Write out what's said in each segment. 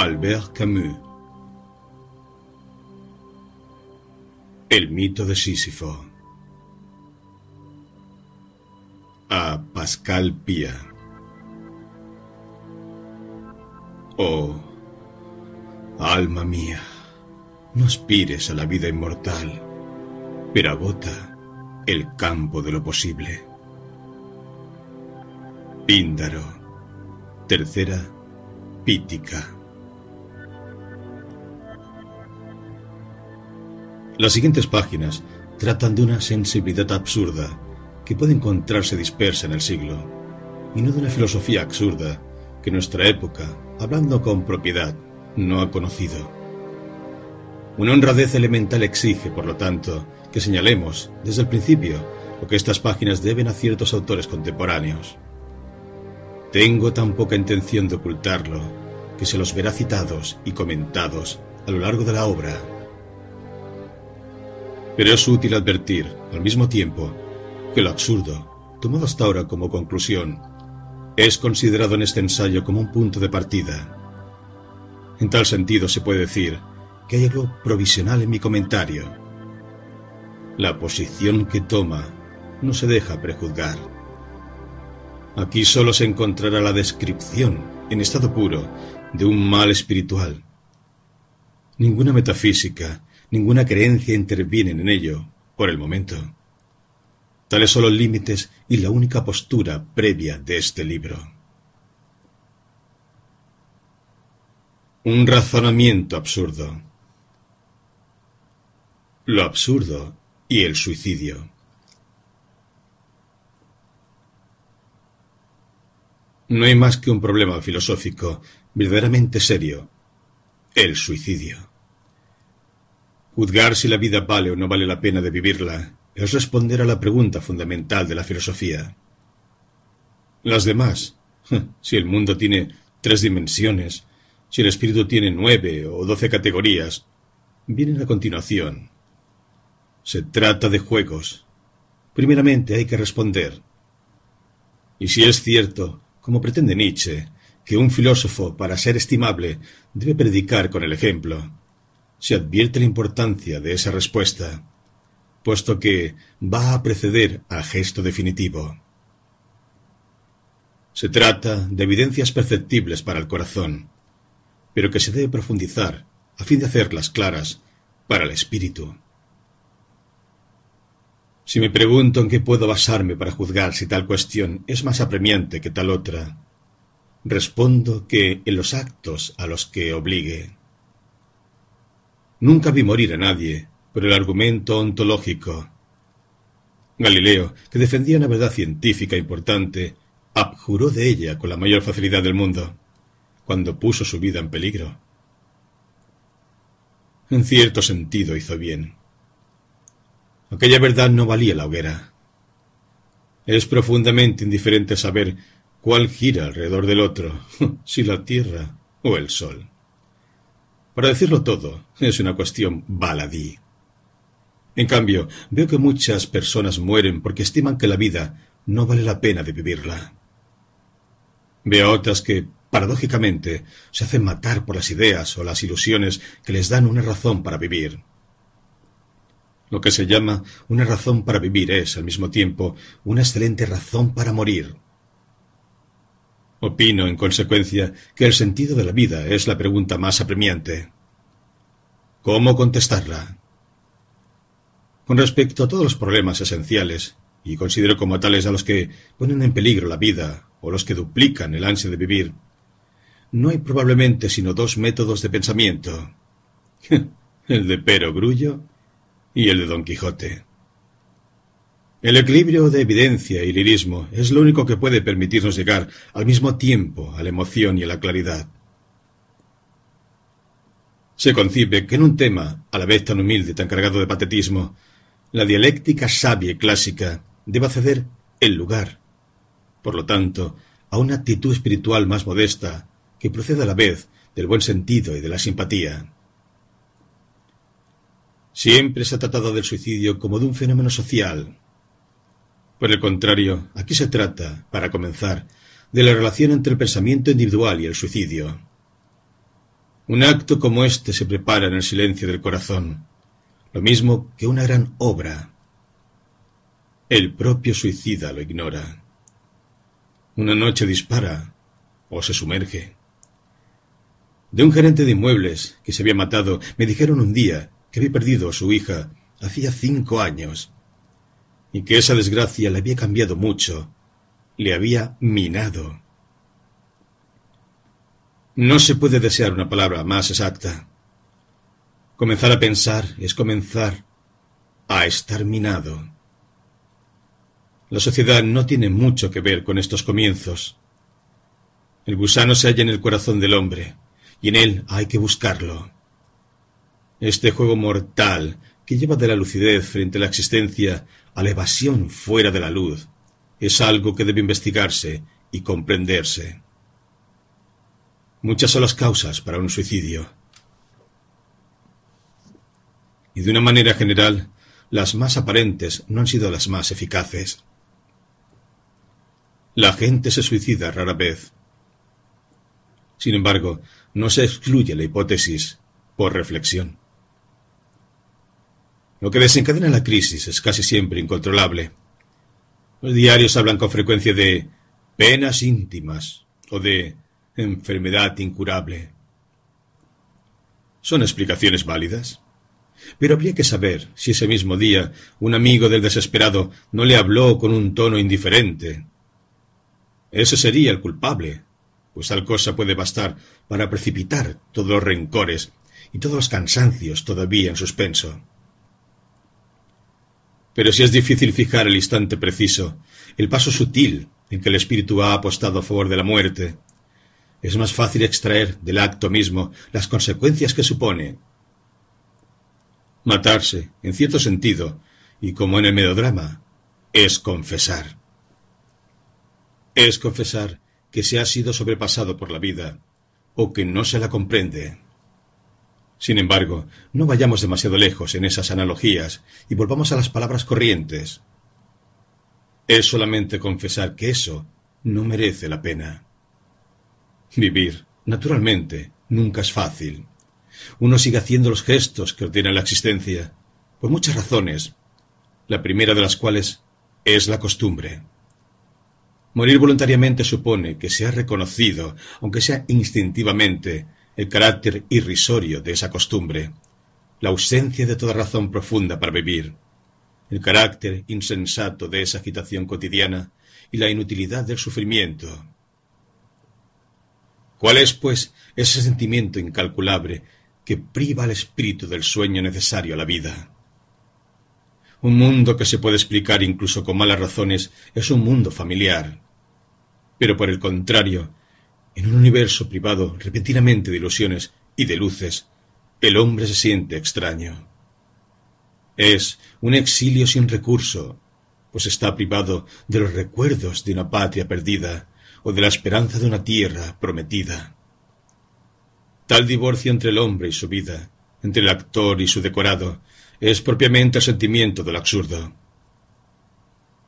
Albert Camus El mito de Sísifo a Pascal Pia Oh, alma mía, no aspires a la vida inmortal, pero agota el campo de lo posible. Píndaro, tercera Pítica. Las siguientes páginas tratan de una sensibilidad absurda que puede encontrarse dispersa en el siglo, y no de una filosofía absurda que nuestra época, hablando con propiedad, no ha conocido. Una honradez elemental exige, por lo tanto, que señalemos, desde el principio, lo que estas páginas deben a ciertos autores contemporáneos. Tengo tan poca intención de ocultarlo, que se los verá citados y comentados a lo largo de la obra. Pero es útil advertir, al mismo tiempo, que lo absurdo, tomado hasta ahora como conclusión, es considerado en este ensayo como un punto de partida. En tal sentido se puede decir que hay algo provisional en mi comentario. La posición que toma no se deja prejuzgar. Aquí solo se encontrará la descripción, en estado puro, de un mal espiritual. Ninguna metafísica, ninguna creencia intervienen en ello, por el momento. Tales son los límites y la única postura previa de este libro. Un razonamiento absurdo. Lo absurdo y el suicidio. No hay más que un problema filosófico verdaderamente serio, el suicidio. Juzgar si la vida vale o no vale la pena de vivirla es responder a la pregunta fundamental de la filosofía. Las demás, si el mundo tiene tres dimensiones, si el espíritu tiene nueve o doce categorías, vienen a continuación. Se trata de juegos. Primeramente hay que responder. Y si es cierto, como pretende Nietzsche, que un filósofo, para ser estimable, debe predicar con el ejemplo, se advierte la importancia de esa respuesta puesto que va a preceder al gesto definitivo. Se trata de evidencias perceptibles para el corazón, pero que se debe profundizar a fin de hacerlas claras para el espíritu. Si me pregunto en qué puedo basarme para juzgar si tal cuestión es más apremiante que tal otra, respondo que en los actos a los que obligue. Nunca vi morir a nadie por el argumento ontológico. Galileo, que defendía una verdad científica importante, abjuró de ella con la mayor facilidad del mundo, cuando puso su vida en peligro. En cierto sentido hizo bien. Aquella verdad no valía la hoguera. Es profundamente indiferente saber cuál gira alrededor del otro, si la Tierra o el Sol. Para decirlo todo, es una cuestión baladí. En cambio, veo que muchas personas mueren porque estiman que la vida no vale la pena de vivirla. Veo otras que, paradójicamente, se hacen matar por las ideas o las ilusiones que les dan una razón para vivir. Lo que se llama una razón para vivir es, al mismo tiempo, una excelente razón para morir. Opino, en consecuencia, que el sentido de la vida es la pregunta más apremiante. ¿Cómo contestarla? con respecto a todos los problemas esenciales, y considero como tales a los que ponen en peligro la vida o los que duplican el ansia de vivir, no hay probablemente sino dos métodos de pensamiento, el de Pero Grullo y el de Don Quijote. El equilibrio de evidencia y lirismo es lo único que puede permitirnos llegar al mismo tiempo a la emoción y a la claridad. Se concibe que en un tema, a la vez tan humilde tan cargado de patetismo, la dialéctica sabia y clásica debe ceder el lugar, por lo tanto, a una actitud espiritual más modesta que proceda a la vez del buen sentido y de la simpatía. Siempre se ha tratado del suicidio como de un fenómeno social. Por el contrario, aquí se trata, para comenzar, de la relación entre el pensamiento individual y el suicidio. Un acto como este se prepara en el silencio del corazón, lo mismo que una gran obra. El propio suicida lo ignora. Una noche dispara o se sumerge. De un gerente de inmuebles que se había matado, me dijeron un día que había perdido a su hija hacía cinco años y que esa desgracia le había cambiado mucho, le había minado. No se puede desear una palabra más exacta. Comenzar a pensar es comenzar a estar minado. La sociedad no tiene mucho que ver con estos comienzos. El gusano se halla en el corazón del hombre, y en él hay que buscarlo. Este juego mortal que lleva de la lucidez frente a la existencia a la evasión fuera de la luz es algo que debe investigarse y comprenderse. Muchas son las causas para un suicidio. Y de una manera general, las más aparentes no han sido las más eficaces. La gente se suicida rara vez. Sin embargo, no se excluye la hipótesis por reflexión. Lo que desencadena la crisis es casi siempre incontrolable. Los diarios hablan con frecuencia de penas íntimas o de enfermedad incurable. ¿Son explicaciones válidas? Pero habría que saber si ese mismo día un amigo del desesperado no le habló con un tono indiferente. Ese sería el culpable, pues tal cosa puede bastar para precipitar todos los rencores y todos los cansancios todavía en suspenso. Pero si es difícil fijar el instante preciso, el paso sutil en que el espíritu ha apostado a favor de la muerte, es más fácil extraer del acto mismo las consecuencias que supone. Matarse, en cierto sentido, y como en el melodrama, es confesar. Es confesar que se ha sido sobrepasado por la vida, o que no se la comprende. Sin embargo, no vayamos demasiado lejos en esas analogías y volvamos a las palabras corrientes. Es solamente confesar que eso no merece la pena. Vivir, naturalmente, nunca es fácil. Uno sigue haciendo los gestos que ordenan la existencia, por muchas razones, la primera de las cuales es la costumbre. Morir voluntariamente supone que se ha reconocido, aunque sea instintivamente, el carácter irrisorio de esa costumbre, la ausencia de toda razón profunda para vivir, el carácter insensato de esa agitación cotidiana y la inutilidad del sufrimiento. ¿Cuál es, pues, ese sentimiento incalculable que priva al espíritu del sueño necesario a la vida? Un mundo que se puede explicar incluso con malas razones es un mundo familiar. Pero por el contrario, en un universo privado repentinamente de ilusiones y de luces, el hombre se siente extraño. Es un exilio sin recurso, pues está privado de los recuerdos de una patria perdida o de la esperanza de una tierra prometida. Tal divorcio entre el hombre y su vida, entre el actor y su decorado, es propiamente el sentimiento del absurdo.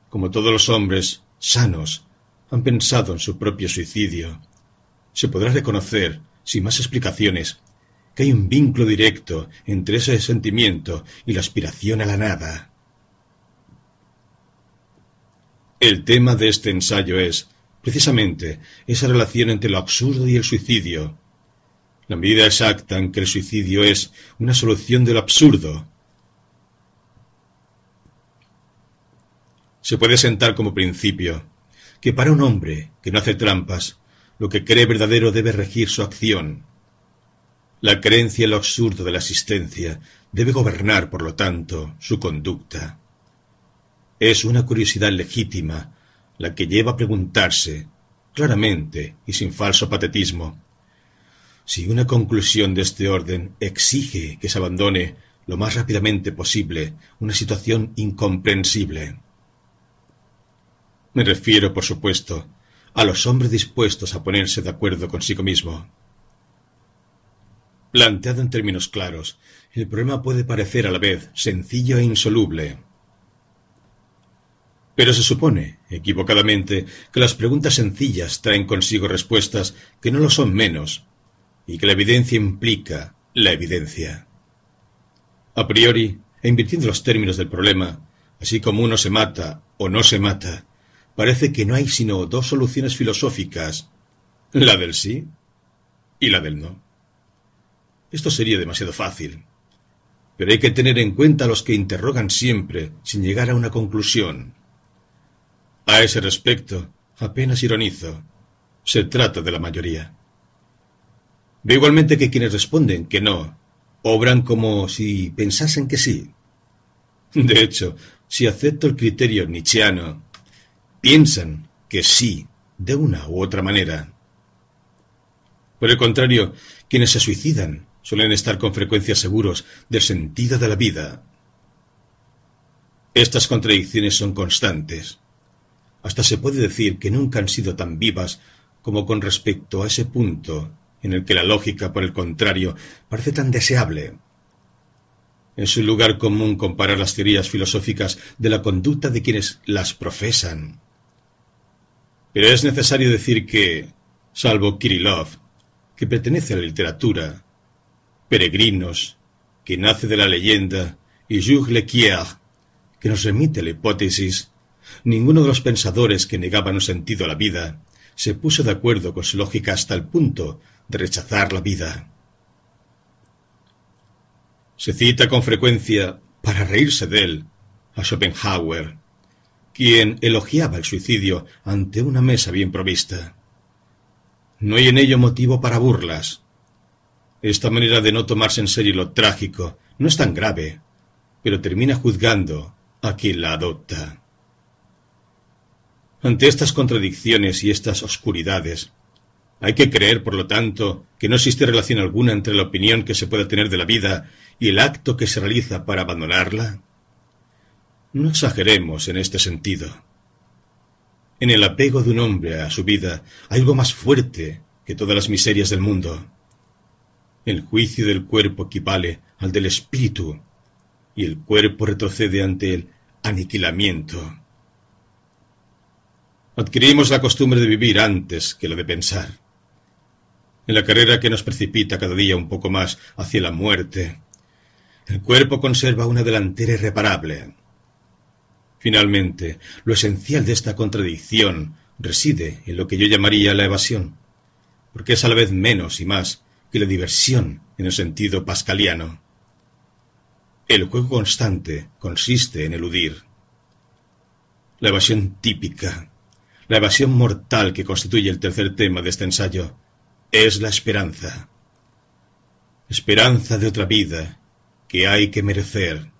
Como todos los hombres sanos han pensado en su propio suicidio, se podrá reconocer, sin más explicaciones, que hay un vínculo directo entre ese sentimiento y la aspiración a la nada. El tema de este ensayo es precisamente esa relación entre lo absurdo y el suicidio, la medida exacta en que el suicidio es una solución de lo absurdo. Se puede sentar como principio que para un hombre que no hace trampas, lo que cree verdadero debe regir su acción. La creencia en lo absurdo de la existencia debe gobernar, por lo tanto, su conducta. Es una curiosidad legítima la que lleva a preguntarse, claramente y sin falso patetismo, si una conclusión de este orden exige que se abandone lo más rápidamente posible una situación incomprensible. Me refiero, por supuesto, a los hombres dispuestos a ponerse de acuerdo consigo mismo. Planteado en términos claros, el problema puede parecer a la vez sencillo e insoluble. Pero se supone, equivocadamente, que las preguntas sencillas traen consigo respuestas que no lo son menos, y que la evidencia implica la evidencia. A priori, e invirtiendo los términos del problema, así como uno se mata o no se mata, parece que no hay sino dos soluciones filosóficas, la del sí y la del no. Esto sería demasiado fácil, pero hay que tener en cuenta a los que interrogan siempre sin llegar a una conclusión. A ese respecto, apenas ironizo. Se trata de la mayoría. Veo igualmente que quienes responden que no, obran como si pensasen que sí. De hecho, si acepto el criterio nietzscheano, piensan que sí, de una u otra manera. Por el contrario, quienes se suicidan suelen estar con frecuencia seguros del sentido de la vida. Estas contradicciones son constantes. Hasta se puede decir que nunca han sido tan vivas como con respecto a ese punto en el que la lógica, por el contrario, parece tan deseable. Es un lugar común comparar las teorías filosóficas de la conducta de quienes las profesan. Pero es necesario decir que, salvo Kirillov, que pertenece a la literatura, Peregrinos, que nace de la leyenda, y Jules Lequier, que nos remite a la hipótesis, ninguno de los pensadores que negaban un sentido a la vida se puso de acuerdo con su lógica hasta el punto de rechazar la vida. Se cita con frecuencia, para reírse de él, a Schopenhauer, quien elogiaba el suicidio ante una mesa bien provista. No hay en ello motivo para burlas, esta manera de no tomarse en serio lo trágico no es tan grave, pero termina juzgando a quien la adopta. Ante estas contradicciones y estas oscuridades, hay que creer, por lo tanto, que no existe relación alguna entre la opinión que se puede tener de la vida y el acto que se realiza para abandonarla. No exageremos en este sentido. En el apego de un hombre a su vida hay algo más fuerte que todas las miserias del mundo. El juicio del cuerpo equivale al del espíritu, y el cuerpo retrocede ante el aniquilamiento. Adquirimos la costumbre de vivir antes que la de pensar. En la carrera que nos precipita cada día un poco más hacia la muerte, el cuerpo conserva una delantera irreparable. Finalmente, lo esencial de esta contradicción reside en lo que yo llamaría la evasión, porque es a la vez menos y más que la diversión en el sentido pascaliano. El juego constante consiste en eludir. La evasión típica, la evasión mortal que constituye el tercer tema de este ensayo, es la esperanza. Esperanza de otra vida que hay que merecer,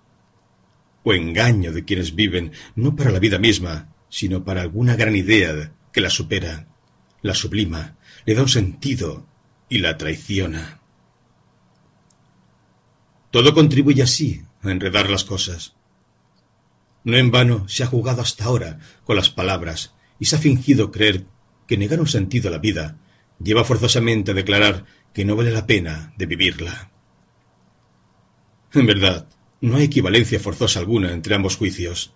o engaño de quienes viven no para la vida misma, sino para alguna gran idea que la supera, la sublima, le da un sentido y la traiciona. Todo contribuye así a enredar las cosas. No en vano se ha jugado hasta ahora con las palabras y se ha fingido creer que negar un sentido a la vida lleva forzosamente a declarar que no vale la pena de vivirla. En verdad, no hay equivalencia forzosa alguna entre ambos juicios.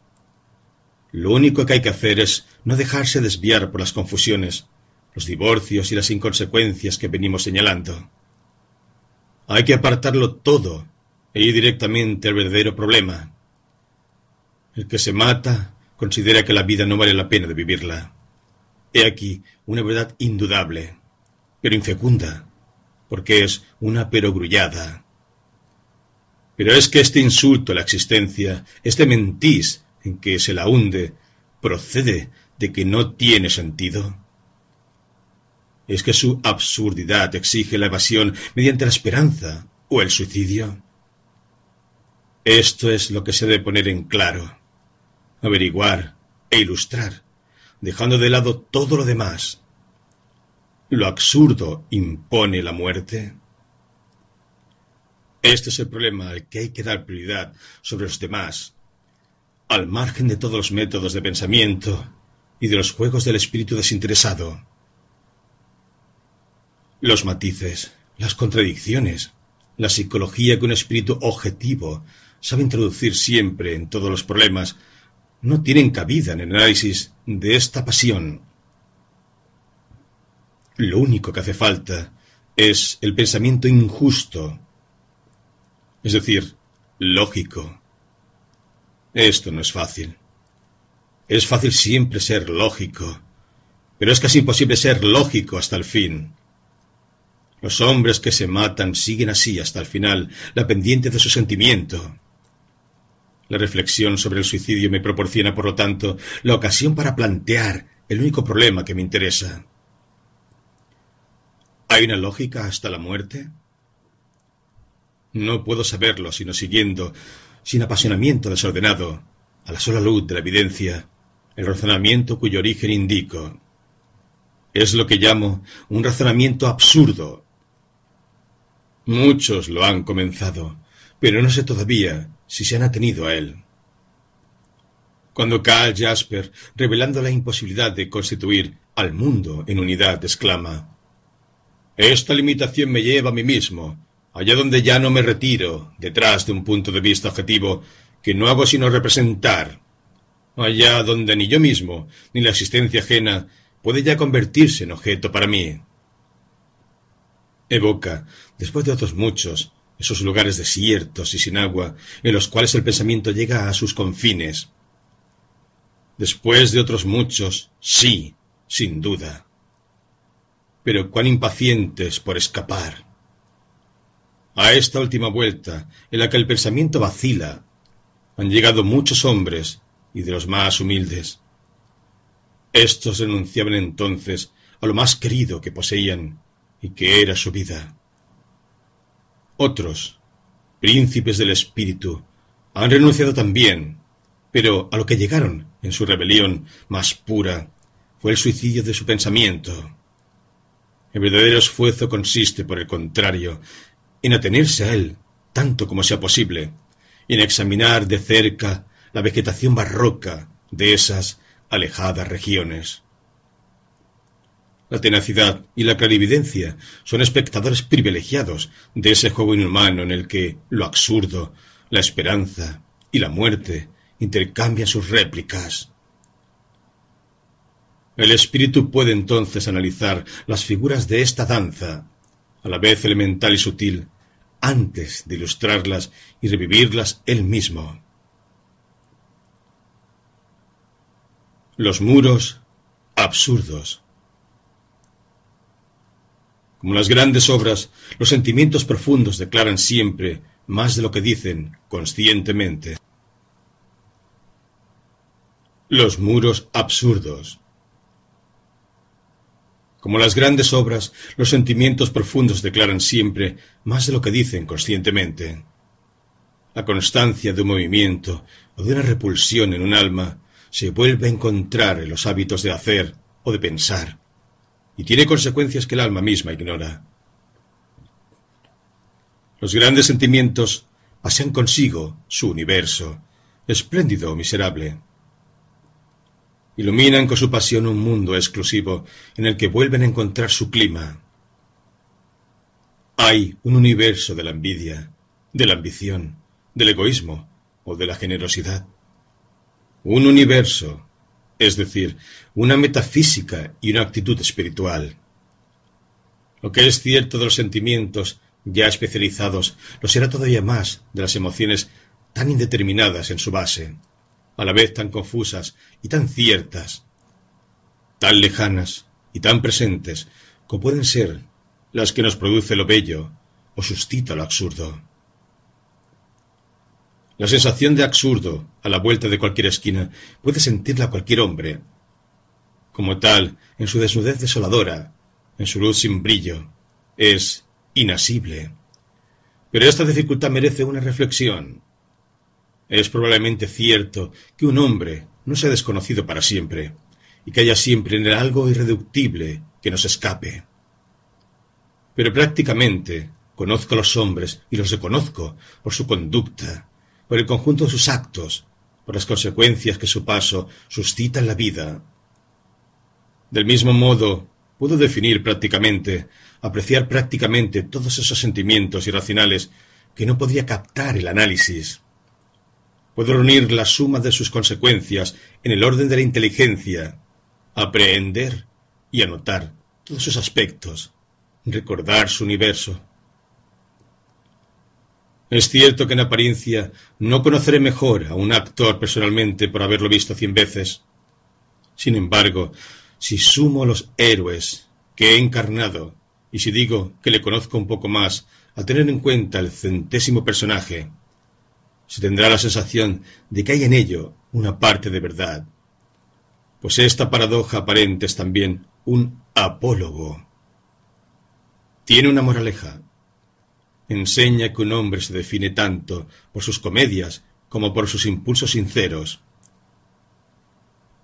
Lo único que hay que hacer es no dejarse desviar por las confusiones los divorcios y las inconsecuencias que venimos señalando. Hay que apartarlo todo e ir directamente al verdadero problema. El que se mata considera que la vida no vale la pena de vivirla. He aquí una verdad indudable, pero infecunda, porque es una perogrullada. Pero es que este insulto a la existencia, este mentís en que se la hunde, procede de que no tiene sentido. ¿Es que su absurdidad exige la evasión mediante la esperanza o el suicidio? Esto es lo que se debe poner en claro, averiguar e ilustrar, dejando de lado todo lo demás. ¿Lo absurdo impone la muerte? Este es el problema al que hay que dar prioridad sobre los demás, al margen de todos los métodos de pensamiento y de los juegos del espíritu desinteresado. Los matices, las contradicciones, la psicología que un espíritu objetivo sabe introducir siempre en todos los problemas, no tienen cabida en el análisis de esta pasión. Lo único que hace falta es el pensamiento injusto, es decir, lógico. Esto no es fácil. Es fácil siempre ser lógico, pero es casi imposible ser lógico hasta el fin. Los hombres que se matan siguen así hasta el final, la pendiente de su sentimiento. La reflexión sobre el suicidio me proporciona, por lo tanto, la ocasión para plantear el único problema que me interesa. ¿Hay una lógica hasta la muerte? No puedo saberlo sino siguiendo, sin apasionamiento desordenado, a la sola luz de la evidencia, el razonamiento cuyo origen indico. Es lo que llamo un razonamiento absurdo. Muchos lo han comenzado, pero no sé todavía si se han atenido a él. Cuando Karl Jasper, revelando la imposibilidad de constituir al mundo en unidad, exclama esta limitación me lleva a mí mismo, allá donde ya no me retiro, detrás de un punto de vista objetivo que no hago sino representar, allá donde ni yo mismo, ni la existencia ajena puede ya convertirse en objeto para mí. Evoca, después de otros muchos, esos lugares desiertos y sin agua, en los cuales el pensamiento llega a sus confines. Después de otros muchos, sí, sin duda pero cuán impacientes por escapar. A esta última vuelta, en la que el pensamiento vacila, han llegado muchos hombres, y de los más humildes. Estos renunciaban entonces a lo más querido que poseían, y que era su vida. Otros, príncipes del espíritu, han renunciado también, pero a lo que llegaron en su rebelión más pura fue el suicidio de su pensamiento. El verdadero esfuerzo consiste, por el contrario, en atenerse a él, tanto como sea posible, y en examinar de cerca la vegetación barroca de esas alejadas regiones. La tenacidad y la clarividencia son espectadores privilegiados de ese juego inhumano en el que lo absurdo, la esperanza y la muerte intercambian sus réplicas. El espíritu puede entonces analizar las figuras de esta danza, a la vez elemental y sutil, antes de ilustrarlas y revivirlas él mismo. Los muros absurdos. Como las grandes obras, los sentimientos profundos declaran siempre más de lo que dicen conscientemente. Los muros absurdos. Como las grandes obras, los sentimientos profundos declaran siempre más de lo que dicen conscientemente. La constancia de un movimiento o de una repulsión en un alma se vuelve a encontrar en los hábitos de hacer o de pensar, y tiene consecuencias que el alma misma ignora. Los grandes sentimientos pasean consigo su universo, espléndido o miserable, Iluminan con su pasión un mundo exclusivo en el que vuelven a encontrar su clima. Hay un universo de la envidia, de la ambición, del egoísmo o de la generosidad. Un universo, es decir, una metafísica y una actitud espiritual. Lo que es cierto de los sentimientos ya especializados lo será todavía más de las emociones tan indeterminadas en su base a la vez tan confusas y tan ciertas, tan lejanas y tan presentes como pueden ser las que nos produce lo bello o suscita lo absurdo. La sensación de absurdo a la vuelta de cualquier esquina puede sentirla cualquier hombre. Como tal, en su desnudez desoladora, en su luz sin brillo, es inasible. Pero esta dificultad merece una reflexión, es probablemente cierto que un hombre no sea desconocido para siempre, y que haya siempre en él algo irreductible que nos escape. Pero prácticamente conozco a los hombres y los reconozco por su conducta, por el conjunto de sus actos, por las consecuencias que su paso suscita en la vida. Del mismo modo, puedo definir prácticamente, apreciar prácticamente todos esos sentimientos irracionales que no podría captar el análisis. Puedo reunir la suma de sus consecuencias en el orden de la inteligencia, aprehender y anotar todos sus aspectos, recordar su universo. Es cierto que en apariencia no conoceré mejor a un actor personalmente por haberlo visto cien veces. Sin embargo, si sumo los héroes que he encarnado y si digo que le conozco un poco más al tener en cuenta el centésimo personaje, se tendrá la sensación de que hay en ello una parte de verdad. Pues esta paradoja aparente es también un apólogo. Tiene una moraleja. Enseña que un hombre se define tanto por sus comedias como por sus impulsos sinceros.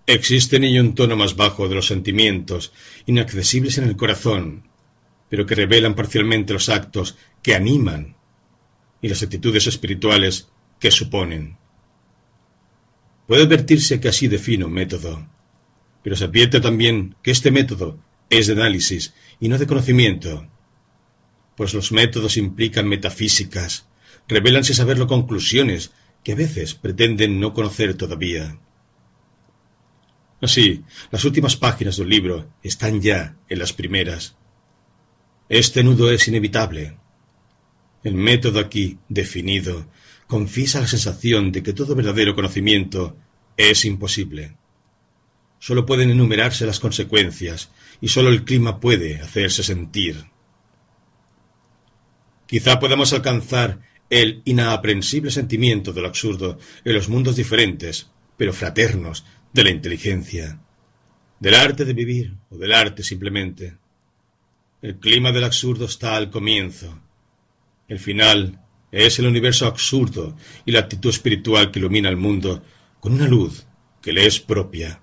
Existe en ello un tono más bajo de los sentimientos, inaccesibles en el corazón, pero que revelan parcialmente los actos que animan y las actitudes espirituales que suponen. Puede advertirse que así defino método, pero se advierte también que este método es de análisis y no de conocimiento, pues los métodos implican metafísicas, revelan sin saberlo conclusiones que a veces pretenden no conocer todavía. Así, las últimas páginas del libro están ya en las primeras. Este nudo es inevitable. El método aquí definido confiesa la sensación de que todo verdadero conocimiento es imposible. Solo pueden enumerarse las consecuencias y solo el clima puede hacerse sentir. Quizá podamos alcanzar el inaprensible sentimiento de lo absurdo en los mundos diferentes, pero fraternos, de la inteligencia, del arte de vivir o del arte simplemente. El clima del absurdo está al comienzo. El final es el universo absurdo y la actitud espiritual que ilumina el mundo con una luz que le es propia,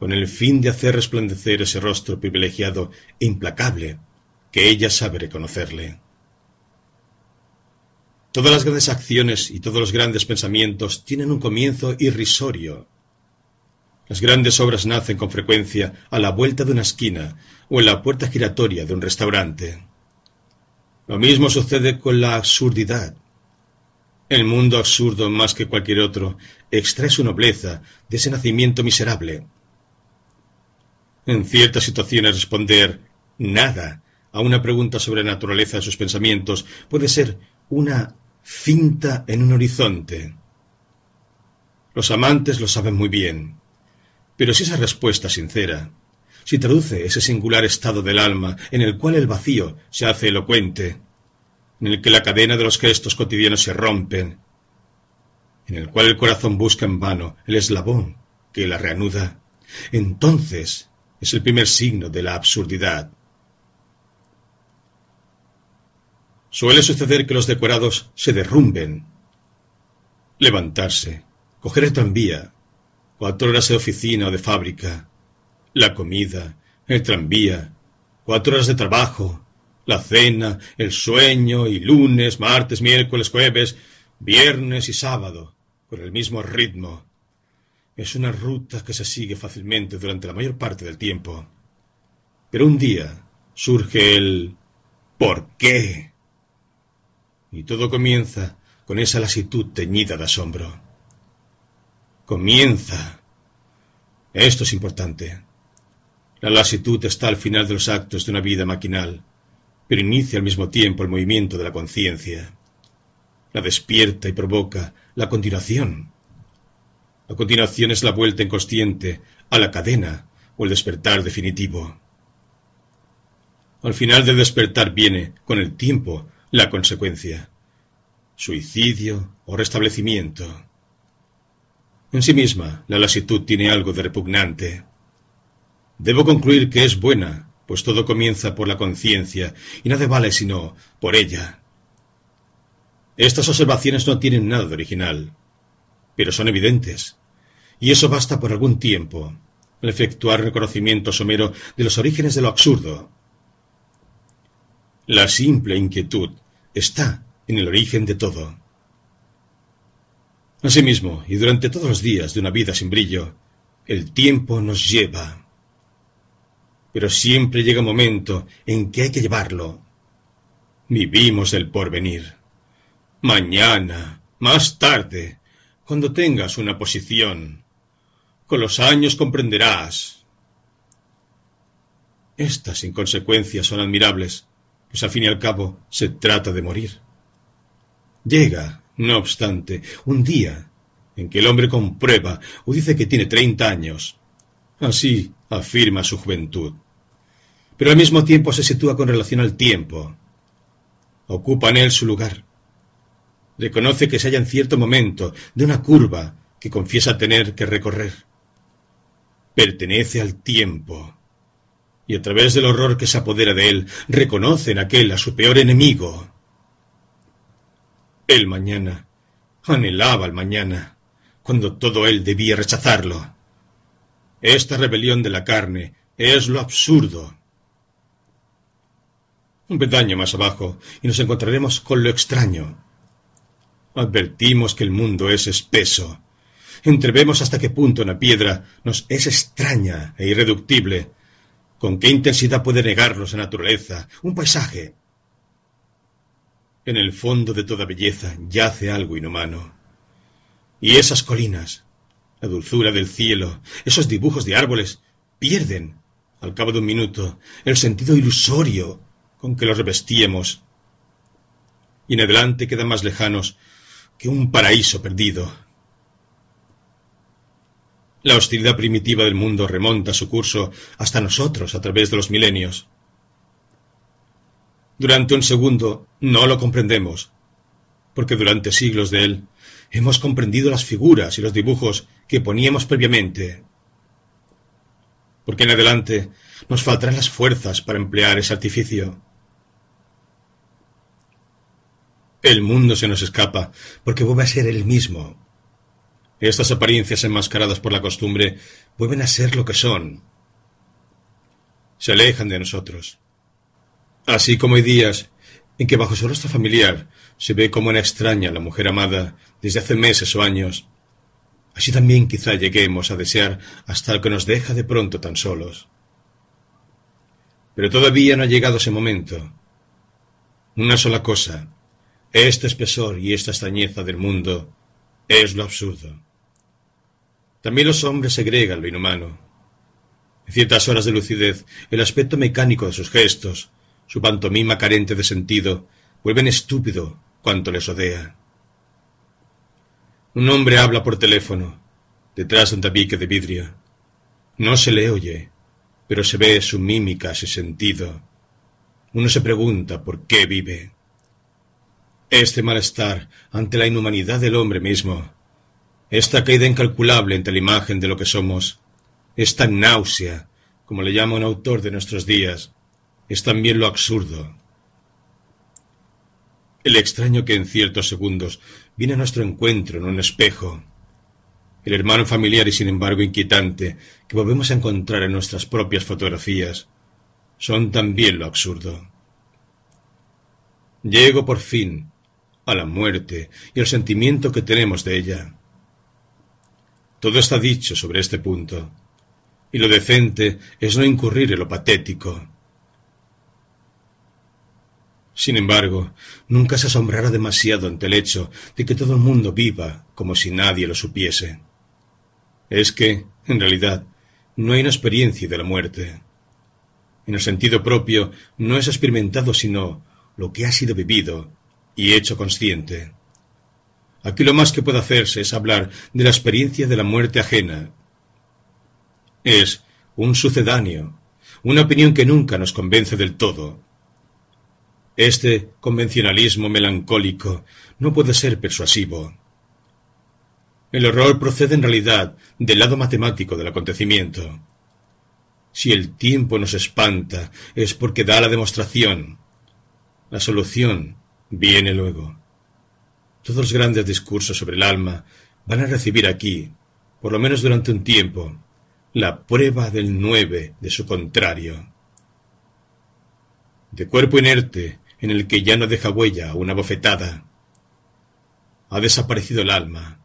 con el fin de hacer resplandecer ese rostro privilegiado e implacable que ella sabe reconocerle. Todas las grandes acciones y todos los grandes pensamientos tienen un comienzo irrisorio. Las grandes obras nacen con frecuencia a la vuelta de una esquina o en la puerta giratoria de un restaurante. Lo mismo sucede con la absurdidad. El mundo absurdo, más que cualquier otro, extrae su nobleza de ese nacimiento miserable. En ciertas situaciones responder nada a una pregunta sobre la naturaleza de sus pensamientos puede ser una cinta en un horizonte. Los amantes lo saben muy bien, pero si esa respuesta sincera si traduce ese singular estado del alma en el cual el vacío se hace elocuente, en el que la cadena de los gestos cotidianos se rompen, en el cual el corazón busca en vano el eslabón que la reanuda, entonces es el primer signo de la absurdidad. Suele suceder que los decorados se derrumben. Levantarse, coger el tranvía, cuatro horas de oficina o de fábrica, la comida, el tranvía, cuatro horas de trabajo, la cena, el sueño, y lunes, martes, miércoles, jueves, viernes y sábado, con el mismo ritmo. Es una ruta que se sigue fácilmente durante la mayor parte del tiempo. Pero un día surge el ¿por qué? Y todo comienza con esa lasitud teñida de asombro. Comienza. Esto es importante. La lasitud está al final de los actos de una vida maquinal, pero inicia al mismo tiempo el movimiento de la conciencia. La despierta y provoca la continuación. La continuación es la vuelta inconsciente a la cadena o el despertar definitivo. Al final del despertar viene, con el tiempo, la consecuencia. Suicidio o restablecimiento. En sí misma, la lasitud tiene algo de repugnante. Debo concluir que es buena, pues todo comienza por la conciencia y nada vale sino por ella. Estas observaciones no tienen nada de original, pero son evidentes, y eso basta por algún tiempo, al efectuar reconocimiento somero de los orígenes de lo absurdo. La simple inquietud está en el origen de todo. Asimismo, y durante todos los días de una vida sin brillo, el tiempo nos lleva pero siempre llega un momento en que hay que llevarlo. Vivimos el porvenir. Mañana, más tarde, cuando tengas una posición, con los años comprenderás. Estas inconsecuencias son admirables, pues al fin y al cabo se trata de morir. Llega, no obstante, un día en que el hombre comprueba o dice que tiene treinta años. Así afirma su juventud. Pero al mismo tiempo se sitúa con relación al tiempo. Ocupa en él su lugar. Reconoce que se halla en cierto momento de una curva que confiesa tener que recorrer. Pertenece al tiempo y a través del horror que se apodera de él, reconoce en aquel a su peor enemigo. El mañana anhelaba el mañana, cuando todo él debía rechazarlo. Esta rebelión de la carne es lo absurdo. Un pedaño más abajo y nos encontraremos con lo extraño. Advertimos que el mundo es espeso. Entrevemos hasta qué punto una piedra nos es extraña e irreductible, ¿Con qué intensidad puede negarnos la naturaleza, un paisaje? En el fondo de toda belleza yace algo inhumano. Y esas colinas, la dulzura del cielo, esos dibujos de árboles, pierden, al cabo de un minuto, el sentido ilusorio con que los revestíamos. Y en adelante quedan más lejanos que un paraíso perdido. La hostilidad primitiva del mundo remonta su curso hasta nosotros a través de los milenios. Durante un segundo no lo comprendemos, porque durante siglos de él hemos comprendido las figuras y los dibujos que poníamos previamente. Porque en adelante nos faltarán las fuerzas para emplear ese artificio. El mundo se nos escapa porque vuelve a ser el mismo, estas apariencias enmascaradas por la costumbre vuelven a ser lo que son. Se alejan de nosotros. Así como hay días en que bajo su rostro familiar se ve como una extraña la mujer amada desde hace meses o años, así también quizá lleguemos a desear hasta el que nos deja de pronto tan solos. Pero todavía no ha llegado ese momento. Una sola cosa, este espesor y esta extrañeza del mundo es lo absurdo. También los hombres segregan lo inhumano. En ciertas horas de lucidez, el aspecto mecánico de sus gestos, su pantomima carente de sentido, vuelven estúpido cuanto les rodea. Un hombre habla por teléfono, detrás de un tabique de vidrio. No se le oye, pero se ve su mímica, su sentido. Uno se pregunta por qué vive. Este malestar ante la inhumanidad del hombre mismo esta caída incalculable entre la imagen de lo que somos, esta náusea, como le llama un autor de nuestros días, es también lo absurdo. El extraño que en ciertos segundos viene a nuestro encuentro en un espejo, el hermano familiar y sin embargo inquietante que volvemos a encontrar en nuestras propias fotografías, son también lo absurdo. Llego por fin a la muerte y al sentimiento que tenemos de ella. Todo está dicho sobre este punto, y lo decente es no incurrir en lo patético. Sin embargo, nunca se asombrará demasiado ante el hecho de que todo el mundo viva como si nadie lo supiese. Es que, en realidad, no hay una experiencia de la muerte. En el sentido propio, no es experimentado sino lo que ha sido vivido y hecho consciente. Aquí lo más que puede hacerse es hablar de la experiencia de la muerte ajena. Es un sucedáneo, una opinión que nunca nos convence del todo. Este convencionalismo melancólico no puede ser persuasivo. El horror procede en realidad del lado matemático del acontecimiento. Si el tiempo nos espanta es porque da la demostración. La solución viene luego. Todos los grandes discursos sobre el alma van a recibir aquí, por lo menos durante un tiempo, la prueba del nueve de su contrario. De cuerpo inerte, en el que ya no deja huella una bofetada, ha desaparecido el alma.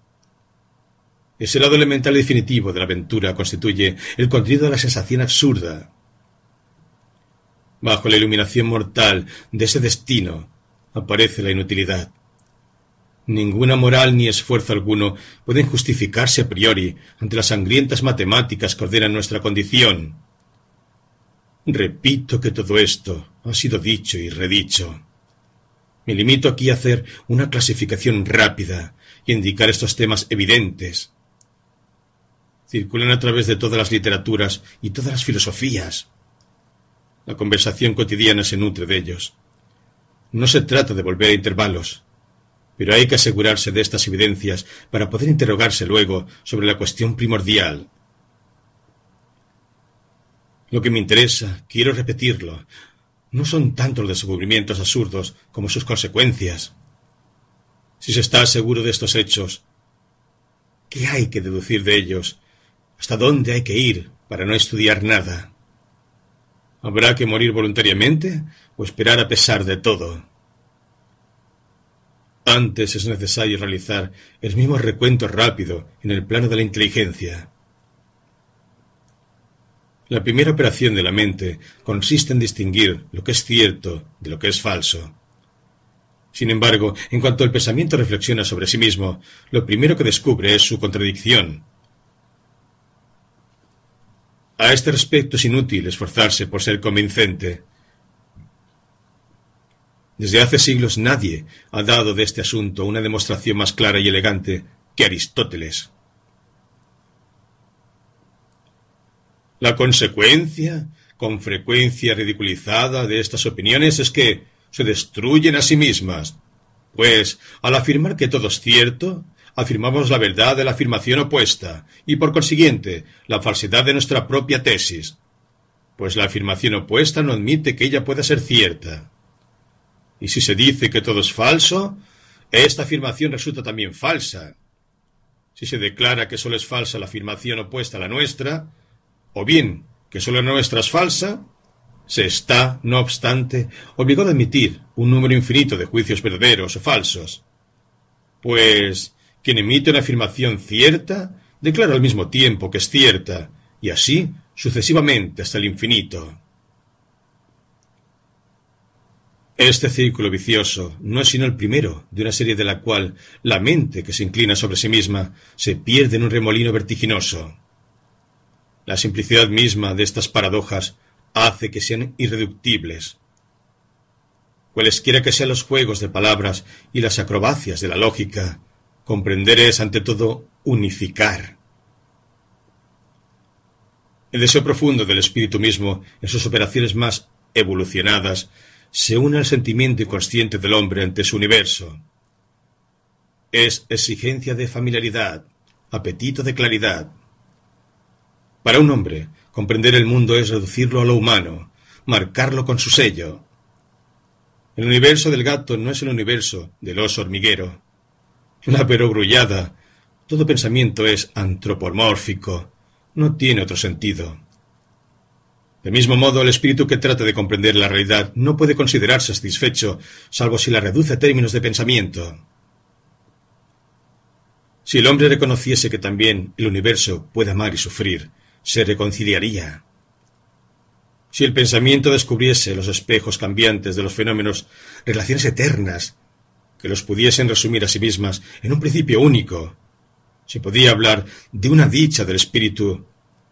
Ese lado elemental y definitivo de la aventura constituye el contenido de la sensación absurda. Bajo la iluminación mortal de ese destino aparece la inutilidad. Ninguna moral ni esfuerzo alguno pueden justificarse a priori ante las sangrientas matemáticas que ordenan nuestra condición. Repito que todo esto ha sido dicho y redicho. Me limito aquí a hacer una clasificación rápida y indicar estos temas evidentes. Circulan a través de todas las literaturas y todas las filosofías. La conversación cotidiana se nutre de ellos. No se trata de volver a intervalos, pero hay que asegurarse de estas evidencias para poder interrogarse luego sobre la cuestión primordial. Lo que me interesa, quiero repetirlo, no son tanto los descubrimientos absurdos como sus consecuencias. Si se está seguro de estos hechos, ¿qué hay que deducir de ellos? ¿Hasta dónde hay que ir para no estudiar nada? ¿Habrá que morir voluntariamente o esperar a pesar de todo? Antes es necesario realizar el mismo recuento rápido en el plano de la inteligencia. La primera operación de la mente consiste en distinguir lo que es cierto de lo que es falso. Sin embargo, en cuanto el pensamiento reflexiona sobre sí mismo, lo primero que descubre es su contradicción. A este respecto es inútil esforzarse por ser convincente. Desde hace siglos nadie ha dado de este asunto una demostración más clara y elegante que Aristóteles. La consecuencia, con frecuencia ridiculizada, de estas opiniones es que se destruyen a sí mismas, pues al afirmar que todo es cierto, afirmamos la verdad de la afirmación opuesta y por consiguiente la falsedad de nuestra propia tesis, pues la afirmación opuesta no admite que ella pueda ser cierta. Y si se dice que todo es falso, esta afirmación resulta también falsa. Si se declara que solo es falsa la afirmación opuesta a la nuestra, o bien que solo la nuestra es falsa, se está, no obstante, obligado a admitir un número infinito de juicios verdaderos o falsos. Pues quien emite una afirmación cierta, declara al mismo tiempo que es cierta, y así sucesivamente hasta el infinito. Este círculo vicioso no es sino el primero de una serie de la cual la mente que se inclina sobre sí misma se pierde en un remolino vertiginoso. La simplicidad misma de estas paradojas hace que sean irreductibles. Cualesquiera que sean los juegos de palabras y las acrobacias de la lógica, comprender es ante todo unificar. El deseo profundo del espíritu mismo, en sus operaciones más evolucionadas, se une al sentimiento inconsciente del hombre ante su universo. Es exigencia de familiaridad, apetito de claridad. Para un hombre, Comprender el mundo es reducirlo a lo humano, marcarlo con su sello. El universo del gato no es el universo del oso hormiguero. La perogrullada. Todo pensamiento es antropomórfico. No tiene otro sentido. Del mismo modo, el espíritu que trata de comprender la realidad no puede considerarse satisfecho, salvo si la reduce a términos de pensamiento. Si el hombre reconociese que también el universo puede amar y sufrir, se reconciliaría. Si el pensamiento descubriese los espejos cambiantes de los fenómenos, relaciones eternas, que los pudiesen resumir a sí mismas en un principio único, se podía hablar de una dicha del espíritu,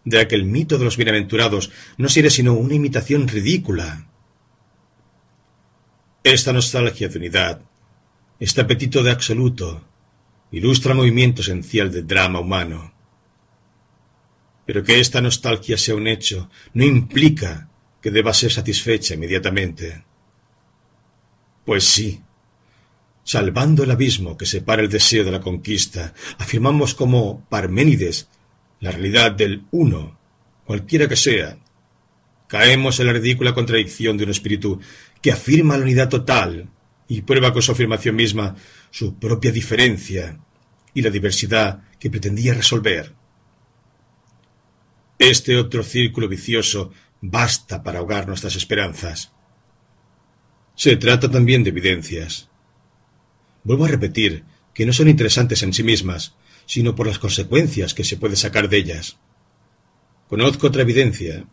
de aquel mito de los bienaventurados no sería sino una imitación ridícula. Esta nostalgia de unidad, este apetito de absoluto, ilustra el movimiento esencial del drama humano. Pero que esta nostalgia sea un hecho no implica que deba ser satisfecha inmediatamente. Pues sí, salvando el abismo que separa el deseo de la conquista, afirmamos como Parménides la realidad del uno, cualquiera que sea. Caemos en la ridícula contradicción de un espíritu que afirma la unidad total y prueba con su afirmación misma su propia diferencia y la diversidad que pretendía resolver. Este otro círculo vicioso basta para ahogar nuestras esperanzas. Se trata también de evidencias. Vuelvo a repetir que no son interesantes en sí mismas, sino por las consecuencias que se puede sacar de ellas. Conozco otra evidencia,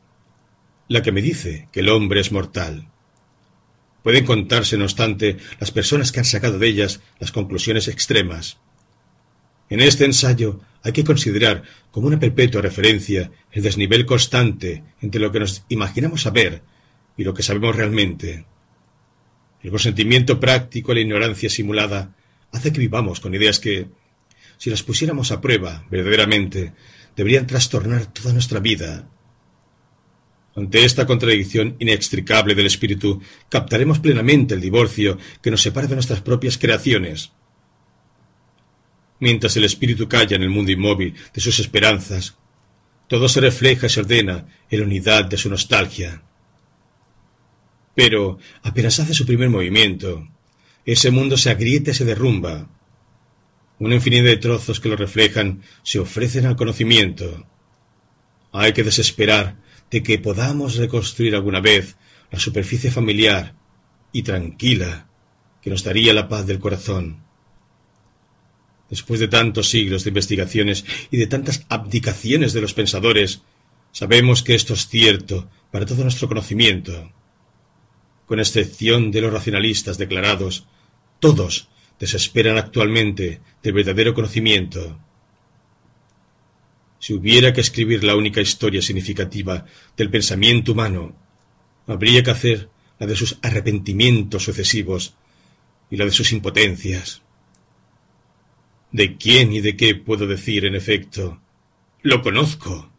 la que me dice que el hombre es mortal. Pueden contarse, no obstante, las personas que han sacado de ellas las conclusiones extremas. En este ensayo hay que considerar como una perpetua referencia el desnivel constante entre lo que nos imaginamos saber y lo que sabemos realmente. El consentimiento práctico y la ignorancia simulada hace que vivamos con ideas que, si las pusiéramos a prueba verdaderamente, deberían trastornar toda nuestra vida. Ante esta contradicción inextricable del espíritu, captaremos plenamente el divorcio que nos separa de nuestras propias creaciones. Mientras el espíritu calla en el mundo inmóvil de sus esperanzas, todo se refleja y se ordena en la unidad de su nostalgia. Pero apenas hace su primer movimiento, ese mundo se agrieta y se derrumba. Una infinidad de trozos que lo reflejan se ofrecen al conocimiento. Hay que desesperar de que podamos reconstruir alguna vez la superficie familiar y tranquila que nos daría la paz del corazón. Después de tantos siglos de investigaciones y de tantas abdicaciones de los pensadores, sabemos que esto es cierto para todo nuestro conocimiento. Con excepción de los racionalistas declarados, todos desesperan actualmente del verdadero conocimiento. Si hubiera que escribir la única historia significativa del pensamiento humano, habría que hacer la de sus arrepentimientos sucesivos y la de sus impotencias. ¿De quién y de qué puedo decir, en efecto? Lo conozco.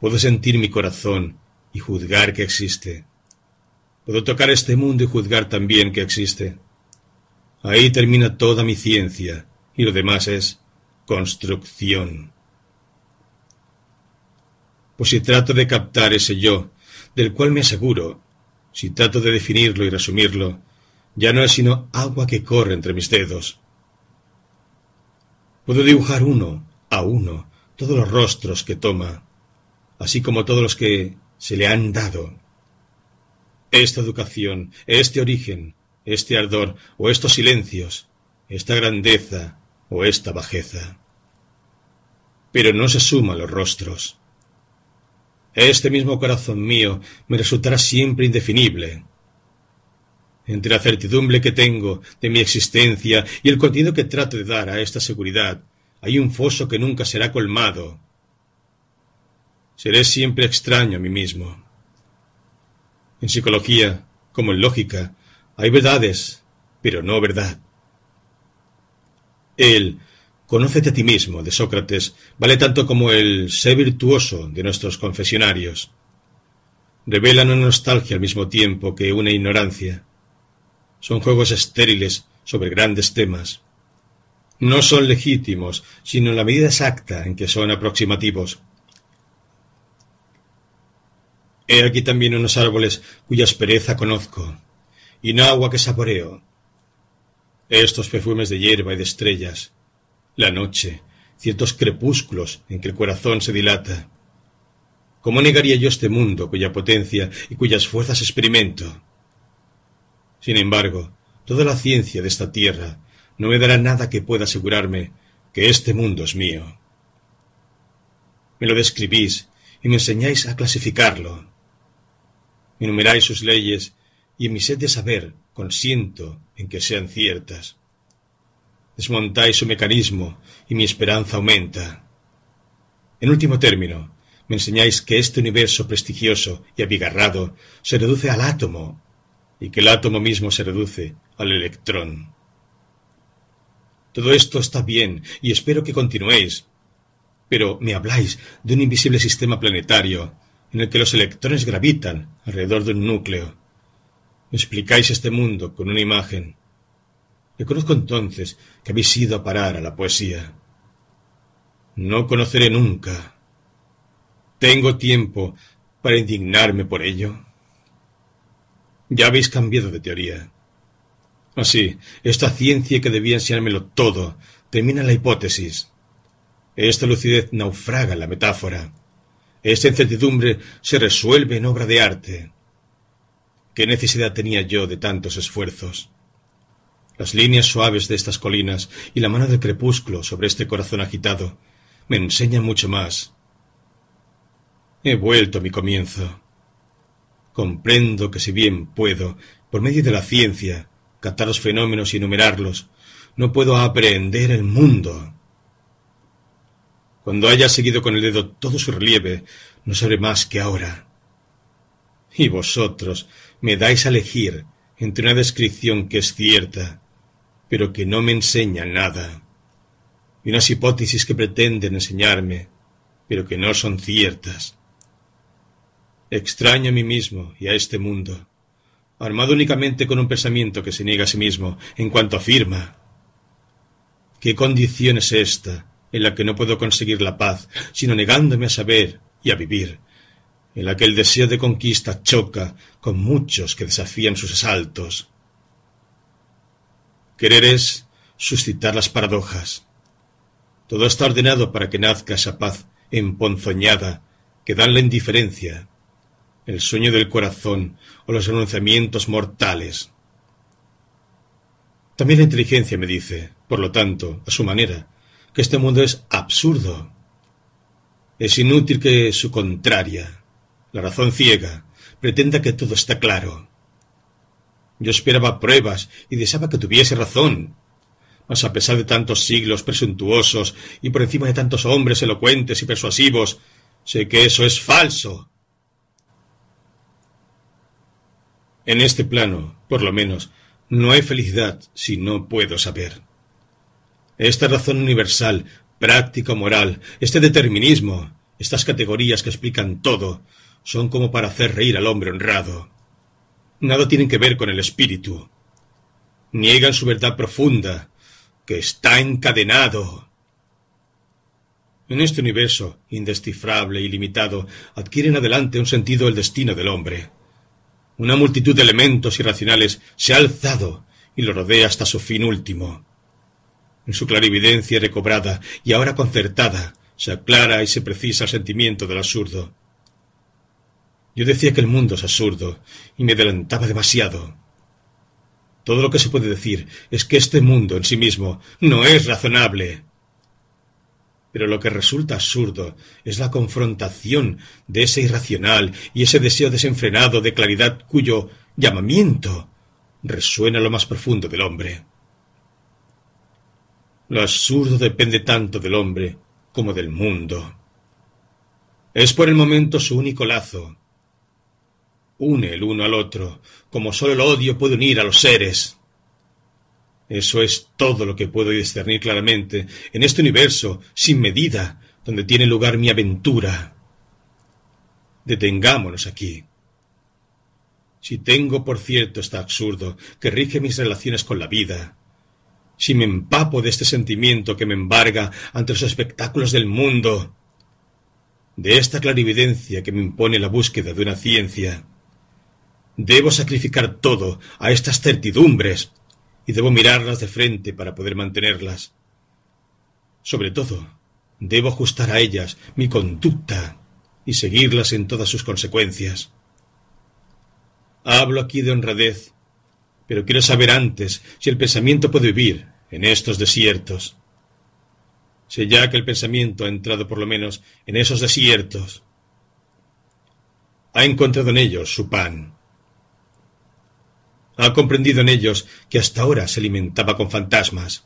Puedo sentir mi corazón y juzgar que existe. Puedo tocar este mundo y juzgar también que existe. Ahí termina toda mi ciencia y lo demás es construcción. Pues si trato de captar ese yo, del cual me aseguro, si trato de definirlo y resumirlo, ya no es sino agua que corre entre mis dedos. Puedo dibujar uno a uno todos los rostros que toma, así como todos los que se le han dado. Esta educación, este origen, este ardor o estos silencios, esta grandeza o esta bajeza. Pero no se suman los rostros. Este mismo corazón mío me resultará siempre indefinible, entre la certidumbre que tengo de mi existencia y el contenido que trato de dar a esta seguridad, hay un foso que nunca será colmado. Seré siempre extraño a mí mismo. En psicología, como en lógica, hay verdades, pero no verdad. El Conócete a ti mismo de Sócrates vale tanto como el sé virtuoso de nuestros confesionarios. Revelan una nostalgia al mismo tiempo que una ignorancia. Son juegos estériles sobre grandes temas. No son legítimos, sino en la medida exacta en que son aproximativos. He aquí también unos árboles cuya aspereza conozco, y no agua que saboreo. Estos perfumes de hierba y de estrellas, la noche, ciertos crepúsculos en que el corazón se dilata. ¿Cómo negaría yo este mundo cuya potencia y cuyas fuerzas experimento? Sin embargo, toda la ciencia de esta tierra no me dará nada que pueda asegurarme que este mundo es mío. Me lo describís y me enseñáis a clasificarlo. Enumeráis sus leyes y en mi sed de saber consiento en que sean ciertas. Desmontáis su mecanismo y mi esperanza aumenta. En último término, me enseñáis que este universo prestigioso y abigarrado se reduce al átomo y que el átomo mismo se reduce al electrón. Todo esto está bien y espero que continuéis, pero me habláis de un invisible sistema planetario en el que los electrones gravitan alrededor de un núcleo. Explicáis este mundo con una imagen. Reconozco entonces que habéis ido a parar a la poesía. No conoceré nunca. ¿Tengo tiempo para indignarme por ello? Ya habéis cambiado de teoría. Así, esta ciencia que debía enseñármelo todo termina en la hipótesis. Esta lucidez naufraga la metáfora. Esta incertidumbre se resuelve en obra de arte. ¿Qué necesidad tenía yo de tantos esfuerzos? Las líneas suaves de estas colinas y la mano del crepúsculo sobre este corazón agitado me enseñan mucho más. He vuelto a mi comienzo. Comprendo que si bien puedo, por medio de la ciencia, captar los fenómenos y enumerarlos, no puedo aprehender el mundo. Cuando haya seguido con el dedo todo su relieve, no sabré más que ahora. Y vosotros me dais a elegir entre una descripción que es cierta, pero que no me enseña nada, y unas hipótesis que pretenden enseñarme, pero que no son ciertas. Extraño a mí mismo y a este mundo, armado únicamente con un pensamiento que se niega a sí mismo en cuanto afirma. ¿Qué condición es esta en la que no puedo conseguir la paz, sino negándome a saber y a vivir, en la que el deseo de conquista choca con muchos que desafían sus asaltos? Querer es suscitar las paradojas. Todo está ordenado para que nazca esa paz emponzoñada que dan la indiferencia, el sueño del corazón o los renunciamientos mortales. También la inteligencia me dice, por lo tanto, a su manera, que este mundo es absurdo. Es inútil que su contraria, la razón ciega, pretenda que todo está claro. Yo esperaba pruebas y deseaba que tuviese razón. Mas a pesar de tantos siglos presuntuosos y por encima de tantos hombres elocuentes y persuasivos, sé que eso es falso. En este plano, por lo menos, no hay felicidad si no puedo saber. Esta razón universal, práctica moral, este determinismo, estas categorías que explican todo, son como para hacer reír al hombre honrado. Nada tienen que ver con el espíritu. Niegan su verdad profunda, que está encadenado. En este universo, indescifrable y limitado, adquiere en adelante un sentido el destino del hombre. Una multitud de elementos irracionales se ha alzado y lo rodea hasta su fin último. En su clarividencia recobrada y ahora concertada, se aclara y se precisa el sentimiento del absurdo. Yo decía que el mundo es absurdo y me adelantaba demasiado. Todo lo que se puede decir es que este mundo en sí mismo no es razonable. Pero lo que resulta absurdo es la confrontación de ese irracional y ese deseo desenfrenado de claridad cuyo llamamiento resuena lo más profundo del hombre. Lo absurdo depende tanto del hombre como del mundo. Es por el momento su único lazo. Une el uno al otro, como sólo el odio puede unir a los seres. Eso es todo lo que puedo discernir claramente en este universo sin medida donde tiene lugar mi aventura. Detengámonos aquí. Si tengo por cierto este absurdo que rige mis relaciones con la vida, si me empapo de este sentimiento que me embarga ante los espectáculos del mundo, de esta clarividencia que me impone la búsqueda de una ciencia, debo sacrificar todo a estas certidumbres y debo mirarlas de frente para poder mantenerlas. Sobre todo, debo ajustar a ellas mi conducta y seguirlas en todas sus consecuencias. Hablo aquí de honradez, pero quiero saber antes si el pensamiento puede vivir en estos desiertos. Sé ya que el pensamiento ha entrado por lo menos en esos desiertos. Ha encontrado en ellos su pan ha comprendido en ellos que hasta ahora se alimentaba con fantasmas.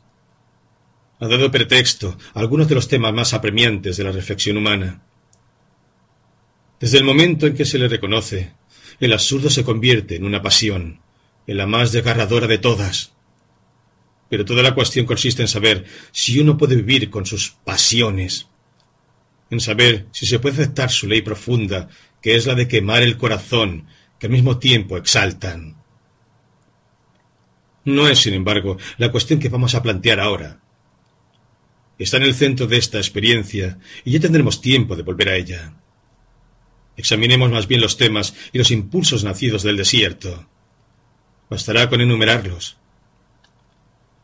Ha dado pretexto a algunos de los temas más apremiantes de la reflexión humana. Desde el momento en que se le reconoce, el absurdo se convierte en una pasión, en la más desgarradora de todas. Pero toda la cuestión consiste en saber si uno puede vivir con sus pasiones, en saber si se puede aceptar su ley profunda, que es la de quemar el corazón, que al mismo tiempo exaltan. No es, sin embargo, la cuestión que vamos a plantear ahora. Está en el centro de esta experiencia y ya tendremos tiempo de volver a ella. Examinemos más bien los temas y los impulsos nacidos del desierto. Bastará con enumerarlos.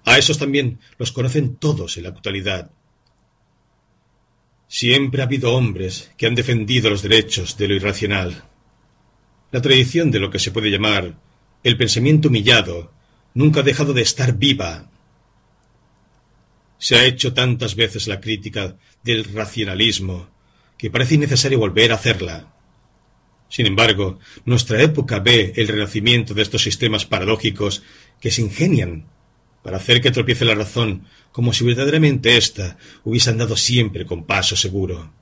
A esos también los conocen todos en la actualidad. Siempre ha habido hombres que han defendido los derechos de lo irracional. La tradición de lo que se puede llamar el pensamiento humillado nunca ha dejado de estar viva. Se ha hecho tantas veces la crítica del racionalismo que parece innecesario volver a hacerla. Sin embargo, nuestra época ve el renacimiento de estos sistemas paradójicos que se ingenian para hacer que tropiece la razón, como si verdaderamente ésta hubiese andado siempre con paso seguro.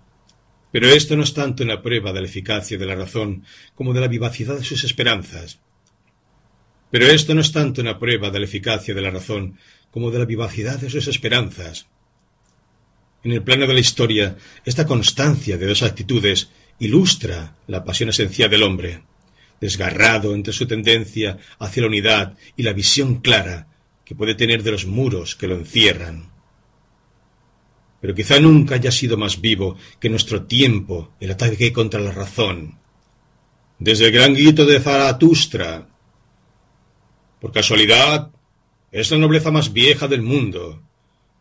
Pero esto no es tanto en la prueba de la eficacia de la razón como de la vivacidad de sus esperanzas. Pero esto no es tanto en la prueba de la eficacia de la razón como de la vivacidad de sus esperanzas. En el plano de la historia, esta constancia de dos actitudes ilustra la pasión esencial del hombre, desgarrado entre su tendencia hacia la unidad y la visión clara que puede tener de los muros que lo encierran. Pero quizá nunca haya sido más vivo que nuestro tiempo el ataque contra la razón. Desde el gran grito de Zaratustra. Por casualidad, es la nobleza más vieja del mundo.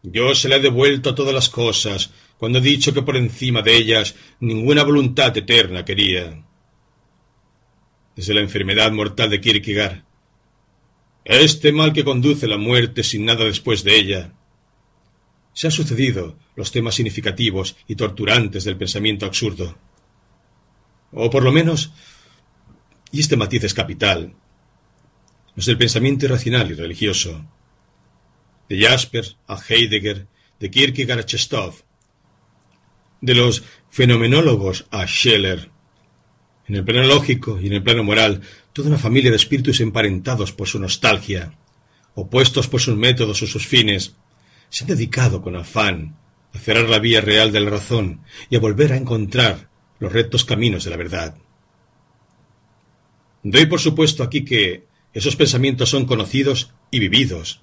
Yo se la he devuelto a todas las cosas, cuando he dicho que por encima de ellas ninguna voluntad eterna quería. Desde la enfermedad mortal de Kierkegaard, este mal que conduce la muerte sin nada después de ella. Se han sucedido los temas significativos y torturantes del pensamiento absurdo. O por lo menos, y este matiz es capital, los del pensamiento irracional y religioso. De Jasper a Heidegger, de Kierkegaard a Chestov, de los fenomenólogos a Scheller, en el plano lógico y en el plano moral, toda una familia de espíritus emparentados por su nostalgia, opuestos por sus métodos o sus fines, se han dedicado con afán a cerrar la vía real de la razón y a volver a encontrar los rectos caminos de la verdad. Doy por supuesto aquí que esos pensamientos son conocidos y vividos.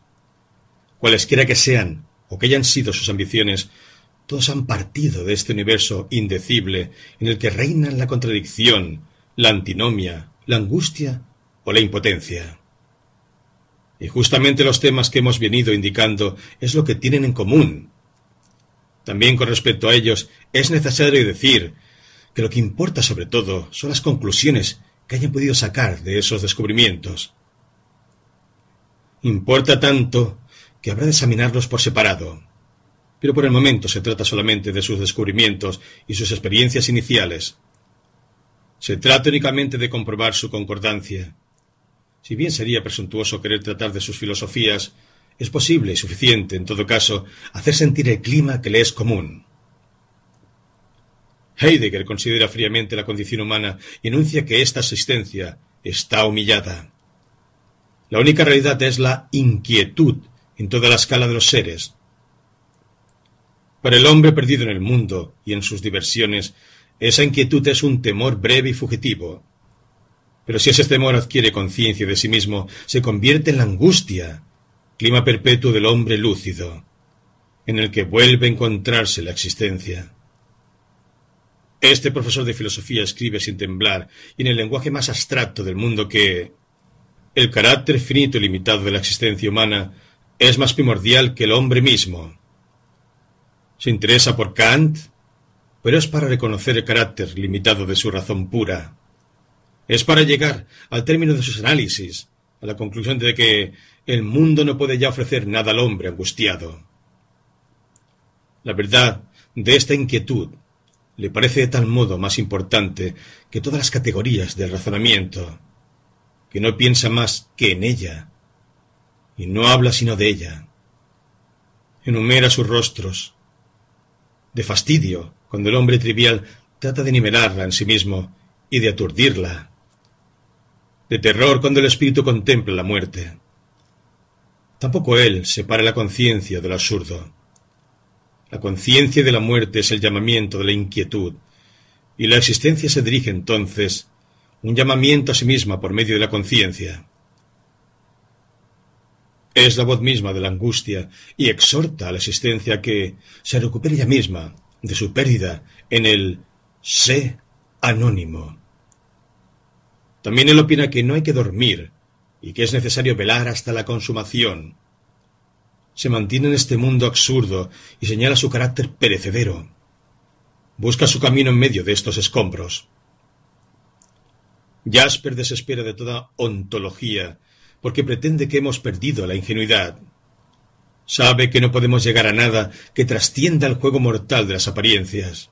Cualesquiera que sean o que hayan sido sus ambiciones, todos han partido de este universo indecible en el que reinan la contradicción, la antinomia, la angustia o la impotencia. Y justamente los temas que hemos venido indicando es lo que tienen en común. También con respecto a ellos es necesario decir que lo que importa sobre todo son las conclusiones que hayan podido sacar de esos descubrimientos. Importa tanto que habrá de examinarlos por separado pero por el momento se trata solamente de sus descubrimientos y sus experiencias iniciales. Se trata únicamente de comprobar su concordancia. Si bien sería presuntuoso querer tratar de sus filosofías, es posible y suficiente, en todo caso, hacer sentir el clima que le es común. Heidegger considera fríamente la condición humana y enuncia que esta existencia está humillada. La única realidad es la inquietud en toda la escala de los seres, para el hombre perdido en el mundo y en sus diversiones, esa inquietud es un temor breve y fugitivo. Pero si ese temor adquiere conciencia de sí mismo, se convierte en la angustia, clima perpetuo del hombre lúcido, en el que vuelve a encontrarse la existencia. Este profesor de filosofía escribe sin temblar y en el lenguaje más abstracto del mundo que el carácter finito y limitado de la existencia humana es más primordial que el hombre mismo se interesa por Kant, pero es para reconocer el carácter limitado de su razón pura. Es para llegar al término de sus análisis, a la conclusión de que el mundo no puede ya ofrecer nada al hombre angustiado. La verdad de esta inquietud le parece de tal modo más importante que todas las categorías del razonamiento, que no piensa más que en ella, y no habla sino de ella. Enumera sus rostros, de fastidio, cuando el hombre trivial trata de nivelarla en sí mismo y de aturdirla, de terror cuando el espíritu contempla la muerte. Tampoco él separa la conciencia del absurdo. La conciencia de la muerte es el llamamiento de la inquietud, y la existencia se dirige entonces un llamamiento a sí misma por medio de la conciencia. Es la voz misma de la angustia y exhorta a la existencia que se recupere ella misma de su pérdida en el sé anónimo. También él opina que no hay que dormir y que es necesario velar hasta la consumación. Se mantiene en este mundo absurdo y señala su carácter perecedero. Busca su camino en medio de estos escombros. Jasper desespera de toda ontología porque pretende que hemos perdido la ingenuidad. Sabe que no podemos llegar a nada que trascienda el juego mortal de las apariencias.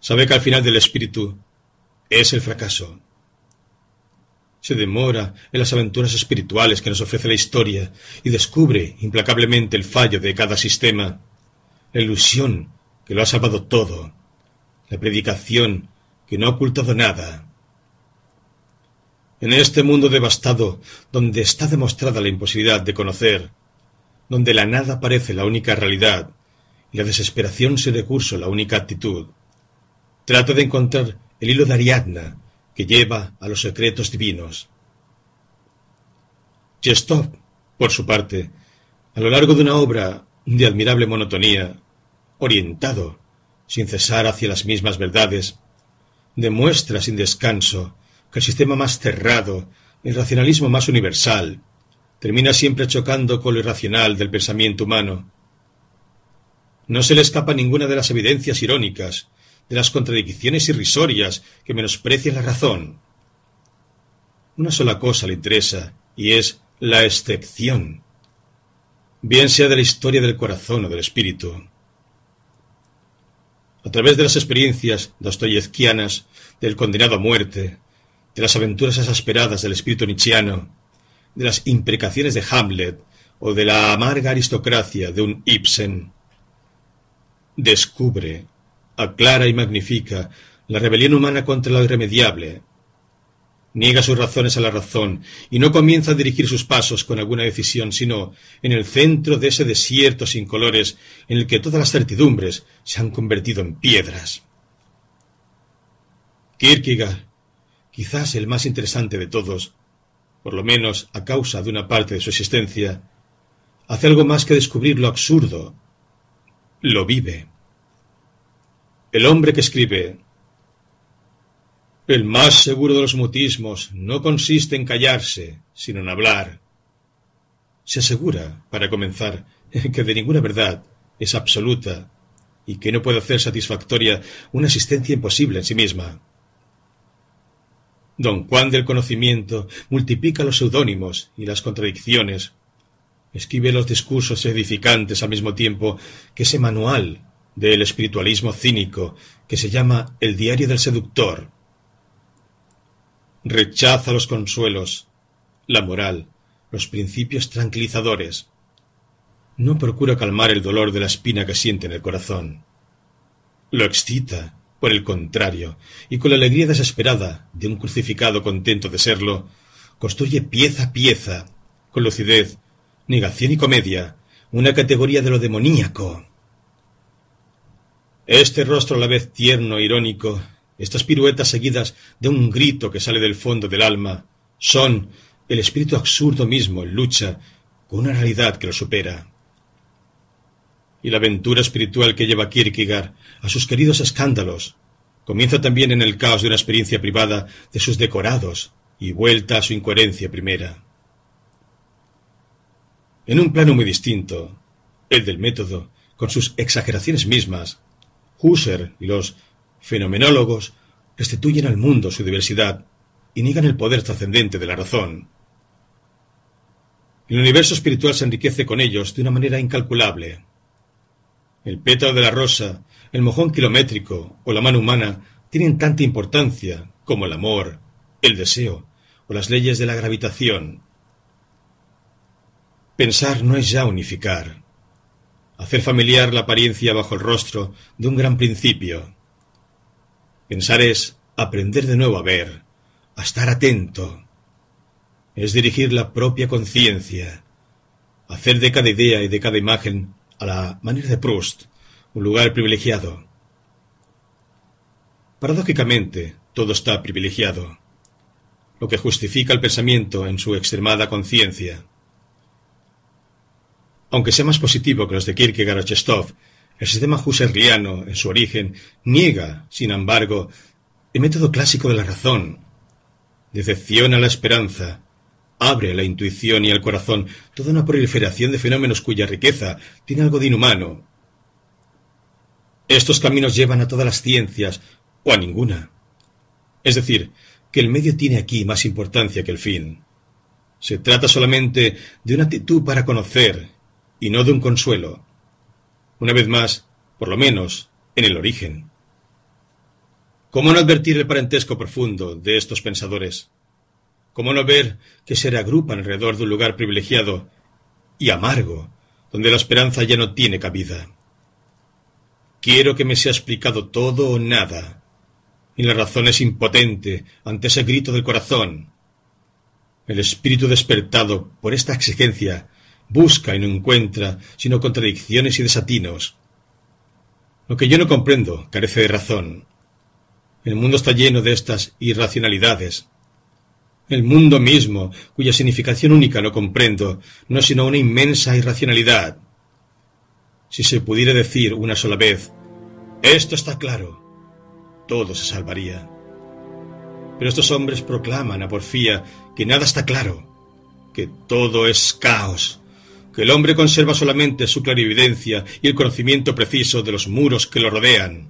Sabe que al final del espíritu es el fracaso. Se demora en las aventuras espirituales que nos ofrece la historia y descubre implacablemente el fallo de cada sistema, la ilusión que lo ha salvado todo, la predicación que no ha ocultado nada. En este mundo devastado, donde está demostrada la imposibilidad de conocer, donde la nada parece la única realidad y la desesperación sin recurso la única actitud, trata de encontrar el hilo de Ariadna que lleva a los secretos divinos. Chestov, por su parte, a lo largo de una obra de admirable monotonía, orientado, sin cesar hacia las mismas verdades, demuestra sin descanso que el sistema más cerrado, el racionalismo más universal, termina siempre chocando con lo irracional del pensamiento humano. No se le escapa ninguna de las evidencias irónicas, de las contradicciones irrisorias que menosprecian la razón. Una sola cosa le interesa, y es la excepción, bien sea de la historia del corazón o del espíritu. A través de las experiencias dostoyevskianas del condenado a muerte, de las aventuras exasperadas del espíritu nietzscheano, de las imprecaciones de Hamlet o de la amarga aristocracia de un Ibsen, descubre, aclara y magnifica la rebelión humana contra lo irremediable, niega sus razones a la razón y no comienza a dirigir sus pasos con alguna decisión, sino en el centro de ese desierto sin colores en el que todas las certidumbres se han convertido en piedras. Kierkegaard, quizás el más interesante de todos, por lo menos a causa de una parte de su existencia, hace algo más que descubrir lo absurdo, lo vive. El hombre que escribe el más seguro de los mutismos no consiste en callarse, sino en hablar. Se asegura, para comenzar, que de ninguna verdad es absoluta y que no puede hacer satisfactoria una existencia imposible en sí misma. Don Juan del Conocimiento multiplica los seudónimos y las contradicciones, escribe los discursos edificantes al mismo tiempo que ese manual del espiritualismo cínico que se llama El Diario del Seductor, Rechaza los consuelos, la moral, los principios tranquilizadores. No procura calmar el dolor de la espina que siente en el corazón. Lo excita, por el contrario, y con la alegría desesperada de un crucificado contento de serlo, construye pieza a pieza, con lucidez, negación y comedia, una categoría de lo demoníaco. Este rostro a la vez tierno e irónico estas piruetas seguidas de un grito que sale del fondo del alma son el espíritu absurdo mismo en lucha con una realidad que lo supera. Y la aventura espiritual que lleva Kierkegaard a sus queridos escándalos comienza también en el caos de una experiencia privada de sus decorados y vuelta a su incoherencia primera. En un plano muy distinto, el del método, con sus exageraciones mismas, Husserl y los fenomenólogos restituyen al mundo su diversidad y niegan el poder trascendente de la razón. El universo espiritual se enriquece con ellos de una manera incalculable. El pétalo de la rosa, el mojón kilométrico o la mano humana tienen tanta importancia como el amor, el deseo o las leyes de la gravitación. Pensar no es ya unificar, hacer familiar la apariencia bajo el rostro de un gran principio. Pensar es aprender de nuevo a ver, a estar atento. Es dirigir la propia conciencia, hacer de cada idea y de cada imagen, a la manera de Proust, un lugar privilegiado. Paradójicamente, todo está privilegiado, lo que justifica el pensamiento en su extremada conciencia. Aunque sea más positivo que los de Kierkegaard o Chestov, el sistema husserliano, en su origen, niega, sin embargo, el método clásico de la razón. Decepciona la esperanza, abre la intuición y el corazón toda una proliferación de fenómenos cuya riqueza tiene algo de inhumano. Estos caminos llevan a todas las ciencias, o a ninguna. Es decir, que el medio tiene aquí más importancia que el fin. Se trata solamente de una actitud para conocer, y no de un consuelo. Una vez más, por lo menos, en el origen. ¿Cómo no advertir el parentesco profundo de estos pensadores? ¿Cómo no ver que se reagrupan alrededor de un lugar privilegiado y amargo, donde la esperanza ya no tiene cabida? Quiero que me sea explicado todo o nada, y la razón es impotente ante ese grito del corazón. El espíritu despertado por esta exigencia busca y no encuentra sino contradicciones y desatinos. Lo que yo no comprendo carece de razón. El mundo está lleno de estas irracionalidades, el mundo mismo, cuya significación única no comprendo, no es sino una inmensa irracionalidad. Si se pudiera decir una sola vez, esto está claro, todo se salvaría. Pero estos hombres proclaman a porfía que nada está claro, que todo es caos, que el hombre conserva solamente su clarividencia y el conocimiento preciso de los muros que lo rodean.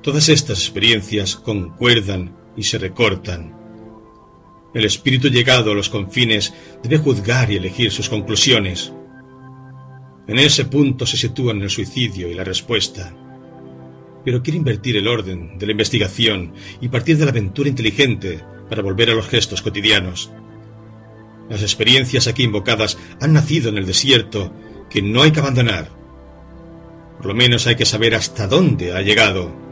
Todas estas experiencias concuerdan y se recortan. El espíritu llegado a los confines debe juzgar y elegir sus conclusiones. En ese punto se sitúan el suicidio y la respuesta. Pero quiere invertir el orden de la investigación y partir de la aventura inteligente para volver a los gestos cotidianos. Las experiencias aquí invocadas han nacido en el desierto que no hay que abandonar. Por lo menos hay que saber hasta dónde ha llegado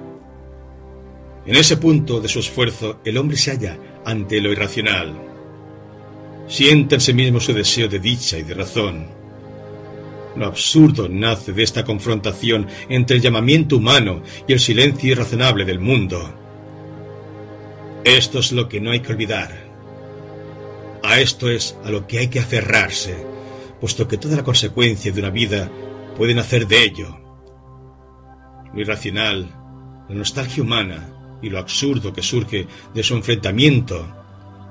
en ese punto de su esfuerzo, el hombre se halla ante lo irracional. Siente en sí mismo su deseo de dicha y de razón. Lo absurdo nace de esta confrontación entre el llamamiento humano y el silencio irrazonable del mundo. Esto es lo que no hay que olvidar. A esto es a lo que hay que aferrarse, puesto que toda la consecuencia de una vida puede nacer de ello. Lo irracional, la nostalgia humana, y lo absurdo que surge de su enfrentamiento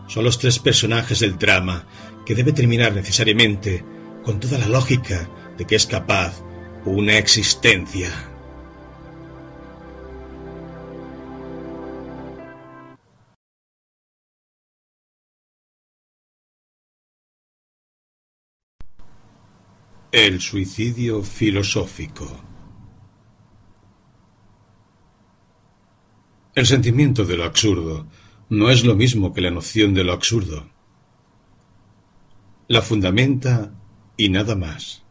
son los tres personajes del drama que debe terminar necesariamente con toda la lógica de que es capaz una existencia. El suicidio filosófico El sentimiento de lo absurdo no es lo mismo que la noción de lo absurdo. La fundamenta y nada más.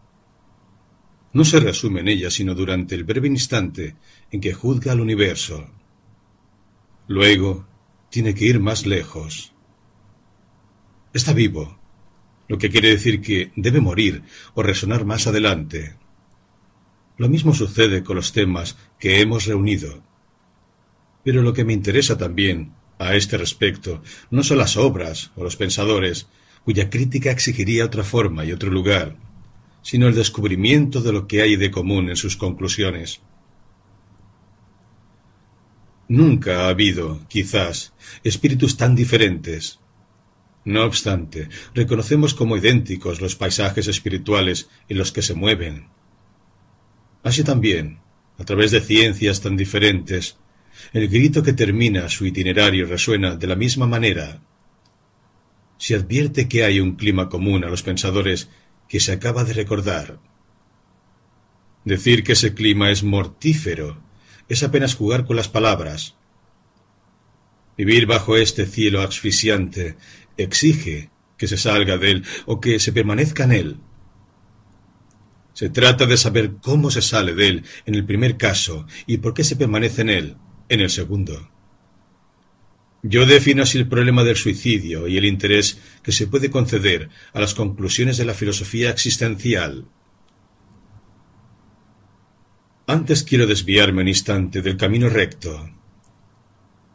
No se resume en ella sino durante el breve instante en que juzga al universo. Luego tiene que ir más lejos. Está vivo, lo que quiere decir que debe morir o resonar más adelante. Lo mismo sucede con los temas que hemos reunido. Pero lo que me interesa también, a este respecto, no son las obras o los pensadores, cuya crítica exigiría otra forma y otro lugar, sino el descubrimiento de lo que hay de común en sus conclusiones. Nunca ha habido, quizás, espíritus tan diferentes. No obstante, reconocemos como idénticos los paisajes espirituales en los que se mueven. Así también, a través de ciencias tan diferentes, el grito que termina su itinerario resuena de la misma manera. Se advierte que hay un clima común a los pensadores que se acaba de recordar. Decir que ese clima es mortífero es apenas jugar con las palabras. Vivir bajo este cielo asfixiante exige que se salga de él o que se permanezca en él. Se trata de saber cómo se sale de él en el primer caso y por qué se permanece en él en el segundo. Yo defino así el problema del suicidio y el interés que se puede conceder a las conclusiones de la filosofía existencial. Antes quiero desviarme un instante del camino recto.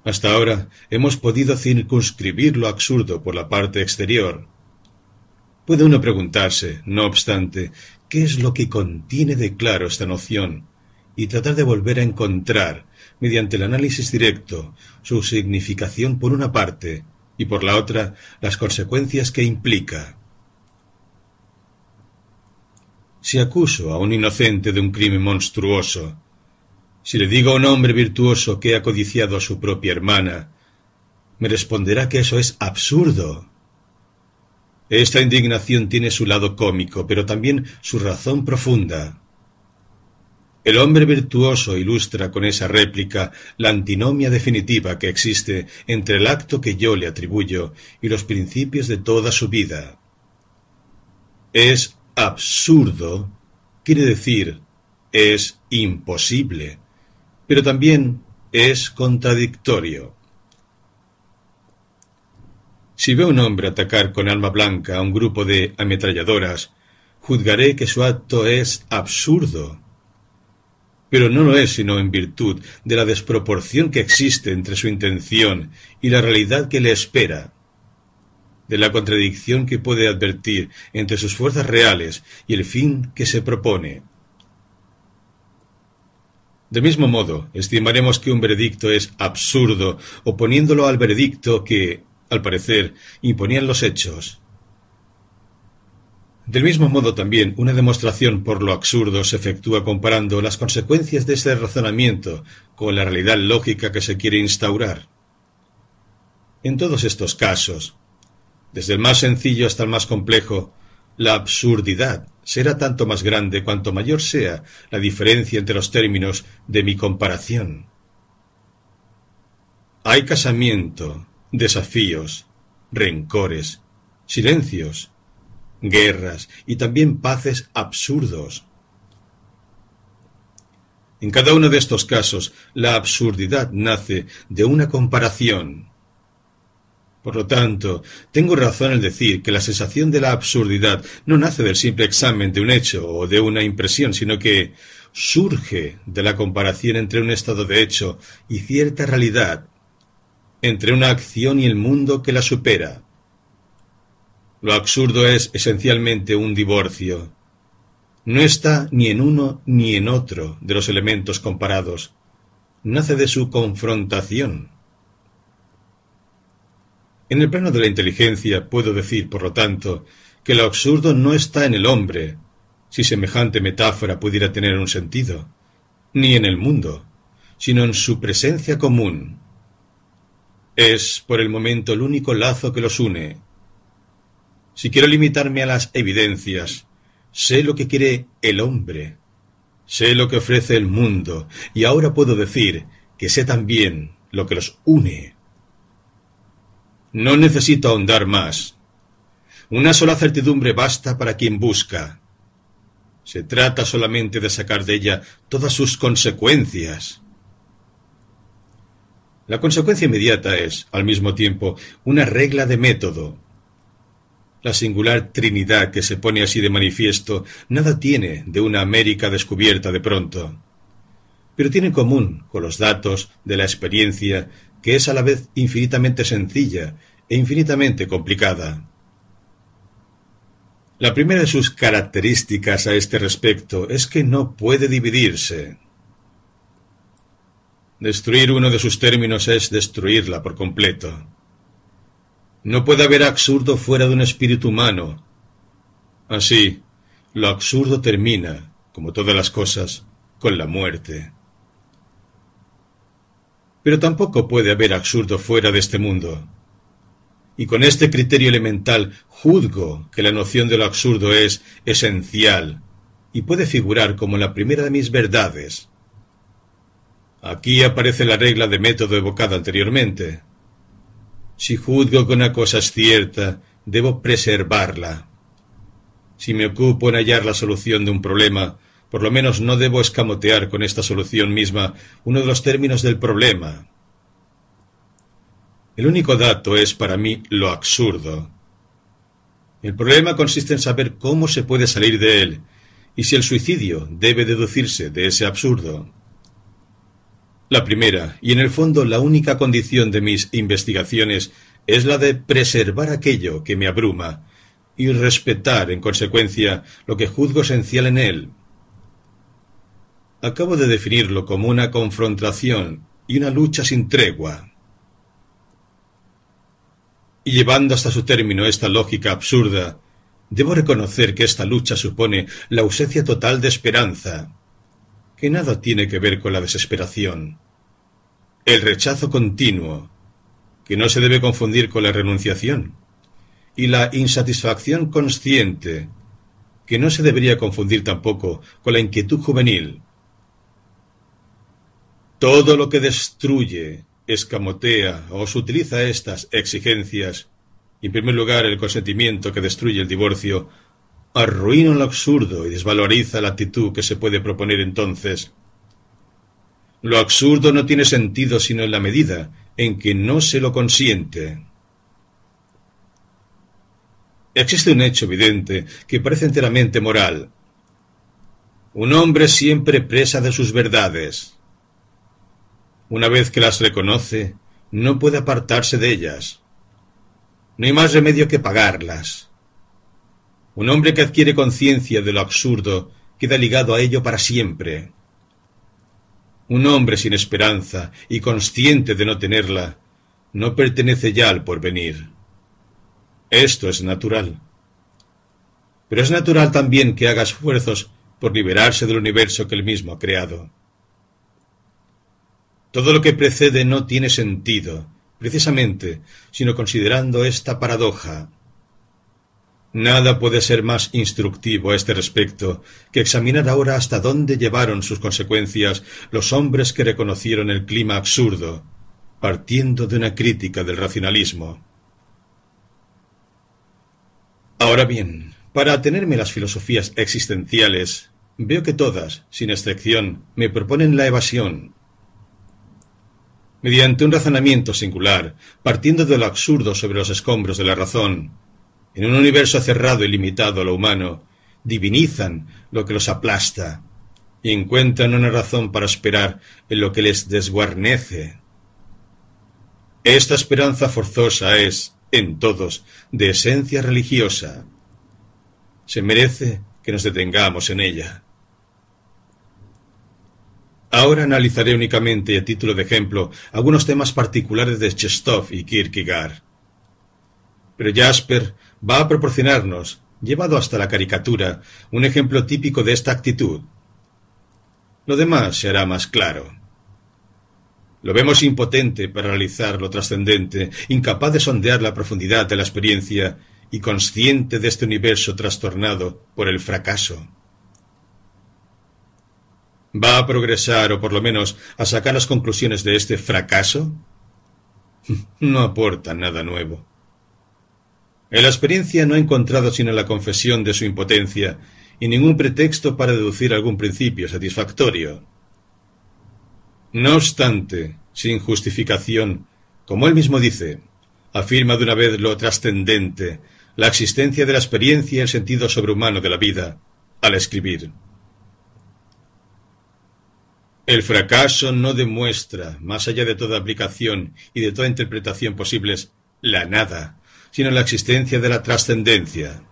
Hasta ahora hemos podido circunscribir lo absurdo por la parte exterior. Puede uno preguntarse, no obstante, qué es lo que contiene de claro esta noción y tratar de volver a encontrar mediante el análisis directo, su significación por una parte y por la otra las consecuencias que implica. Si acuso a un inocente de un crimen monstruoso, si le digo a un hombre virtuoso que ha codiciado a su propia hermana, me responderá que eso es absurdo. Esta indignación tiene su lado cómico, pero también su razón profunda. El hombre virtuoso ilustra con esa réplica la antinomia definitiva que existe entre el acto que yo le atribuyo y los principios de toda su vida. Es absurdo, quiere decir, es imposible, pero también es contradictorio. Si veo a un hombre atacar con arma blanca a un grupo de ametralladoras, juzgaré que su acto es absurdo pero no lo es sino en virtud de la desproporción que existe entre su intención y la realidad que le espera, de la contradicción que puede advertir entre sus fuerzas reales y el fin que se propone. De mismo modo, estimaremos que un veredicto es absurdo oponiéndolo al veredicto que, al parecer, imponían los hechos. Del mismo modo también, una demostración por lo absurdo se efectúa comparando las consecuencias de ese razonamiento con la realidad lógica que se quiere instaurar. En todos estos casos, desde el más sencillo hasta el más complejo, la absurdidad será tanto más grande cuanto mayor sea la diferencia entre los términos de mi comparación. Hay casamiento, desafíos, rencores, silencios, guerras y también paces absurdos. En cada uno de estos casos, la absurdidad nace de una comparación. Por lo tanto, tengo razón al decir que la sensación de la absurdidad no nace del simple examen de un hecho o de una impresión, sino que surge de la comparación entre un estado de hecho y cierta realidad, entre una acción y el mundo que la supera. Lo absurdo es esencialmente un divorcio. No está ni en uno ni en otro de los elementos comparados. Nace de su confrontación. En el plano de la inteligencia puedo decir, por lo tanto, que lo absurdo no está en el hombre, si semejante metáfora pudiera tener un sentido, ni en el mundo, sino en su presencia común. Es, por el momento, el único lazo que los une, si quiero limitarme a las evidencias, sé lo que quiere el hombre, sé lo que ofrece el mundo, y ahora puedo decir que sé también lo que los une. No necesito ahondar más. Una sola certidumbre basta para quien busca. Se trata solamente de sacar de ella todas sus consecuencias. La consecuencia inmediata es, al mismo tiempo, una regla de método, la singular Trinidad que se pone así de manifiesto nada tiene de una América descubierta de pronto, pero tiene en común con los datos de la experiencia que es a la vez infinitamente sencilla e infinitamente complicada. La primera de sus características a este respecto es que no puede dividirse. Destruir uno de sus términos es destruirla por completo. No puede haber absurdo fuera de un espíritu humano. Así, lo absurdo termina, como todas las cosas, con la muerte. Pero tampoco puede haber absurdo fuera de este mundo. Y con este criterio elemental juzgo que la noción de lo absurdo es esencial y puede figurar como la primera de mis verdades. Aquí aparece la regla de método evocada anteriormente. Si juzgo que una cosa es cierta, debo preservarla. Si me ocupo en hallar la solución de un problema, por lo menos no debo escamotear con esta solución misma uno de los términos del problema. El único dato es para mí lo absurdo. El problema consiste en saber cómo se puede salir de él y si el suicidio debe deducirse de ese absurdo. La primera, y en el fondo la única condición de mis investigaciones, es la de preservar aquello que me abruma y respetar, en consecuencia, lo que juzgo esencial en él. Acabo de definirlo como una confrontación y una lucha sin tregua. Y llevando hasta su término esta lógica absurda, debo reconocer que esta lucha supone la ausencia total de esperanza, que nada tiene que ver con la desesperación. El rechazo continuo, que no se debe confundir con la renunciación, y la insatisfacción consciente, que no se debería confundir tampoco con la inquietud juvenil, Todo lo que destruye, escamotea o se utiliza estas exigencias, en primer lugar el consentimiento que destruye el divorcio, arruina lo absurdo y desvaloriza la actitud que se puede proponer entonces. Lo absurdo no tiene sentido sino en la medida en que no se lo consiente. Existe un hecho evidente que parece enteramente moral. Un hombre siempre presa de sus verdades. Una vez que las reconoce, no puede apartarse de ellas. No hay más remedio que pagarlas. Un hombre que adquiere conciencia de lo absurdo queda ligado a ello para siempre. Un hombre sin esperanza y consciente de no tenerla, no pertenece ya al porvenir. Esto es natural. Pero es natural también que haga esfuerzos por liberarse del universo que él mismo ha creado. Todo lo que precede no tiene sentido, precisamente, sino considerando esta paradoja. Nada puede ser más instructivo a este respecto que examinar ahora hasta dónde llevaron sus consecuencias los hombres que reconocieron el clima absurdo, partiendo de una crítica del racionalismo. Ahora bien, para atenerme a las filosofías existenciales, veo que todas, sin excepción, me proponen la evasión. Mediante un razonamiento singular, partiendo de lo absurdo sobre los escombros de la razón, en un universo cerrado y limitado a lo humano, divinizan lo que los aplasta y encuentran una razón para esperar en lo que les desguarnece. Esta esperanza forzosa es, en todos, de esencia religiosa. Se merece que nos detengamos en ella. Ahora analizaré únicamente, a título de ejemplo, algunos temas particulares de Chestov y Kierkegaard. Pero Jasper va a proporcionarnos, llevado hasta la caricatura, un ejemplo típico de esta actitud. Lo demás se hará más claro. Lo vemos impotente para realizar lo trascendente, incapaz de sondear la profundidad de la experiencia y consciente de este universo trastornado por el fracaso. ¿Va a progresar o por lo menos a sacar las conclusiones de este fracaso? No aporta nada nuevo. En la experiencia no ha encontrado sino la confesión de su impotencia y ningún pretexto para deducir algún principio satisfactorio. No obstante, sin justificación, como él mismo dice, afirma de una vez lo trascendente, la existencia de la experiencia y el sentido sobrehumano de la vida, al escribir. El fracaso no demuestra, más allá de toda aplicación y de toda interpretación posibles, la nada, sino la existencia de la trascendencia.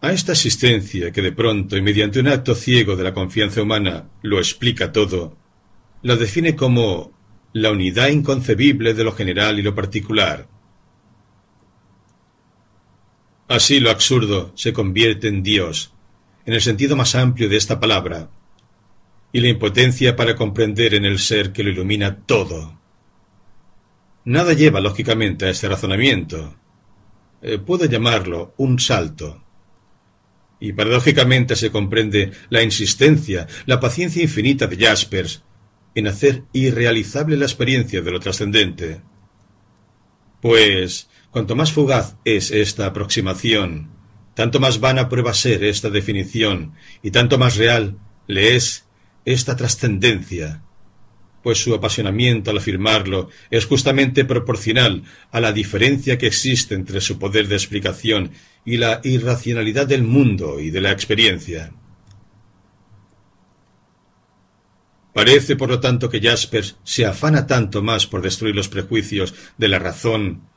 A esta existencia que de pronto y mediante un acto ciego de la confianza humana lo explica todo, lo define como la unidad inconcebible de lo general y lo particular. Así lo absurdo se convierte en Dios, en el sentido más amplio de esta palabra, y la impotencia para comprender en el ser que lo ilumina todo. Nada lleva lógicamente a este razonamiento. Eh, puedo llamarlo un salto y paradójicamente se comprende la insistencia, la paciencia infinita de Jaspers en hacer irrealizable la experiencia de lo trascendente. Pues, cuanto más fugaz es esta aproximación, tanto más vana prueba ser esta definición, y tanto más real le es esta trascendencia, pues su apasionamiento al afirmarlo es justamente proporcional a la diferencia que existe entre su poder de explicación y la irracionalidad del mundo y de la experiencia. Parece, por lo tanto, que Jaspers se afana tanto más por destruir los prejuicios de la razón,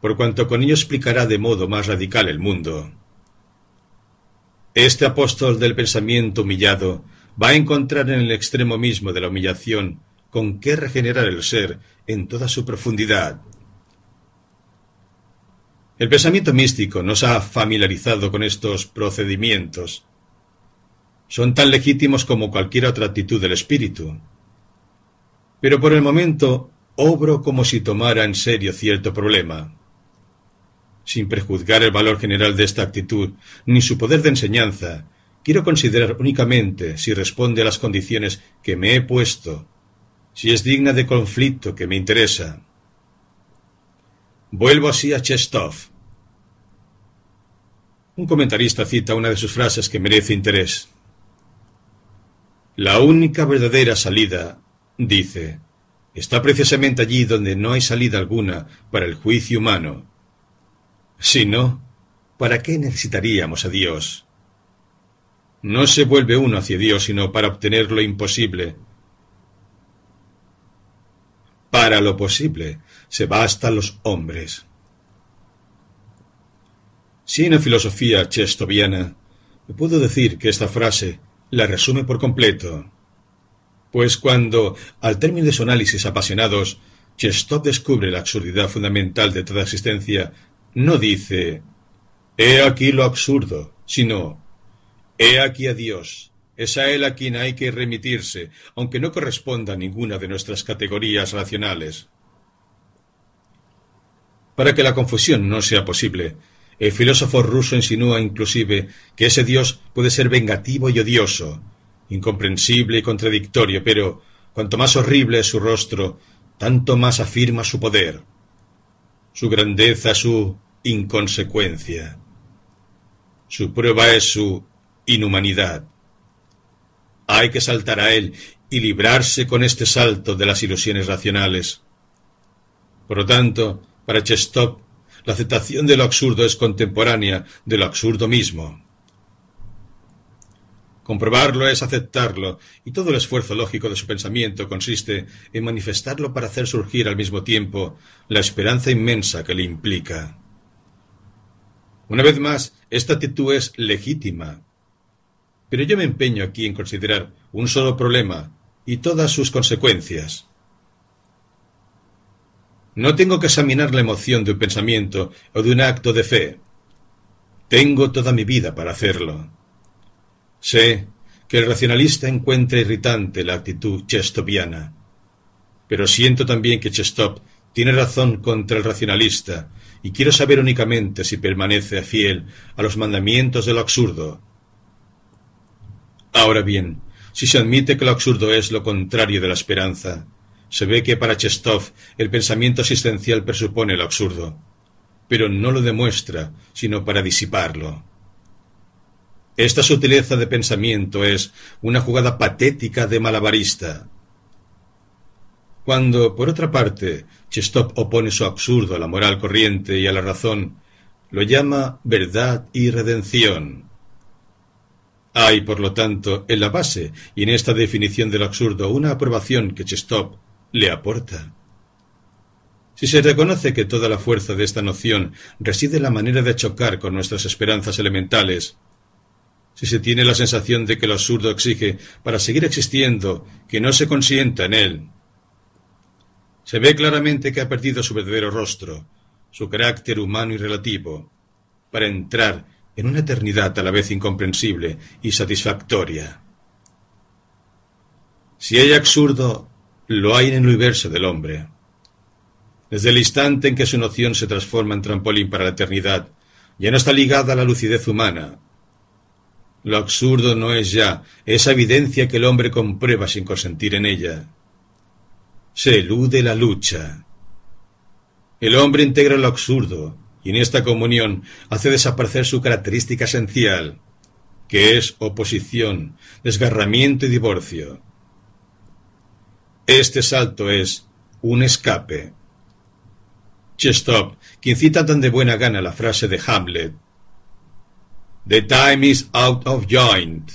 por cuanto con ello explicará de modo más radical el mundo. Este apóstol del pensamiento humillado va a encontrar en el extremo mismo de la humillación con qué regenerar el ser en toda su profundidad. El pensamiento místico nos ha familiarizado con estos procedimientos. Son tan legítimos como cualquier otra actitud del espíritu. Pero por el momento obro como si tomara en serio cierto problema. Sin prejuzgar el valor general de esta actitud, ni su poder de enseñanza, quiero considerar únicamente si responde a las condiciones que me he puesto, si es digna de conflicto que me interesa. Vuelvo así a Chestov. Un comentarista cita una de sus frases que merece interés. La única verdadera salida, dice, está precisamente allí donde no hay salida alguna para el juicio humano. Si no, ¿para qué necesitaríamos a Dios? No se vuelve uno hacia Dios sino para obtener lo imposible. Para lo posible se hasta los hombres. Si en la filosofía chestoviana puedo decir que esta frase la resume por completo, pues cuando, al término de su análisis apasionados, Chestov descubre la absurdidad fundamental de toda existencia, no dice He aquí lo absurdo, sino He aquí a Dios. Es a Él a quien hay que remitirse, aunque no corresponda a ninguna de nuestras categorías racionales. Para que la confusión no sea posible, el filósofo ruso insinúa inclusive que ese Dios puede ser vengativo y odioso, incomprensible y contradictorio, pero cuanto más horrible es su rostro, tanto más afirma su poder, su grandeza, su inconsecuencia. Su prueba es su inhumanidad. Hay que saltar a él y librarse con este salto de las ilusiones racionales. Por lo tanto, para Chestop, la aceptación de lo absurdo es contemporánea de lo absurdo mismo. Comprobarlo es aceptarlo, y todo el esfuerzo lógico de su pensamiento consiste en manifestarlo para hacer surgir al mismo tiempo la esperanza inmensa que le implica. Una vez más, esta actitud es legítima. Pero yo me empeño aquí en considerar un solo problema y todas sus consecuencias. No tengo que examinar la emoción de un pensamiento o de un acto de fe. Tengo toda mi vida para hacerlo. Sé que el racionalista encuentra irritante la actitud chestopiana, pero siento también que Chestop tiene razón contra el racionalista y quiero saber únicamente si permanece fiel a los mandamientos de lo absurdo. Ahora bien, si se admite que lo absurdo es lo contrario de la esperanza, se ve que para Chestov el pensamiento existencial presupone lo absurdo, pero no lo demuestra, sino para disiparlo. Esta sutileza de pensamiento es una jugada patética de malabarista, cuando, por otra parte, Chestop opone su absurdo a la moral corriente y a la razón, lo llama verdad y redención. Hay, por lo tanto, en la base y en esta definición del absurdo una aprobación que Chestop le aporta. Si se reconoce que toda la fuerza de esta noción reside en la manera de chocar con nuestras esperanzas elementales, si se tiene la sensación de que lo absurdo exige, para seguir existiendo, que no se consienta en él, se ve claramente que ha perdido su verdadero rostro, su carácter humano y relativo, para entrar en una eternidad a la vez incomprensible y satisfactoria. Si hay absurdo, lo hay en el universo del hombre. Desde el instante en que su noción se transforma en trampolín para la eternidad, ya no está ligada a la lucidez humana. Lo absurdo no es ya esa evidencia que el hombre comprueba sin consentir en ella se elude la lucha. El hombre integra lo absurdo y en esta comunión hace desaparecer su característica esencial, que es oposición, desgarramiento y divorcio. Este salto es un escape. Chestop, quien cita tan de buena gana la frase de Hamlet, The time is out of joint,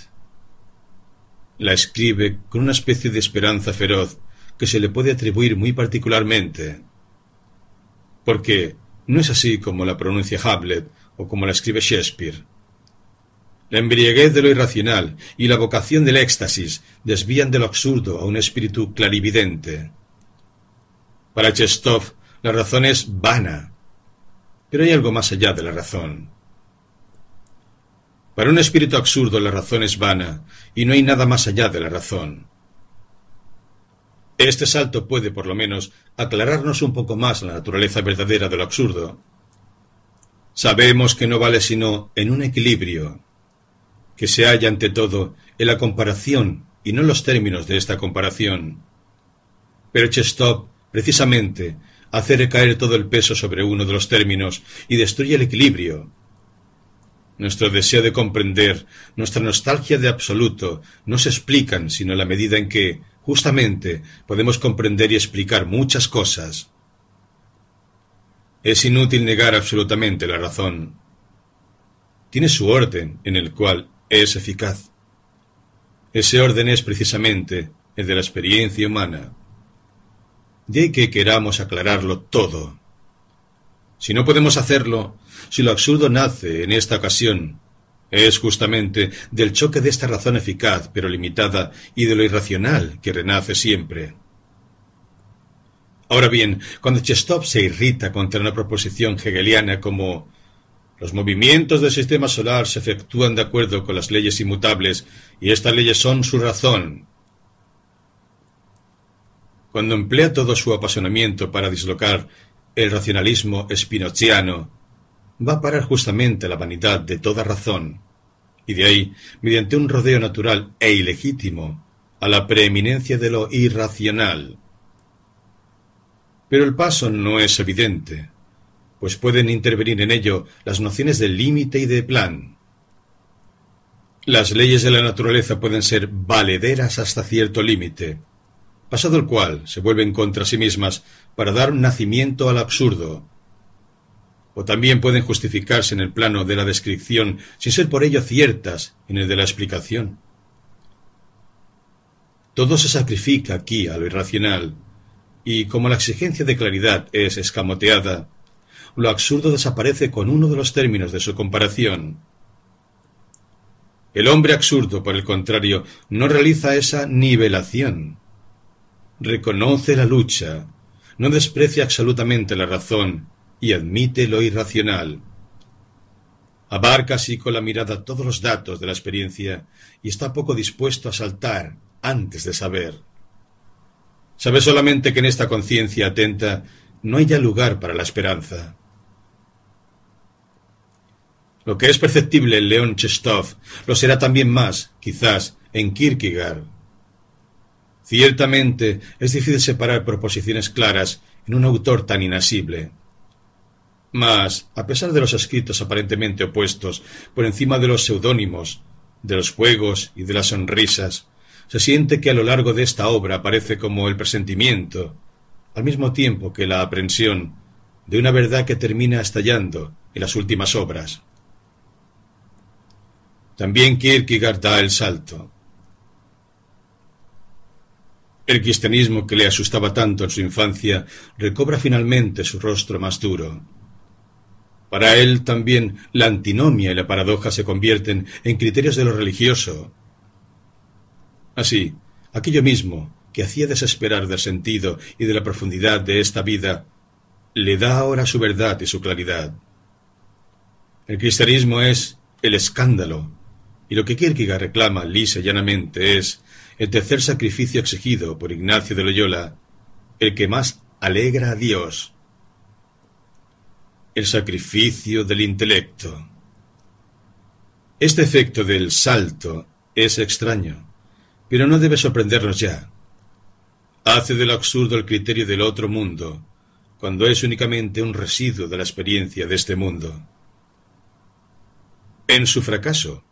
la escribe con una especie de esperanza feroz que se le puede atribuir muy particularmente. Porque no es así como la pronuncia Hamlet o como la escribe Shakespeare. La embriaguez de lo irracional y la vocación del éxtasis desvían de lo absurdo a un espíritu clarividente. Para Chestov, la razón es vana, pero hay algo más allá de la razón. Para un espíritu absurdo la razón es vana, y no hay nada más allá de la razón. Este salto puede, por lo menos, aclararnos un poco más la naturaleza verdadera de lo absurdo. Sabemos que no vale sino en un equilibrio, que se halla ante todo en la comparación y no en los términos de esta comparación. Pero Chestov, precisamente, hace recaer todo el peso sobre uno de los términos y destruye el equilibrio. Nuestro deseo de comprender, nuestra nostalgia de absoluto, no se explican sino en la medida en que, justamente, podemos comprender y explicar muchas cosas. Es inútil negar absolutamente la razón. Tiene su orden en el cual es eficaz. Ese orden es precisamente el de la experiencia humana. De que queramos aclararlo todo. Si no podemos hacerlo, si lo absurdo nace en esta ocasión, es justamente del choque de esta razón eficaz pero limitada y de lo irracional que renace siempre. Ahora bien, cuando Chestov se irrita contra una proposición hegeliana como los movimientos del sistema solar se efectúan de acuerdo con las leyes inmutables y estas leyes son su razón. Cuando emplea todo su apasionamiento para dislocar el racionalismo spinoziano, va a parar justamente la vanidad de toda razón, y de ahí, mediante un rodeo natural e ilegítimo, a la preeminencia de lo irracional. Pero el paso no es evidente, pues pueden intervenir en ello las nociones de límite y de plan. Las leyes de la naturaleza pueden ser valederas hasta cierto límite, pasado el cual se vuelven contra sí mismas para dar nacimiento al absurdo. O también pueden justificarse en el plano de la descripción sin ser por ello ciertas en el de la explicación. Todo se sacrifica aquí a lo irracional, y como la exigencia de claridad es escamoteada, lo absurdo desaparece con uno de los términos de su comparación. El hombre absurdo, por el contrario, no realiza esa nivelación. Reconoce la lucha, no desprecia absolutamente la razón y admite lo irracional. Abarca así con la mirada todos los datos de la experiencia y está poco dispuesto a saltar antes de saber. Sabe solamente que en esta conciencia atenta no hay ya lugar para la esperanza. Lo que es perceptible en León Chestov lo será también más, quizás, en Kierkegaard. Ciertamente es difícil separar proposiciones claras en un autor tan inasible. Mas, a pesar de los escritos aparentemente opuestos, por encima de los seudónimos, de los juegos y de las sonrisas, se siente que a lo largo de esta obra aparece como el presentimiento, al mismo tiempo que la aprensión, de una verdad que termina estallando en las últimas obras. También Kierkegaard da el salto. El cristianismo que le asustaba tanto en su infancia recobra finalmente su rostro más duro. Para él también la antinomia y la paradoja se convierten en criterios de lo religioso, Así, aquello mismo que hacía desesperar del sentido y de la profundidad de esta vida, le da ahora su verdad y su claridad. El cristianismo es el escándalo, y lo que Kierkegaard reclama lisa y llanamente es el tercer sacrificio exigido por Ignacio de Loyola, el que más alegra a Dios, el sacrificio del intelecto. Este efecto del salto es extraño pero no debe sorprendernos ya. Hace del absurdo el criterio del otro mundo, cuando es únicamente un residuo de la experiencia de este mundo. En su fracaso,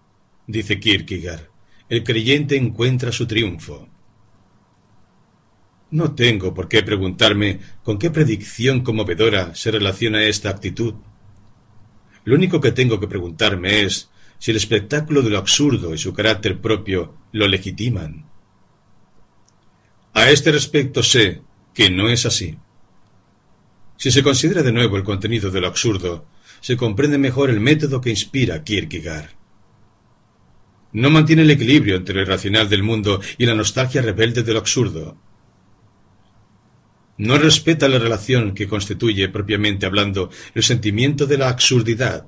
dice Kierkegaard, el creyente encuentra su triunfo. No tengo por qué preguntarme con qué predicción conmovedora se relaciona esta actitud. Lo único que tengo que preguntarme es si el espectáculo de lo absurdo y su carácter propio lo legitiman. A este respecto sé que no es así. Si se considera de nuevo el contenido de lo absurdo, se comprende mejor el método que inspira Kierkegaard. No mantiene el equilibrio entre lo irracional del mundo y la nostalgia rebelde de lo absurdo. No respeta la relación que constituye, propiamente hablando, el sentimiento de la absurdidad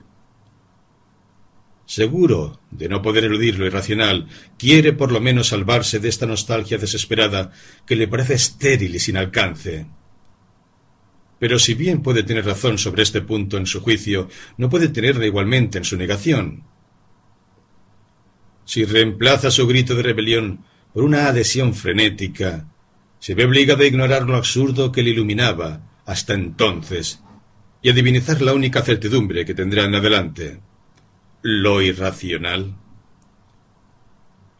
seguro de no poder eludir lo irracional, quiere por lo menos salvarse de esta nostalgia desesperada que le parece estéril y sin alcance. Pero si bien puede tener razón sobre este punto en su juicio, no puede tenerla igualmente en su negación. si reemplaza su grito de rebelión por una adhesión frenética, se ve obligado a ignorar lo absurdo que le iluminaba hasta entonces y a divinizar la única certidumbre que tendrá en adelante, lo irracional.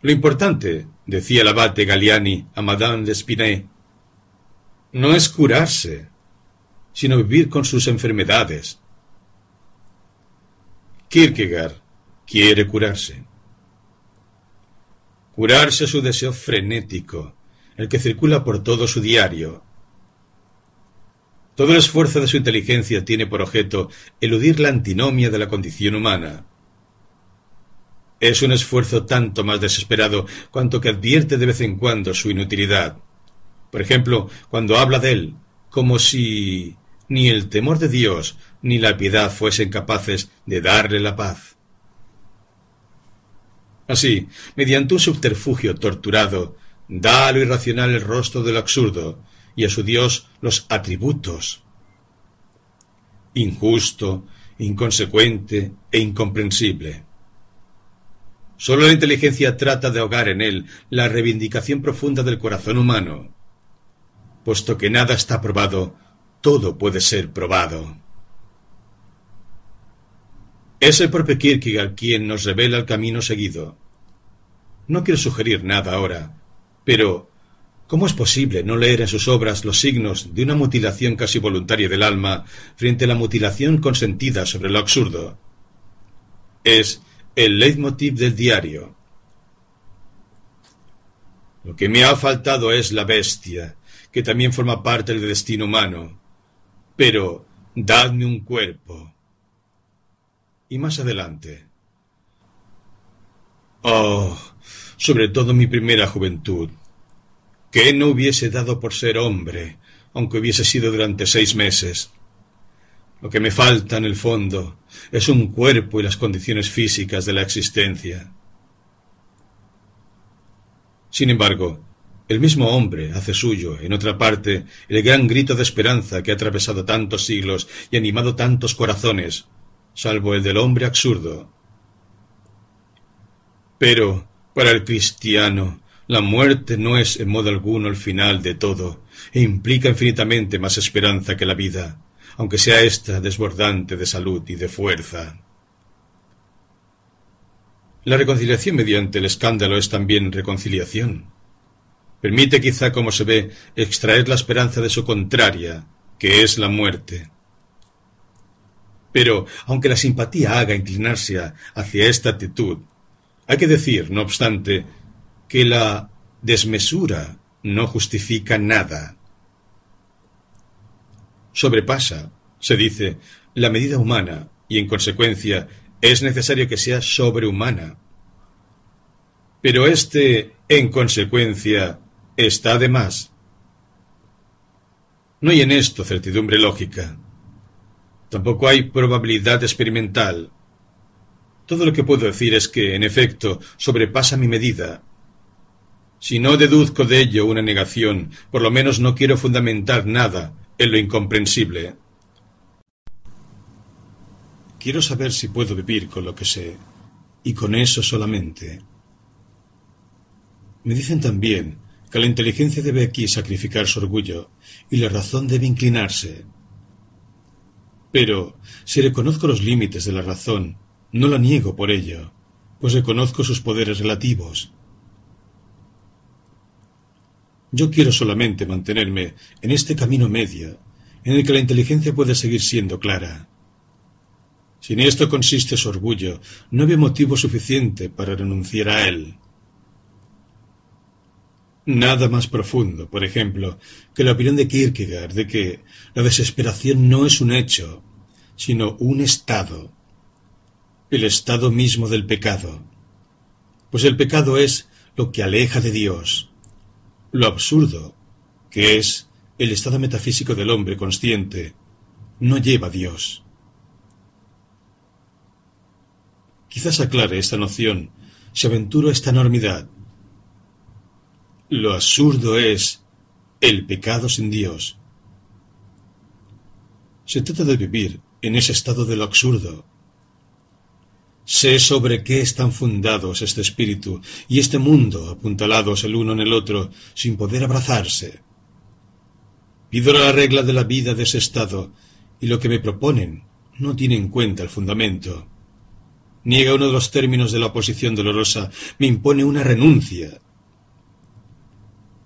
Lo importante, decía el abate Galliani a Madame de Spinay, no es curarse, sino vivir con sus enfermedades. Kierkegaard quiere curarse. Curarse su deseo frenético, el que circula por todo su diario. Todo el esfuerzo de su inteligencia tiene por objeto eludir la antinomia de la condición humana. Es un esfuerzo tanto más desesperado cuanto que advierte de vez en cuando su inutilidad. Por ejemplo, cuando habla de él, como si ni el temor de Dios ni la piedad fuesen capaces de darle la paz. Así, mediante un subterfugio torturado, da a lo irracional el rostro de lo absurdo y a su Dios los atributos. Injusto, inconsecuente e incomprensible. Sólo la inteligencia trata de ahogar en él la reivindicación profunda del corazón humano. Puesto que nada está probado, todo puede ser probado. Es el propio Kierkegaard quien nos revela el camino seguido. No quiero sugerir nada ahora, pero ¿cómo es posible no leer en sus obras los signos de una mutilación casi voluntaria del alma frente a la mutilación consentida sobre lo absurdo? Es el leitmotiv del diario. Lo que me ha faltado es la bestia, que también forma parte del destino humano. Pero dadme un cuerpo. Y más adelante. Oh, sobre todo mi primera juventud. que no hubiese dado por ser hombre, aunque hubiese sido durante seis meses? Lo que me falta en el fondo es un cuerpo y las condiciones físicas de la existencia. Sin embargo, el mismo hombre hace suyo, en otra parte, el gran grito de esperanza que ha atravesado tantos siglos y animado tantos corazones, salvo el del hombre absurdo. Pero, para el cristiano, la muerte no es en modo alguno el final de todo, e implica infinitamente más esperanza que la vida aunque sea ésta desbordante de salud y de fuerza. La reconciliación mediante el escándalo es también reconciliación. Permite quizá, como se ve, extraer la esperanza de su contraria, que es la muerte. Pero, aunque la simpatía haga inclinarse hacia esta actitud, hay que decir, no obstante, que la desmesura no justifica nada sobrepasa, se dice, la medida humana y, en consecuencia, es necesario que sea sobrehumana. Pero este, en consecuencia, está de más. No hay en esto certidumbre lógica. Tampoco hay probabilidad experimental. Todo lo que puedo decir es que, en efecto, sobrepasa mi medida. Si no deduzco de ello una negación, por lo menos no quiero fundamentar nada en lo incomprensible. Quiero saber si puedo vivir con lo que sé, y con eso solamente. Me dicen también que la inteligencia debe aquí sacrificar su orgullo y la razón debe inclinarse. Pero si reconozco los límites de la razón, no la niego por ello, pues reconozco sus poderes relativos. Yo quiero solamente mantenerme en este camino medio, en el que la inteligencia puede seguir siendo clara. Si en esto consiste su orgullo, no había motivo suficiente para renunciar a él. Nada más profundo, por ejemplo, que la opinión de Kierkegaard de que la desesperación no es un hecho, sino un estado, el estado mismo del pecado, pues el pecado es lo que aleja de Dios, lo absurdo, que es el estado metafísico del hombre consciente, no lleva a Dios. Quizás aclare esta noción si aventuro esta enormidad. Lo absurdo es el pecado sin Dios. Se trata de vivir en ese estado de lo absurdo. Sé sobre qué están fundados este espíritu y este mundo, apuntalados el uno en el otro, sin poder abrazarse. Pido la regla de la vida de ese estado, y lo que me proponen no tiene en cuenta el fundamento. Niega uno de los términos de la oposición dolorosa, me impone una renuncia.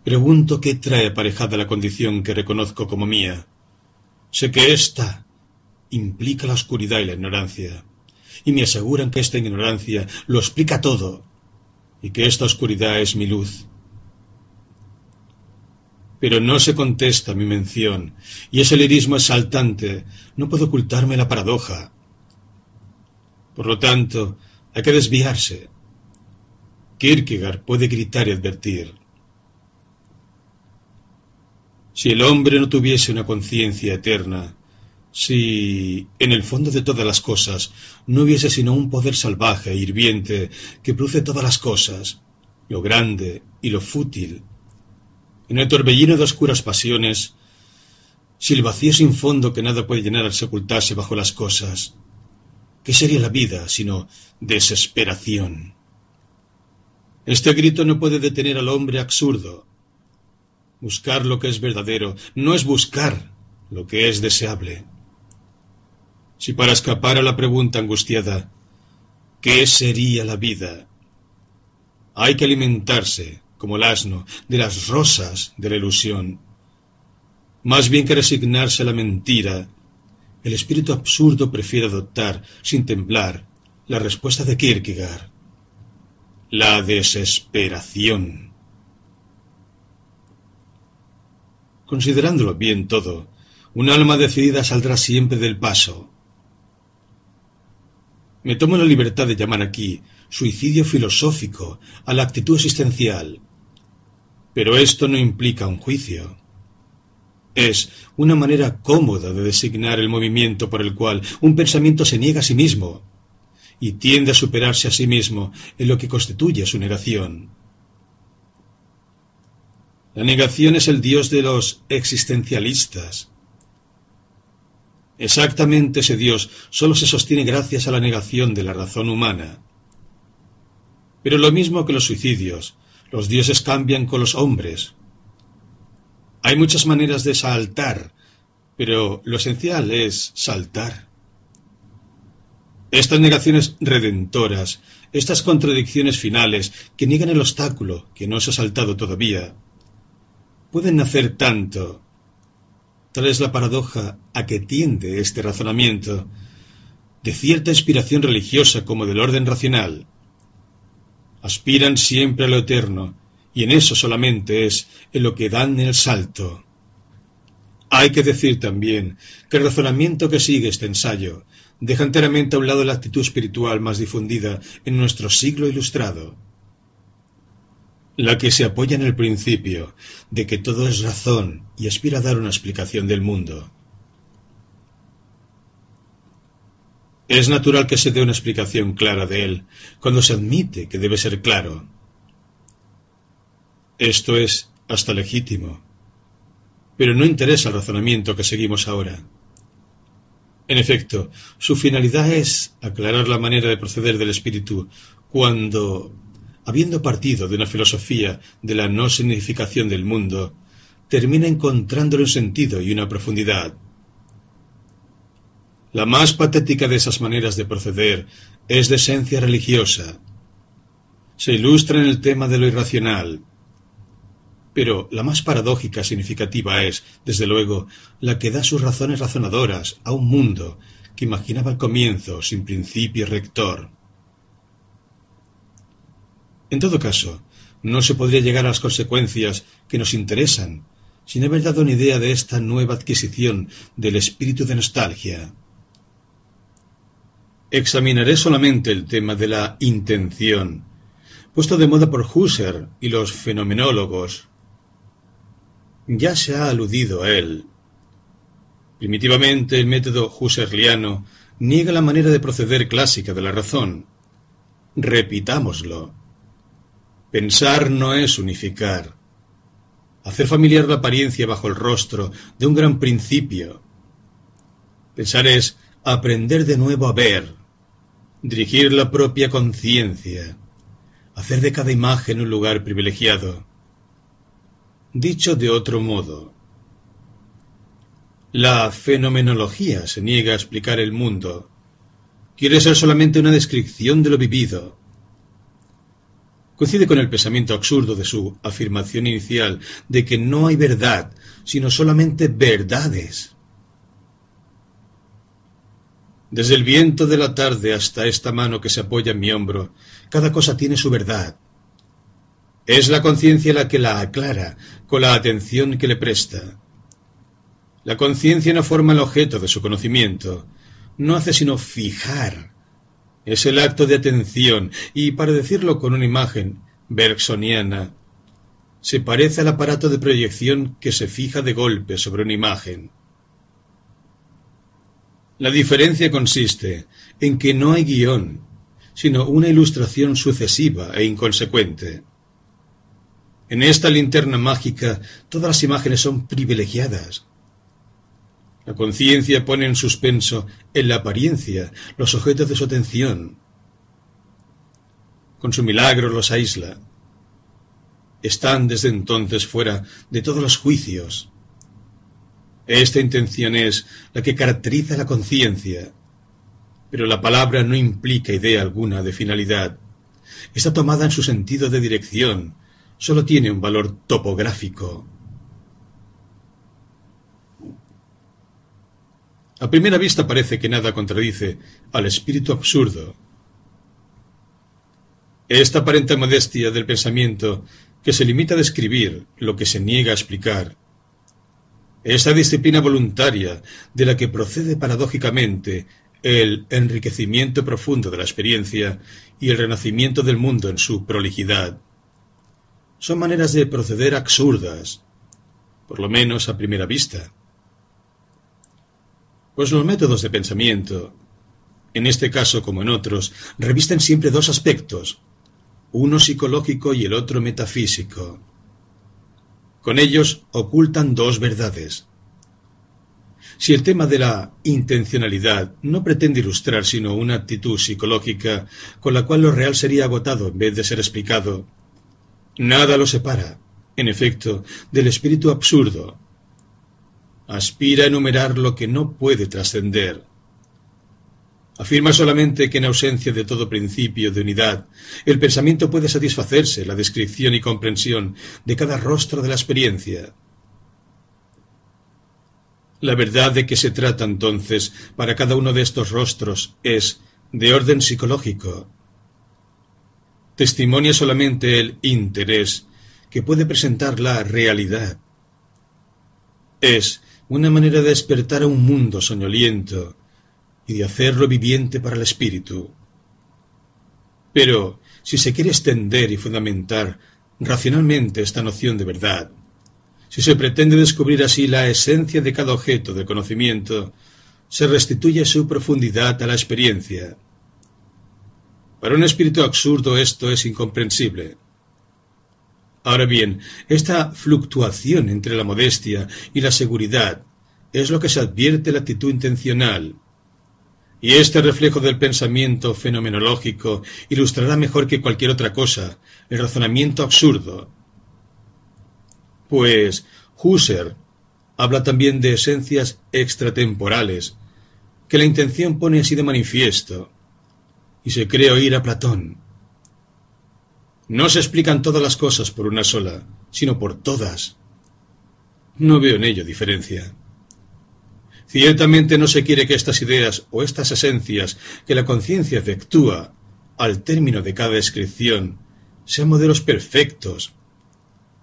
Pregunto qué trae aparejada la condición que reconozco como mía. Sé que ésta implica la oscuridad y la ignorancia y me aseguran que esta ignorancia lo explica todo y que esta oscuridad es mi luz. Pero no se contesta mi mención, y ese lirismo exaltante no puede ocultarme la paradoja. Por lo tanto, hay que desviarse. Kierkegaard puede gritar y advertir. Si el hombre no tuviese una conciencia eterna, si en el fondo de todas las cosas no hubiese sino un poder salvaje e hirviente que produce todas las cosas, lo grande y lo fútil, en el torbellino de oscuras pasiones, si el vacío sin fondo que nada puede llenar al sepultarse bajo las cosas, ¿qué sería la vida sino desesperación? Este grito no puede detener al hombre absurdo. Buscar lo que es verdadero no es buscar lo que es deseable. Si para escapar a la pregunta angustiada, ¿qué sería la vida? Hay que alimentarse, como el asno, de las rosas de la ilusión. Más bien que resignarse a la mentira, el espíritu absurdo prefiere adoptar, sin temblar, la respuesta de Kierkegaard. La desesperación. Considerándolo bien todo, un alma decidida saldrá siempre del paso, me tomo la libertad de llamar aquí suicidio filosófico a la actitud existencial. Pero esto no implica un juicio. Es una manera cómoda de designar el movimiento por el cual un pensamiento se niega a sí mismo y tiende a superarse a sí mismo en lo que constituye su negación. La negación es el dios de los existencialistas, Exactamente ese Dios solo se sostiene gracias a la negación de la razón humana. Pero lo mismo que los suicidios, los dioses cambian con los hombres. Hay muchas maneras de saltar, pero lo esencial es saltar. Estas negaciones redentoras, estas contradicciones finales que niegan el obstáculo que no se ha saltado todavía, pueden nacer tanto Tal es la paradoja a que tiende este razonamiento, de cierta inspiración religiosa como del orden racional. Aspiran siempre a lo eterno, y en eso solamente es en lo que dan el salto. Hay que decir también que el razonamiento que sigue este ensayo deja enteramente a un lado la actitud espiritual más difundida en nuestro siglo ilustrado la que se apoya en el principio de que todo es razón y aspira a dar una explicación del mundo. Es natural que se dé una explicación clara de él cuando se admite que debe ser claro. Esto es hasta legítimo, pero no interesa el razonamiento que seguimos ahora. En efecto, su finalidad es aclarar la manera de proceder del espíritu cuando habiendo partido de una filosofía de la no significación del mundo, termina encontrándole un sentido y una profundidad. La más patética de esas maneras de proceder es de esencia religiosa. Se ilustra en el tema de lo irracional. Pero la más paradójica significativa es, desde luego, la que da sus razones razonadoras a un mundo que imaginaba al comienzo sin principio rector. En todo caso, no se podría llegar a las consecuencias que nos interesan sin haber dado una idea de esta nueva adquisición del espíritu de nostalgia. Examinaré solamente el tema de la intención, puesto de moda por Husserl y los fenomenólogos. Ya se ha aludido a él. Primitivamente el método husserliano niega la manera de proceder clásica de la razón. Repitámoslo. Pensar no es unificar. Hacer familiar la apariencia bajo el rostro de un gran principio. Pensar es aprender de nuevo a ver, dirigir la propia conciencia, hacer de cada imagen un lugar privilegiado. Dicho de otro modo, la fenomenología se niega a explicar el mundo, quiere ser solamente una descripción de lo vivido. Coincide con el pensamiento absurdo de su afirmación inicial de que no hay verdad, sino solamente verdades. Desde el viento de la tarde hasta esta mano que se apoya en mi hombro, cada cosa tiene su verdad. Es la conciencia la que la aclara con la atención que le presta. La conciencia no forma el objeto de su conocimiento, no hace sino fijar. Es el acto de atención y, para decirlo con una imagen bergsoniana, se parece al aparato de proyección que se fija de golpe sobre una imagen. La diferencia consiste en que no hay guion, sino una ilustración sucesiva e inconsecuente. En esta linterna mágica todas las imágenes son privilegiadas. La conciencia pone en suspenso, en la apariencia, los objetos de su atención. Con su milagro los aísla. Están desde entonces fuera de todos los juicios. Esta intención es la que caracteriza la conciencia, pero la palabra no implica idea alguna de finalidad. Está tomada en su sentido de dirección, solo tiene un valor topográfico. A primera vista parece que nada contradice al espíritu absurdo. Esta aparente modestia del pensamiento que se limita a describir lo que se niega a explicar, esa disciplina voluntaria de la que procede paradójicamente el enriquecimiento profundo de la experiencia y el renacimiento del mundo en su prolijidad, son maneras de proceder absurdas, por lo menos a primera vista. Pues los métodos de pensamiento, en este caso como en otros, revisten siempre dos aspectos, uno psicológico y el otro metafísico. Con ellos ocultan dos verdades. Si el tema de la intencionalidad no pretende ilustrar sino una actitud psicológica con la cual lo real sería agotado en vez de ser explicado, nada lo separa, en efecto, del espíritu absurdo aspira a enumerar lo que no puede trascender. Afirma solamente que en ausencia de todo principio de unidad, el pensamiento puede satisfacerse la descripción y comprensión de cada rostro de la experiencia. La verdad de que se trata entonces para cada uno de estos rostros es de orden psicológico. Testimonia solamente el interés que puede presentar la realidad. Es una manera de despertar a un mundo soñoliento y de hacerlo viviente para el espíritu. Pero, si se quiere extender y fundamentar racionalmente esta noción de verdad, si se pretende descubrir así la esencia de cada objeto de conocimiento, se restituye su profundidad a la experiencia. Para un espíritu absurdo esto es incomprensible. Ahora bien, esta fluctuación entre la modestia y la seguridad es lo que se advierte la actitud intencional. Y este reflejo del pensamiento fenomenológico ilustrará mejor que cualquier otra cosa el razonamiento absurdo. Pues Husserl habla también de esencias extratemporales, que la intención pone así de manifiesto, y se cree oír a Platón. No se explican todas las cosas por una sola, sino por todas. No veo en ello diferencia. Ciertamente no se quiere que estas ideas o estas esencias que la conciencia efectúa al término de cada descripción sean modelos perfectos,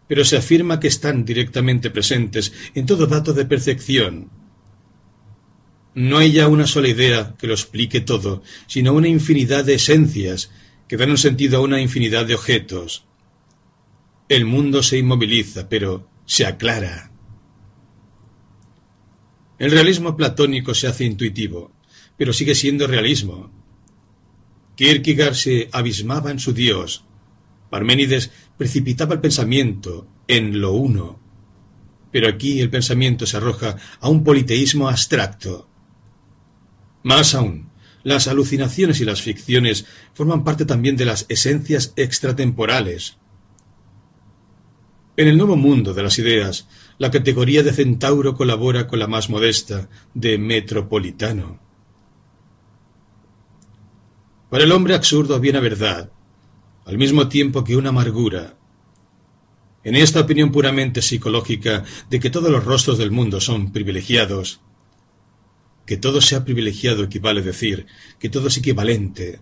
pero se afirma que están directamente presentes en todo dato de percepción. No hay ya una sola idea que lo explique todo, sino una infinidad de esencias que dan un sentido a una infinidad de objetos. El mundo se inmoviliza, pero se aclara. El realismo platónico se hace intuitivo, pero sigue siendo realismo. Kierkegaard se abismaba en su Dios. Parménides precipitaba el pensamiento en lo uno. Pero aquí el pensamiento se arroja a un politeísmo abstracto. Más aún, Las alucinaciones y las ficciones forman parte también de las esencias extratemporales. En el nuevo mundo de las ideas, la categoría de centauro colabora con la más modesta de metropolitano. Para el hombre absurdo una verdad, al mismo tiempo que una amargura. En esta opinión puramente psicológica de que todos los rostros del mundo son privilegiados, que todo sea privilegiado equivale a decir que todo es equivalente.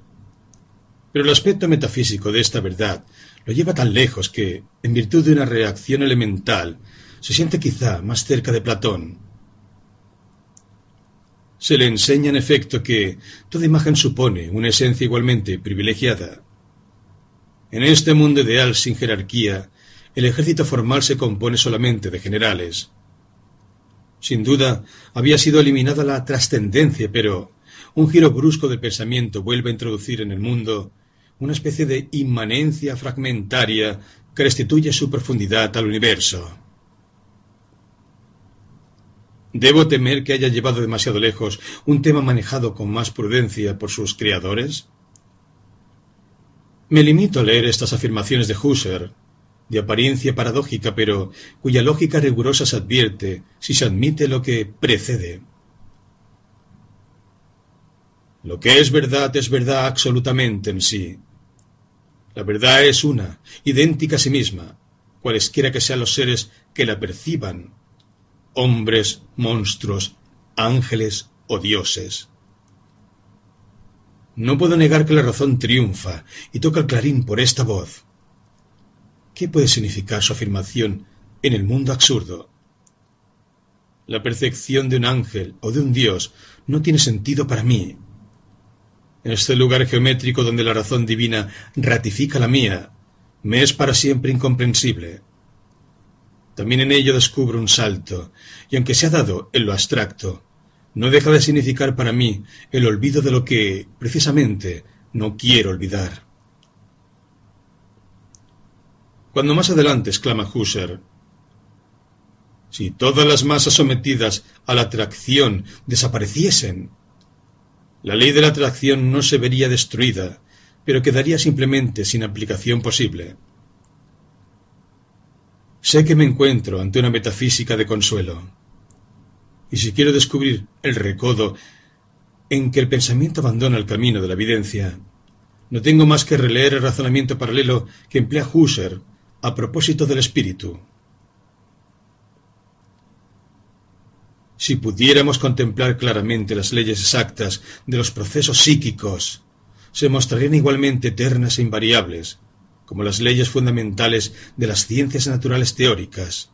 Pero el aspecto metafísico de esta verdad lo lleva tan lejos que, en virtud de una reacción elemental, se siente quizá más cerca de Platón. Se le enseña en efecto que toda imagen supone una esencia igualmente privilegiada. En este mundo ideal sin jerarquía, el ejército formal se compone solamente de generales. Sin duda, había sido eliminada la trascendencia, pero un giro brusco del pensamiento vuelve a introducir en el mundo una especie de inmanencia fragmentaria que restituye su profundidad al universo. ¿Debo temer que haya llevado demasiado lejos un tema manejado con más prudencia por sus creadores? Me limito a leer estas afirmaciones de Husserl, de apariencia paradójica, pero cuya lógica rigurosa se advierte si se admite lo que precede. Lo que es verdad es verdad absolutamente en sí. La verdad es una, idéntica a sí misma, cualesquiera que sean los seres que la perciban, hombres, monstruos, ángeles o dioses. No puedo negar que la razón triunfa y toca el clarín por esta voz. ¿Qué puede significar su afirmación en el mundo absurdo? La percepción de un ángel o de un dios no tiene sentido para mí. En este lugar geométrico donde la razón divina ratifica la mía, me es para siempre incomprensible. También en ello descubro un salto, y aunque se ha dado en lo abstracto, no deja de significar para mí el olvido de lo que, precisamente, no quiero olvidar. Cuando más adelante exclama Husserl, si todas las masas sometidas a la atracción desapareciesen, la ley de la atracción no se vería destruida, pero quedaría simplemente sin aplicación posible. Sé que me encuentro ante una metafísica de consuelo, y si quiero descubrir el recodo en que el pensamiento abandona el camino de la evidencia, no tengo más que releer el razonamiento paralelo que emplea Husserl a propósito del espíritu. Si pudiéramos contemplar claramente las leyes exactas de los procesos psíquicos, se mostrarían igualmente eternas e invariables, como las leyes fundamentales de las ciencias naturales teóricas.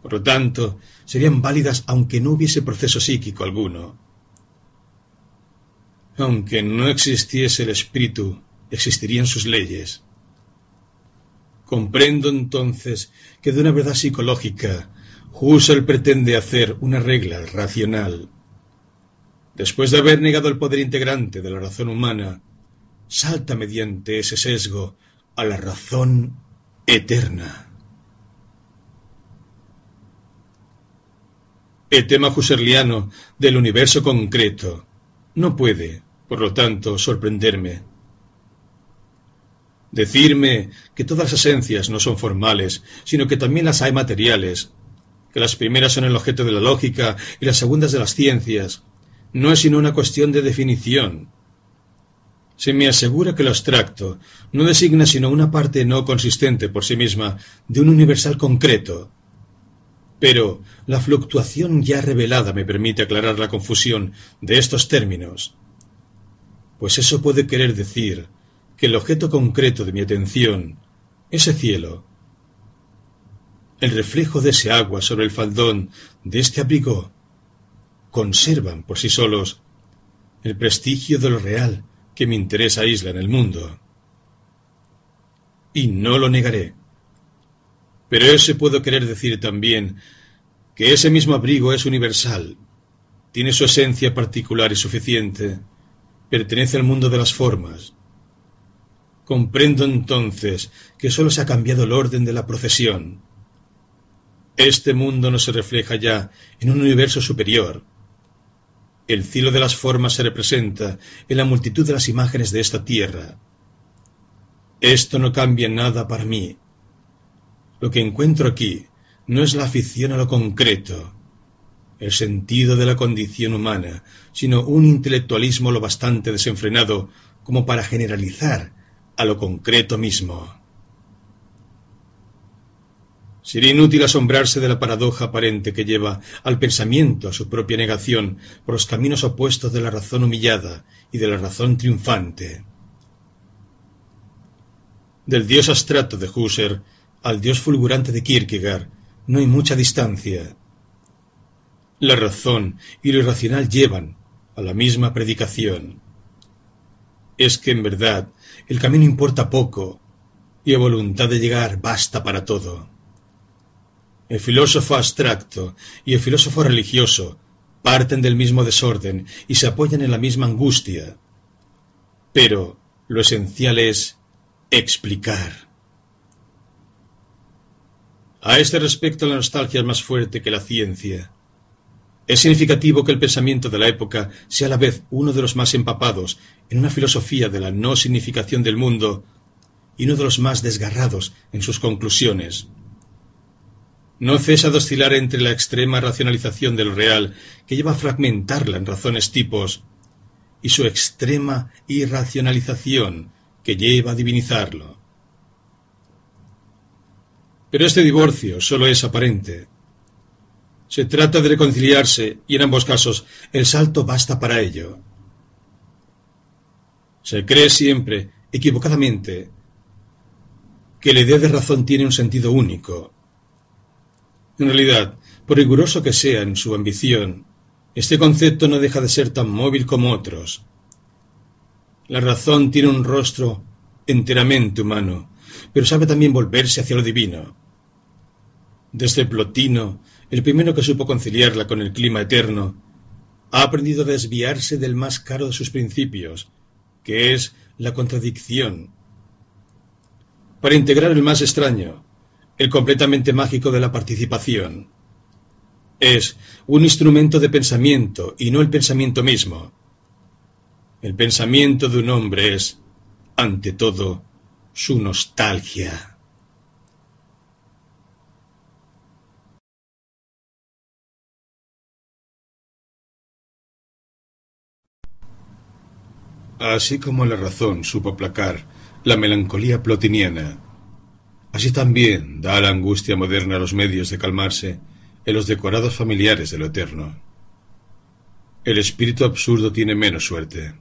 Por lo tanto, serían válidas aunque no hubiese proceso psíquico alguno. Aunque no existiese el espíritu, existirían sus leyes. Comprendo entonces que de una verdad psicológica Husserl pretende hacer una regla racional. Después de haber negado el poder integrante de la razón humana, salta mediante ese sesgo a la razón eterna. El tema husserliano del universo concreto no puede, por lo tanto, sorprenderme. Decirme que todas las esencias no son formales, sino que también las hay materiales, que las primeras son el objeto de la lógica y las segundas de las ciencias, no es sino una cuestión de definición. Se me asegura que lo abstracto no designa sino una parte no consistente por sí misma de un universal concreto. Pero la fluctuación ya revelada me permite aclarar la confusión de estos términos. Pues eso puede querer decir que el objeto concreto de mi atención, ese cielo, el reflejo de ese agua sobre el faldón de este abrigo, conservan por sí solos el prestigio de lo real que mi interés aísla en el mundo. Y no lo negaré. Pero ese puedo querer decir también que ese mismo abrigo es universal, tiene su esencia particular y suficiente, pertenece al mundo de las formas, Comprendo entonces que sólo se ha cambiado el orden de la procesión. Este mundo no se refleja ya en un universo superior. El cielo de las formas se representa en la multitud de las imágenes de esta tierra. Esto no cambia nada para mí. Lo que encuentro aquí no es la afición a lo concreto, el sentido de la condición humana, sino un intelectualismo lo bastante desenfrenado como para generalizar a lo concreto mismo. Sería inútil asombrarse de la paradoja aparente que lleva al pensamiento a su propia negación por los caminos opuestos de la razón humillada y de la razón triunfante. Del dios abstracto de Husserl al dios fulgurante de Kierkegaard no hay mucha distancia. La razón y lo irracional llevan a la misma predicación. Es que en verdad el camino importa poco y a voluntad de llegar basta para todo. El filósofo abstracto y el filósofo religioso parten del mismo desorden y se apoyan en la misma angustia. Pero lo esencial es explicar. A este respecto la nostalgia es más fuerte que la ciencia. Es significativo que el pensamiento de la época sea a la vez uno de los más empapados en una filosofía de la no significación del mundo y uno de los más desgarrados en sus conclusiones no cesa de oscilar entre la extrema racionalización del real, que lleva a fragmentarla en razones tipos, y su extrema irracionalización, que lleva a divinizarlo. Pero este divorcio solo es aparente. Se trata de reconciliarse y en ambos casos el salto basta para ello. Se cree siempre, equivocadamente, que la idea de razón tiene un sentido único, en realidad, por riguroso que sea en su ambición, este concepto no deja de ser tan móvil como otros. La razón tiene un rostro enteramente humano, pero sabe también volverse hacia lo divino. Desde Plotino, el primero que supo conciliarla con el clima eterno, ha aprendido a desviarse del más caro de sus principios, que es la contradicción, para integrar el más extraño, el completamente mágico de la participación. Es un instrumento de pensamiento y no el pensamiento mismo. El pensamiento de un hombre es, ante todo, su nostalgia. Así como la razón supo aplacar la melancolía plotiniana Así también da la angustia moderna los medios de calmarse en los decorados familiares de lo eterno. El espíritu absurdo tiene menos suerte.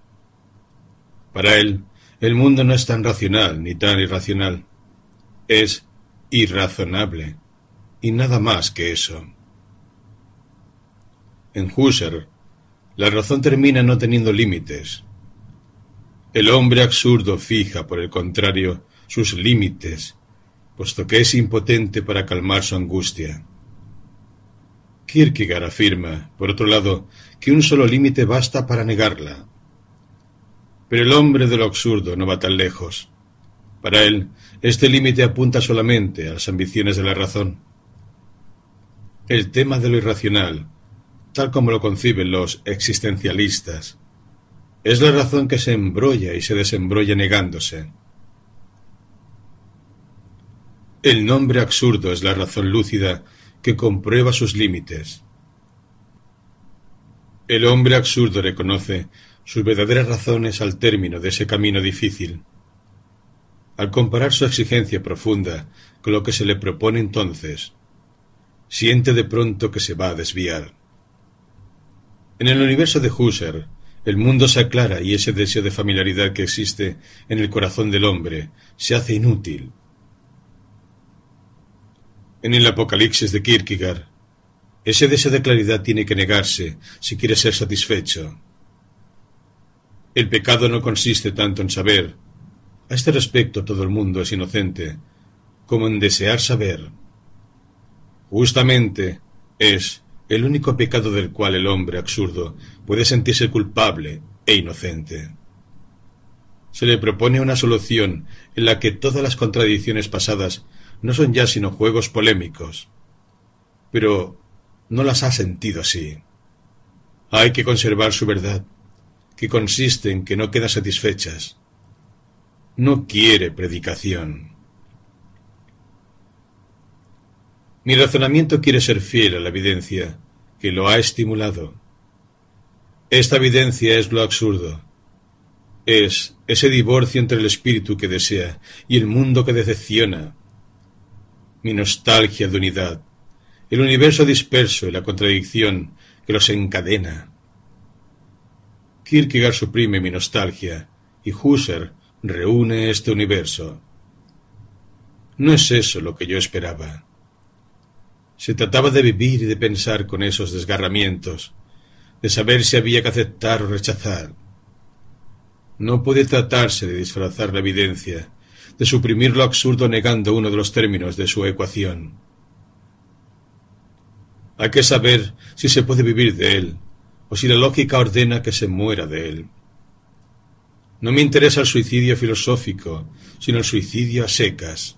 Para él, el mundo no es tan racional ni tan irracional. Es irrazonable, y nada más que eso. En Husserl, la razón termina no teniendo límites. El hombre absurdo fija, por el contrario, sus límites puesto que es impotente para calmar su angustia. Kierkegaard afirma, por otro lado, que un solo límite basta para negarla. Pero el hombre de lo absurdo no va tan lejos. Para él, este límite apunta solamente a las ambiciones de la razón. El tema de lo irracional, tal como lo conciben los existencialistas, es la razón que se embrolla y se desembrolla negándose. El nombre absurdo es la razón lúcida que comprueba sus límites. El hombre absurdo reconoce sus verdaderas razones al término de ese camino difícil. Al comparar su exigencia profunda con lo que se le propone entonces, siente de pronto que se va a desviar. En el universo de Husserl, el mundo se aclara y ese deseo de familiaridad que existe en el corazón del hombre se hace inútil en el Apocalipsis de Kierkegaard, ese deseo de claridad tiene que negarse si quiere ser satisfecho. El pecado no consiste tanto en saber, a este respecto todo el mundo es inocente, como en desear saber. Justamente es el único pecado del cual el hombre absurdo puede sentirse culpable e inocente. Se le propone una solución en la que todas las contradicciones pasadas no son ya sino juegos polémicos. Pero no las ha sentido así. Hay que conservar su verdad, que consiste en que no queda satisfechas. No quiere predicación. Mi razonamiento quiere ser fiel a la evidencia, que lo ha estimulado. Esta evidencia es lo absurdo. Es ese divorcio entre el espíritu que desea y el mundo que decepciona. Mi nostalgia de unidad, el universo disperso y la contradicción que los encadena. Kierkegaard suprime mi nostalgia y Husserl reúne este universo. No es eso lo que yo esperaba. Se trataba de vivir y de pensar con esos desgarramientos, de saber si había que aceptar o rechazar. No puede tratarse de disfrazar la evidencia, de suprimir lo absurdo negando uno de los términos de su ecuación. Hay que saber si se puede vivir de él, o si la lógica ordena que se muera de él. No me interesa el suicidio filosófico, sino el suicidio a secas.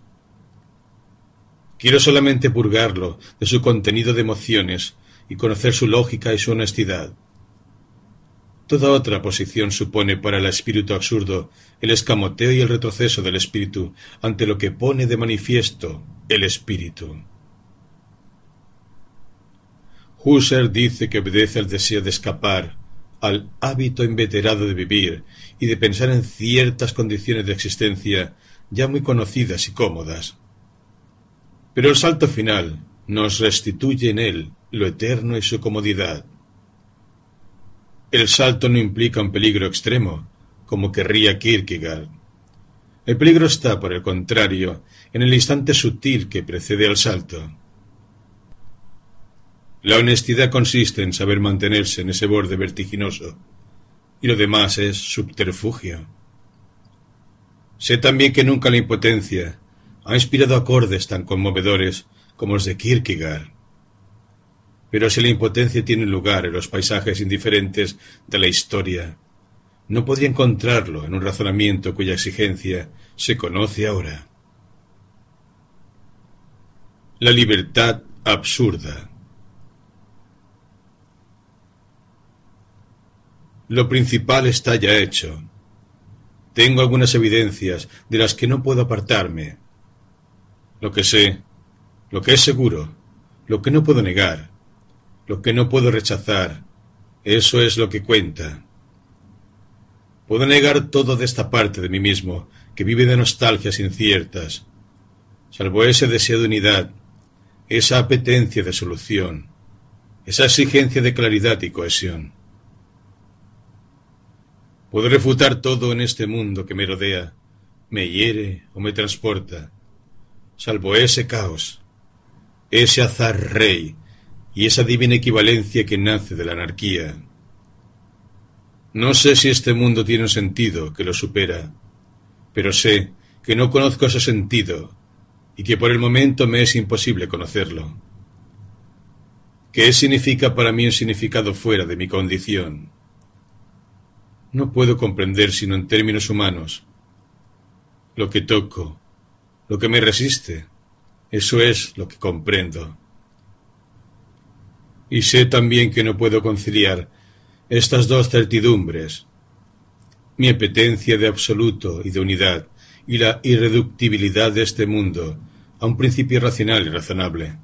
Quiero solamente purgarlo de su contenido de emociones y conocer su lógica y su honestidad. Toda otra posición supone para el espíritu absurdo el escamoteo y el retroceso del espíritu ante lo que pone de manifiesto el espíritu. Husserl dice que obedece al deseo de escapar, al hábito inveterado de vivir y de pensar en ciertas condiciones de existencia ya muy conocidas y cómodas. Pero el salto final nos restituye en él lo eterno y su comodidad. El salto no implica un peligro extremo, como querría Kierkegaard. El peligro está, por el contrario, en el instante sutil que precede al salto. La honestidad consiste en saber mantenerse en ese borde vertiginoso, y lo demás es subterfugio. Sé también que nunca la impotencia, ha inspirado acordes tan conmovedores como los de Kierkegaard. Pero si la impotencia tiene lugar en los paisajes indiferentes de la historia, no podría encontrarlo en un razonamiento cuya exigencia se conoce ahora. La libertad absurda. Lo principal está ya hecho. Tengo algunas evidencias de las que no puedo apartarme, lo que sé, lo que es seguro, lo que no puedo negar, lo que no puedo rechazar, eso es lo que cuenta. Puedo negar todo de esta parte de mí mismo, que vive de nostalgias inciertas, salvo ese deseo de unidad, esa apetencia de solución, esa exigencia de claridad y cohesión. Puedo refutar todo en este mundo que me rodea, me hiere o me transporta, salvo ese caos, ese azar rey y esa divina equivalencia que nace de la anarquía. No sé si este mundo tiene un sentido que lo supera, pero sé que no conozco ese sentido y que por el momento me es imposible conocerlo. ¿Qué significa para mí un significado fuera de mi condición? No puedo comprender sino en términos humanos. Lo que toco, lo que me resiste. Eso es lo que comprendo. Y sé también que no puedo conciliar estas dos certidumbres, mi apetencia de absoluto y de unidad, y la irreductibilidad de este mundo a un principio racional y razonable.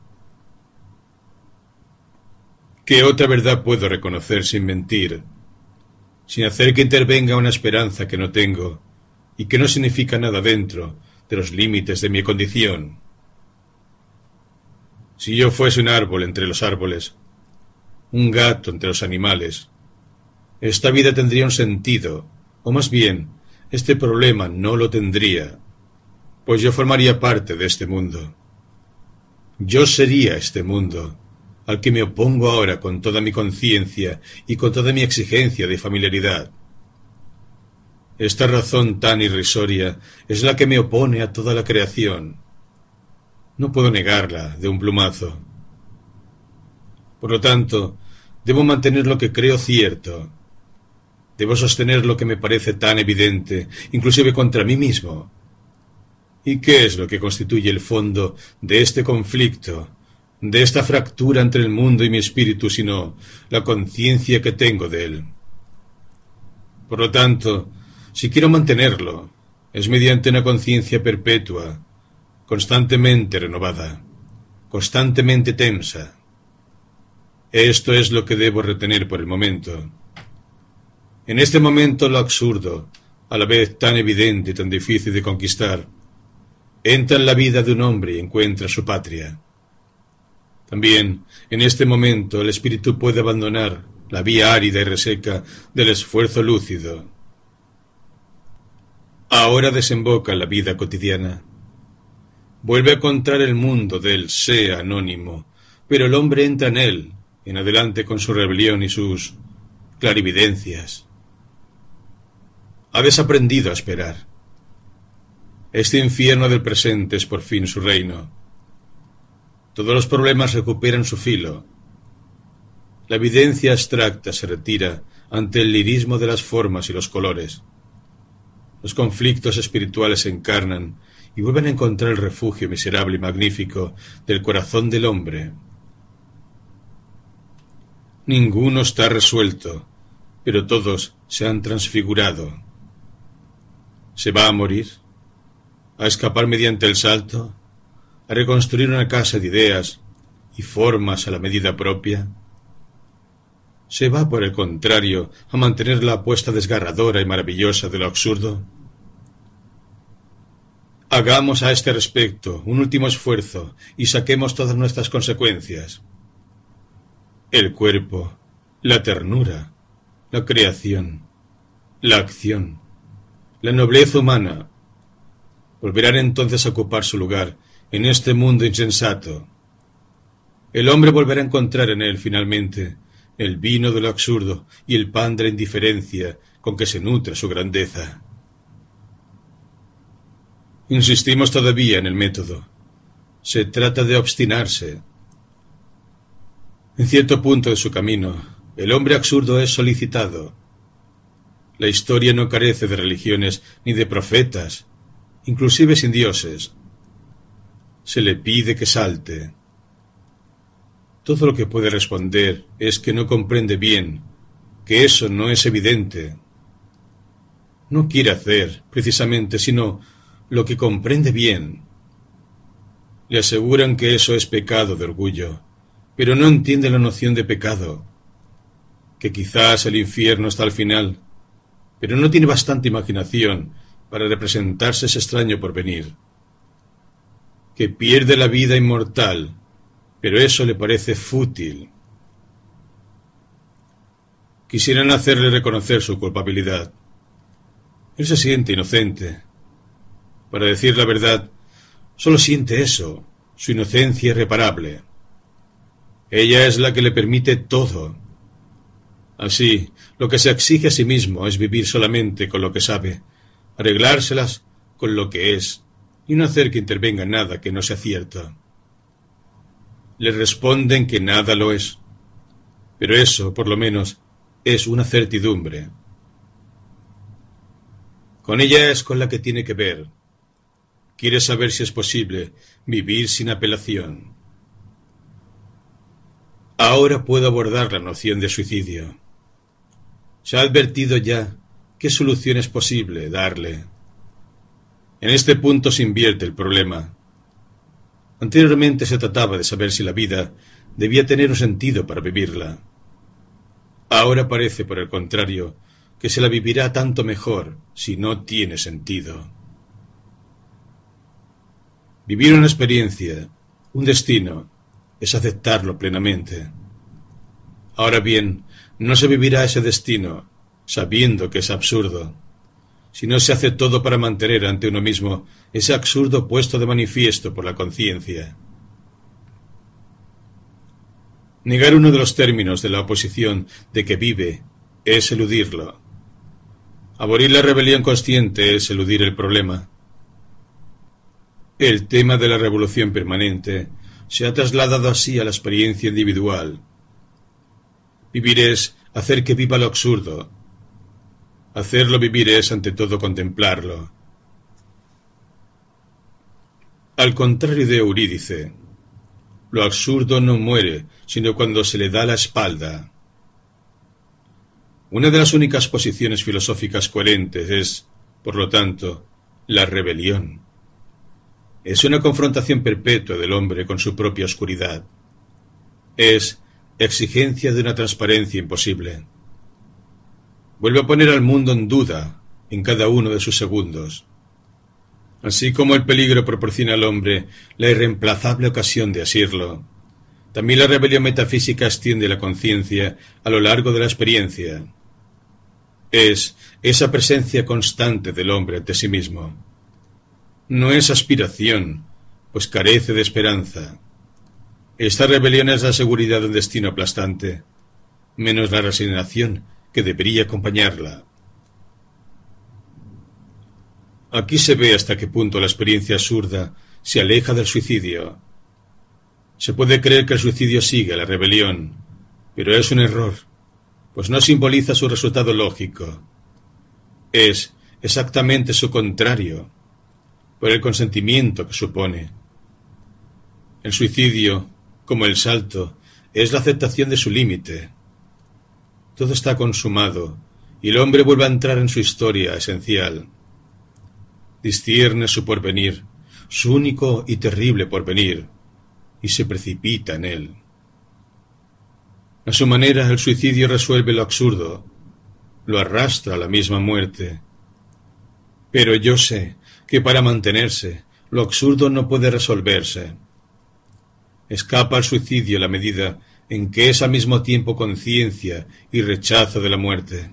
¿Qué otra verdad puedo reconocer sin mentir, sin hacer que intervenga una esperanza que no tengo y que no significa nada dentro, de los límites de mi condición. Si yo fuese un árbol entre los árboles, un gato entre los animales, esta vida tendría un sentido, o más bien, este problema no lo tendría, pues yo formaría parte de este mundo. Yo sería este mundo, al que me opongo ahora con toda mi conciencia y con toda mi exigencia de familiaridad. Esta razón tan irrisoria es la que me opone a toda la creación. No puedo negarla de un plumazo. Por lo tanto, debo mantener lo que creo cierto. Debo sostener lo que me parece tan evidente, inclusive contra mí mismo. ¿Y qué es lo que constituye el fondo de este conflicto, de esta fractura entre el mundo y mi espíritu, sino la conciencia que tengo de él. Por lo tanto, si quiero mantenerlo, es mediante una conciencia perpetua, constantemente renovada, constantemente tensa. Esto es lo que debo retener por el momento. En este momento lo absurdo, a la vez tan evidente y tan difícil de conquistar, entra en la vida de un hombre y encuentra su patria. También, en este momento, el espíritu puede abandonar la vía árida y reseca del esfuerzo lúcido. Ahora desemboca la vida cotidiana. Vuelve a encontrar el mundo del sé anónimo, pero el hombre entra en él, en adelante con su rebelión y sus clarividencias. Ha desaprendido a esperar. Este infierno del presente es por fin su reino. Todos los problemas recuperan su filo. La evidencia abstracta se retira ante el lirismo de las formas y los colores. Los conflictos espirituales se encarnan y vuelven a encontrar el refugio miserable y magnífico del corazón del hombre. Ninguno está resuelto, pero todos se han transfigurado. ¿Se va a morir? ¿A escapar mediante el salto? ¿A reconstruir una casa de ideas y formas a la medida propia? ¿Se va, por el contrario, a mantener la apuesta desgarradora y maravillosa de lo absurdo? Hagamos a este respecto un último esfuerzo y saquemos todas nuestras consecuencias. El cuerpo, la ternura, la creación, la acción, la nobleza humana volverán entonces a ocupar su lugar en este mundo insensato. El hombre volverá a encontrar en él finalmente el vino de lo absurdo y el pan de la indiferencia con que se nutre su grandeza. Insistimos todavía en el método. Se trata de obstinarse. En cierto punto de su camino, el hombre absurdo es solicitado, la historia no carece de religiones ni de profetas, inclusive sin dioses. Se le pide que salte. Todo lo que puede responder es que no comprende bien, que eso no es evidente. No quiere hacer, precisamente, sino lo que comprende bien. Le aseguran que eso es pecado de orgullo, pero no entiende la noción de pecado, que quizás el infierno está al final, pero no tiene bastante imaginación para representarse ese extraño porvenir, que pierde la vida inmortal, pero eso le parece fútil. Quisieran hacerle reconocer su culpabilidad. Él se siente inocente. Para decir la verdad, solo siente eso, su inocencia irreparable. Ella es la que le permite todo, Así, lo que se exige a sí mismo es vivir solamente con lo que sabe, arreglárselas con lo que es, y no hacer que intervenga nada que no sea cierto. Le responden que nada lo es, pero eso, por lo menos, es una certidumbre. Con ella es con la que tiene que ver. Quiere saber si es posible vivir sin apelación. Ahora puedo abordar la noción de suicidio. Se ha advertido ya qué solución es posible darle. En este punto se invierte el problema. Anteriormente se trataba de saber si la vida debía tener un sentido para vivirla. Ahora parece, por el contrario, que se la vivirá tanto mejor si no tiene sentido. Vivir una experiencia, un destino, es aceptarlo plenamente. Ahora bien, no se vivirá ese destino sabiendo que es absurdo, si no se hace todo para mantener ante uno mismo ese absurdo puesto de manifiesto por la conciencia. Negar uno de los términos de la oposición de que vive es eludirlo. Abolir la rebelión consciente es eludir el problema. El tema de la revolución permanente se ha trasladado así a la experiencia individual, Vivir es hacer que viva lo absurdo. Hacerlo vivir es ante todo contemplarlo. Al contrario de Eurídice, Lo absurdo no muere, sino cuando se le da la espalda. Una de las únicas posiciones filosóficas coherentes es, por lo tanto, la rebelión. Es una confrontación perpetua del hombre con su propia oscuridad. Es exigencia de una transparencia imposible. Vuelve a poner al mundo en duda en cada uno de sus segundos. Así como el peligro proporciona al hombre la irreemplazable ocasión de asirlo, también la rebelión metafísica extiende la conciencia a lo largo de la experiencia. Es esa presencia constante del hombre ante sí mismo. No es aspiración, pues carece de esperanza. Esta rebelión es la seguridad de un destino aplastante, menos la resignación que debería acompañarla. Aquí se ve hasta qué punto la experiencia absurda se aleja del suicidio. Se puede creer que el suicidio sigue la rebelión, pero es un error, pues no simboliza su resultado lógico. Es exactamente su contrario, por el consentimiento que supone. El suicidio, como el salto, es la aceptación de su límite. Todo está consumado, y el hombre vuelve a entrar en su historia esencial discierne su porvenir, su único y terrible porvenir, y se precipita en él. A su manera el suicidio resuelve lo absurdo, lo arrastra a la misma muerte. Pero yo sé que para mantenerse lo absurdo no puede resolverse. Escapa al suicidio la medida en que es al mismo tiempo conciencia y rechazo de la muerte.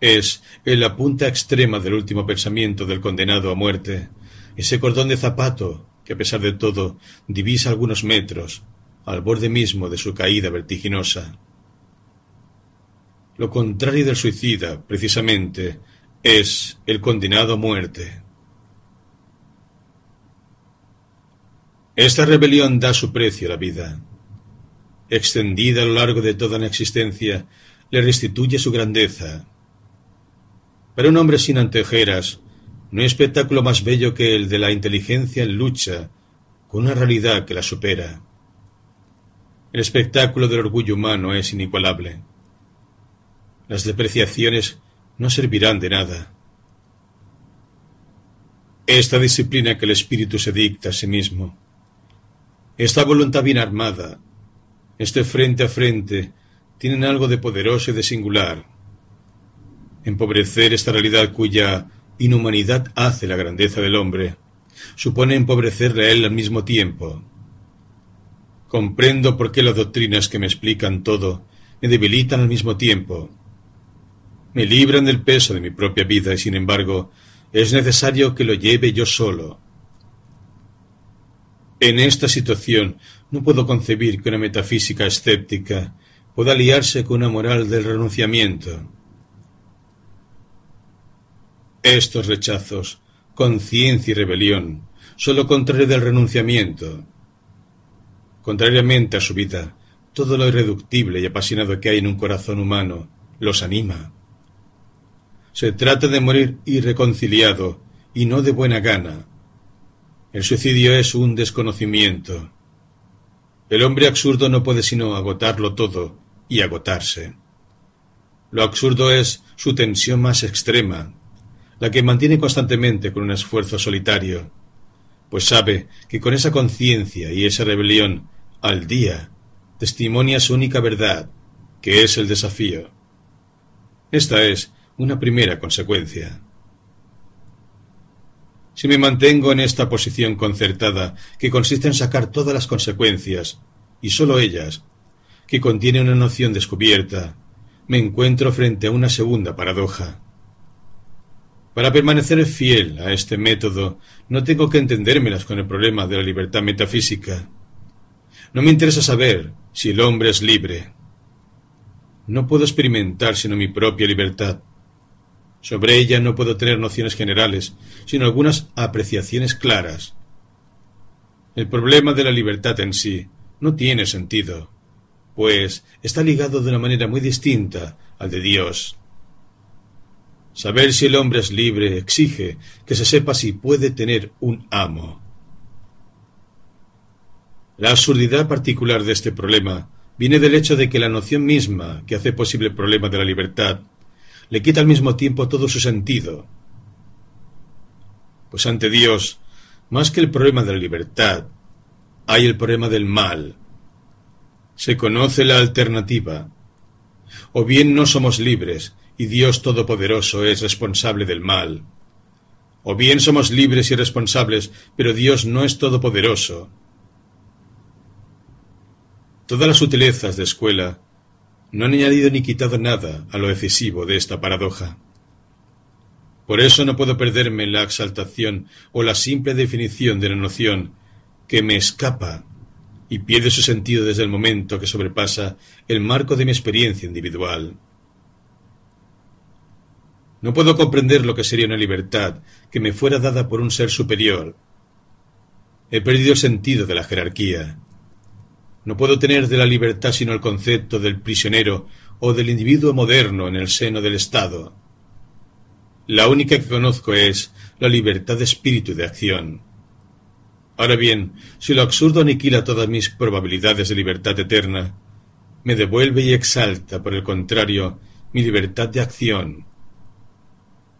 Es en la punta extrema del último pensamiento del condenado a muerte, ese cordón de zapato que a pesar de todo divisa algunos metros al borde mismo de su caída vertiginosa. Lo contrario del suicida, precisamente, es el condenado a muerte. Esta rebelión da su precio a la vida. Extendida a lo largo de toda la existencia, le restituye su grandeza, para un hombre sin antejeras, no hay espectáculo más bello que el de la inteligencia en lucha con una realidad que la supera. El espectáculo del orgullo humano es inigualable. Las depreciaciones no servirán de nada. Esta disciplina que el espíritu se dicta a sí mismo, esta voluntad bien armada, este frente a frente, tienen algo de poderoso y de singular Empobrecer esta realidad cuya inhumanidad hace la grandeza del hombre supone empobrecerle a él al mismo tiempo. Comprendo por qué las doctrinas que me explican todo me debilitan al mismo tiempo. Me libran del peso de mi propia vida y sin embargo es necesario que lo lleve yo solo. En esta situación no puedo concebir que una metafísica escéptica pueda aliarse con una moral del renunciamiento. Estos rechazos, conciencia y rebelión, son lo contrario del renunciamiento. Contrariamente a su vida, todo lo irreductible y apasionado que hay en un corazón humano los anima. Se trata de morir irreconciliado y no de buena gana. El suicidio es un desconocimiento. El hombre absurdo no puede sino agotarlo todo y agotarse. Lo absurdo es su tensión más extrema, la que mantiene constantemente con un esfuerzo solitario, pues sabe que con esa conciencia y esa rebelión al día testimonia su única verdad, que es el desafío. Esta es una primera consecuencia. Si me mantengo en esta posición concertada, que consiste en sacar todas las consecuencias, y sólo ellas, que contiene una noción descubierta, me encuentro frente a una segunda paradoja. Para permanecer fiel a este método, no tengo que entendérmelas con el problema de la libertad metafísica. No me interesa saber si el hombre es libre. No puedo experimentar sino mi propia libertad. Sobre ella no puedo tener nociones generales, sino algunas apreciaciones claras. El problema de la libertad en sí no tiene sentido, pues está ligado de una manera muy distinta al de Dios. Saber si el hombre es libre exige que se sepa si puede tener un amo. La absurdidad particular de este problema viene del hecho de que la noción misma que hace posible el problema de la libertad le quita al mismo tiempo todo su sentido. Pues ante Dios, más que el problema de la libertad, hay el problema del mal. Se conoce la alternativa. O bien no somos libres y Dios Todopoderoso es responsable del mal. O bien somos libres y responsables, pero Dios no es todopoderoso. Todas las sutilezas de escuela no han añadido ni quitado nada a lo decisivo de esta paradoja. Por eso no puedo perderme en la exaltación o la simple definición de la noción que me escapa y pierde su sentido desde el momento que sobrepasa el marco de mi experiencia individual. No puedo comprender lo que sería una libertad que me fuera dada por un ser superior. He perdido el sentido de la jerarquía. No puedo tener de la libertad sino el concepto del prisionero o del individuo moderno en el seno del Estado. La única que conozco es la libertad de espíritu y de acción. Ahora bien, si lo absurdo aniquila todas mis probabilidades de libertad eterna, me devuelve y exalta, por el contrario, mi libertad de acción.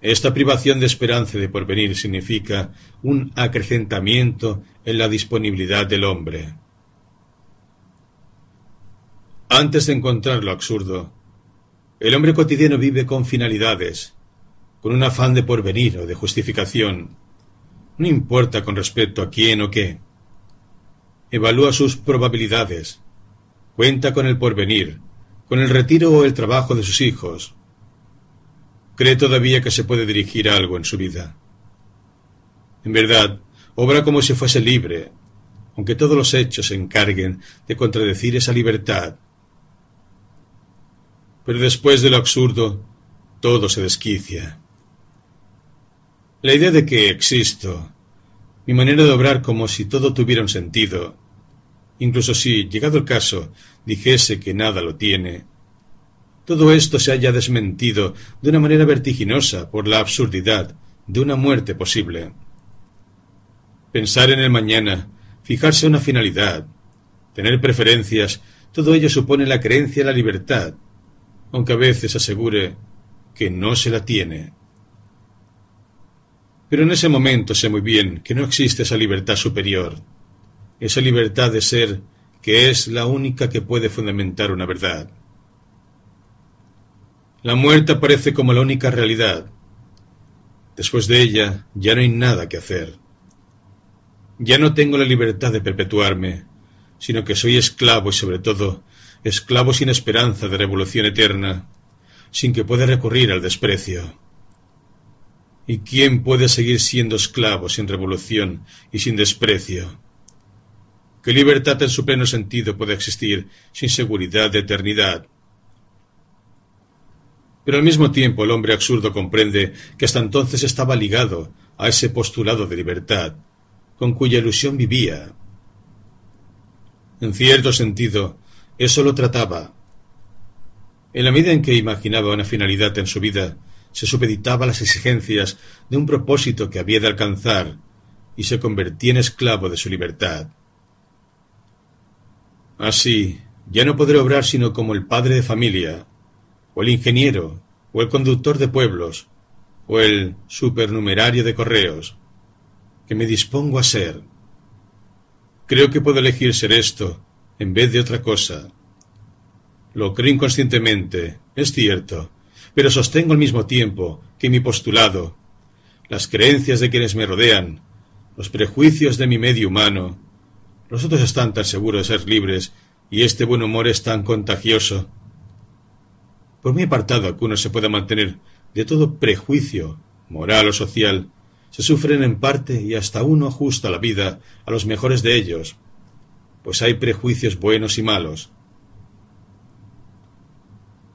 Esta privación de esperanza de porvenir significa un acrecentamiento en la disponibilidad del hombre. Antes de encontrar lo absurdo, el hombre cotidiano vive con finalidades, con un afán de porvenir o de justificación. No importa con respecto a quién o qué. Evalúa sus probabilidades. Cuenta con el porvenir, con el retiro o el trabajo de sus hijos. Cree todavía que se puede dirigir algo en su vida. En verdad, obra como si fuese libre, aunque todos los hechos se encarguen de contradecir esa libertad pero después de lo absurdo, todo se desquicia. La idea de que existo, mi manera de obrar como si todo tuviera un sentido, incluso si, llegado el caso, dijese que nada lo tiene, todo esto se haya desmentido de una manera vertiginosa por la absurdidad de una muerte posible. Pensar en el mañana, fijarse una finalidad, tener preferencias, todo ello supone la creencia en la libertad, aunque a veces asegure que no se la tiene. Pero en ese momento sé muy bien que no existe esa libertad superior, esa libertad de ser que es la única que puede fundamentar una verdad. La muerte aparece como la única realidad. Después de ella ya no hay nada que hacer. Ya no tengo la libertad de perpetuarme, sino que soy esclavo y sobre todo esclavo sin esperanza de revolución eterna, sin que pueda recurrir al desprecio. ¿Y quién puede seguir siendo esclavo sin revolución y sin desprecio? ¿Qué libertad en su pleno sentido puede existir sin seguridad de eternidad? Pero al mismo tiempo el hombre absurdo comprende que hasta entonces estaba ligado a ese postulado de libertad, con cuya ilusión vivía. En cierto sentido, eso lo trataba. En la medida en que imaginaba una finalidad en su vida, se supeditaba a las exigencias de un propósito que había de alcanzar y se convertía en esclavo de su libertad. Así, ya no podré obrar sino como el padre de familia, o el ingeniero, o el conductor de pueblos, o el supernumerario de correos, que me dispongo a ser. Creo que puedo elegir ser esto en vez de otra cosa. Lo creo inconscientemente, es cierto, pero sostengo al mismo tiempo que mi postulado, las creencias de quienes me rodean, los prejuicios de mi medio humano, los otros están tan seguros de ser libres y este buen humor es tan contagioso. Por muy apartado que uno se pueda mantener de todo prejuicio, moral o social, se sufren en parte y hasta uno ajusta la vida a los mejores de ellos, pues hay prejuicios buenos y malos.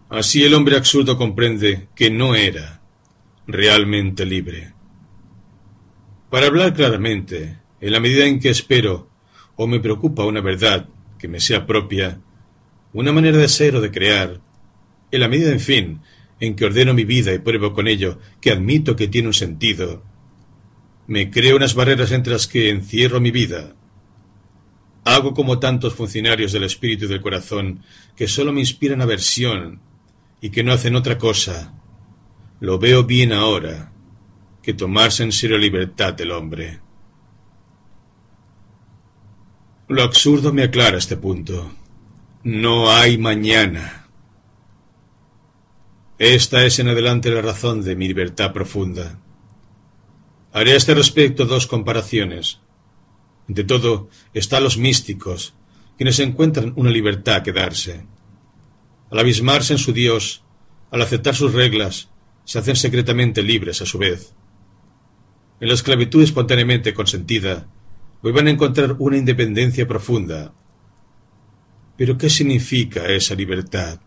Así el hombre absurdo comprende que no era realmente libre. Para hablar claramente, en la medida en que espero o me preocupa una verdad que me sea propia, una manera de ser o de crear, en la medida, en fin, en que ordeno mi vida y pruebo con ello que admito que tiene un sentido, me creo unas barreras entre las que encierro mi vida, Hago como tantos funcionarios del espíritu y del corazón que sólo me inspiran aversión y que no hacen otra cosa. Lo veo bien ahora que tomarse en serio la libertad del hombre. Lo absurdo me aclara este punto. No hay mañana. Esta es en adelante la razón de mi libertad profunda. Haré a este respecto dos comparaciones. De todo, están los místicos, quienes encuentran una libertad que darse. Al abismarse en su Dios, al aceptar sus reglas, se hacen secretamente libres a su vez. En la esclavitud espontáneamente consentida, vuelven a encontrar una independencia profunda. Pero ¿qué significa esa libertad?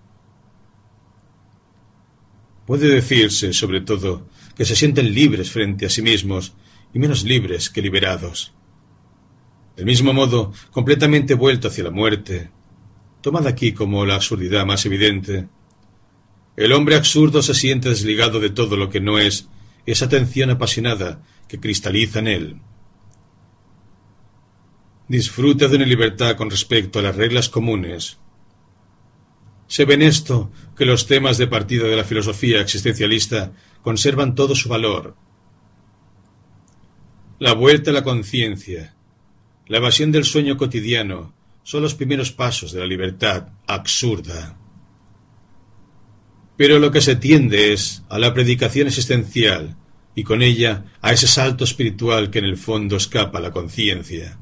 Puede decirse, sobre todo, que se sienten libres frente a sí mismos y menos libres que liberados. Del mismo modo, completamente vuelto hacia la muerte, tomada aquí como la absurdidad más evidente, el hombre absurdo se siente desligado de todo lo que no es esa atención apasionada que cristaliza en él. Disfruta de una libertad con respecto a las reglas comunes. Se ve en esto que los temas de partida de la filosofía existencialista conservan todo su valor. La vuelta a la conciencia, la evasión del sueño cotidiano son los primeros pasos de la libertad absurda. Pero lo que se tiende es a la predicación existencial y con ella a ese salto espiritual que en el fondo escapa a la conciencia.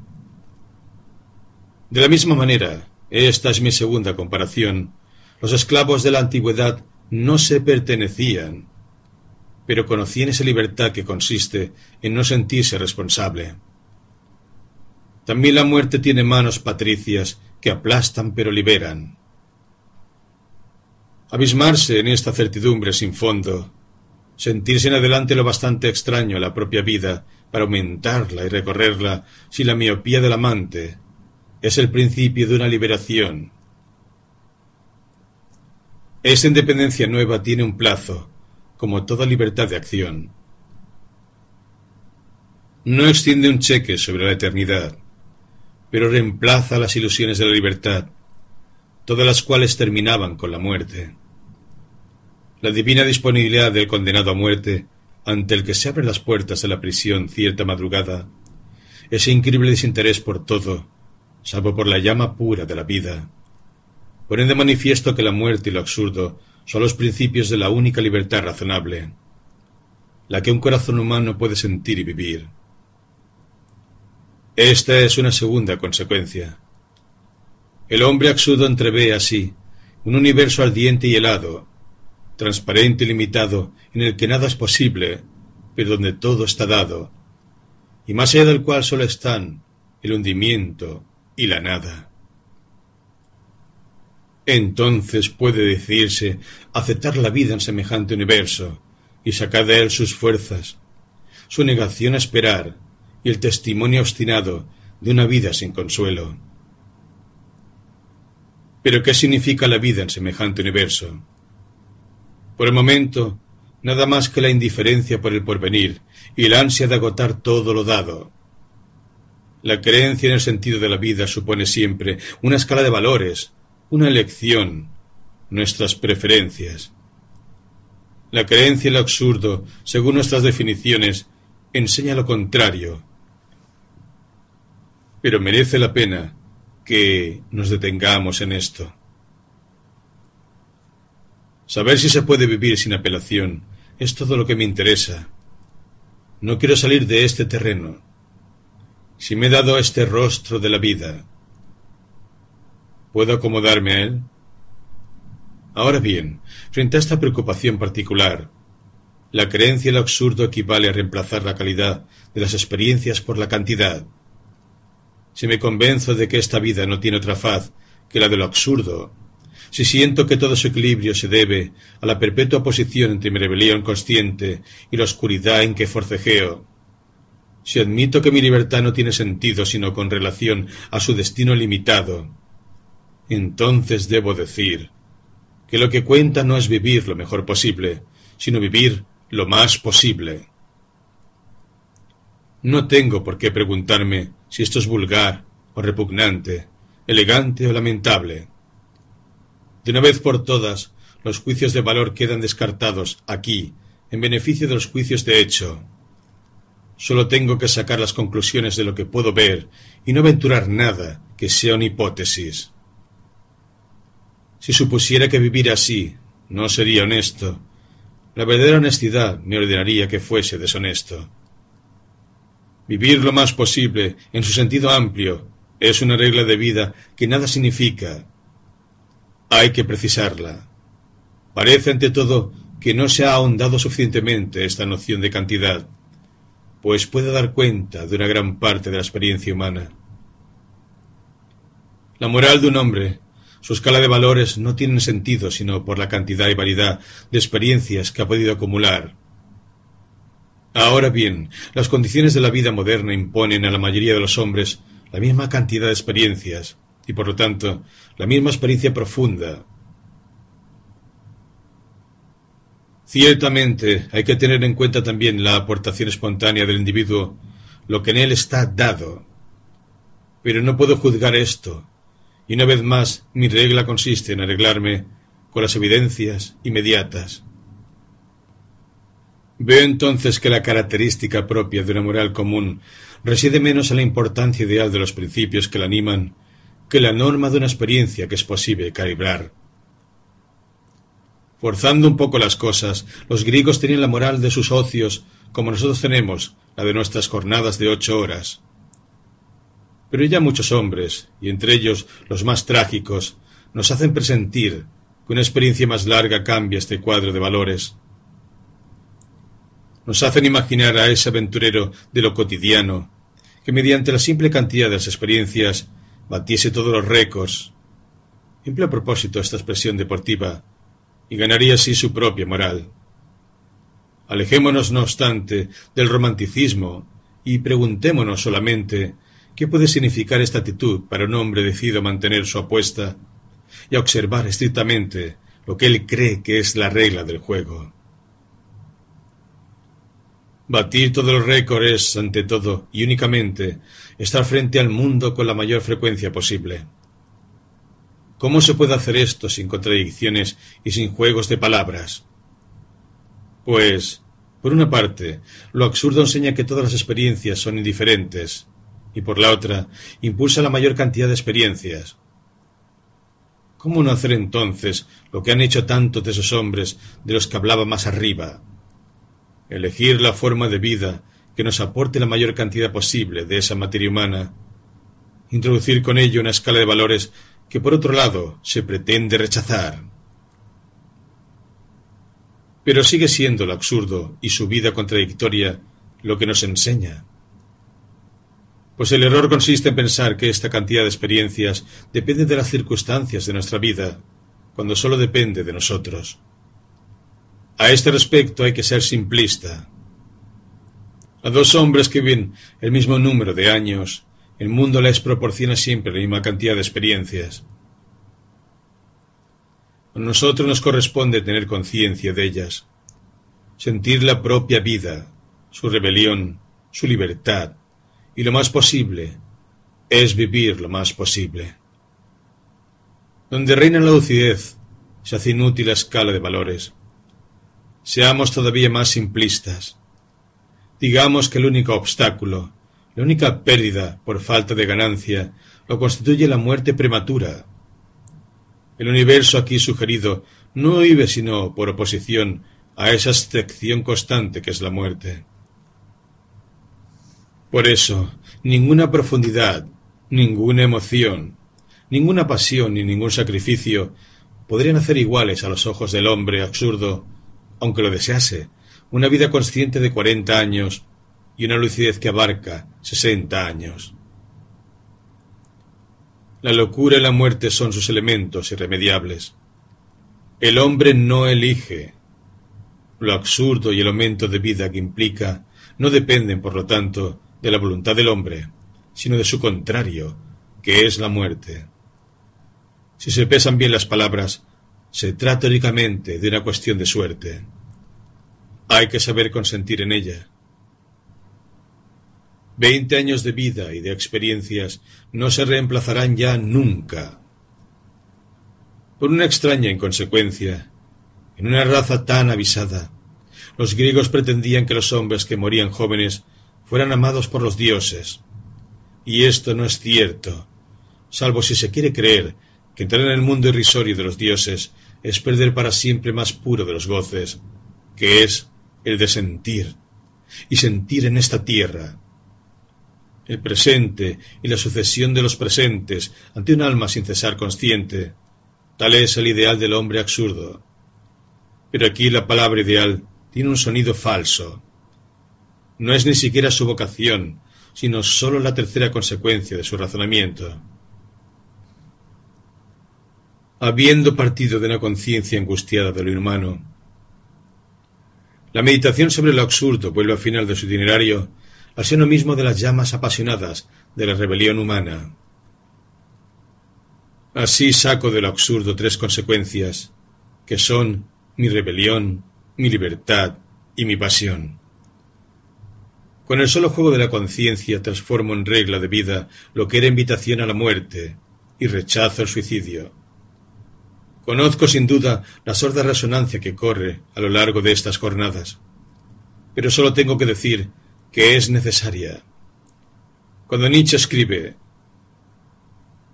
De la misma manera, esta es mi segunda comparación, los esclavos de la antigüedad no se pertenecían, pero conocían esa libertad que consiste en no sentirse responsable. También la muerte tiene manos patricias que aplastan pero liberan. Abismarse en esta certidumbre sin fondo, sentirse en adelante lo bastante extraño a la propia vida para aumentarla y recorrerla sin la miopía del amante, es el principio de una liberación. Esa independencia nueva tiene un plazo, como toda libertad de acción. No extiende un cheque sobre la eternidad, pero reemplaza las ilusiones de la libertad, todas las cuales terminaban con la muerte. La divina disponibilidad del condenado a muerte, ante el que se abren las puertas de la prisión cierta madrugada, ese increíble desinterés por todo, salvo por la llama pura de la vida, ponen de manifiesto que la muerte y lo absurdo son los principios de la única libertad razonable, la que un corazón humano puede sentir y vivir. Esta es una segunda consecuencia. El hombre absurdo entrevé así un universo ardiente y helado, transparente y limitado, en el que nada es posible, pero donde todo está dado, y más allá del cual solo están el hundimiento y la nada. Entonces puede decirse aceptar la vida en semejante universo y sacar de él sus fuerzas, su negación a esperar, y el testimonio obstinado de una vida sin consuelo. Pero ¿qué significa la vida en semejante universo? Por el momento, nada más que la indiferencia por el porvenir y la ansia de agotar todo lo dado. La creencia en el sentido de la vida supone siempre una escala de valores, una elección, nuestras preferencias. La creencia en lo absurdo, según nuestras definiciones, enseña lo contrario, pero merece la pena que nos detengamos en esto. Saber si se puede vivir sin apelación es todo lo que me interesa. No quiero salir de este terreno. Si me he dado este rostro de la vida, ¿puedo acomodarme a él? Ahora bien, frente a esta preocupación particular, la creencia en lo absurdo equivale a reemplazar la calidad de las experiencias por la cantidad. Si me convenzo de que esta vida no tiene otra faz que la de lo absurdo, si siento que todo su equilibrio se debe a la perpetua oposición entre mi rebelión consciente y la oscuridad en que forcejeo, si admito que mi libertad no tiene sentido sino con relación a su destino limitado, entonces debo decir que lo que cuenta no es vivir lo mejor posible, sino vivir lo más posible. No tengo por qué preguntarme si esto es vulgar o repugnante, elegante o lamentable. De una vez por todas, los juicios de valor quedan descartados aquí, en beneficio de los juicios de hecho. Solo tengo que sacar las conclusiones de lo que puedo ver y no aventurar nada que sea una hipótesis. Si supusiera que vivir así no sería honesto, la verdadera honestidad me ordenaría que fuese deshonesto. Vivir lo más posible, en su sentido amplio, es una regla de vida que nada significa. Hay que precisarla. Parece ante todo que no se ha ahondado suficientemente esta noción de cantidad, pues puede dar cuenta de una gran parte de la experiencia humana. La moral de un hombre, su escala de valores no tienen sentido sino por la cantidad y variedad de experiencias que ha podido acumular. Ahora bien, las condiciones de la vida moderna imponen a la mayoría de los hombres la misma cantidad de experiencias y por lo tanto la misma experiencia profunda, Ciertamente hay que tener en cuenta también la aportación espontánea del individuo, lo que en él está dado. Pero no puedo juzgar esto, y una vez más mi regla consiste en arreglarme con las evidencias inmediatas. Veo entonces que la característica propia de una moral común reside menos en la importancia ideal de los principios que la animan que la norma de una experiencia que es posible calibrar. Forzando un poco las cosas, los griegos tenían la moral de sus ocios como nosotros tenemos la de nuestras jornadas de ocho horas. Pero ya muchos hombres, y entre ellos los más trágicos, nos hacen presentir que una experiencia más larga cambia este cuadro de valores. Nos hacen imaginar a ese aventurero de lo cotidiano, que mediante la simple cantidad de las experiencias batiese todos los récords. Empleo a propósito esta expresión deportiva y ganaría así su propia moral. Alejémonos, no obstante, del romanticismo y preguntémonos solamente qué puede significar esta actitud para un hombre decidido a mantener su apuesta y a observar estrictamente lo que él cree que es la regla del juego. Batir todos los récords ante todo y únicamente, estar frente al mundo con la mayor frecuencia posible. ¿Cómo se puede hacer esto sin contradicciones y sin juegos de palabras? Pues, por una parte, lo absurdo enseña que todas las experiencias son indiferentes, y por la otra, impulsa la mayor cantidad de experiencias. ¿Cómo no hacer entonces lo que han hecho tantos de esos hombres de los que hablaba más arriba? Elegir la forma de vida que nos aporte la mayor cantidad posible de esa materia humana, introducir con ello una escala de valores que por otro lado se pretende rechazar. Pero sigue siendo lo absurdo y su vida contradictoria lo que nos enseña. Pues el error consiste en pensar que esta cantidad de experiencias depende de las circunstancias de nuestra vida, cuando sólo depende de nosotros. A este respecto hay que ser simplista. A dos hombres que viven el mismo número de años el mundo les proporciona siempre la misma cantidad de experiencias. A nosotros nos corresponde tener conciencia de ellas, sentir la propia vida, su rebelión, su libertad, y lo más posible es vivir lo más posible. Donde reina la lucidez, se hace inútil la escala de valores. Seamos todavía más simplistas. Digamos que el único obstáculo la única pérdida por falta de ganancia lo constituye la muerte prematura. El universo aquí sugerido no vive sino por oposición a esa excepción constante que es la muerte. Por eso, ninguna profundidad, ninguna emoción, ninguna pasión ni ningún sacrificio podrían hacer iguales a los ojos del hombre absurdo, aunque lo desease, una vida consciente de cuarenta años y una lucidez que abarca sesenta años. La locura y la muerte son sus elementos irremediables. El hombre no elige. Lo absurdo y el aumento de vida que implica no dependen, por lo tanto, de la voluntad del hombre, sino de su contrario, que es la muerte. Si se pesan bien las palabras, se trata únicamente de una cuestión de suerte. Hay que saber consentir en ella, Veinte años de vida y de experiencias no se reemplazarán ya nunca. Por una extraña inconsecuencia, en una raza tan avisada, los griegos pretendían que los hombres que morían jóvenes fueran amados por los dioses. Y esto no es cierto, salvo si se quiere creer que entrar en el mundo irrisorio de los dioses es perder para siempre más puro de los goces, que es el de sentir, y sentir en esta tierra. El presente y la sucesión de los presentes ante un alma sin cesar consciente, tal es el ideal del hombre absurdo. Pero aquí la palabra ideal tiene un sonido falso. No es ni siquiera su vocación, sino sólo la tercera consecuencia de su razonamiento. Habiendo partido de una conciencia angustiada de lo inhumano, la meditación sobre lo absurdo vuelve al final de su itinerario al seno mismo de las llamas apasionadas de la rebelión humana. Así saco de lo absurdo tres consecuencias, que son mi rebelión, mi libertad y mi pasión. Con el solo juego de la conciencia transformo en regla de vida lo que era invitación a la muerte y rechazo el suicidio. Conozco sin duda la sorda resonancia que corre a lo largo de estas jornadas, pero solo tengo que decir que es necesaria. Cuando Nietzsche escribe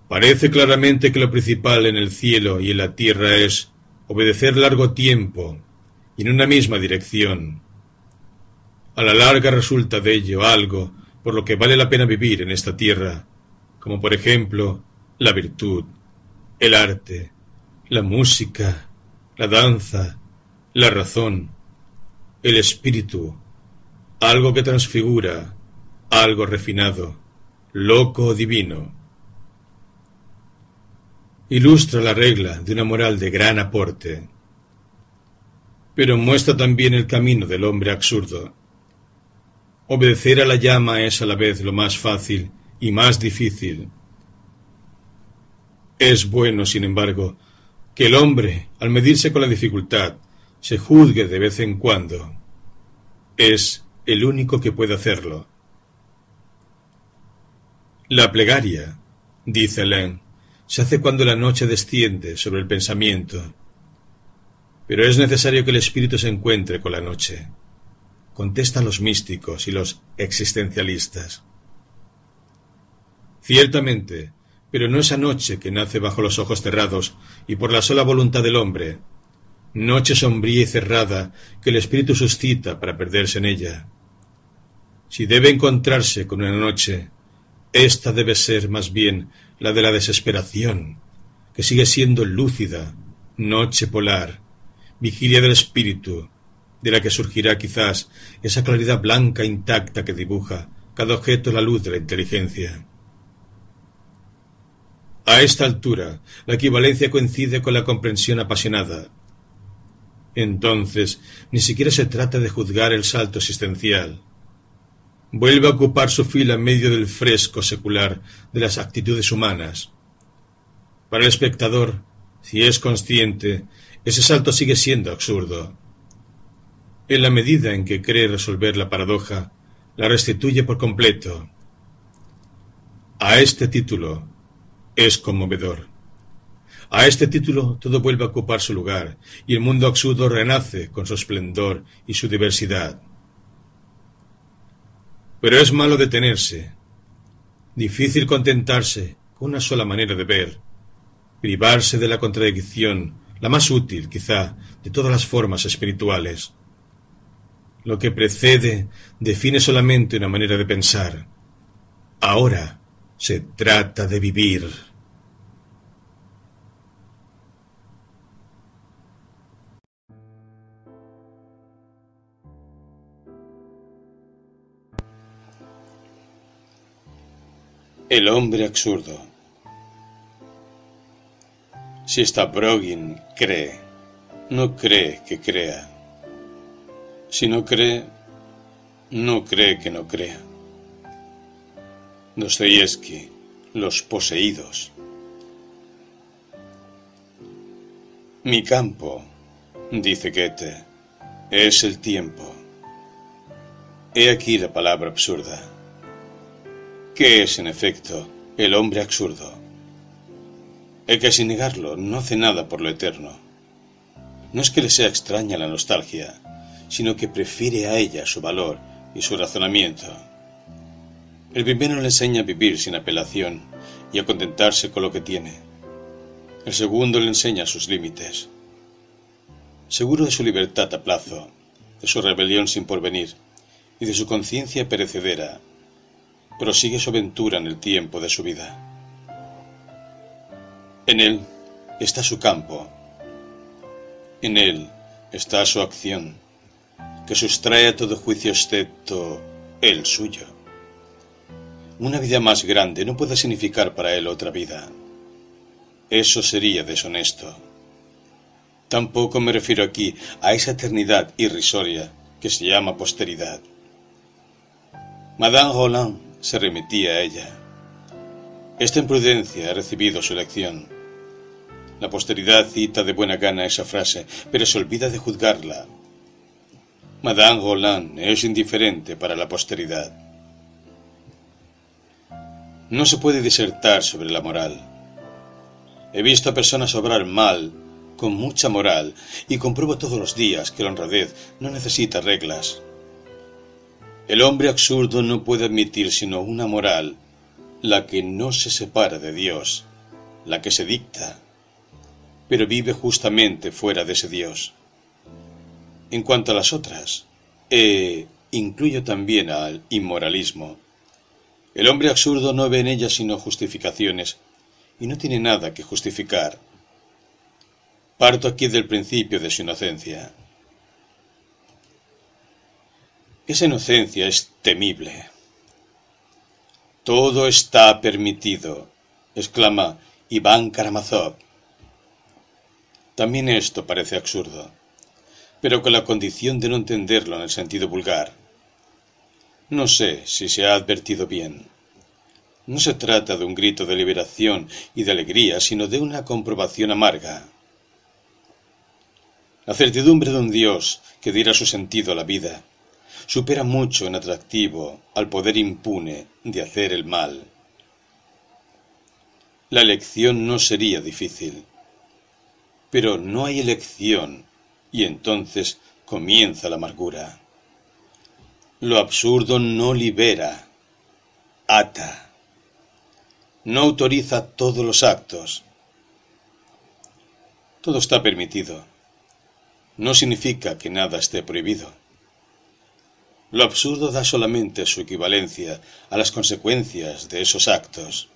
Parece claramente que lo principal en el cielo y en la tierra es obedecer largo tiempo y en una misma dirección. A la larga resulta de ello algo por lo que vale la pena vivir en esta tierra, como por ejemplo la virtud, el arte, la música, la danza, la razón, el espíritu, algo que transfigura, algo refinado, loco o divino. Ilustra la regla de una moral de gran aporte pero muestra también el camino del hombre absurdo. Obedecer a la llama es a la vez lo más fácil y más difícil. Es bueno, sin embargo, que el hombre, al medirse con la dificultad, se juzgue de vez en cuando. Es el único que puede hacerlo. La plegaria, dice Len, se hace cuando la noche desciende sobre el pensamiento pero es necesario que el espíritu se encuentre con la noche. Contestan los místicos y los existencialistas. Ciertamente, pero no esa noche que nace bajo los ojos cerrados y por la sola voluntad del hombre, noche sombría y cerrada que el espíritu suscita para perderse en ella. Si debe encontrarse con una noche, ésta debe ser más bien la de la desesperación, que sigue siendo lúcida, noche polar, vigilia del espíritu, de la que surgirá quizás esa claridad blanca intacta que dibuja cada objeto la luz de la inteligencia. A esta altura, la equivalencia coincide con la comprensión apasionada. Entonces, ni siquiera se trata de juzgar el salto existencial. Vuelve a ocupar su fila en medio del fresco secular de las actitudes humanas. Para el espectador, si es consciente, ese salto sigue siendo absurdo. En la medida en que cree resolver la paradoja, la restituye por completo. A este título es conmovedor. A este título todo vuelve a ocupar su lugar y el mundo absurdo renace con su esplendor y su diversidad. Pero es malo detenerse, difícil contentarse con una sola manera de ver, privarse de la contradicción la más útil, quizá, de todas las formas espirituales. Lo que precede define solamente una manera de pensar. Ahora se trata de vivir. El hombre absurdo. Si Stavrogin cree, no cree que crea. Si no cree, no cree que no crea. Dostoyevsky, Los poseídos. Mi campo, dice Goethe, es el tiempo. He aquí la palabra absurda. ¿Qué es, en efecto, el hombre absurdo? El que sin negarlo no hace nada por lo eterno. No es que le sea extraña la nostalgia, sino que prefiere a ella su valor y su razonamiento. El primero le enseña a vivir sin apelación y a contentarse con lo que tiene. El segundo le enseña sus límites. Seguro de su libertad a plazo, de su rebelión sin porvenir y de su conciencia perecedera, prosigue su aventura en el tiempo de su vida. En él está su campo, en él está su acción, que sustrae a todo juicio excepto el suyo. Una vida más grande no puede significar para él otra vida. Eso sería deshonesto. Tampoco me refiero aquí a esa eternidad irrisoria que se llama posteridad. Madame Roland se remitía a ella. Esta imprudencia ha recibido su lección. La posteridad cita de buena gana esa frase, pero se olvida de juzgarla. Madame Roland es indiferente para la posteridad. No se puede disertar sobre la moral. He visto a personas obrar mal, con mucha moral, y compruebo todos los días que la honradez no necesita reglas. El hombre absurdo no puede admitir sino una moral, la que no se separa de Dios, la que se dicta, pero vive justamente fuera de ese Dios. En cuanto a las otras, e incluyo también al inmoralismo. El hombre absurdo no ve en ellas sino justificaciones, y no tiene nada que justificar. Parto aquí del principio de su inocencia. Esa inocencia es temible. Todo está permitido, exclama Iván Karamazov. También esto parece absurdo, pero con la condición de no entenderlo en el sentido vulgar. No sé si se ha advertido bien. No se trata de un grito de liberación y de alegría, sino de una comprobación amarga. La certidumbre de un Dios que diera su sentido a la vida supera mucho en atractivo al poder impune de hacer el mal. La elección no sería difícil. Pero no hay elección y entonces comienza la amargura. Lo absurdo no libera, ata. No autoriza todos los actos. Todo está permitido. No significa que nada esté prohibido. Lo absurdo da solamente su equivalencia a las consecuencias de esos actos.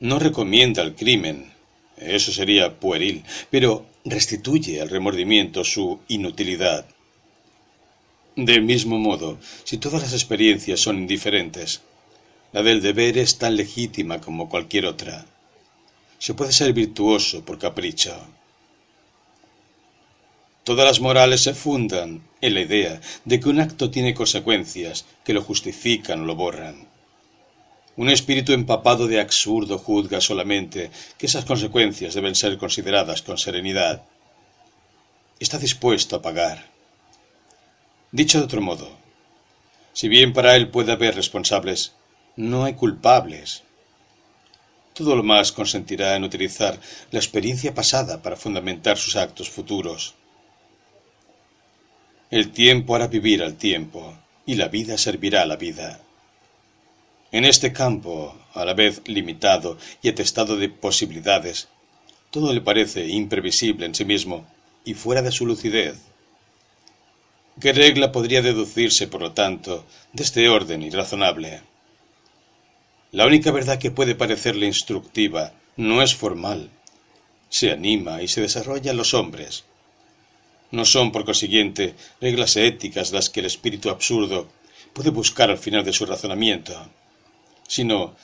No recomienda el crimen, eso sería pueril, pero restituye al remordimiento su inutilidad. Del mismo modo, si todas las experiencias son indiferentes, la del deber es tan legítima como cualquier otra. Se puede ser virtuoso por capricho. Todas las morales se fundan en la idea de que un acto tiene consecuencias que lo justifican o lo borran. Un espíritu empapado de absurdo juzga solamente que esas consecuencias deben ser consideradas con serenidad. Está dispuesto a pagar. Dicho de otro modo, si bien para él puede haber responsables, no hay culpables. Todo lo más consentirá en utilizar la experiencia pasada para fundamentar sus actos futuros. El tiempo hará vivir al tiempo, y la vida servirá a la vida. En este campo, a la vez limitado y atestado de posibilidades, todo le parece imprevisible en sí mismo y fuera de su lucidez. ¿Qué regla podría deducirse, por lo tanto, de este orden irrazonable? La única verdad que puede parecerle instructiva no es formal. Se anima y se desarrolla en los hombres no son, por consiguiente, reglas éticas las que el espíritu absurdo puede buscar al final de su razonamiento, sino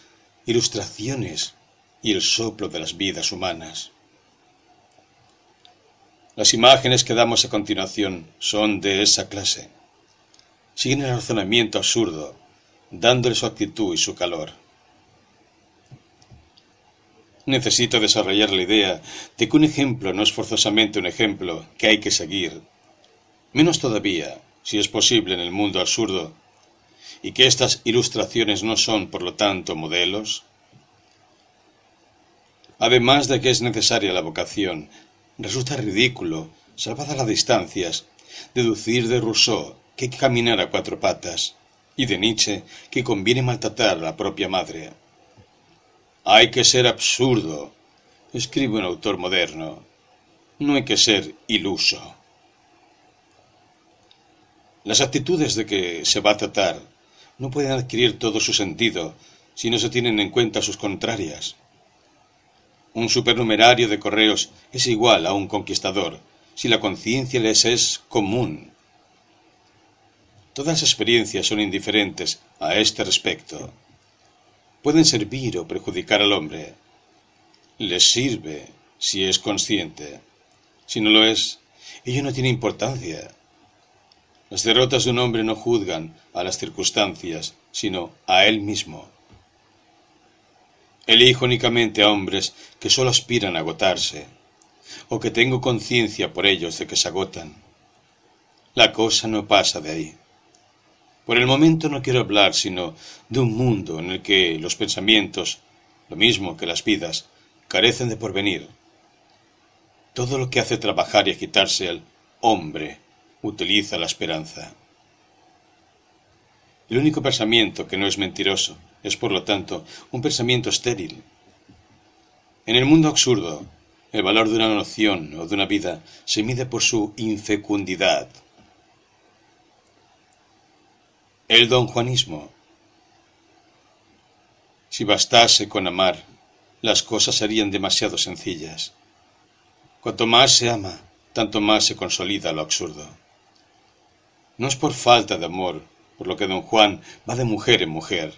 ilustraciones y el soplo de las vidas humanas. Las imágenes que damos a continuación son de esa clase. Siguen el razonamiento absurdo, dándole su actitud y su calor. Necesito desarrollar la idea de que un ejemplo no es forzosamente un ejemplo que hay que seguir. Menos todavía, si es posible en el mundo absurdo, y que estas ilustraciones no son, por lo tanto, modelos? Además de que es necesaria la vocación, resulta ridículo, salvadas las distancias, deducir de Rousseau que hay que caminar a cuatro patas, y de Nietzsche que conviene maltratar a la propia madre. Hay que ser absurdo, escribe un autor moderno. No hay que ser iluso. Las actitudes de que se va a tratar no pueden adquirir todo su sentido si no se tienen en cuenta sus contrarias. Un supernumerario de correos es igual a un conquistador si la conciencia les es común. Todas las experiencias son indiferentes a este respecto. Pueden servir o perjudicar al hombre. Les sirve si es consciente. Si no lo es, ello no tiene importancia. Las derrotas de un hombre no juzgan a las circunstancias, sino a él mismo. Elijo únicamente a hombres que sólo aspiran a agotarse, o que tengo conciencia por ellos de que se agotan. La cosa no pasa de ahí. Por el momento no quiero hablar sino de un mundo en el que los pensamientos, lo mismo que las vidas, carecen de porvenir. Todo lo que hace trabajar y agitarse al hombre utiliza la esperanza. El único pensamiento que no es mentiroso es, por lo tanto, un pensamiento estéril. En el mundo absurdo, el valor de una noción o de una vida se mide por su infecundidad. El don Juanismo. Si bastase con amar, las cosas serían demasiado sencillas. Cuanto más se ama, tanto más se consolida lo absurdo. No es por falta de amor, por lo que don Juan va de mujer en mujer.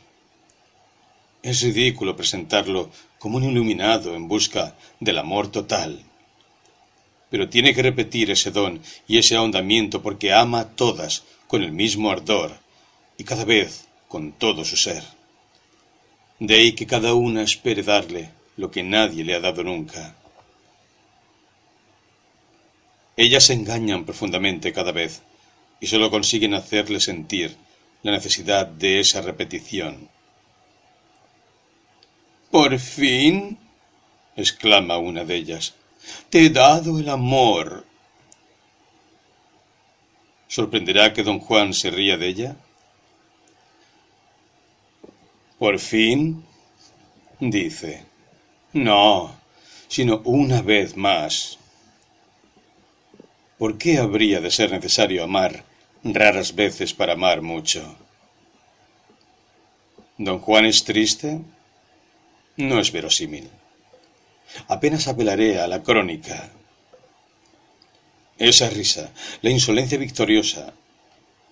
Es ridículo presentarlo como un iluminado en busca del amor total. Pero tiene que repetir ese don y ese ahondamiento porque ama a todas con el mismo ardor y cada vez con todo su ser. De ahí que cada una espere darle lo que nadie le ha dado nunca. Ellas se engañan profundamente cada vez y sólo consiguen hacerle sentir la necesidad de esa repetición. Por fin, exclama una de ellas, te he dado el amor. ¿Sorprenderá que don Juan se ría de ella? Por fin, dice, no, sino una vez más. ¿Por qué habría de ser necesario amar raras veces para amar mucho. ¿Don Juan es triste? No es verosímil. Apenas apelaré a la crónica. Esa risa, la insolencia victoriosa,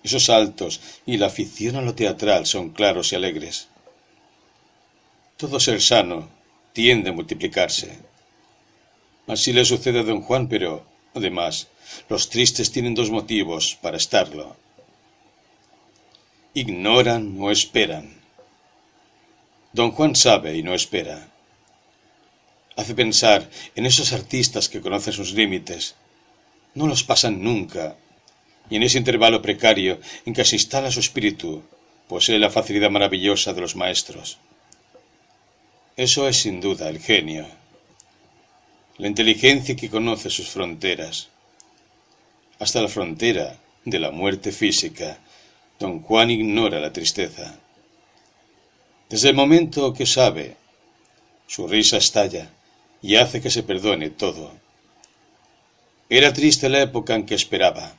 esos saltos y la afición a lo teatral son claros y alegres. Todo ser sano tiende a multiplicarse. Así le sucede a don Juan, pero, además, los tristes tienen dos motivos para estarlo. Ignoran o esperan. Don Juan sabe y no espera. Hace pensar en esos artistas que conocen sus límites. No los pasan nunca. Y en ese intervalo precario en que se instala su espíritu, posee la facilidad maravillosa de los maestros. Eso es sin duda el genio. La inteligencia que conoce sus fronteras hasta la frontera de la muerte física, don Juan ignora la tristeza. Desde el momento que sabe, su risa estalla y hace que se perdone todo. Era triste la época en que esperaba.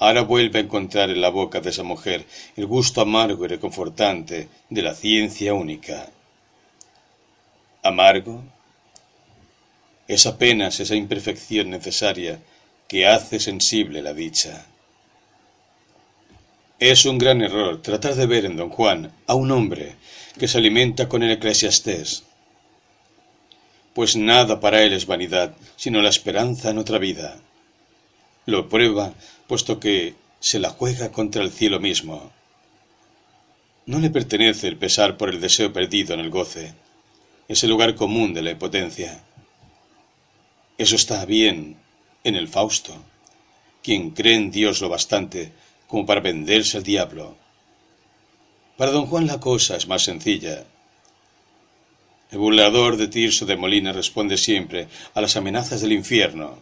Ahora vuelve a encontrar en la boca de esa mujer el gusto amargo y reconfortante de la ciencia única. ¿Amargo? Es apenas esa imperfección necesaria que hace sensible la dicha. Es un gran error tratar de ver en don Juan a un hombre que se alimenta con el eclesiastés, pues nada para él es vanidad, sino la esperanza en otra vida. Lo prueba, puesto que se la juega contra el cielo mismo. No le pertenece el pesar por el deseo perdido en el goce, es el lugar común de la impotencia. Eso está bien en el Fausto, quien cree en Dios lo bastante como para venderse al diablo. Para don Juan la cosa es más sencilla. El burlador de Tirso de Molina responde siempre a las amenazas del infierno.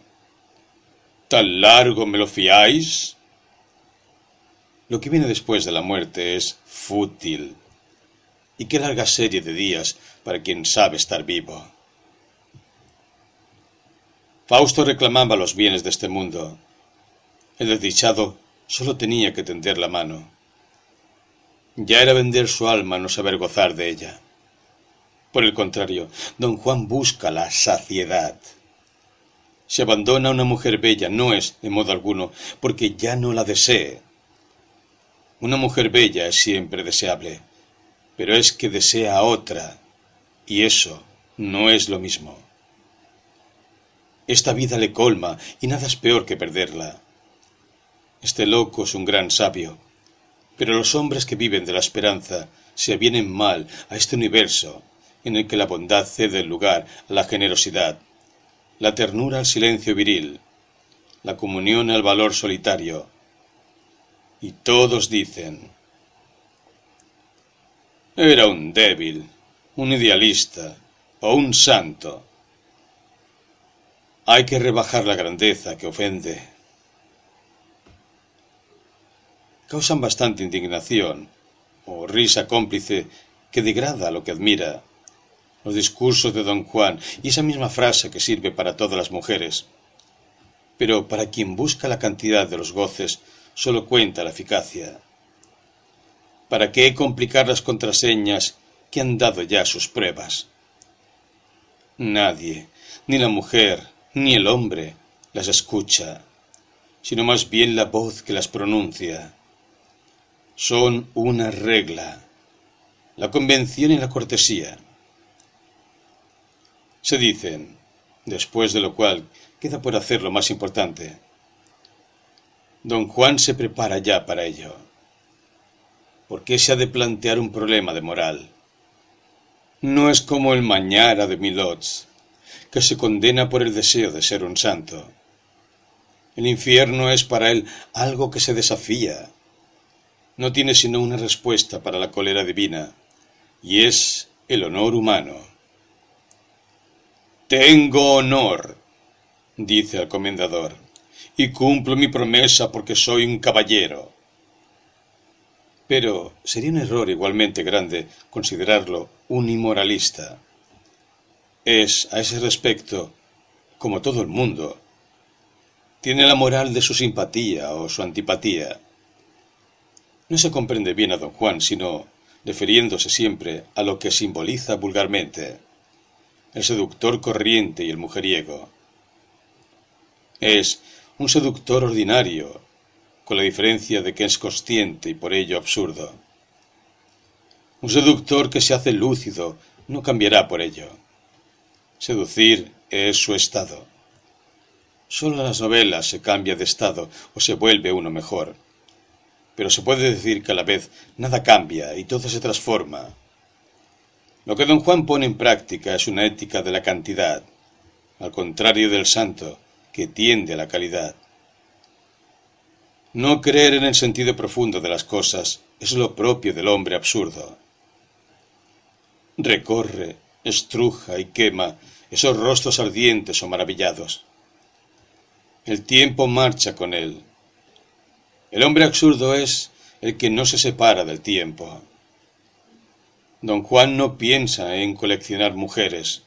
¿Tan largo me lo fiáis? Lo que viene después de la muerte es fútil. Y qué larga serie de días para quien sabe estar vivo. Fausto reclamaba los bienes de este mundo. El desdichado solo tenía que tender la mano. Ya era vender su alma no saber gozar de ella. Por el contrario, don Juan busca la saciedad. Se abandona a una mujer bella no es, de modo alguno, porque ya no la desee. Una mujer bella es siempre deseable, pero es que desea otra, y eso no es lo mismo. Esta vida le colma y nada es peor que perderla. Este loco es un gran sabio, pero los hombres que viven de la esperanza se avienen mal a este universo en el que la bondad cede lugar a la generosidad, la ternura al silencio viril, la comunión al valor solitario. Y todos dicen, era un débil, un idealista o un santo. Hay que rebajar la grandeza que ofende. Causan bastante indignación o risa cómplice que degrada lo que admira. Los discursos de don Juan y esa misma frase que sirve para todas las mujeres. Pero para quien busca la cantidad de los goces, solo cuenta la eficacia. ¿Para qué complicar las contraseñas que han dado ya sus pruebas? Nadie, ni la mujer, ni el hombre las escucha, sino más bien la voz que las pronuncia. Son una regla, la convención y la cortesía. Se dicen, después de lo cual queda por hacer lo más importante. Don Juan se prepara ya para ello. ¿Por qué se ha de plantear un problema de moral? No es como el Mañara de Milots, que se condena por el deseo de ser un santo. El infierno es para él algo que se desafía. No tiene sino una respuesta para la cólera divina, y es el honor humano. Tengo honor, dice el comendador, y cumplo mi promesa porque soy un caballero. Pero sería un error igualmente grande considerarlo un inmoralista es, a ese respecto, como todo el mundo. Tiene la moral de su simpatía o su antipatía. No se comprende bien a don Juan, sino refiriéndose siempre a lo que simboliza vulgarmente el seductor corriente y el mujeriego. Es un seductor ordinario, con la diferencia de que es consciente y por ello absurdo. Un seductor que se hace lúcido no cambiará por ello. Seducir es su estado. Solo en las novelas se cambia de estado o se vuelve uno mejor. Pero se puede decir que a la vez nada cambia y todo se transforma. Lo que don Juan pone en práctica es una ética de la cantidad, al contrario del santo, que tiende a la calidad. No creer en el sentido profundo de las cosas es lo propio del hombre absurdo. Recorre, estruja y quema esos rostros ardientes o maravillados. El tiempo marcha con él. El hombre absurdo es el que no se separa del tiempo. Don Juan no piensa en coleccionar mujeres.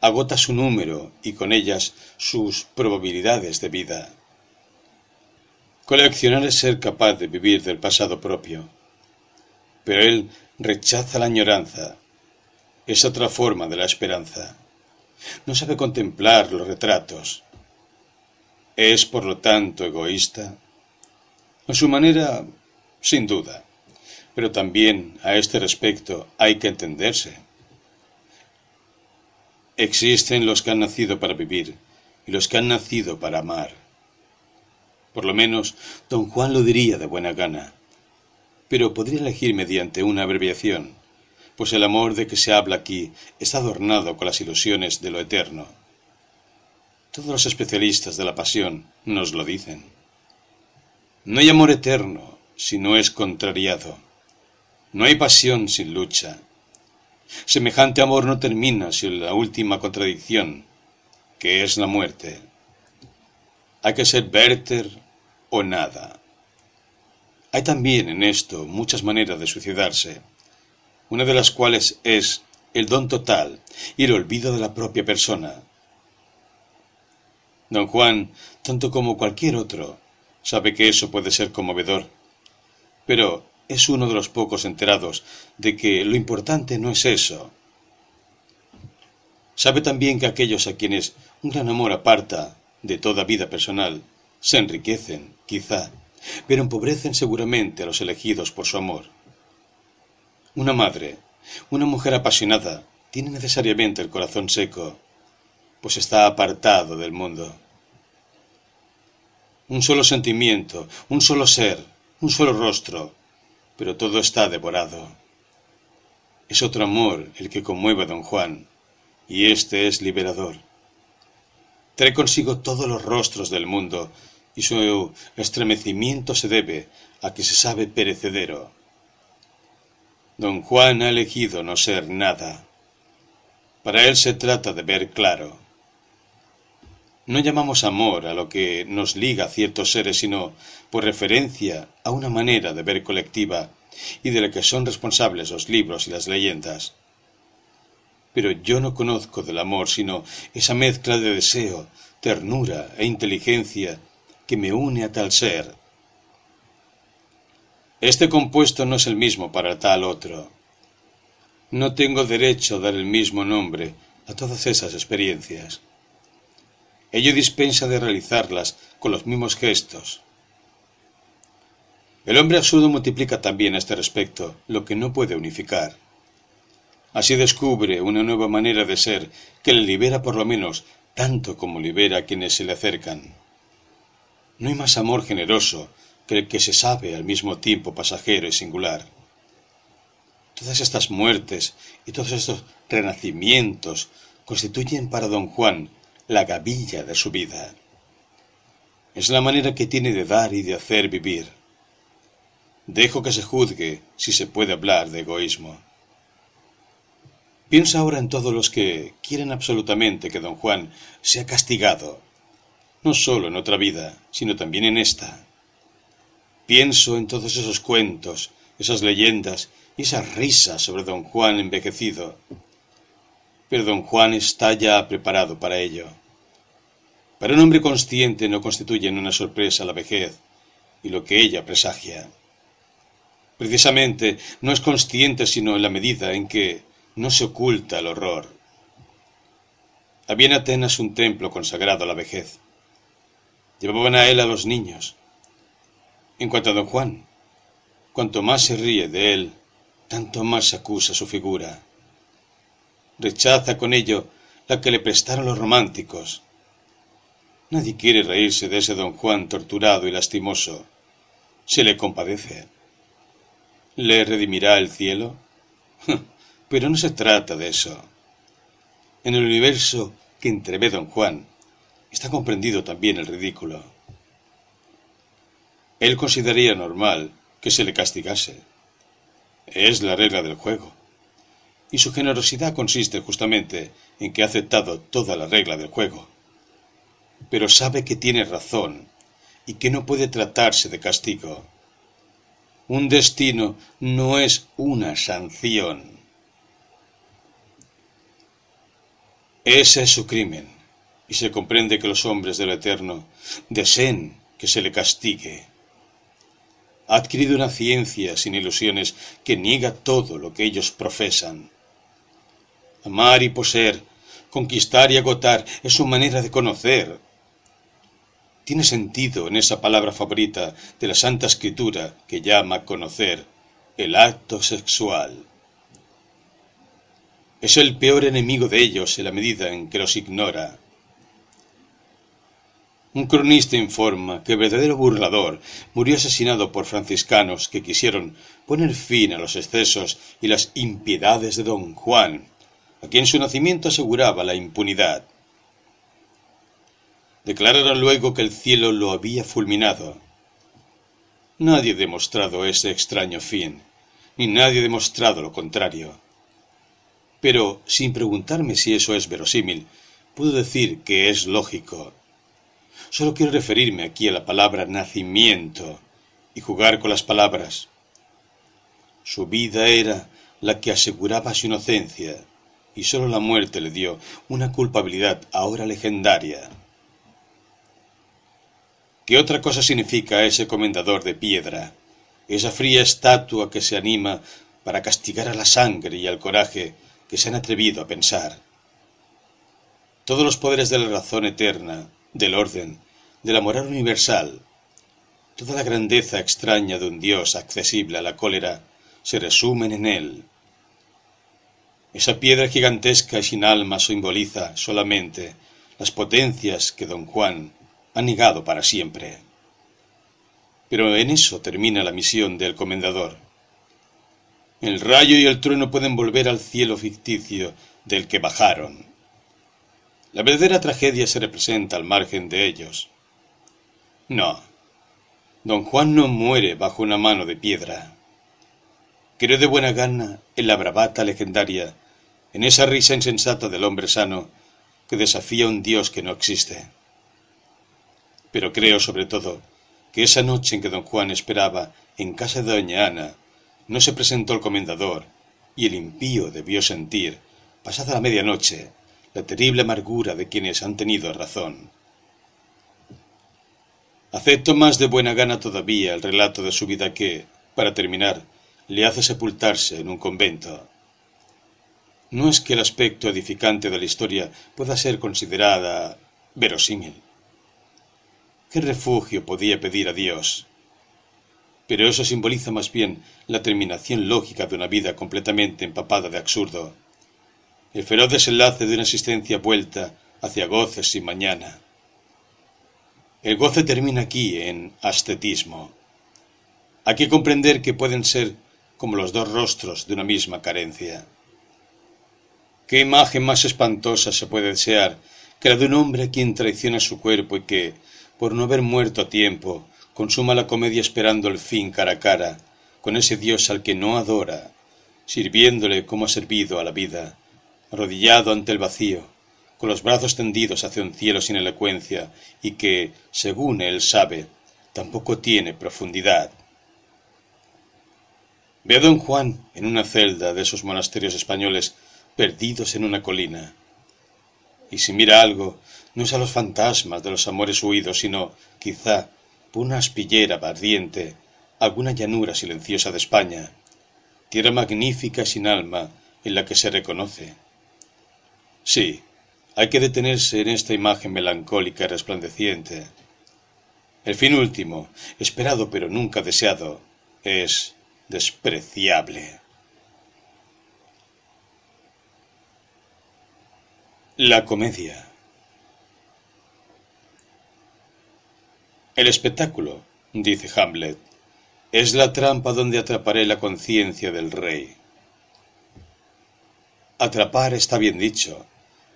Agota su número y con ellas sus probabilidades de vida. Coleccionar es ser capaz de vivir del pasado propio. Pero él rechaza la añoranza, es otra forma de la esperanza. No sabe contemplar los retratos. Es, por lo tanto, egoísta. A su manera, sin duda. Pero también a este respecto hay que entenderse. Existen los que han nacido para vivir y los que han nacido para amar. Por lo menos, don Juan lo diría de buena gana, pero podría elegir mediante una abreviación pues el amor de que se habla aquí está adornado con las ilusiones de lo eterno. Todos los especialistas de la pasión nos lo dicen. No hay amor eterno si no es contrariado. No hay pasión sin lucha. Semejante amor no termina sin la última contradicción, que es la muerte. Hay que ser Werther o nada. Hay también en esto muchas maneras de suicidarse, una de las cuales es el don total y el olvido de la propia persona. Don Juan, tanto como cualquier otro, sabe que eso puede ser conmovedor, pero es uno de los pocos enterados de que lo importante no es eso. Sabe también que aquellos a quienes un gran amor aparta de toda vida personal se enriquecen, quizá, pero empobrecen seguramente a los elegidos por su amor. Una madre, una mujer apasionada, tiene necesariamente el corazón seco, pues está apartado del mundo. Un solo sentimiento, un solo ser, un solo rostro, pero todo está devorado. Es otro amor el que conmueve a don Juan, y éste es liberador. Trae consigo todos los rostros del mundo y su estremecimiento se debe a que se sabe perecedero. Don Juan ha elegido no ser nada. Para él se trata de ver claro. No llamamos amor a lo que nos liga a ciertos seres, sino por referencia a una manera de ver colectiva y de la que son responsables los libros y las leyendas. Pero yo no conozco del amor sino esa mezcla de deseo, ternura e inteligencia que me une a tal ser. Este compuesto no es el mismo para tal otro. No tengo derecho a dar el mismo nombre a todas esas experiencias. Ello dispensa de realizarlas con los mismos gestos. El hombre absurdo multiplica también a este respecto lo que no puede unificar. Así descubre una nueva manera de ser que le libera por lo menos tanto como libera a quienes se le acercan. No hay más amor generoso que el que se sabe al mismo tiempo pasajero y singular. Todas estas muertes y todos estos renacimientos constituyen para don Juan la gavilla de su vida. Es la manera que tiene de dar y de hacer vivir. Dejo que se juzgue si se puede hablar de egoísmo. Piensa ahora en todos los que quieren absolutamente que don Juan sea castigado no solo en otra vida, sino también en esta. Pienso en todos esos cuentos, esas leyendas y esas risas sobre don Juan envejecido. Pero don Juan está ya preparado para ello. Para un hombre consciente no constituyen una sorpresa la vejez y lo que ella presagia. Precisamente no es consciente sino en la medida en que no se oculta el horror. Había en Atenas un templo consagrado a la vejez. Llevaban a él a los niños. En cuanto a don Juan, cuanto más se ríe de él, tanto más acusa su figura. Rechaza con ello la que le prestaron los románticos. Nadie quiere reírse de ese don Juan torturado y lastimoso. Se le compadece. ¿Le redimirá el cielo? Pero no se trata de eso. En el universo que entrevé don Juan, está comprendido también el ridículo. Él consideraría normal que se le castigase. Es la regla del juego. Y su generosidad consiste justamente en que ha aceptado toda la regla del juego. Pero sabe que tiene razón y que no puede tratarse de castigo. Un destino no es una sanción. Ese es su crimen y se comprende que los hombres del Eterno deseen que se le castigue. Ha adquirido una ciencia sin ilusiones que niega todo lo que ellos profesan. Amar y poseer, conquistar y agotar es su manera de conocer. Tiene sentido en esa palabra favorita de la Santa Escritura que llama conocer el acto sexual. Es el peor enemigo de ellos en la medida en que los ignora. Un cronista informa que verdadero burlador murió asesinado por franciscanos que quisieron poner fin a los excesos y las impiedades de don Juan, a quien su nacimiento aseguraba la impunidad. Declararon luego que el cielo lo había fulminado. Nadie ha demostrado ese extraño fin, ni nadie ha demostrado lo contrario. Pero, sin preguntarme si eso es verosímil, puedo decir que es lógico. Solo quiero referirme aquí a la palabra nacimiento y jugar con las palabras. Su vida era la que aseguraba su inocencia, y sólo la muerte le dio una culpabilidad ahora legendaria. ¿Qué otra cosa significa ese comendador de piedra? Esa fría estatua que se anima para castigar a la sangre y al coraje que se han atrevido a pensar. Todos los poderes de la razón eterna, del orden, de la moral universal, toda la grandeza extraña de un Dios accesible a la cólera, se resumen en él. Esa piedra gigantesca y sin alma simboliza solamente las potencias que don Juan ha negado para siempre. Pero en eso termina la misión del comendador. El rayo y el trueno pueden volver al cielo ficticio del que bajaron. La verdadera tragedia se representa al margen de ellos. No, don Juan no muere bajo una mano de piedra. Creo de buena gana en la bravata legendaria en esa risa insensata del hombre sano que desafía a un Dios que no existe. Pero creo sobre todo que esa noche en que don Juan esperaba en casa de doña Ana no se presentó el comendador y el impío debió sentir, pasada la medianoche, la terrible amargura de quienes han tenido razón. Acepto más de buena gana todavía el relato de su vida que, para terminar, le hace sepultarse en un convento. No es que el aspecto edificante de la historia pueda ser considerada verosímil. ¿Qué refugio podía pedir a Dios? Pero eso simboliza más bien la terminación lógica de una vida completamente empapada de absurdo, el feroz desenlace de una existencia vuelta hacia goces sin mañana. El goce termina aquí en ascetismo. Hay que comprender que pueden ser como los dos rostros de una misma carencia. ¿Qué imagen más espantosa se puede desear que la de un hombre a quien traiciona su cuerpo y que, por no haber muerto a tiempo, consuma la comedia esperando el fin cara a cara con ese Dios al que no adora, sirviéndole como ha servido a la vida, arrodillado ante el vacío, con los brazos tendidos hacia un cielo sin elocuencia y que, según él sabe, tampoco tiene profundidad. Ve a don Juan en una celda de esos monasterios españoles perdidos en una colina. Y si mira algo, no es a los fantasmas de los amores huidos, sino, quizá, una aspillera ardiente, alguna llanura silenciosa de España, tierra magnífica sin alma en la que se reconoce. Sí, hay que detenerse en esta imagen melancólica y resplandeciente. El fin último, esperado pero nunca deseado, es despreciable. La comedia. El espectáculo, dice Hamlet, es la trampa donde atraparé la conciencia del rey. Atrapar está bien dicho,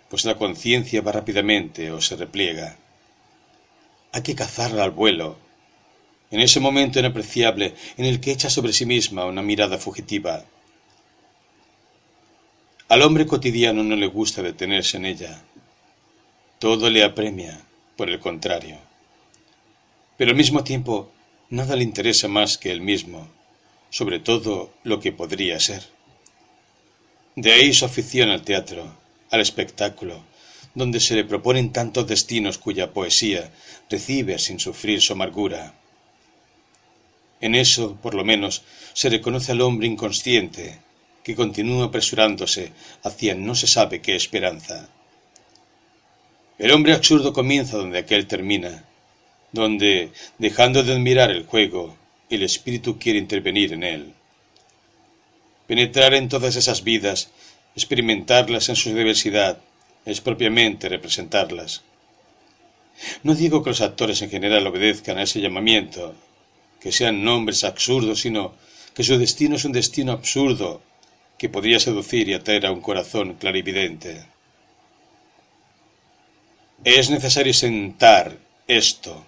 pues la conciencia va rápidamente o se repliega. Hay que cazarla al vuelo, en ese momento inapreciable en el que echa sobre sí misma una mirada fugitiva al hombre cotidiano no le gusta detenerse en ella. Todo le apremia, por el contrario. Pero al mismo tiempo, nada le interesa más que él mismo, sobre todo lo que podría ser. De ahí su afición al teatro, al espectáculo, donde se le proponen tantos destinos cuya poesía recibe sin sufrir su amargura. En eso, por lo menos, se reconoce al hombre inconsciente, que continúa apresurándose hacia no se sabe qué esperanza. El hombre absurdo comienza donde aquel termina, donde, dejando de admirar el juego, el espíritu quiere intervenir en él. Penetrar en todas esas vidas, experimentarlas en su diversidad, es propiamente representarlas. No digo que los actores en general obedezcan a ese llamamiento, que sean nombres absurdos, sino que su destino es un destino absurdo que podría seducir y atraer a un corazón clarividente. Es necesario sentar esto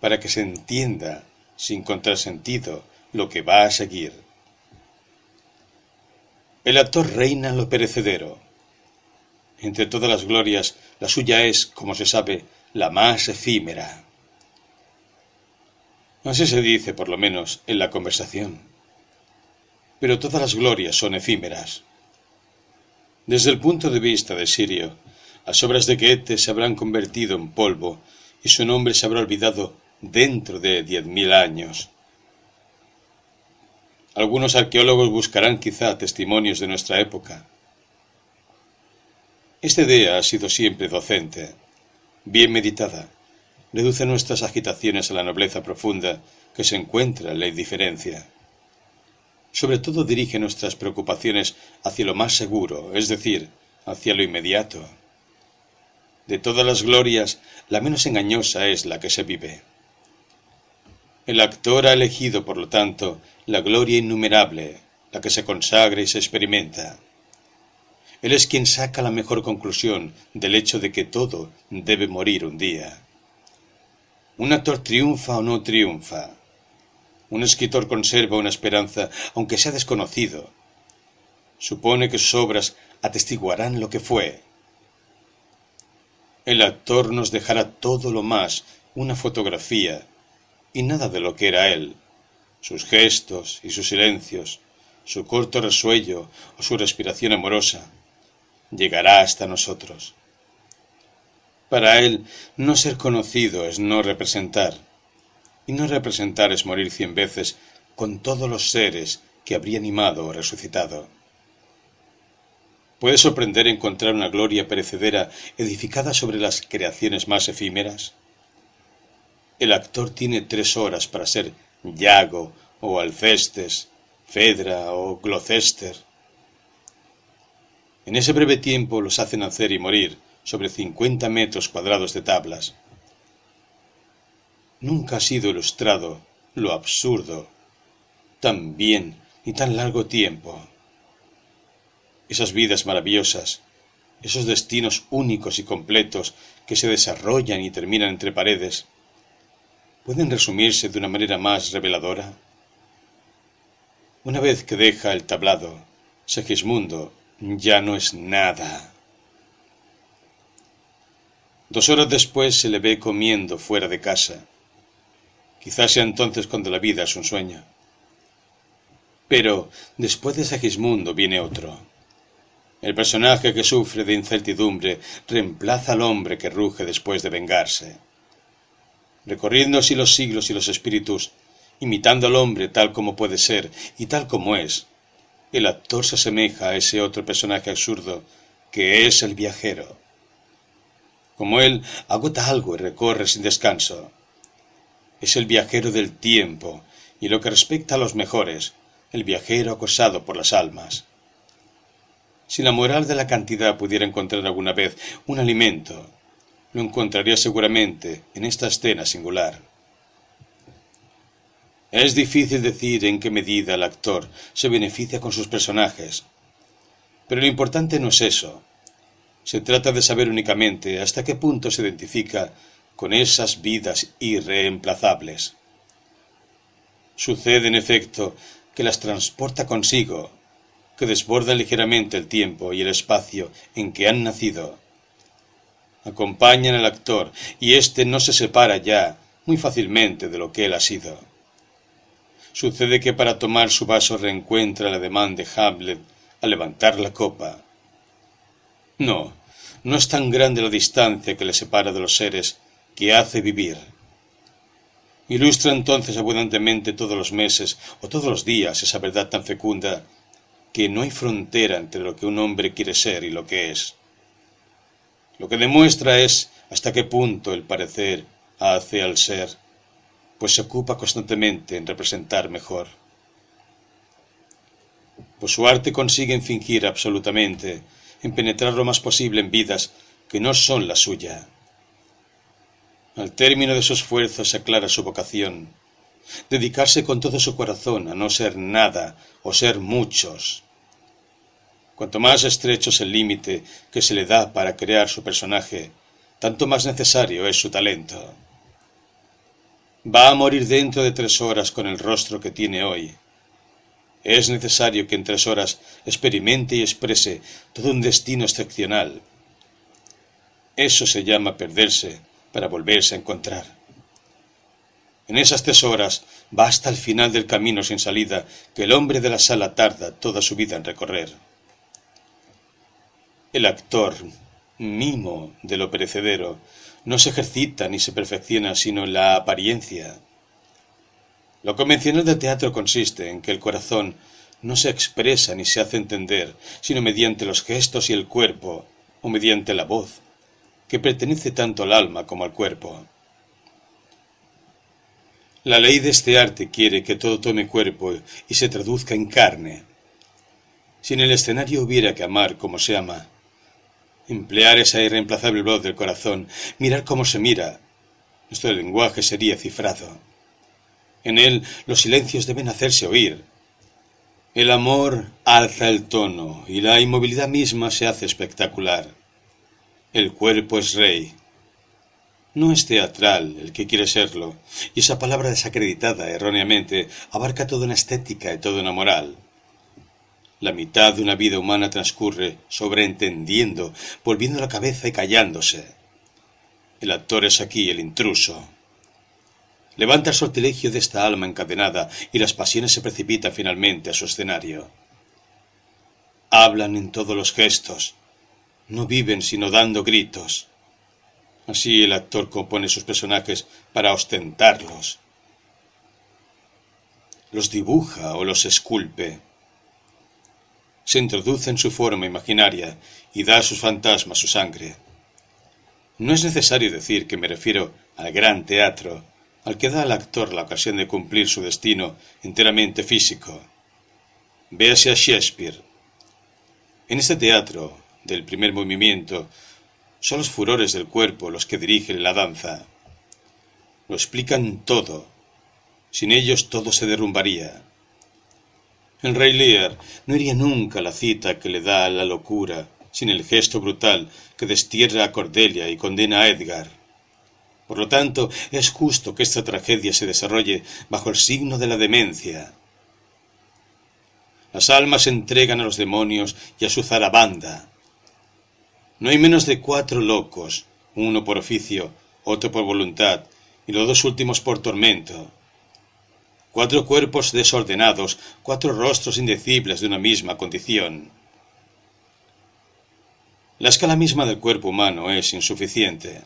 para que se entienda sin contrasentido lo que va a seguir. El actor reina lo perecedero. Entre todas las glorias, la suya es, como se sabe, la más efímera. Así se dice, por lo menos, en la conversación. Pero todas las glorias son efímeras. Desde el punto de vista de Sirio, las obras de Goethe se habrán convertido en polvo y su nombre se habrá olvidado dentro de diez mil años. Algunos arqueólogos buscarán quizá testimonios de nuestra época. Esta idea ha sido siempre docente, bien meditada, reduce nuestras agitaciones a la nobleza profunda que se encuentra en la indiferencia. Sobre todo dirige nuestras preocupaciones hacia lo más seguro, es decir, hacia lo inmediato. De todas las glorias, la menos engañosa es la que se vive. El actor ha elegido, por lo tanto, la gloria innumerable, la que se consagra y se experimenta. Él es quien saca la mejor conclusión del hecho de que todo debe morir un día. Un actor triunfa o no triunfa. Un escritor conserva una esperanza, aunque sea desconocido. Supone que sus obras atestiguarán lo que fue. El actor nos dejará todo lo más, una fotografía, y nada de lo que era él, sus gestos y sus silencios, su corto resuello o su respiración amorosa, llegará hasta nosotros. Para él, no ser conocido es no representar, y no representar es morir cien veces con todos los seres que habría animado o resucitado. ¿Puede sorprender encontrar una gloria perecedera edificada sobre las creaciones más efímeras? El actor tiene tres horas para ser Yago o Alcestes, Fedra o Gloucester. En ese breve tiempo los hace nacer y morir sobre cincuenta metros cuadrados de tablas. Nunca ha sido ilustrado lo absurdo tan bien y tan largo tiempo. Esas vidas maravillosas, esos destinos únicos y completos que se desarrollan y terminan entre paredes, pueden resumirse de una manera más reveladora? Una vez que deja el tablado, Segismundo ya no es nada. Dos horas después se le ve comiendo fuera de casa. Quizás sea entonces cuando la vida es un sueño. Pero después de Segismundo viene otro. El personaje que sufre de incertidumbre reemplaza al hombre que ruge después de vengarse recorriendo así los siglos y los espíritus, imitando al hombre tal como puede ser y tal como es, el actor se asemeja a ese otro personaje absurdo que es el viajero. Como él, agota algo y recorre sin descanso. Es el viajero del tiempo, y lo que respecta a los mejores, el viajero acosado por las almas. Si la moral de la cantidad pudiera encontrar alguna vez un alimento, lo encontraría seguramente en esta escena singular. Es difícil decir en qué medida el actor se beneficia con sus personajes, pero lo importante no es eso. Se trata de saber únicamente hasta qué punto se identifica con esas vidas irreemplazables. Sucede, en efecto, que las transporta consigo, que desborda ligeramente el tiempo y el espacio en que han nacido, acompañan al actor y éste no se separa ya muy fácilmente de lo que él ha sido. Sucede que para tomar su vaso reencuentra el ademán de Hamlet al levantar la copa. No, no es tan grande la distancia que le separa de los seres que hace vivir. Ilustra entonces abundantemente todos los meses o todos los días esa verdad tan fecunda que no hay frontera entre lo que un hombre quiere ser y lo que es. Lo que demuestra es hasta qué punto el parecer hace al ser, pues se ocupa constantemente en representar mejor. Pues su arte consigue en fingir absolutamente, en penetrar lo más posible en vidas que no son la suya. Al término de su esfuerzo se aclara su vocación, dedicarse con todo su corazón a no ser nada o ser muchos, Cuanto más estrecho es el límite que se le da para crear su personaje, tanto más necesario es su talento. Va a morir dentro de tres horas con el rostro que tiene hoy. es necesario que en tres horas experimente y exprese todo un destino excepcional. Eso se llama perderse para volverse a encontrar. En esas tres horas va hasta el final del camino sin salida que el hombre de la sala tarda toda su vida en recorrer. El actor, mimo de lo perecedero, no se ejercita ni se perfecciona sino en la apariencia. Lo convencional del teatro consiste en que el corazón no se expresa ni se hace entender, sino mediante los gestos y el cuerpo, o mediante la voz, que pertenece tanto al alma como al cuerpo. La ley de este arte quiere que todo tome cuerpo y se traduzca en carne. Si en el escenario hubiera que amar como se ama, emplear esa irreemplazable voz del corazón, mirar cómo se mira, nuestro lenguaje sería cifrado. En él los silencios deben hacerse oír. El amor alza el tono y la inmovilidad misma se hace espectacular. El cuerpo es rey. No es teatral el que quiere serlo, y esa palabra desacreditada erróneamente abarca toda una estética y toda una moral. La mitad de una vida humana transcurre sobreentendiendo, volviendo la cabeza y callándose. El actor es aquí el intruso. Levanta el sortilegio de esta alma encadenada y las pasiones se precipitan finalmente a su escenario. Hablan en todos los gestos, no viven sino dando gritos. Así el actor compone sus personajes para ostentarlos. Los dibuja o los esculpe se introduce en su forma imaginaria y da a sus fantasmas su sangre. No es necesario decir que me refiero al gran teatro, al que da al actor la ocasión de cumplir su destino enteramente físico. Véase a Shakespeare. En este teatro, del primer movimiento, son los furores del cuerpo los que dirigen la danza. Lo explican todo. Sin ellos todo se derrumbaría. El rey Lear no iría nunca a la cita que le da la locura, sin el gesto brutal que destierra a Cordelia y condena a Edgar. Por lo tanto, es justo que esta tragedia se desarrolle bajo el signo de la demencia. Las almas se entregan a los demonios y a su zarabanda. No hay menos de cuatro locos, uno por oficio, otro por voluntad, y los dos últimos por tormento cuatro cuerpos desordenados, cuatro rostros indecibles de una misma condición. La escala misma del cuerpo humano es insuficiente.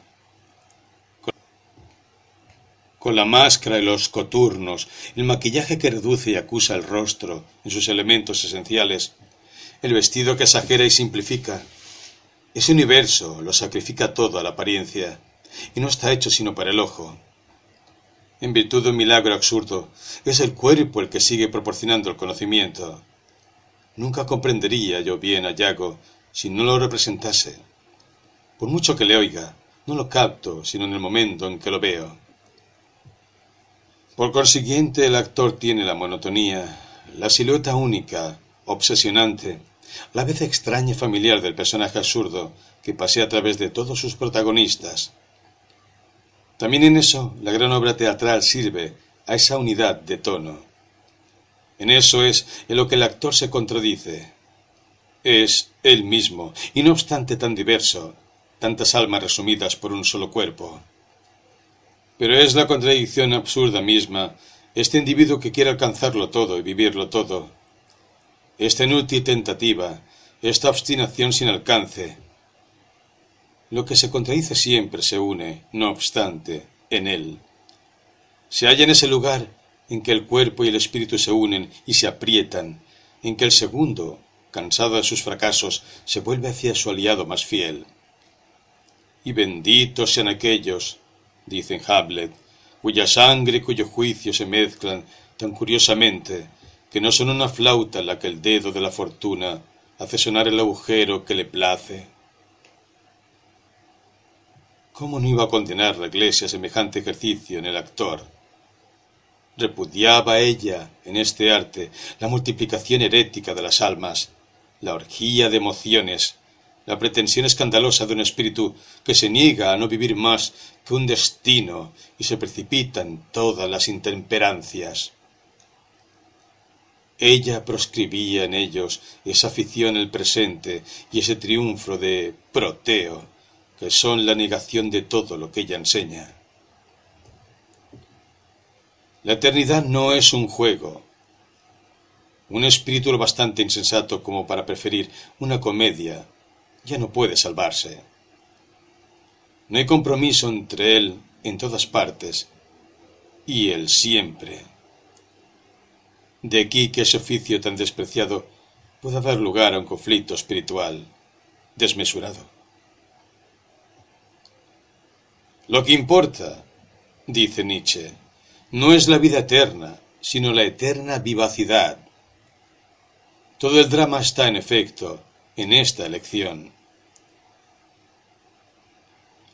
Con la máscara y los coturnos, el maquillaje que reduce y acusa el rostro en sus elementos esenciales, el vestido que exagera y simplifica, ese universo lo sacrifica todo a la apariencia y no está hecho sino para el ojo en virtud de un milagro absurdo, es el cuerpo el que sigue proporcionando el conocimiento. Nunca comprendería yo bien a Yago si no lo representase. Por mucho que le oiga, no lo capto sino en el momento en que lo veo. Por consiguiente, el actor tiene la monotonía, la silueta única, obsesionante, la vez extraña y familiar del personaje absurdo que pasea a través de todos sus protagonistas, también en eso la gran obra teatral sirve a esa unidad de tono. En eso es en lo que el actor se contradice. Es él mismo, y no obstante tan diverso, tantas almas resumidas por un solo cuerpo. Pero es la contradicción absurda misma, este individuo que quiere alcanzarlo todo y vivirlo todo. Esta inútil tentativa, esta obstinación sin alcance, lo que se contradice siempre se une, no obstante, en él. Se halla en ese lugar en que el cuerpo y el espíritu se unen y se aprietan, en que el segundo, cansado de sus fracasos, se vuelve hacia su aliado más fiel. Y benditos sean aquellos, dicen Hamlet, cuya sangre y cuyo juicio se mezclan tan curiosamente que no son una flauta la que el dedo de la fortuna hace sonar el agujero que le place. ¿Cómo no iba a condenar la Iglesia semejante ejercicio en el actor? Repudiaba ella, en este arte, la multiplicación herética de las almas, la orgía de emociones, la pretensión escandalosa de un espíritu que se niega a no vivir más que un destino y se precipitan todas las intemperancias. ella proscribía en ellos esa afición al presente y ese triunfo de Proteo, que son la negación de todo lo que ella enseña. La eternidad no es un juego. Un espíritu lo bastante insensato como para preferir una comedia ya no puede salvarse. No hay compromiso entre él en todas partes y él siempre. De aquí que ese oficio tan despreciado pueda dar lugar a un conflicto espiritual desmesurado. Lo que importa, dice Nietzsche, no es la vida eterna, sino la eterna vivacidad. Todo el drama está, en efecto, en esta elección.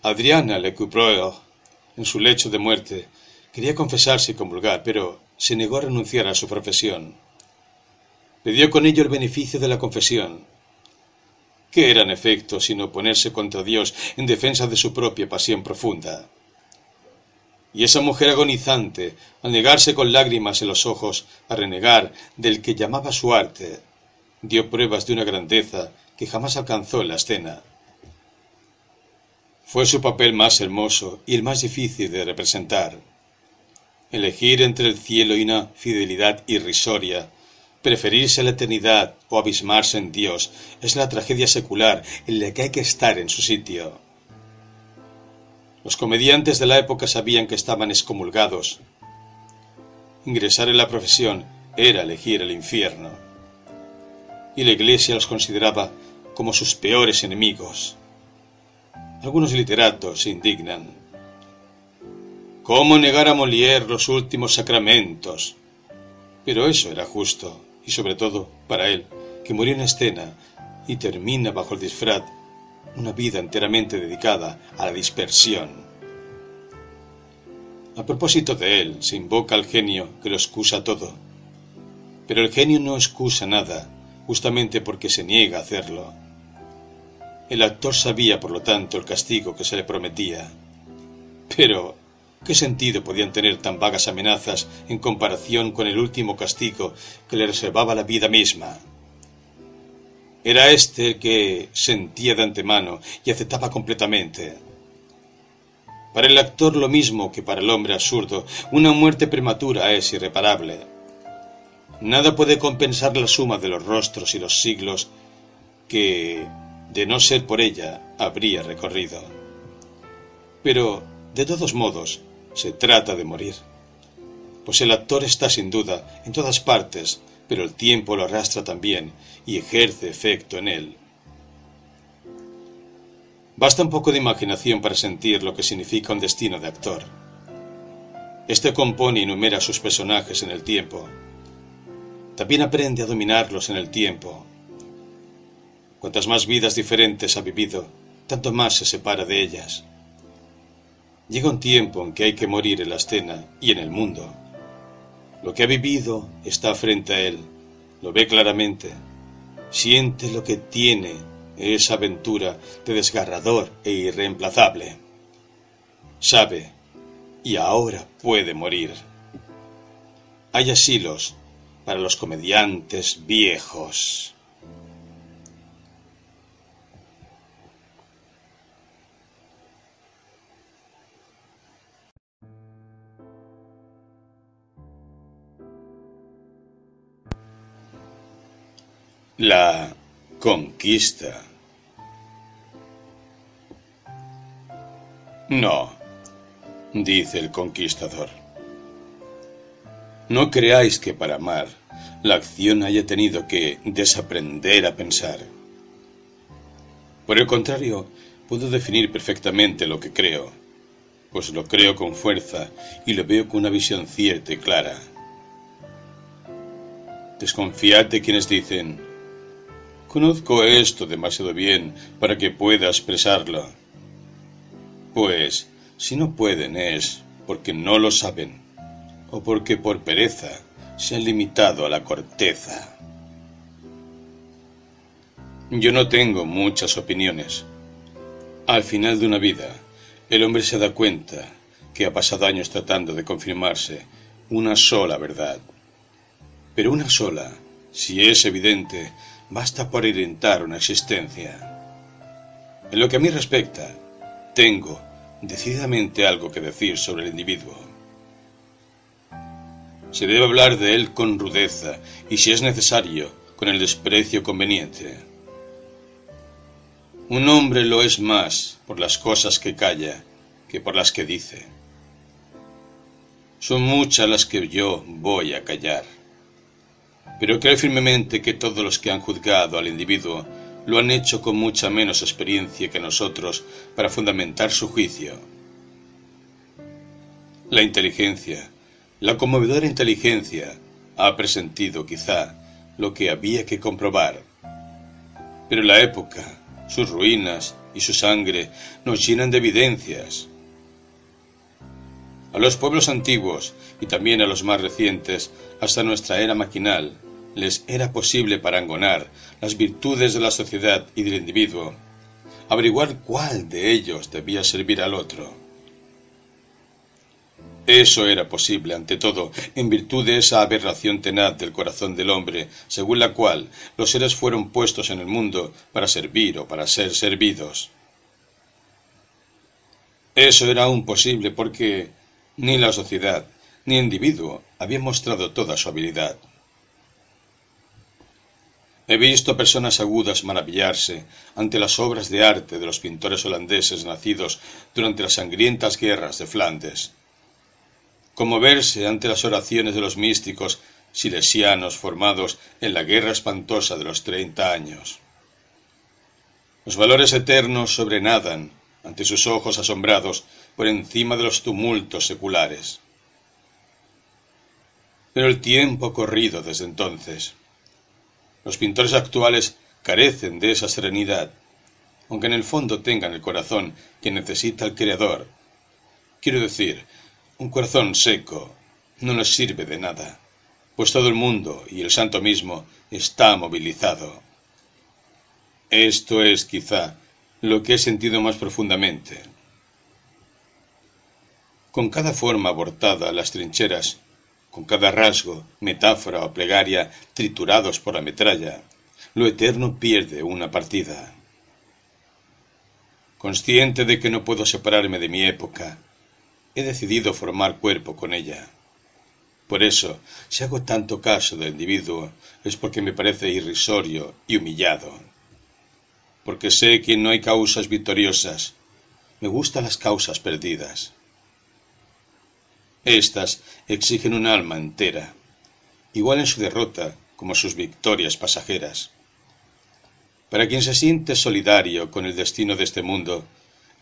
Adriana Lecouvreur, en su lecho de muerte, quería confesarse y comulgar, pero se negó a renunciar a su profesión. Pidió con ello el beneficio de la confesión. ¿Qué era en efecto sino ponerse contra Dios en defensa de su propia pasión profunda? Y esa mujer agonizante, al negarse con lágrimas en los ojos a renegar del que llamaba su arte, dio pruebas de una grandeza que jamás alcanzó en la escena. Fue su papel más hermoso y el más difícil de representar. Elegir entre el cielo y una fidelidad irrisoria, preferirse a la eternidad o abismarse en Dios, es la tragedia secular en la que hay que estar en su sitio. Los comediantes de la época sabían que estaban excomulgados. Ingresar en la profesión era elegir el infierno. Y la Iglesia los consideraba como sus peores enemigos. Algunos literatos se indignan. ¿Cómo negar a Molière los últimos sacramentos? Pero eso era justo, y sobre todo para él, que murió en escena y termina bajo el disfraz una vida enteramente dedicada a la dispersión. A propósito de él, se invoca al genio que lo excusa todo. Pero el genio no excusa nada, justamente porque se niega a hacerlo. El actor sabía, por lo tanto, el castigo que se le prometía. Pero ¿Qué sentido podían tener tan vagas amenazas en comparación con el último castigo que le reservaba la vida misma? Era éste el que sentía de antemano y aceptaba completamente. Para el actor lo mismo que para el hombre absurdo, una muerte prematura es irreparable. Nada puede compensar la suma de los rostros y los siglos que, de no ser por ella, habría recorrido. Pero, de todos modos, se trata de morir. Pues el actor está sin duda en todas partes, pero el tiempo lo arrastra también y ejerce efecto en él. Basta un poco de imaginación para sentir lo que significa un destino de actor. Este compone y enumera sus personajes en el tiempo. También aprende a dominarlos en el tiempo. Cuantas más vidas diferentes ha vivido, tanto más se separa de ellas. Llega un tiempo en que hay que morir en la escena y en el mundo. Lo que ha vivido está frente a él, lo ve claramente, siente lo que tiene esa aventura de desgarrador e irreemplazable. Sabe, y ahora puede morir. Hay asilos para los comediantes viejos. La conquista. No, dice el conquistador. No creáis que para amar la acción haya tenido que desaprender a pensar. Por el contrario, puedo definir perfectamente lo que creo, pues lo creo con fuerza y lo veo con una visión cierta y clara. Desconfiad de quienes dicen, Conozco esto demasiado bien para que pueda expresarlo. Pues, si no pueden es porque no lo saben, o porque por pereza se han limitado a la corteza. Yo no tengo muchas opiniones. Al final de una vida, el hombre se da cuenta que ha pasado años tratando de confirmarse una sola verdad. pero una sola, si es evidente, basta por orientar una existencia. En lo que a mí respecta, tengo decididamente algo que decir sobre el individuo. Se debe hablar de él con rudeza y, si es necesario, con el desprecio conveniente. Un hombre lo es más por las cosas que calla que por las que dice. Son muchas las que yo voy a callar. Pero creo firmemente que todos los que han juzgado al individuo lo han hecho con mucha menos experiencia que nosotros para fundamentar su juicio. La inteligencia, la conmovedora inteligencia, ha presentido quizá lo que había que comprobar. Pero la época, sus ruinas y su sangre nos llenan de evidencias. A los pueblos antiguos y también a los más recientes, hasta nuestra era maquinal, les era posible parangonar las virtudes de la sociedad y del individuo, averiguar cuál de ellos debía servir al otro. Eso era posible, ante todo, en virtud de esa aberración tenaz del corazón del hombre, según la cual los seres fueron puestos en el mundo para servir o para ser servidos. Eso era aún posible porque ni la sociedad ni individuo habían mostrado toda su habilidad. He visto personas agudas maravillarse ante las obras de arte de los pintores holandeses nacidos durante las sangrientas guerras de Flandes conmoverse ante las oraciones de los místicos silesianos formados en la guerra espantosa de los treinta años. Los valores eternos sobrenadan ante sus ojos asombrados por encima de los tumultos seculares. Pero el tiempo ha corrido desde entonces. Los pintores actuales carecen de esa serenidad, aunque en el fondo tengan el corazón que necesita el Creador. Quiero decir, un corazón seco no les sirve de nada, pues todo el mundo y el santo mismo está movilizado. Esto es, quizá, lo que he sentido más profundamente. Con cada forma abortada las trincheras, con cada rasgo, metáfora o plegaria triturados por la metralla, lo eterno pierde una partida. Consciente de que no puedo separarme de mi época, he decidido formar cuerpo con ella. Por eso, si hago tanto caso del individuo, es porque me parece irrisorio y humillado. Porque sé que no hay causas victoriosas. Me gustan las causas perdidas. Estas exigen un alma entera, igual en su derrota como sus victorias pasajeras. Para quien se siente solidario con el destino de este mundo,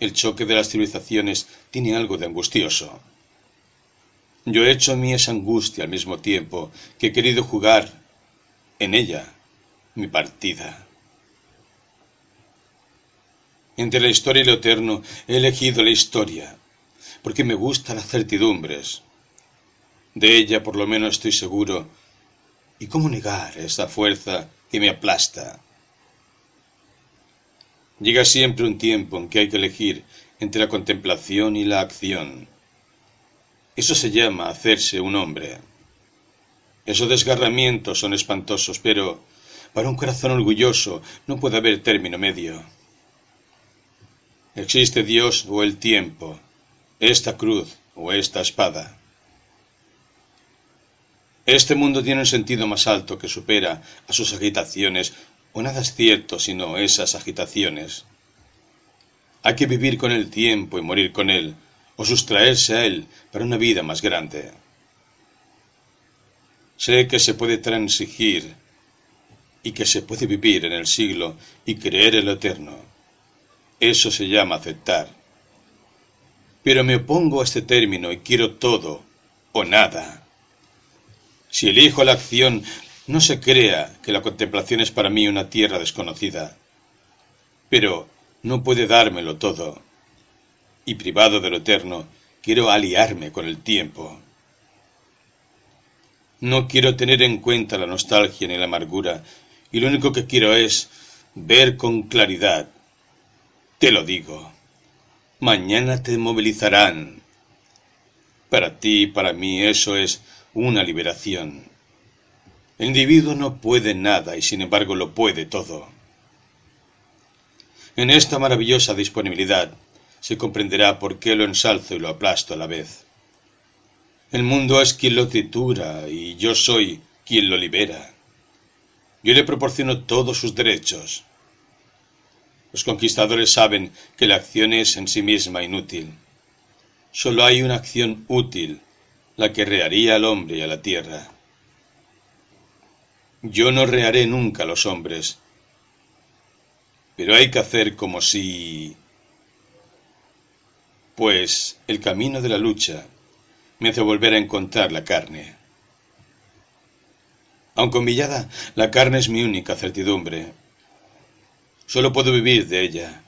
el choque de las civilizaciones tiene algo de angustioso. Yo he hecho mí esa angustia al mismo tiempo que he querido jugar en ella mi partida. Entre la historia y lo eterno he elegido la historia, porque me gustan las certidumbres. De ella por lo menos estoy seguro. ¿Y cómo negar esa fuerza que me aplasta? Llega siempre un tiempo en que hay que elegir entre la contemplación y la acción. Eso se llama hacerse un hombre. Esos desgarramientos son espantosos, pero para un corazón orgulloso no puede haber término medio. Existe Dios o el tiempo, esta cruz o esta espada. Este mundo tiene un sentido más alto que supera a sus agitaciones o nada es cierto sino esas agitaciones. Hay que vivir con el tiempo y morir con él, o sustraerse a él para una vida más grande. Sé que se puede transigir y que se puede vivir en el siglo y creer en lo eterno. Eso se llama aceptar. Pero me opongo a este término y quiero todo o nada. Si elijo la acción, no se crea que la contemplación es para mí una tierra desconocida, pero no puede dármelo todo, y privado de lo eterno, quiero aliarme con el tiempo. No quiero tener en cuenta la nostalgia ni la amargura, y lo único que quiero es ver con claridad. Te lo digo. Mañana te movilizarán. Para ti y para mí eso es una liberación. El individuo no puede nada y sin embargo lo puede todo. En esta maravillosa disponibilidad se comprenderá por qué lo ensalzo y lo aplasto a la vez. El mundo es quien lo tritura y yo soy quien lo libera. Yo le proporciono todos sus derechos. Los conquistadores saben que la acción es en sí misma inútil. Solo hay una acción útil, la que rearía al hombre y a la tierra. Yo no rearé nunca a los hombres, pero hay que hacer como si... Pues el camino de la lucha me hace volver a encontrar la carne. Aunque humillada, la carne es mi única certidumbre. Solo puedo vivir de ella.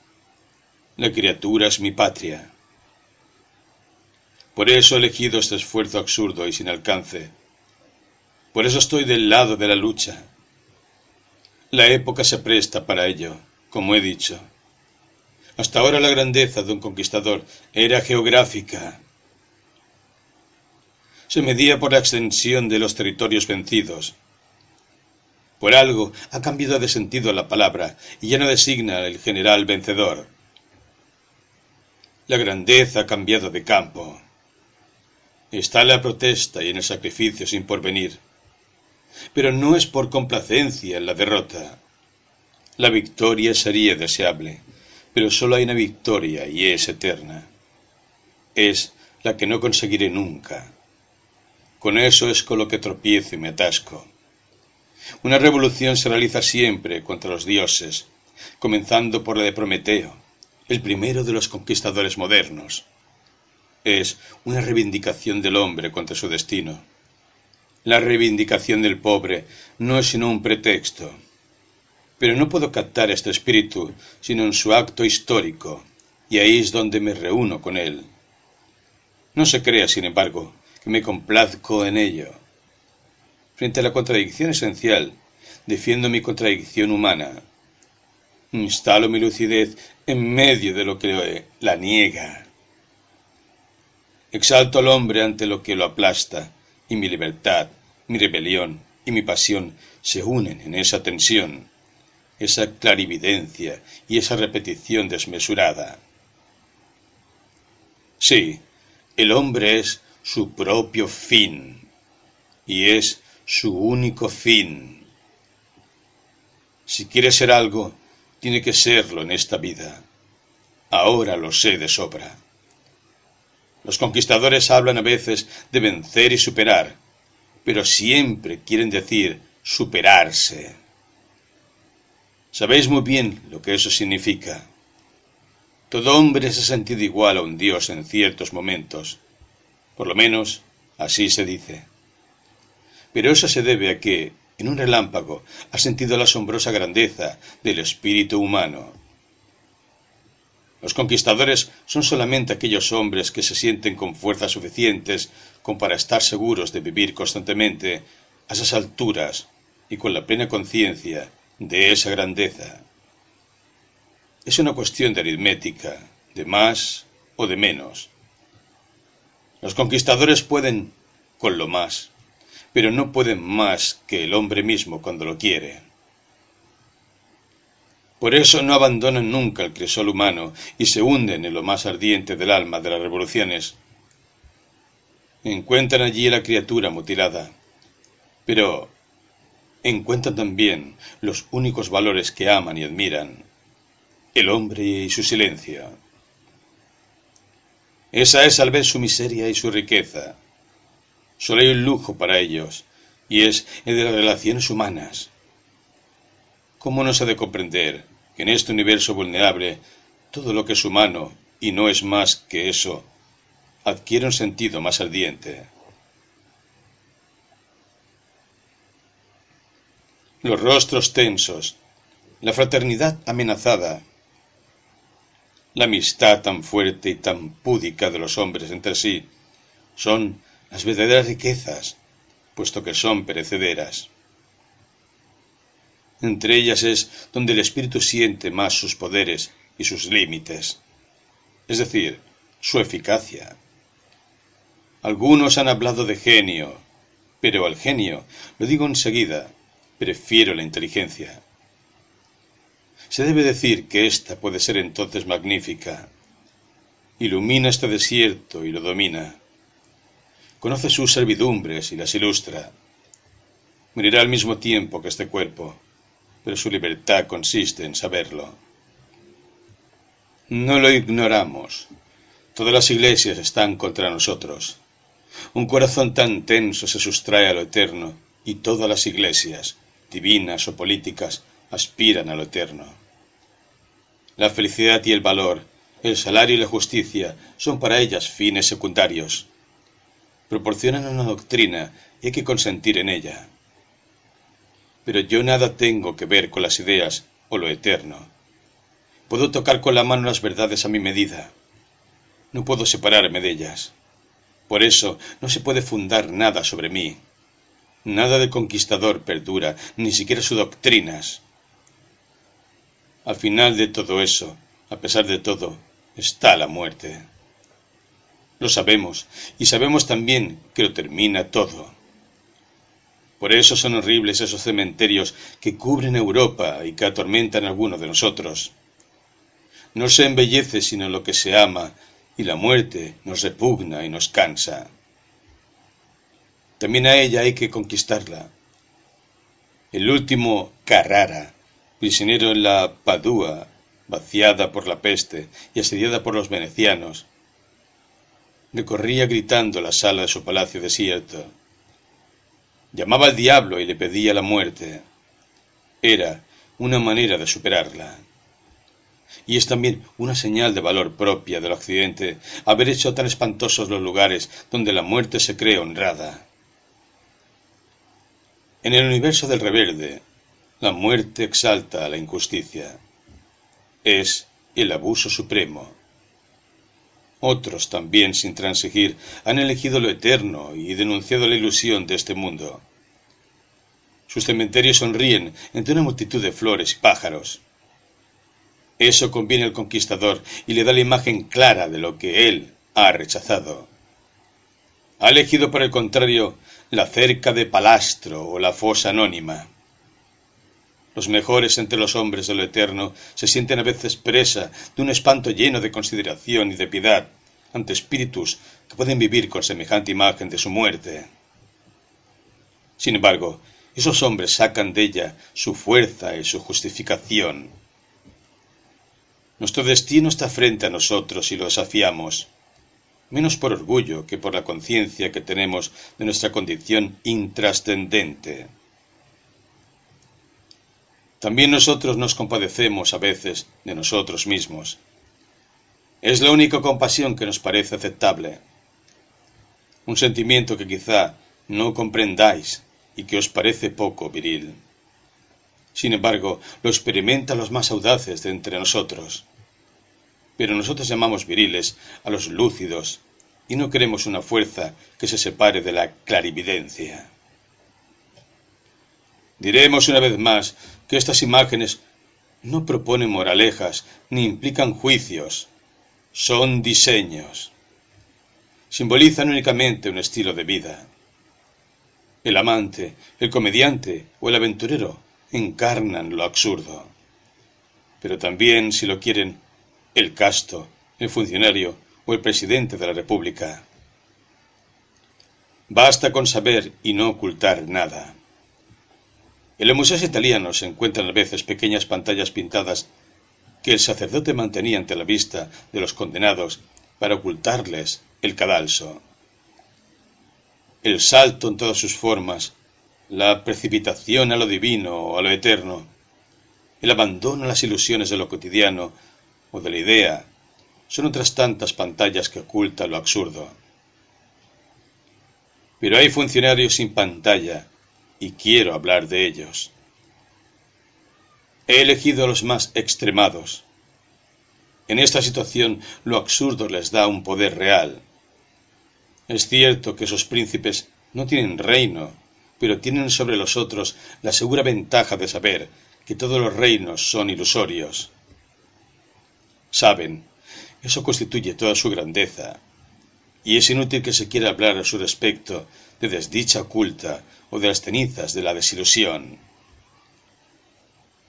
La criatura es mi patria. Por eso he elegido este esfuerzo absurdo y sin alcance. Por eso estoy del lado de la lucha. La época se presta para ello, como he dicho. Hasta ahora la grandeza de un conquistador era geográfica. Se medía por la extensión de los territorios vencidos. Por algo ha cambiado de sentido la palabra y ya no designa el general vencedor. La grandeza ha cambiado de campo. Está la protesta y en el sacrificio sin porvenir. Pero no es por complacencia en la derrota. La victoria sería deseable, pero solo hay una victoria y es eterna. Es la que no conseguiré nunca. Con eso es con lo que tropiezo y me atasco. Una revolución se realiza siempre contra los dioses, comenzando por la de Prometeo, el primero de los conquistadores modernos. Es una reivindicación del hombre contra su destino. La reivindicación del pobre no es sino un pretexto. Pero no puedo captar este espíritu sino en su acto histórico, y ahí es donde me reúno con él. No se crea, sin embargo, que me complazco en ello. Frente a la contradicción esencial, defiendo mi contradicción humana. Instalo mi lucidez en medio de lo que la niega. Exalto al hombre ante lo que lo aplasta, y mi libertad, mi rebelión y mi pasión se unen en esa tensión, esa clarividencia y esa repetición desmesurada. Sí, el hombre es su propio fin y es su único fin. Si quiere ser algo, tiene que serlo en esta vida. Ahora lo sé de sobra. Los conquistadores hablan a veces de vencer y superar, pero siempre quieren decir superarse. Sabéis muy bien lo que eso significa. Todo hombre se ha sentido igual a un dios en ciertos momentos. Por lo menos así se dice. Pero eso se debe a que, en un relámpago, ha sentido la asombrosa grandeza del espíritu humano los conquistadores son solamente aquellos hombres que se sienten con fuerzas suficientes como para estar seguros de vivir constantemente a esas alturas y con la plena conciencia de esa grandeza. Es una cuestión de aritmética, de más o de menos. Los conquistadores pueden con lo más, pero no pueden más que el hombre mismo cuando lo quiere. Por eso no abandonan nunca el crisol humano y se hunden en lo más ardiente del alma de las revoluciones. Encuentran allí la criatura mutilada, pero encuentran también los únicos valores que aman y admiran, el hombre y su silencio. Esa es al vez su miseria y su riqueza. Solo hay un lujo para ellos, y es el de las relaciones humanas. ¿Cómo no se ha de comprender que en este universo vulnerable todo lo que es humano y no es más que eso adquiere un sentido más ardiente? Los rostros tensos, la fraternidad amenazada, la amistad tan fuerte y tan púdica de los hombres entre sí, son las verdaderas riquezas, puesto que son perecederas. Entre ellas es donde el espíritu siente más sus poderes y sus límites, es decir, su eficacia. Algunos han hablado de genio, Pero al genio, lo digo enseguida, prefiero la inteligencia. Se debe decir que ésta puede ser entonces magnífica. Ilumina este desierto y lo domina. Conoce sus servidumbres y las ilustra. Morirá al mismo tiempo que este cuerpo, pero su libertad consiste en saberlo. No lo ignoramos. Todas las iglesias están contra nosotros. Un corazón tan tenso se sustrae a lo eterno, y todas las iglesias, divinas o políticas, aspiran a lo eterno. La felicidad y el valor, el salario y la justicia son para ellas fines secundarios. Proporcionan una doctrina y hay que consentir en ella. Pero yo nada tengo que ver con las ideas o lo eterno. Puedo tocar con la mano las verdades a mi medida. No puedo separarme de ellas. Por eso no se puede fundar nada sobre mí. Nada de conquistador perdura, ni siquiera sus doctrinas. Al final de todo eso, a pesar de todo, está la muerte. Lo sabemos, y sabemos también que lo termina todo. Por eso son horribles esos cementerios que cubren Europa y que atormentan a algunos de nosotros. No se embellece sino lo que se ama, y la muerte nos repugna y nos cansa. También a ella hay que conquistarla. El último Carrara, prisionero en la Padua, vaciada por la peste y asediada por los venecianos, recorría gritando la sala de su palacio desierto. Llamaba al diablo y le pedía la muerte. Era una manera de superarla y es también una señal de valor propia del Occidente haber hecho tan espantosos los lugares donde la muerte se cree honrada. En el universo del reverde, la muerte exalta a la injusticia. Es el abuso supremo. Otros también, sin transigir, han elegido lo eterno y denunciado la ilusión de este mundo. Sus cementerios sonríen entre una multitud de flores y pájaros. Eso conviene al conquistador y le da la imagen clara de lo que él ha rechazado. Ha elegido, por el contrario, la cerca de Palastro o la fosa anónima. Los mejores entre los hombres de lo eterno se sienten a veces presa de un espanto lleno de consideración y de piedad ante espíritus que pueden vivir con semejante imagen de su muerte. Sin embargo, esos hombres sacan de ella su fuerza y su justificación. Nuestro destino está frente a nosotros y lo desafiamos, menos por orgullo que por la conciencia que tenemos de nuestra condición intrascendente. También nosotros nos compadecemos a veces de nosotros mismos. Es la única compasión que nos parece aceptable. Un sentimiento que quizá no comprendáis y que os parece poco viril. Sin embargo, lo experimentan los más audaces de entre nosotros pero nosotros llamamos viriles a los lúcidos y no queremos una fuerza que se separe de la clarividencia. Diremos una vez más que estas imágenes no proponen moralejas ni implican juicios, son diseños. Simbolizan únicamente un estilo de vida. El amante, el comediante o el aventurero encarnan lo absurdo. Pero también, si lo quieren, el casto, el funcionario o el presidente de la República. Basta con saber y no ocultar nada. En los museos italianos se encuentran a veces pequeñas pantallas pintadas que el sacerdote mantenía ante la vista de los condenados para ocultarles el cadalso. El salto en todas sus formas, la precipitación a lo divino o a lo eterno, el abandono a las ilusiones de lo cotidiano o de la idea son otras tantas pantallas que ocultan lo absurdo. Pero hay funcionarios sin pantalla y quiero hablar de ellos. He elegido a los más extremados. En esta situación lo absurdo les da un poder real. Es cierto que esos príncipes no tienen reino, pero tienen sobre los otros la segura ventaja de saber que todos los reinos son ilusorios. Saben, eso constituye toda su grandeza, y es inútil que se quiera hablar a su respecto de desdicha oculta o de las cenizas de la desilusión.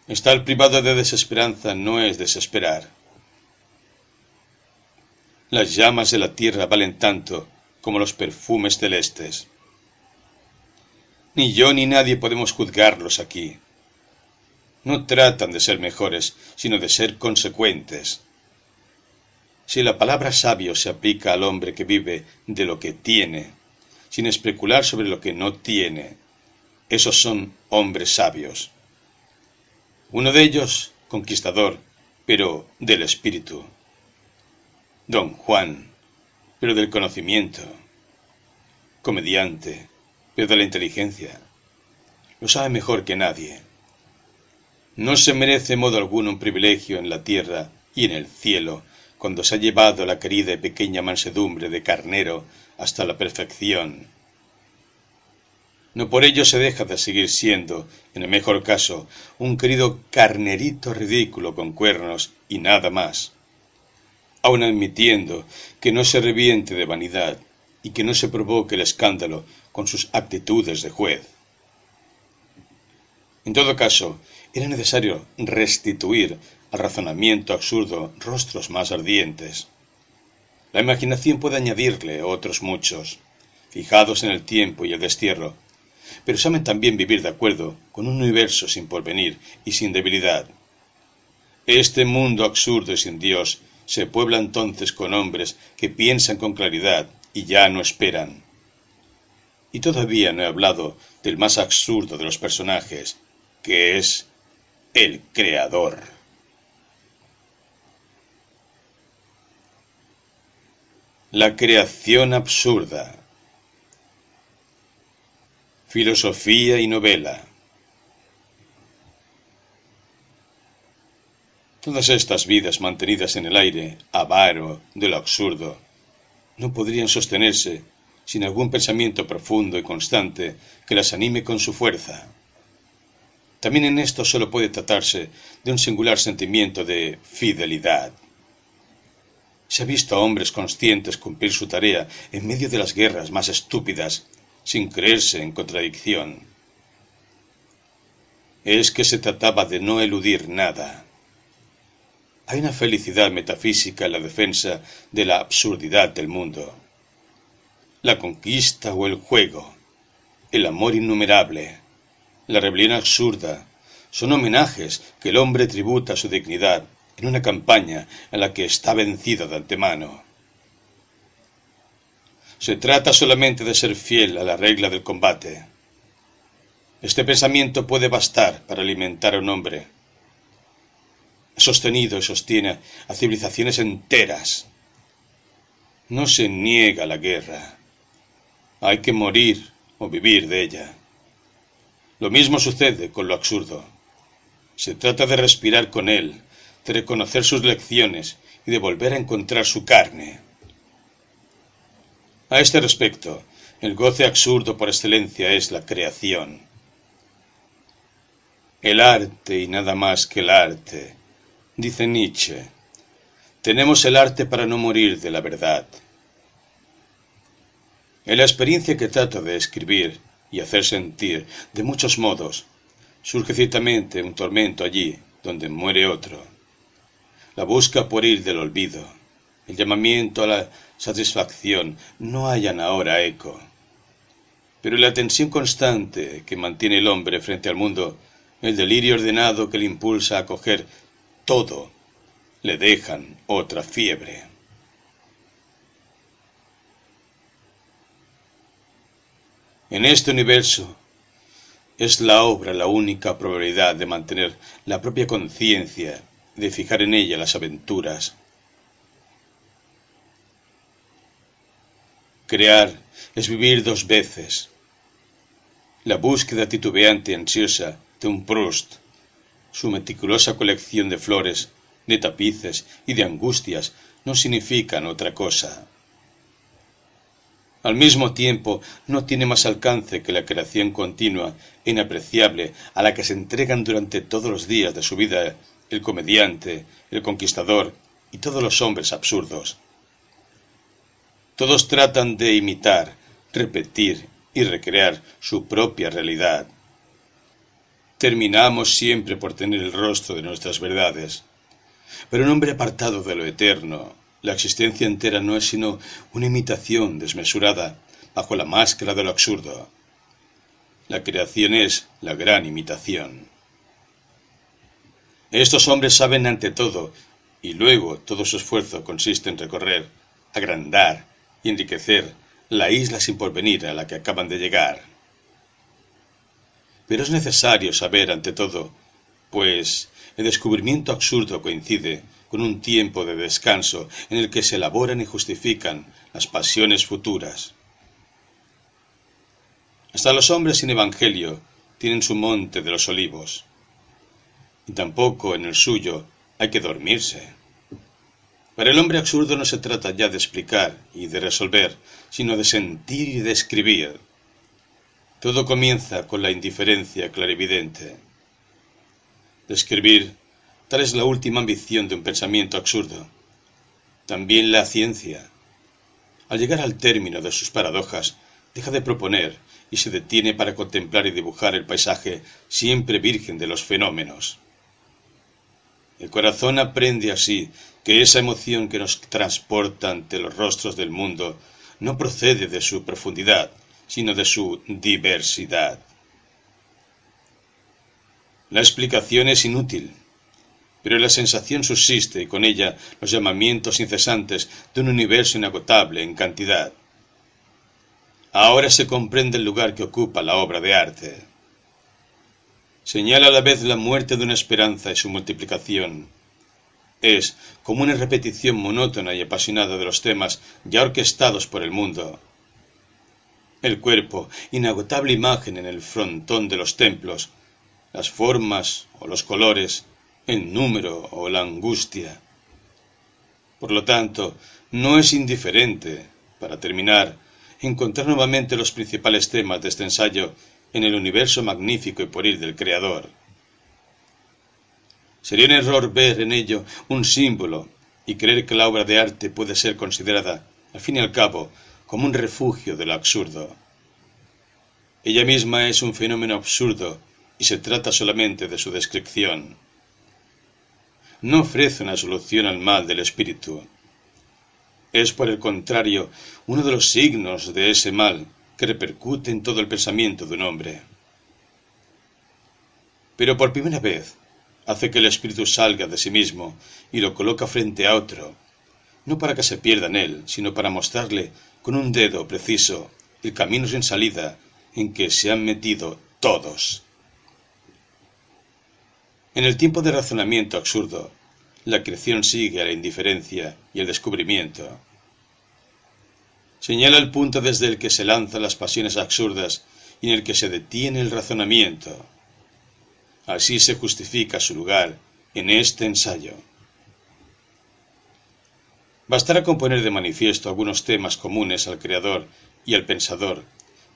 Estar privado de desesperanza no es desesperar. Las llamas de la tierra valen tanto como los perfumes celestes. Ni yo ni nadie podemos juzgarlos aquí. No tratan de ser mejores, sino de ser consecuentes. Si la palabra sabio se aplica al hombre que vive de lo que tiene, sin especular sobre lo que no tiene, esos son hombres sabios. Uno de ellos, conquistador, pero del espíritu. Don Juan, pero del conocimiento. Comediante, pero de la inteligencia. Lo sabe mejor que nadie. No se merece modo alguno un privilegio en la tierra y en el cielo cuando se ha llevado la querida y pequeña mansedumbre de carnero hasta la perfección. No por ello se deja de seguir siendo, en el mejor caso, un querido carnerito ridículo con cuernos y nada más, aun admitiendo que no se reviente de vanidad y que no se provoque el escándalo con sus actitudes de juez. En todo caso, era necesario restituir al razonamiento absurdo rostros más ardientes. La imaginación puede añadirle otros muchos, fijados en el tiempo y el destierro, pero saben también vivir de acuerdo con un universo sin porvenir y sin debilidad. Este mundo absurdo y sin Dios se puebla entonces con hombres que piensan con claridad y ya no esperan. Y todavía no he hablado del más absurdo de los personajes, que es el Creador. La creación absurda. Filosofía y novela. Todas estas vidas mantenidas en el aire, avaro de lo absurdo, no podrían sostenerse sin algún pensamiento profundo y constante que las anime con su fuerza. También en esto solo puede tratarse de un singular sentimiento de fidelidad. Se ha visto a hombres conscientes cumplir su tarea en medio de las guerras más estúpidas, sin creerse en contradicción. Es que se trataba de no eludir nada. Hay una felicidad metafísica en la defensa de la absurdidad del mundo. La conquista o el juego, el amor innumerable, la rebelión absurda, son homenajes que el hombre tributa a su dignidad en una campaña en la que está vencido de antemano. Se trata solamente de ser fiel a la regla del combate. Este pensamiento puede bastar para alimentar a un hombre. Ha sostenido y sostiene a civilizaciones enteras. No se niega la guerra. Hay que morir o vivir de ella. Lo mismo sucede con lo absurdo. Se trata de respirar con él, de reconocer sus lecciones y de volver a encontrar su carne. A este respecto, el goce absurdo por excelencia es la creación. El arte y nada más que el arte, dice Nietzsche. Tenemos el arte para no morir de la verdad. En la experiencia que trato de escribir y hacer sentir de muchos modos, surge ciertamente un tormento allí donde muere otro la busca por ir del olvido, el llamamiento a la satisfacción no hallan ahora eco. Pero la tensión constante que mantiene el hombre frente al mundo, el delirio ordenado que le impulsa a coger todo, le dejan otra fiebre. En este universo es la obra la única probabilidad de mantener la propia conciencia de fijar en ella las aventuras. Crear es vivir dos veces. La búsqueda titubeante y ansiosa de un Proust, su meticulosa colección de flores, de tapices y de angustias no significan otra cosa. Al mismo tiempo, no tiene más alcance que la creación continua e inapreciable a la que se entregan durante todos los días de su vida el comediante, el conquistador y todos los hombres absurdos. Todos tratan de imitar, repetir y recrear su propia realidad. Terminamos siempre por tener el rostro de nuestras verdades. Pero un hombre apartado de lo eterno, la existencia entera no es sino una imitación desmesurada bajo la máscara de lo absurdo. La creación es la gran imitación. Estos hombres saben ante todo, y luego todo su esfuerzo consiste en recorrer, agrandar y enriquecer la isla sin porvenir a la que acaban de llegar. Pero es necesario saber ante todo, pues el descubrimiento absurdo coincide con un tiempo de descanso en el que se elaboran y justifican las pasiones futuras. Hasta los hombres sin evangelio tienen su monte de los olivos, tampoco en el suyo hay que dormirse. Para el hombre absurdo no se trata ya de explicar y de resolver, sino de sentir y de escribir. Todo comienza con la indiferencia clarividente. Describir, tal es la última ambición de un pensamiento absurdo. También la ciencia. Al llegar al término de sus paradojas, deja de proponer y se detiene para contemplar y dibujar el paisaje siempre virgen de los fenómenos. El corazón aprende así que esa emoción que nos transporta ante los rostros del mundo no procede de su profundidad, sino de su diversidad. La explicación es inútil, pero la sensación subsiste y con ella los llamamientos incesantes de un universo inagotable en cantidad. Ahora se comprende el lugar que ocupa la obra de arte. Señala a la vez la muerte de una esperanza y su multiplicación. Es como una repetición monótona y apasionada de los temas ya orquestados por el mundo. El cuerpo, inagotable imagen en el frontón de los templos, las formas o los colores, el número o la angustia. Por lo tanto, no es indiferente, para terminar, encontrar nuevamente los principales temas de este ensayo en el universo magnífico y pueril del Creador. Sería un error ver en ello un símbolo y creer que la obra de arte puede ser considerada, al fin y al cabo, como un refugio de lo absurdo. Ella misma es un fenómeno absurdo y se trata solamente de su descripción. No ofrece una solución al mal del espíritu, es, por el contrario, uno de los signos de ese mal que repercute en todo el pensamiento de un hombre. Pero por primera vez hace que el espíritu salga de sí mismo y lo coloca frente a otro, no para que se pierda en él, sino para mostrarle con un dedo preciso el camino sin salida en que se han metido todos. En el tiempo de razonamiento absurdo, la creación sigue a la indiferencia y el descubrimiento. Señala el punto desde el que se lanzan las pasiones absurdas y en el que se detiene el razonamiento. Así se justifica su lugar en este ensayo. Bastará con poner de manifiesto algunos temas comunes al creador y al pensador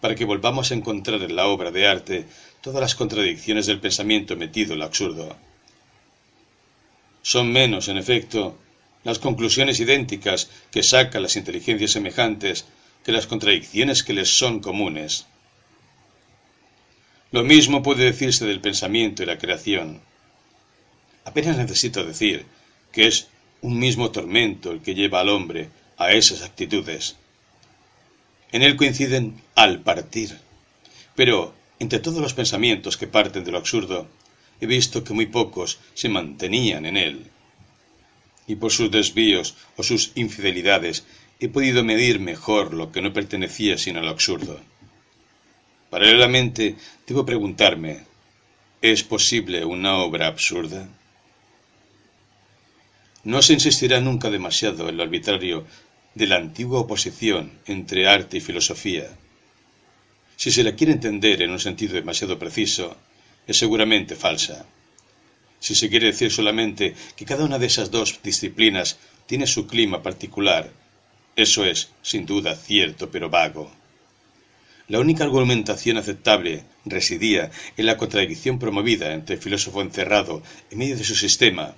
para que volvamos a encontrar en la obra de arte todas las contradicciones del pensamiento metido en lo absurdo. Son menos, en efecto, las conclusiones idénticas que sacan las inteligencias semejantes que las contradicciones que les son comunes. Lo mismo puede decirse del pensamiento y la creación. Apenas necesito decir que es un mismo tormento el que lleva al hombre a esas actitudes. En él coinciden al partir. Pero entre todos los pensamientos que parten de lo absurdo, he visto que muy pocos se mantenían en él. Y por sus desvíos o sus infidelidades he podido medir mejor lo que no pertenecía sino a lo absurdo. Paralelamente, debo preguntarme, ¿es posible una obra absurda? No se insistirá nunca demasiado en lo arbitrario de la antigua oposición entre arte y filosofía. Si se la quiere entender en un sentido demasiado preciso, es seguramente falsa. Si se quiere decir solamente que cada una de esas dos disciplinas tiene su clima particular, eso es, sin duda, cierto, pero vago. La única argumentación aceptable residía en la contradicción promovida entre el filósofo encerrado en medio de su sistema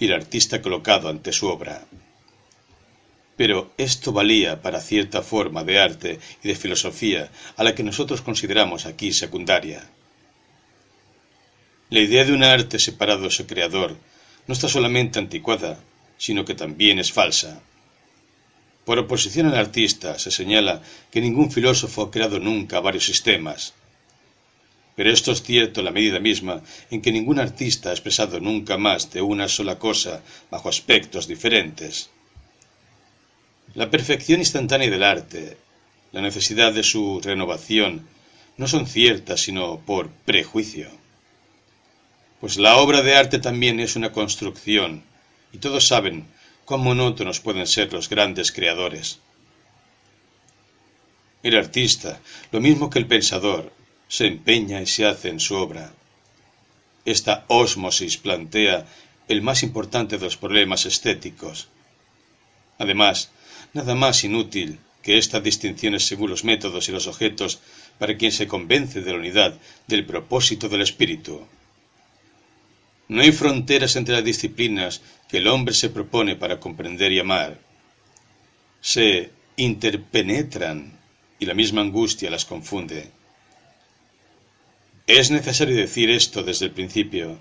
y el artista colocado ante su obra. Pero esto valía para cierta forma de arte y de filosofía a la que nosotros consideramos aquí secundaria. La idea de un arte separado de su creador no está solamente anticuada, sino que también es falsa. Por oposición al artista se señala que ningún filósofo ha creado nunca varios sistemas. Pero esto es cierto en la medida misma en que ningún artista ha expresado nunca más de una sola cosa bajo aspectos diferentes. La perfección instantánea del arte, la necesidad de su renovación, no son ciertas sino por prejuicio. Pues la obra de arte también es una construcción, y todos saben cuán monótonos pueden ser los grandes creadores. El artista, lo mismo que el pensador, se empeña y se hace en su obra. Esta ósmosis plantea el más importante de los problemas estéticos. Además, nada más inútil que estas distinciones según los métodos y los objetos para quien se convence de la unidad del propósito del espíritu. No hay fronteras entre las disciplinas que el hombre se propone para comprender y amar. Se interpenetran y la misma angustia las confunde. Es necesario decir esto desde el principio.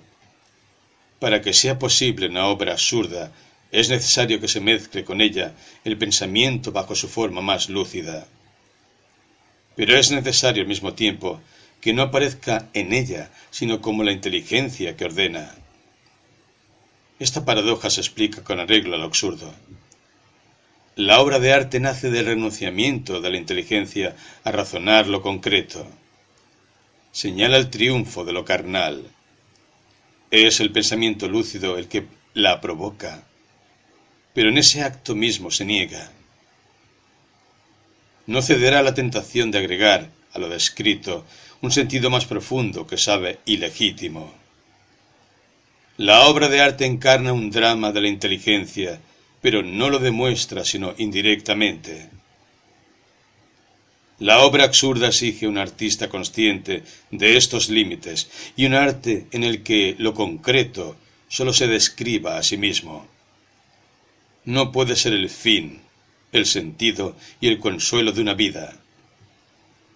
Para que sea posible una obra absurda es necesario que se mezcle con ella el pensamiento bajo su forma más lúcida. Pero es necesario al mismo tiempo que no aparezca en ella, sino como la inteligencia que ordena. Esta paradoja se explica con arreglo al absurdo. La obra de arte nace del renunciamiento de la inteligencia a razonar lo concreto. Señala el triunfo de lo carnal. Es el pensamiento lúcido el que la provoca pero en ese acto mismo se niega. No cederá a la tentación de agregar a lo descrito un sentido más profundo que sabe ilegítimo. La obra de arte encarna un drama de la inteligencia, pero no lo demuestra sino indirectamente. La obra absurda exige un artista consciente de estos límites y un arte en el que lo concreto sólo se describa a sí mismo no puede ser el fin, el sentido y el consuelo de una vida.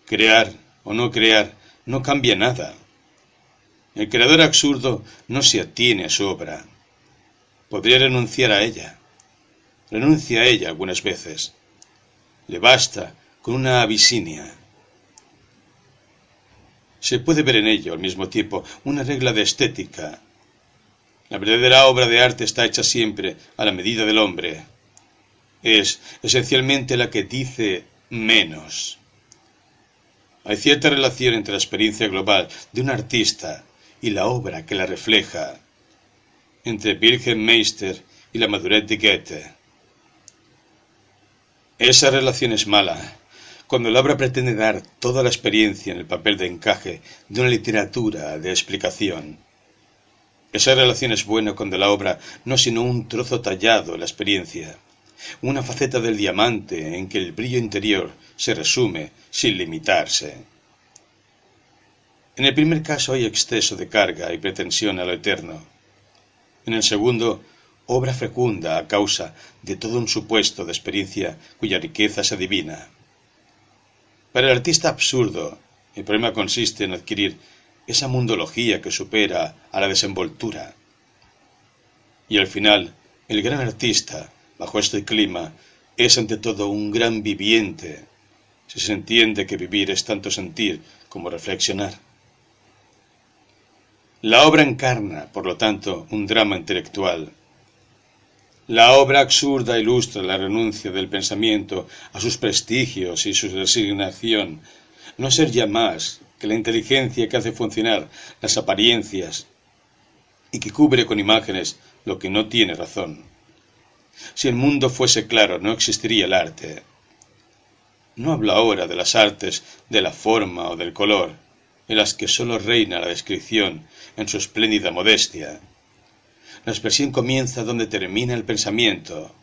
Crear o no crear no cambia nada. El creador absurdo no se atiene a su obra. Podría renunciar a ella. Renuncia a ella algunas veces. Le basta con una abisinia. Se puede ver en ello al mismo tiempo una regla de estética la verdadera obra de arte está hecha siempre a la medida del hombre. Es esencialmente la que dice menos. Hay cierta relación entre la experiencia global de un artista y la obra que la refleja, entre Wilhelm Meister y la madurez de Goethe. Esa relación es mala, cuando la obra pretende dar toda la experiencia en el papel de encaje de una literatura de explicación. Esa relación es buena cuando la obra no es sino un trozo tallado en la experiencia, una faceta del diamante en que el brillo interior se resume sin limitarse. En el primer caso hay exceso de carga y pretensión a lo eterno. En el segundo, obra fecunda a causa de todo un supuesto de experiencia cuya riqueza se adivina. Para el artista absurdo, el problema consiste en adquirir esa mundología que supera a la desenvoltura. Y al final, el gran artista, bajo este clima, es ante todo un gran viviente, si se entiende que vivir es tanto sentir como reflexionar. La obra encarna, por lo tanto, un drama intelectual. La obra absurda ilustra la renuncia del pensamiento a sus prestigios y su resignación, no ser ya más que la inteligencia que hace funcionar las apariencias y que cubre con imágenes lo que no tiene razón. Si el mundo fuese claro, no existiría el arte. No hablo ahora de las artes de la forma o del color, en las que sólo reina la descripción en su espléndida modestia. La expresión comienza donde termina el pensamiento.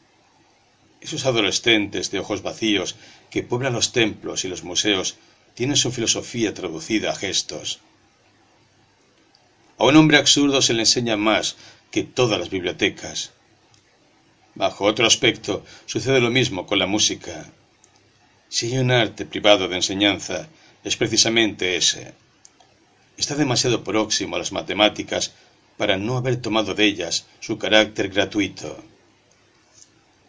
Esos adolescentes de ojos vacíos que pueblan los templos y los museos tiene su filosofía traducida a gestos. A un hombre absurdo se le enseña más que todas las bibliotecas. Bajo otro aspecto, sucede lo mismo con la música. Si hay un arte privado de enseñanza, es precisamente ese. Está demasiado próximo a las matemáticas para no haber tomado de ellas su carácter gratuito.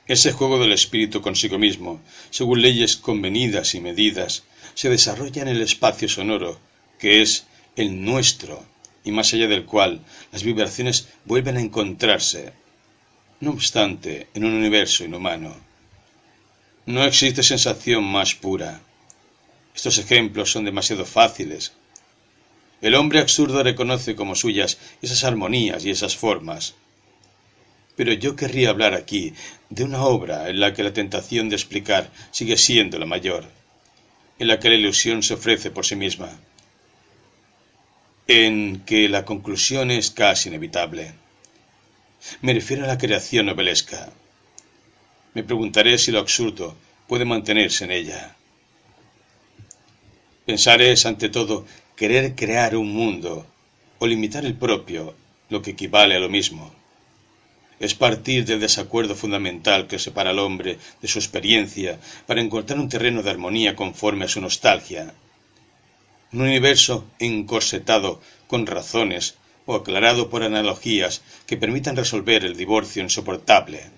Ese juego del espíritu consigo mismo, según leyes convenidas y medidas, se desarrolla en el espacio sonoro, que es el nuestro, y más allá del cual las vibraciones vuelven a encontrarse. No obstante, en un universo inhumano, no existe sensación más pura. Estos ejemplos son demasiado fáciles. El hombre absurdo reconoce como suyas esas armonías y esas formas. Pero yo querría hablar aquí de una obra en la que la tentación de explicar sigue siendo la mayor, en la que la ilusión se ofrece por sí misma, en que la conclusión es casi inevitable. Me refiero a la creación novelesca. Me preguntaré si lo absurdo puede mantenerse en ella. Pensar es, ante todo, querer crear un mundo o limitar el propio, lo que equivale a lo mismo es partir del desacuerdo fundamental que separa al hombre de su experiencia para encontrar un terreno de armonía conforme a su nostalgia. Un universo encorsetado con razones o aclarado por analogías que permitan resolver el divorcio insoportable.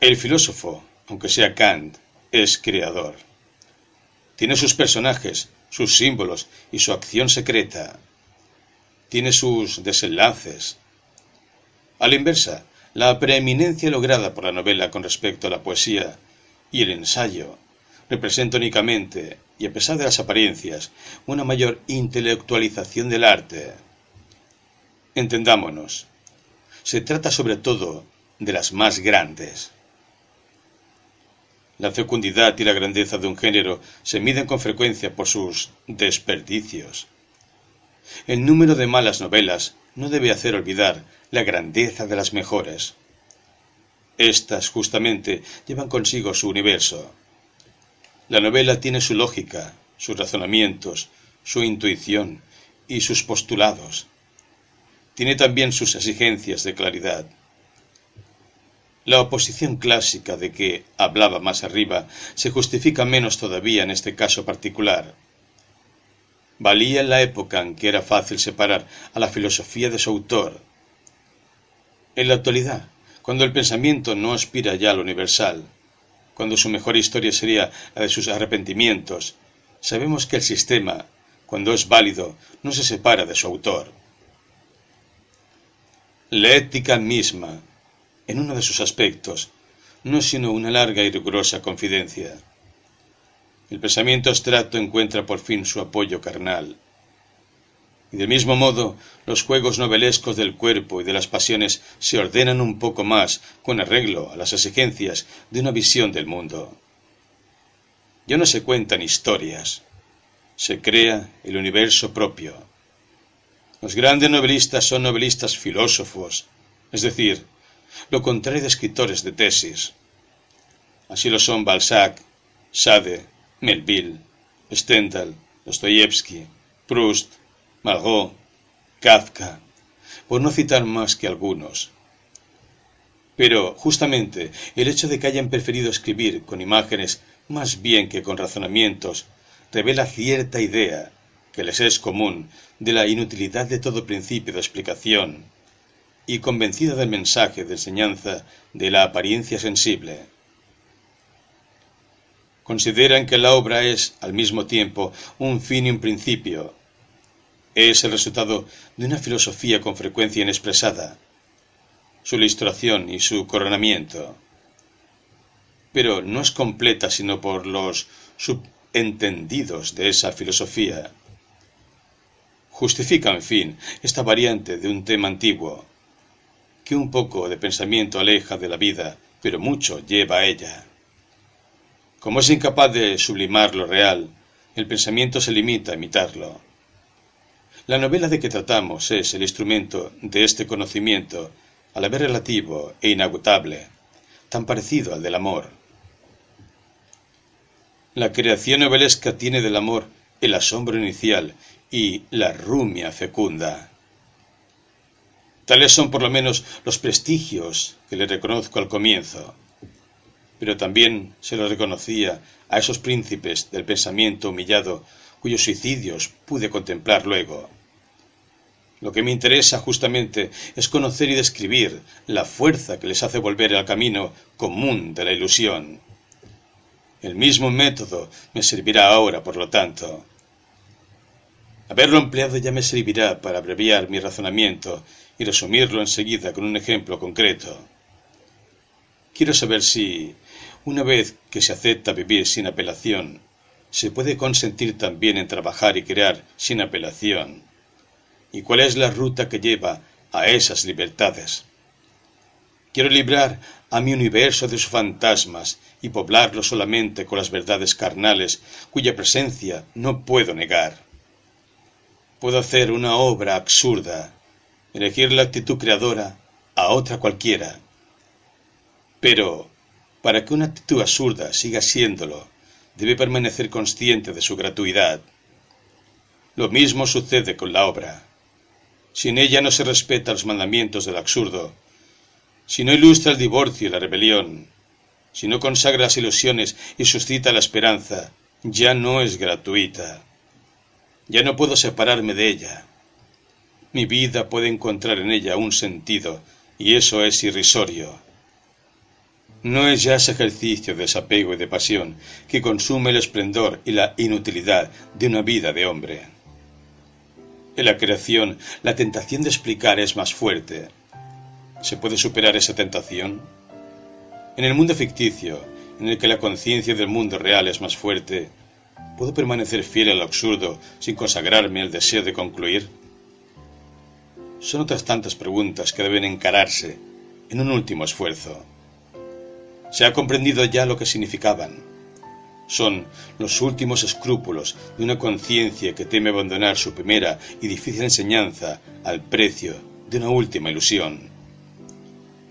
El filósofo, aunque sea Kant, es creador. Tiene sus personajes, sus símbolos y su acción secreta. Tiene sus desenlaces, a la inversa, la preeminencia lograda por la novela con respecto a la poesía y el ensayo representa únicamente, y a pesar de las apariencias, una mayor intelectualización del arte. Entendámonos, se trata sobre todo de las más grandes. La fecundidad y la grandeza de un género se miden con frecuencia por sus desperdicios. El número de malas novelas no debe hacer olvidar la grandeza de las mejores. Estas, justamente, llevan consigo su universo. La novela tiene su lógica, sus razonamientos, su intuición y sus postulados. Tiene también sus exigencias de claridad. La oposición clásica de que hablaba más arriba se justifica menos todavía en este caso particular. Valía en la época en que era fácil separar a la filosofía de su autor en la actualidad, cuando el pensamiento no aspira ya al universal, cuando su mejor historia sería la de sus arrepentimientos, sabemos que el sistema, cuando es válido, no se separa de su autor. La ética misma, en uno de sus aspectos, no es sino una larga y rigurosa confidencia. El pensamiento abstracto encuentra por fin su apoyo carnal. Y del mismo modo, los juegos novelescos del cuerpo y de las pasiones se ordenan un poco más con arreglo a las exigencias de una visión del mundo. Ya no se cuentan historias, se crea el universo propio. Los grandes novelistas son novelistas filósofos, es decir, lo contrario de escritores de tesis. Así lo son Balzac, Sade, Melville, Stendhal, Dostoyevsky, Proust, Margot, Kafka, por no citar más que algunos. Pero, justamente, el hecho de que hayan preferido escribir con imágenes más bien que con razonamientos revela cierta idea que les es común de la inutilidad de todo principio de explicación y convencida del mensaje de enseñanza de la apariencia sensible. Consideran que la obra es, al mismo tiempo, un fin y un principio, es el resultado de una filosofía con frecuencia inexpresada, su ilustración y su coronamiento. Pero no es completa sino por los subentendidos de esa filosofía. Justifica, en fin, esta variante de un tema antiguo, que un poco de pensamiento aleja de la vida, pero mucho lleva a ella. Como es incapaz de sublimar lo real, el pensamiento se limita a imitarlo. La novela de que tratamos es el instrumento de este conocimiento, a la vez relativo e inagotable, tan parecido al del amor. La creación novelesca tiene del amor el asombro inicial y la rumia fecunda. Tales son por lo menos los prestigios que le reconozco al comienzo. Pero también se lo reconocía a esos príncipes del pensamiento humillado cuyos suicidios pude contemplar luego. Lo que me interesa justamente es conocer y describir la fuerza que les hace volver al camino común de la ilusión. El mismo método me servirá ahora, por lo tanto. Haberlo empleado ya me servirá para abreviar mi razonamiento y resumirlo enseguida con un ejemplo concreto. Quiero saber si, una vez que se acepta vivir sin apelación, se puede consentir también en trabajar y crear sin apelación. ¿Y cuál es la ruta que lleva a esas libertades? Quiero librar a mi universo de sus fantasmas y poblarlo solamente con las verdades carnales cuya presencia no puedo negar. Puedo hacer una obra absurda, elegir la actitud creadora a otra cualquiera. Pero, para que una actitud absurda siga siéndolo, debe permanecer consciente de su gratuidad. Lo mismo sucede con la obra. Si en ella no se respeta los mandamientos del absurdo, si no ilustra el divorcio y la rebelión, si no consagra las ilusiones y suscita la esperanza, ya no es gratuita. Ya no puedo separarme de ella. Mi vida puede encontrar en ella un sentido, y eso es irrisorio. No es ya ese ejercicio de desapego y de pasión que consume el esplendor y la inutilidad de una vida de hombre. En la creación, la tentación de explicar es más fuerte. ¿Se puede superar esa tentación? En el mundo ficticio, en el que la conciencia del mundo real es más fuerte, ¿puedo permanecer fiel al absurdo sin consagrarme al deseo de concluir? Son otras tantas preguntas que deben encararse en un último esfuerzo. Se ha comprendido ya lo que significaban. Son los últimos escrúpulos de una conciencia que teme abandonar su primera y difícil enseñanza al precio de una última ilusión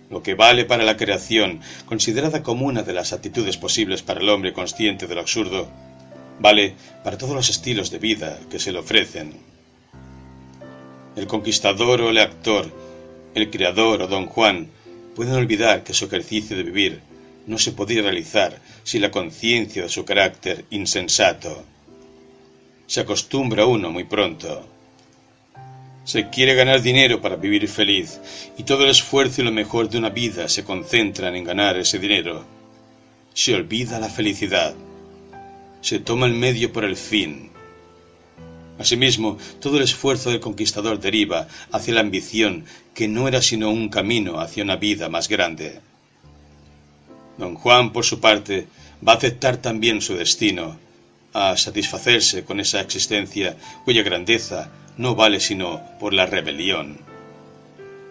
lo que vale para la creación, considerada como una de las actitudes posibles para el hombre consciente de lo absurdo, vale para todos los estilos de vida que se le ofrecen. El conquistador o el actor, el creador o don Juan, pueden olvidar que su ejercicio de vivir no se podía realizar sin la conciencia de su carácter insensato. Se acostumbra uno muy pronto se quiere ganar dinero para vivir feliz, y todo el esfuerzo y lo mejor de una vida se concentran en ganar ese dinero. Se olvida la felicidad. Se toma el medio por el fin. Asimismo, todo el esfuerzo del conquistador deriva hacia la ambición, que no era sino un camino hacia una vida más grande. Don Juan, por su parte, va a aceptar también su destino, a satisfacerse con esa existencia cuya grandeza no vale sino por la rebelión.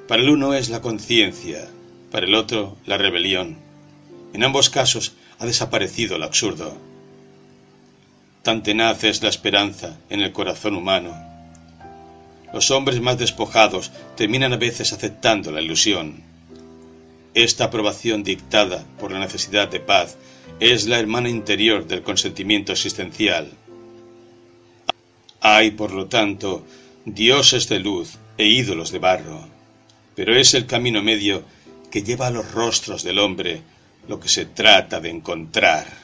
Para el uno es la conciencia, para el otro la rebelión. En ambos casos ha desaparecido lo absurdo. Tan tenaz es la esperanza en el corazón humano. Los hombres más despojados terminan a veces aceptando la ilusión. Esta aprobación dictada por la necesidad de paz es la hermana interior del consentimiento existencial hay, por lo tanto, dioses de luz e ídolos de barro, pero es el camino medio que lleva a los rostros del hombre lo que se trata de encontrar.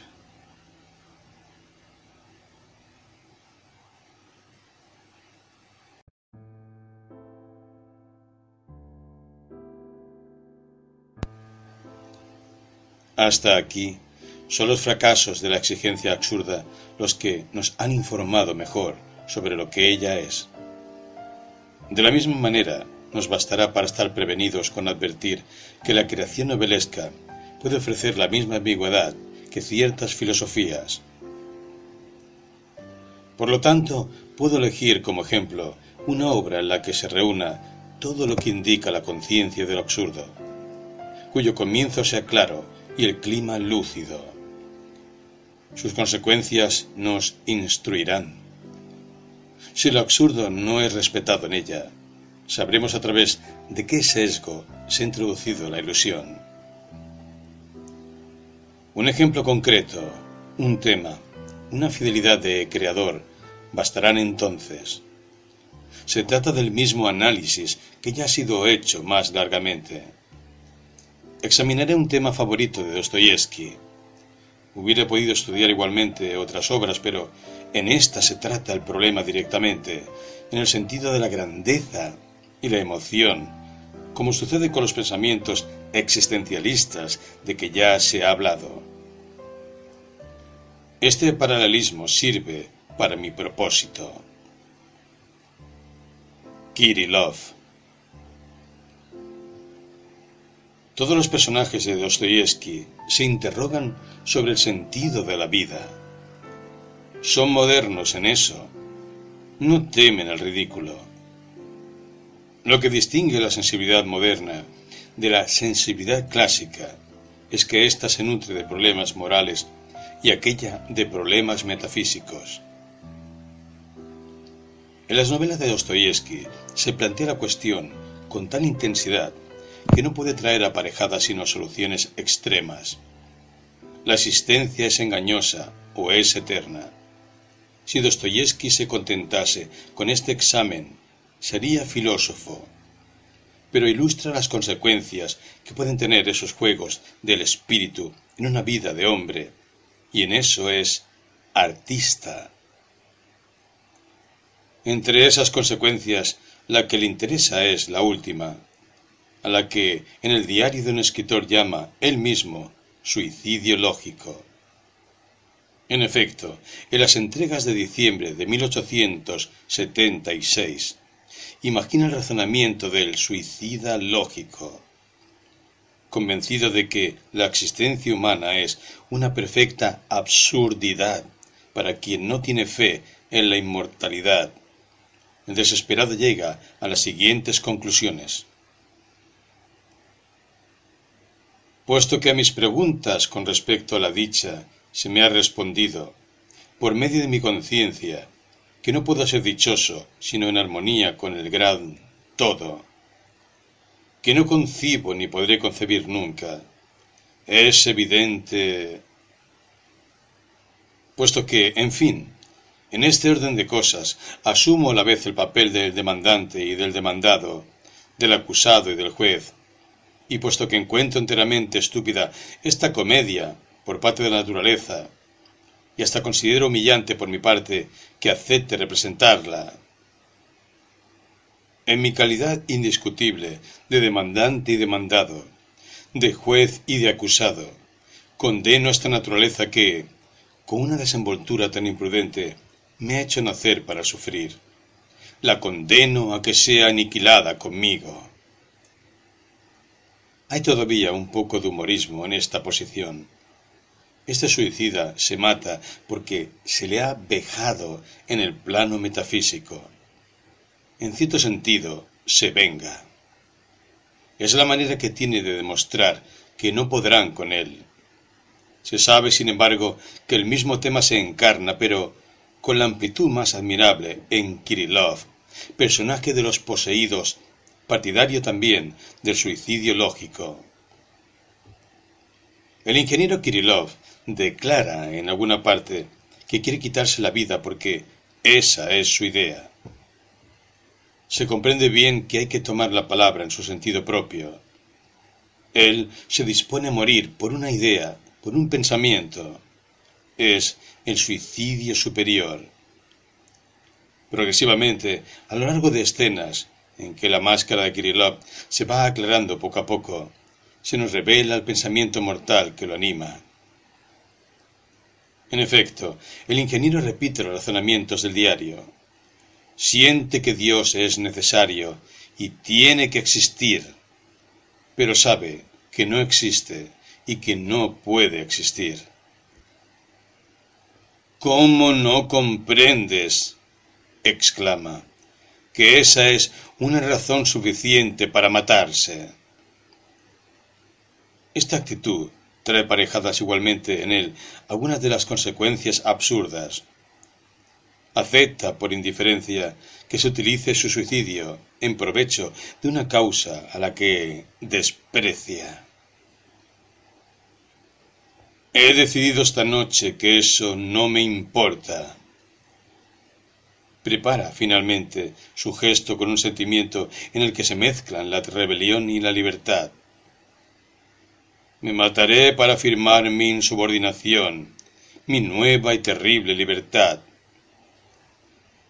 Hasta aquí son los fracasos de la exigencia absurda los que nos han informado mejor sobre lo que ella es. De la misma manera, nos bastará para estar prevenidos con advertir que la creación novelesca puede ofrecer la misma ambigüedad que ciertas filosofías. Por lo tanto, puedo elegir como ejemplo una obra en la que se reúna todo lo que indica la conciencia de lo absurdo, cuyo comienzo sea claro y el clima lúcido. Sus consecuencias nos instruirán. Si lo absurdo no es respetado en ella, sabremos a través de qué sesgo se ha introducido la ilusión. Un ejemplo concreto, un tema, una fidelidad de creador bastarán entonces. Se trata del mismo análisis que ya ha sido hecho más largamente. Examinaré un tema favorito de Dostoyevsky. Hubiera podido estudiar igualmente otras obras, pero en esta se trata el problema directamente, en el sentido de la grandeza y la emoción, como sucede con los pensamientos existencialistas de que ya se ha hablado. Este paralelismo sirve para mi propósito. Kirillov Todos los personajes de Dostoyevsky se interrogan sobre el sentido de la vida. Son modernos en eso. No temen el ridículo. Lo que distingue la sensibilidad moderna de la sensibilidad clásica es que ésta se nutre de problemas morales y aquella de problemas metafísicos. En las novelas de Dostoyevsky se plantea la cuestión con tal intensidad que no puede traer aparejadas sino soluciones extremas. La existencia es engañosa o es eterna. Si Dostoyevsky se contentase con este examen, sería filósofo. Pero ilustra las consecuencias que pueden tener esos juegos del espíritu en una vida de hombre, y en eso es artista. Entre esas consecuencias, la que le interesa es la última, a la que en el diario de un escritor llama él mismo suicidio lógico. En efecto, en las entregas de diciembre de 1876, imagina el razonamiento del suicida lógico, convencido de que la existencia humana es una perfecta absurdidad para quien no tiene fe en la inmortalidad el desesperado llega a las siguientes conclusiones. Puesto que a mis preguntas con respecto a la dicha se me ha respondido, por medio de mi conciencia, que no puedo ser dichoso sino en armonía con el gran todo, que no concibo ni podré concebir nunca, es evidente, puesto que, en fin, en este orden de cosas, asumo a la vez el papel del demandante y del demandado, del acusado y del juez, y puesto que encuentro enteramente estúpida esta comedia por parte de la naturaleza, y hasta considero humillante por mi parte que acepte representarla, en mi calidad indiscutible de demandante y demandado, de juez y de acusado, condeno esta naturaleza que, con una desenvoltura tan imprudente, me ha hecho nacer para sufrir. La condeno a que sea aniquilada conmigo. Hay todavía un poco de humorismo en esta posición. Este suicida se mata porque se le ha vejado en el plano metafísico. En cierto sentido, se venga. Es la manera que tiene de demostrar que no podrán con él. Se sabe, sin embargo, que el mismo tema se encarna, pero con la amplitud más admirable en Kirillov, personaje de los poseídos, partidario también del suicidio lógico. El ingeniero Kirillov declara en alguna parte que quiere quitarse la vida porque esa es su idea. Se comprende bien que hay que tomar la palabra en su sentido propio. Él se dispone a morir por una idea, por un pensamiento. Es el suicidio superior. Progresivamente, a lo largo de escenas en que la máscara de Kirillov se va aclarando poco a poco, se nos revela el pensamiento mortal que lo anima. En efecto, el ingeniero repite los razonamientos del diario. Siente que Dios es necesario y tiene que existir, pero sabe que no existe y que no puede existir. ¿Cómo no comprendes? exclama, que esa es una razón suficiente para matarse. Esta actitud trae parejadas igualmente en él algunas de las consecuencias absurdas. Acepta por indiferencia que se utilice su suicidio en provecho de una causa a la que desprecia. He decidido esta noche que eso no me importa. Prepara finalmente su gesto con un sentimiento en el que se mezclan la rebelión y la libertad. Me mataré para afirmar mi insubordinación, mi nueva y terrible libertad.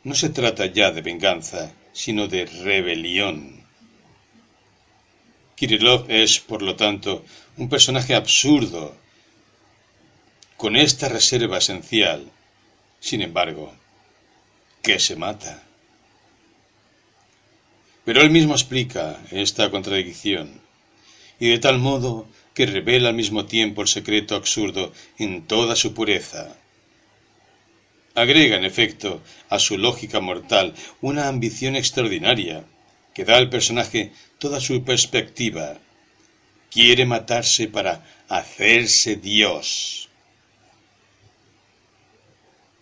No se trata ya de venganza, sino de rebelión. Kirillov es, por lo tanto, un personaje absurdo, con esta reserva esencial. Sin embargo, que se mata. Pero él mismo explica esta contradicción, y de tal modo que revela al mismo tiempo el secreto absurdo en toda su pureza. Agrega, en efecto, a su lógica mortal una ambición extraordinaria, que da al personaje toda su perspectiva. Quiere matarse para hacerse Dios.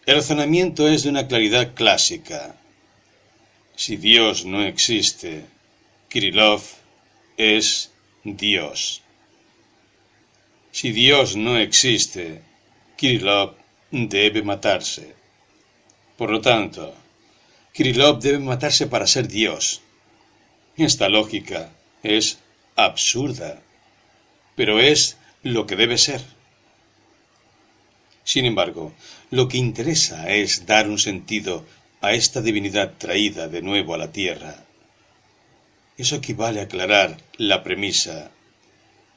El razonamiento es de una claridad clásica. Si Dios no existe, Kirillov es Dios. Si Dios no existe, Kirillov debe matarse. Por lo tanto, Kirillov debe matarse para ser Dios. Esta lógica es absurda, pero es lo que debe ser. Sin embargo, lo que interesa es dar un sentido a esta divinidad traída de nuevo a la tierra. Eso equivale a aclarar la premisa.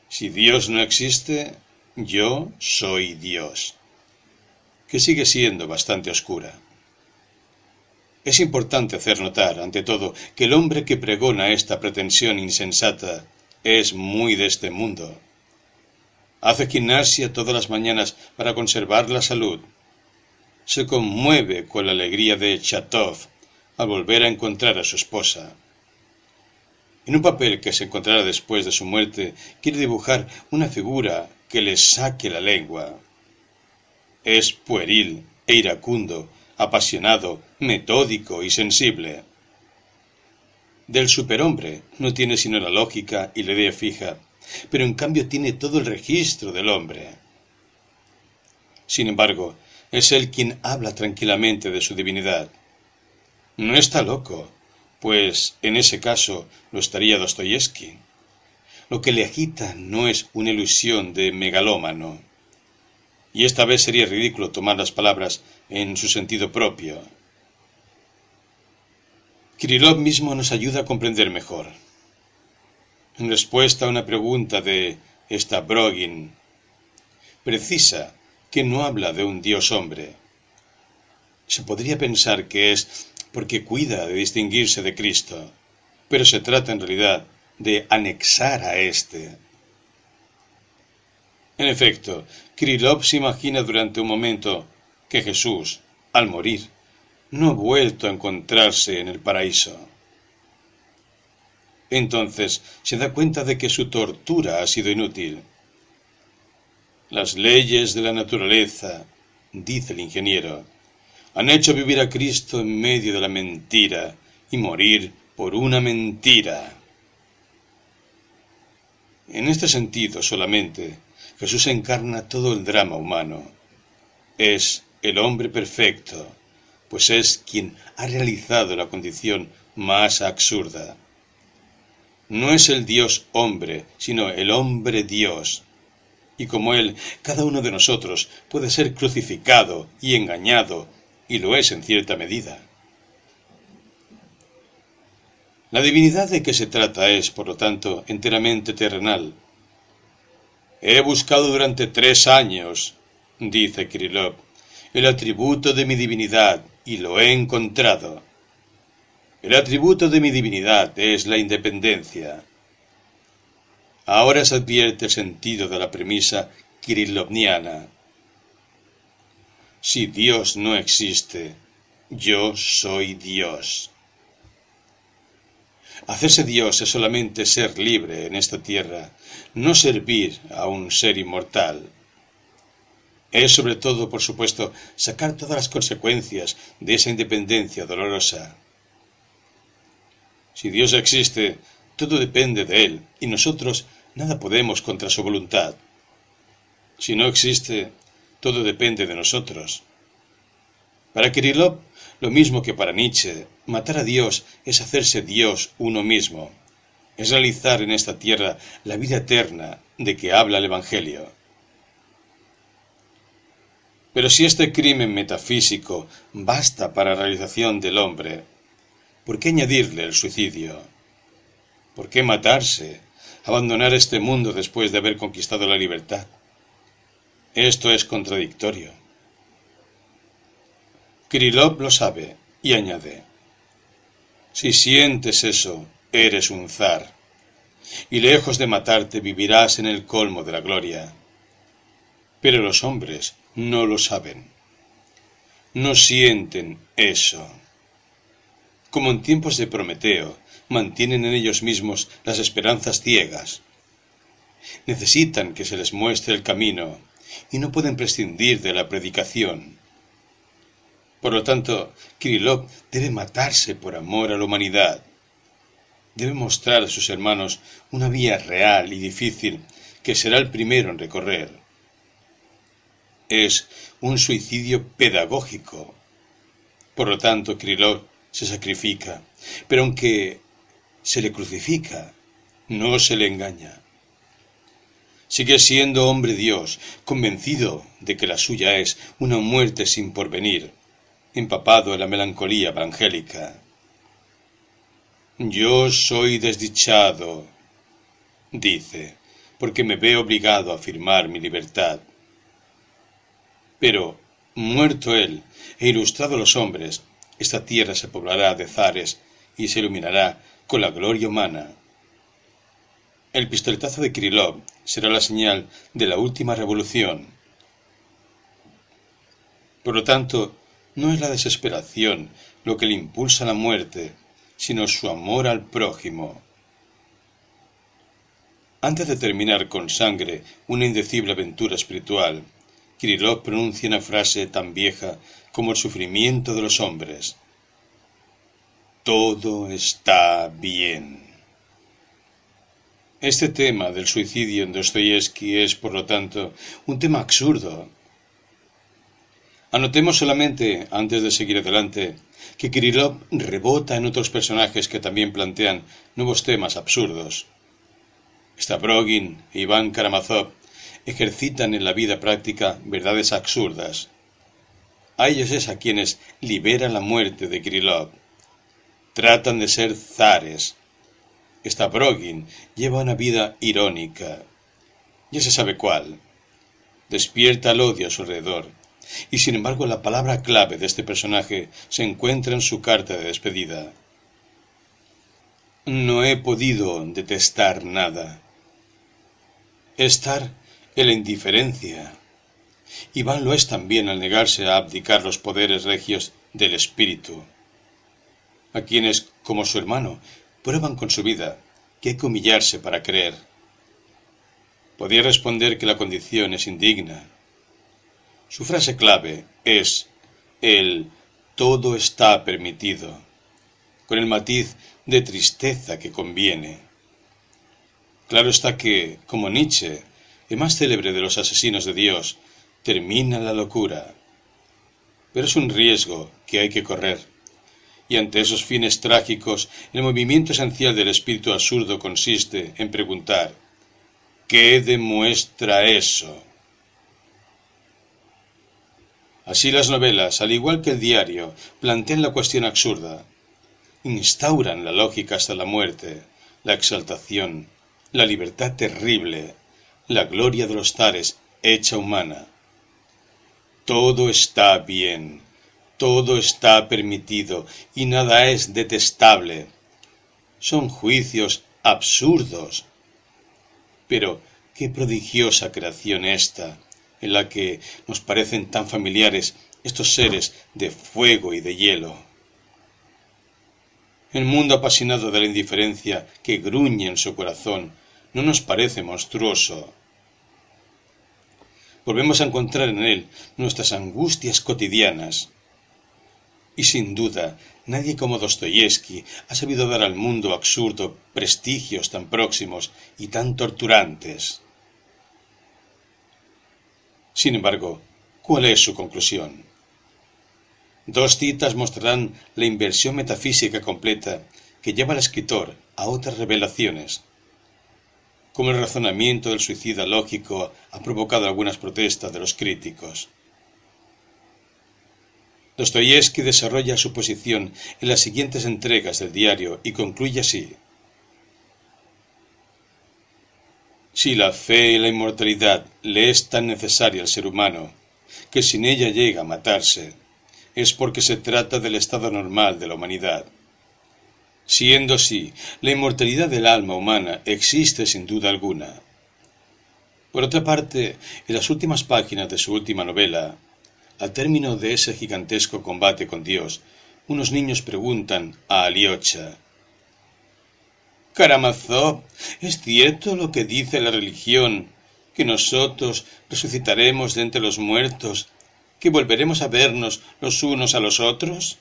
Si Dios no existe, yo soy Dios, que sigue siendo bastante oscura. Es importante hacer notar, ante todo, que el hombre que pregona esta pretensión insensata es muy de este mundo Hace gimnasia todas las mañanas para conservar la salud. Se conmueve con la alegría de Chatov al volver a encontrar a su esposa. En un papel que se encontrará después de su muerte, quiere dibujar una figura que le saque la lengua. Es pueril e iracundo, apasionado, metódico y sensible. Del superhombre no tiene sino la lógica y la idea fija, pero en cambio tiene todo el registro del hombre. Sin embargo, es él quien habla tranquilamente de su divinidad. No está loco, pues en ese caso lo estaría Dostoyevsky. Lo que le agita no es una ilusión de megalómano. Y esta vez sería ridículo tomar las palabras en su sentido propio. Kirillov mismo nos ayuda a comprender mejor en respuesta a una pregunta de Stavrogin, precisa que no habla de un dios hombre. Se podría pensar que es porque cuida de distinguirse de Cristo, pero se trata en realidad de anexar a éste. En efecto, Krylov se imagina durante un momento que Jesús, al morir, no ha vuelto a encontrarse en el paraíso. Entonces se da cuenta de que su tortura ha sido inútil. Las leyes de la naturaleza, dice el ingeniero, han hecho vivir a Cristo en medio de la mentira y morir por una mentira. En este sentido solamente, Jesús encarna todo el drama humano. Es el hombre perfecto, pues es quien ha realizado la condición más absurda no es el Dios hombre, sino el hombre Dios. Y como Él, cada uno de nosotros puede ser crucificado y engañado, y lo es en cierta medida. La divinidad de que se trata es, por lo tanto, enteramente terrenal. He buscado durante tres años, dice Kirillov, el atributo de mi divinidad, y lo he encontrado. El atributo de mi divinidad es la independencia. Ahora se advierte el sentido de la premisa kirillovniana. Si Dios no existe, yo soy Dios. Hacerse Dios es solamente ser libre en esta tierra, no servir a un ser inmortal. Es sobre todo, por supuesto, sacar todas las consecuencias de esa independencia dolorosa. Si Dios existe, todo depende de Él, y nosotros nada podemos contra su voluntad. Si no existe, todo depende de nosotros. Para Kirillov, lo mismo que para Nietzsche, matar a Dios es hacerse Dios uno mismo, es realizar en esta tierra la vida eterna de que habla el Evangelio. Pero si este crimen metafísico basta para la realización del hombre, ¿por qué añadirle el suicidio? ¿Por qué matarse, abandonar este mundo después de haber conquistado la libertad? Esto es contradictorio. Krylov lo sabe y añade, si sientes eso, eres un zar, y lejos de matarte vivirás en el colmo de la gloria. Pero los hombres no lo saben. No sienten eso. Como en tiempos de Prometeo, mantienen en ellos mismos las esperanzas ciegas. Necesitan que se les muestre el camino y no pueden prescindir de la predicación. Por lo tanto, Kirillov debe matarse por amor a la humanidad. Debe mostrar a sus hermanos una vía real y difícil que será el primero en recorrer es un suicidio pedagógico. Por lo tanto, Krylov se sacrifica, pero aunque se le crucifica, no se le engaña. Sigue siendo hombre Dios, convencido de que la suya es una muerte sin porvenir, empapado en la melancolía evangélica. Yo soy desdichado, dice, porque me veo obligado a afirmar mi libertad. Pero, muerto él e ilustrado los hombres, esta tierra se poblará de zares y se iluminará con la gloria humana. El pistoletazo de Kirillov será la señal de la última revolución. Por lo tanto, no es la desesperación lo que le impulsa a la muerte, sino su amor al prójimo. Antes de terminar con sangre una indecible aventura espiritual, Kirillov pronuncia una frase tan vieja como el sufrimiento de los hombres. Todo está bien. Este tema del suicidio en Dostoyevsky es, por lo tanto, un tema absurdo. Anotemos solamente, antes de seguir adelante, que Kirillov rebota en otros personajes que también plantean nuevos temas absurdos. Stavrogin e Iván Karamazov ejercitan en la vida práctica verdades absurdas. A ellos es a quienes libera la muerte de Krylov. Tratan de ser zares. Stavrogin lleva una vida irónica. Ya se sabe cuál. Despierta el odio a su alrededor. Y sin embargo la palabra clave de este personaje se encuentra en su carta de despedida. No he podido detestar nada. Estar en la indiferencia. Iván lo es también al negarse a abdicar los poderes regios del espíritu, a quienes, como su hermano, prueban con su vida que hay que humillarse para creer. Podía responder que la condición es indigna. Su frase clave es el todo está permitido, con el matiz de tristeza que conviene. Claro está que, como Nietzsche, el más célebre de los asesinos de Dios, termina la locura. Pero es un riesgo que hay que correr. Y ante esos fines trágicos, el movimiento esencial del espíritu absurdo consiste en preguntar ¿qué demuestra eso? Así las novelas, al igual que el diario, plantean la cuestión absurda, instauran la lógica hasta la muerte, la exaltación, la libertad terrible, la gloria de los zares hecha humana. Todo está bien, todo está permitido y nada es detestable. Son juicios absurdos. Pero qué prodigiosa creación esta, en la que nos parecen tan familiares estos seres de fuego y de hielo. El mundo apasionado de la indiferencia que gruñe en su corazón no nos parece monstruoso, volvemos a encontrar en él nuestras angustias cotidianas. Y sin duda, nadie como Dostoyevsky ha sabido dar al mundo absurdo prestigios tan próximos y tan torturantes. Sin embargo, ¿cuál es su conclusión? Dos citas mostrarán la inversión metafísica completa que lleva al escritor a otras revelaciones. Como el razonamiento del suicida lógico ha provocado algunas protestas de los críticos. Dostoyevsky desarrolla su posición en las siguientes entregas del diario y concluye así. Si la fe y la inmortalidad le es tan necesaria al ser humano, que sin ella llega a matarse, es porque se trata del estado normal de la humanidad. Siendo así, la inmortalidad del alma humana existe sin duda alguna. Por otra parte, en las últimas páginas de su última novela, al término de ese gigantesco combate con Dios, unos niños preguntan a Aliocha Karamazov, ¿es cierto lo que dice la religión, que nosotros resucitaremos de entre los muertos, que volveremos a vernos los unos a los otros?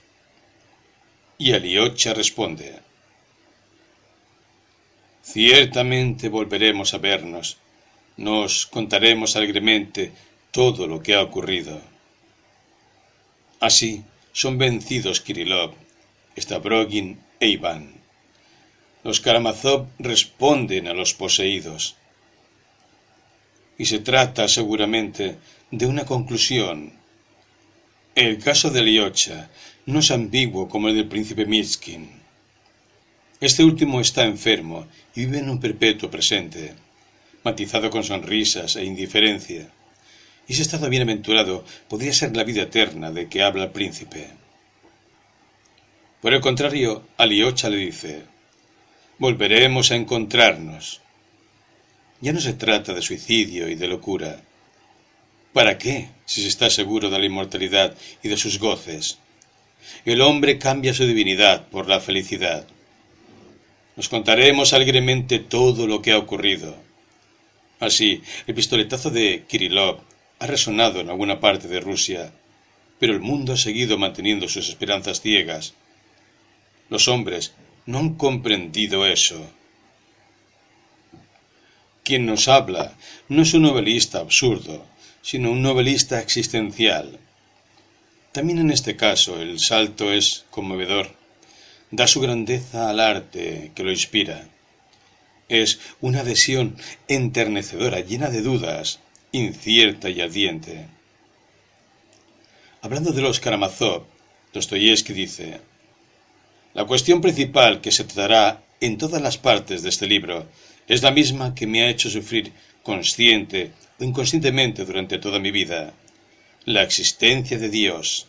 Y Aliocha responde Ciertamente volveremos a vernos, nos contaremos alegremente todo lo que ha ocurrido. Así son vencidos Kirillov, Stavrogin e Iván. Los Karamazov responden a los poseídos. Y se trata seguramente de una conclusión. El caso de Liocha no es ambiguo como el del príncipe Mitskin. Este último está enfermo y vive en un perpetuo presente, matizado con sonrisas e indiferencia y ese estado bienaventurado podría ser la vida eterna de que habla el príncipe. Por el contrario, Aliocha le dice, volveremos a encontrarnos. Ya no se trata de suicidio y de locura. ¿Para qué, si se está seguro de la inmortalidad y de sus goces? El hombre cambia su divinidad por la felicidad. Nos contaremos alegremente todo lo que ha ocurrido. Así, el pistoletazo de Kirillov ha resonado en alguna parte de Rusia, pero el mundo ha seguido manteniendo sus esperanzas ciegas. Los hombres no han comprendido eso. Quien nos habla no es un novelista absurdo, sino un novelista existencial. También en este caso el salto es conmovedor. Da su grandeza al arte que lo inspira. Es una adhesión enternecedora, llena de dudas, incierta y ardiente. Hablando de los Karamazov, Dostoyevsky dice, La cuestión principal que se tratará en todas las partes de este libro es la misma que me ha hecho sufrir consciente o inconscientemente durante toda mi vida, la existencia de Dios.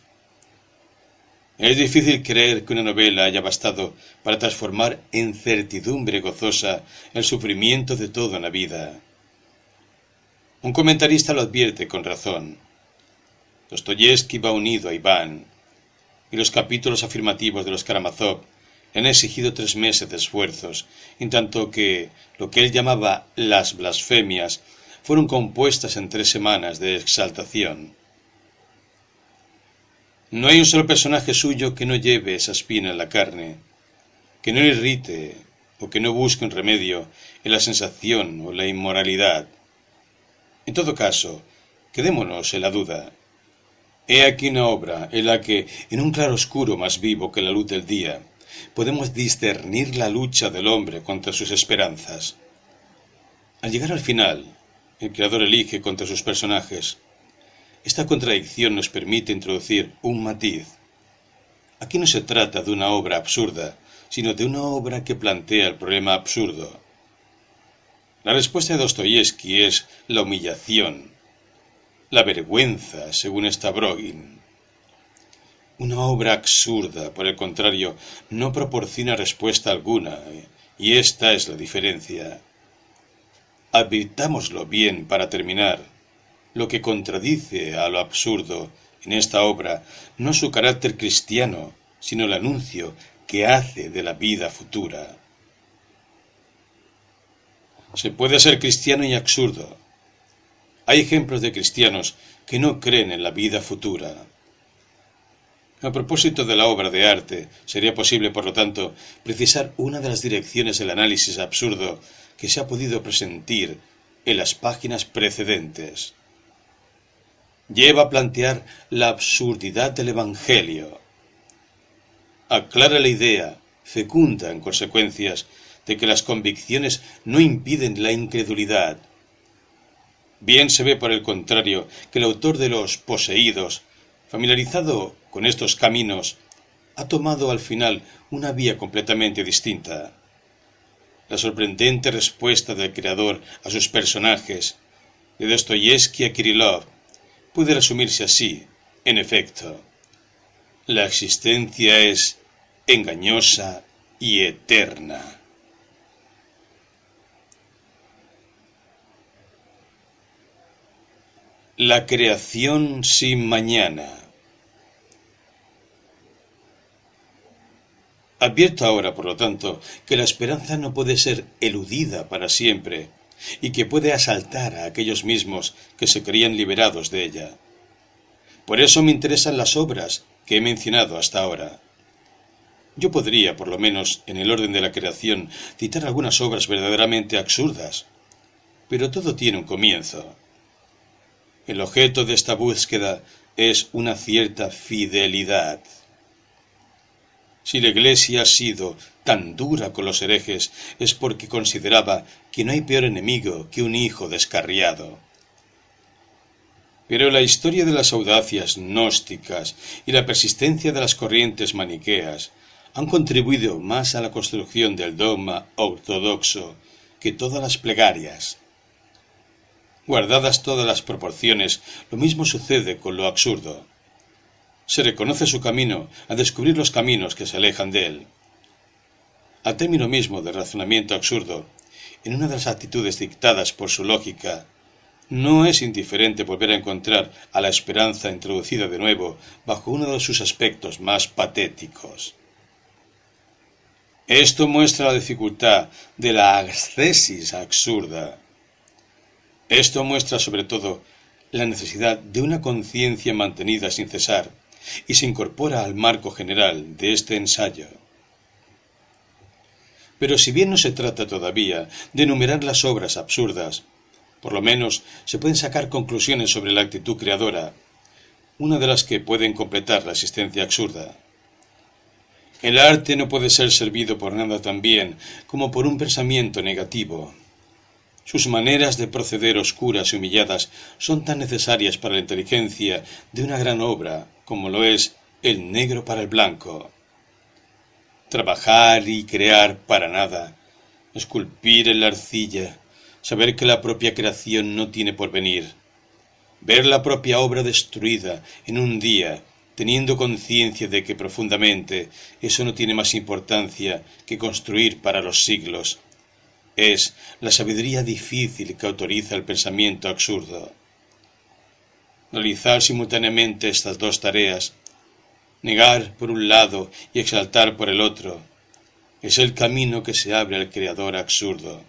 Es difícil creer que una novela haya bastado para transformar en certidumbre gozosa el sufrimiento de toda la vida. Un comentarista lo advierte con razón. Dostoyevsky va unido a Iván, y los capítulos afirmativos de los Karamazov han exigido tres meses de esfuerzos, en tanto que lo que él llamaba las blasfemias fueron compuestas en tres semanas de exaltación. No hay un solo personaje suyo que no lleve esa espina en la carne, que no le irrite o que no busque un remedio en la sensación o la inmoralidad. En todo caso, quedémonos en la duda. He aquí una obra en la que, en un claro oscuro más vivo que la luz del día, podemos discernir la lucha del hombre contra sus esperanzas. Al llegar al final, el creador elige contra sus personajes. Esta contradicción nos permite introducir un matiz. Aquí no se trata de una obra absurda, sino de una obra que plantea el problema absurdo. La respuesta de Dostoyevsky es la humillación, la vergüenza, según Stavrogin. Una obra absurda, por el contrario, no proporciona respuesta alguna, y esta es la diferencia. Advirtámoslo bien para terminar. Lo que contradice a lo absurdo en esta obra no su carácter cristiano, sino el anuncio que hace de la vida futura. Se puede ser cristiano y absurdo. Hay ejemplos de cristianos que no creen en la vida futura. A propósito de la obra de arte, sería posible, por lo tanto, precisar una de las direcciones del análisis absurdo que se ha podido presentir en las páginas precedentes. Lleva a plantear la absurdidad del Evangelio. Aclara la idea, fecunda en consecuencias, de que las convicciones no impiden la incredulidad. Bien se ve, por el contrario, que el autor de los poseídos, familiarizado con estos caminos, ha tomado al final una vía completamente distinta. La sorprendente respuesta del creador a sus personajes, de Dostoyevsky a Kirillov, puede resumirse así, en efecto. La existencia es engañosa y eterna. La creación sin mañana. Advierto ahora, por lo tanto, que la esperanza no puede ser eludida para siempre y que puede asaltar a aquellos mismos que se creían liberados de ella. Por eso me interesan las obras que he mencionado hasta ahora. Yo podría, por lo menos en el orden de la creación, citar algunas obras verdaderamente absurdas, pero todo tiene un comienzo. El objeto de esta búsqueda es una cierta fidelidad. Si la Iglesia ha sido tan dura con los herejes es porque consideraba que no hay peor enemigo que un hijo descarriado. Pero la historia de las audacias gnósticas y la persistencia de las corrientes maniqueas han contribuido más a la construcción del dogma ortodoxo que todas las plegarias. Guardadas todas las proporciones, lo mismo sucede con lo absurdo. Se reconoce su camino a descubrir los caminos que se alejan de él. Al término mismo del razonamiento absurdo, en una de las actitudes dictadas por su lógica, no es indiferente volver a encontrar a la esperanza introducida de nuevo bajo uno de sus aspectos más patéticos. Esto muestra la dificultad de la ascesis absurda esto muestra sobre todo la necesidad de una conciencia mantenida sin cesar y se incorpora al marco general de este ensayo. Pero si bien no se trata todavía de enumerar las obras absurdas, por lo menos se pueden sacar conclusiones sobre la actitud creadora, una de las que pueden completar la existencia absurda. El arte no puede ser servido por nada tan bien como por un pensamiento negativo, sus maneras de proceder oscuras y humilladas son tan necesarias para la inteligencia de una gran obra como lo es el negro para el blanco. Trabajar y crear para nada, esculpir en la arcilla, saber que la propia creación no tiene porvenir, ver la propia obra destruida en un día, teniendo conciencia de que profundamente eso no tiene más importancia que construir para los siglos es la sabiduría difícil que autoriza el pensamiento absurdo. Realizar simultáneamente estas dos tareas, negar por un lado y exaltar por el otro, es el camino que se abre al creador absurdo.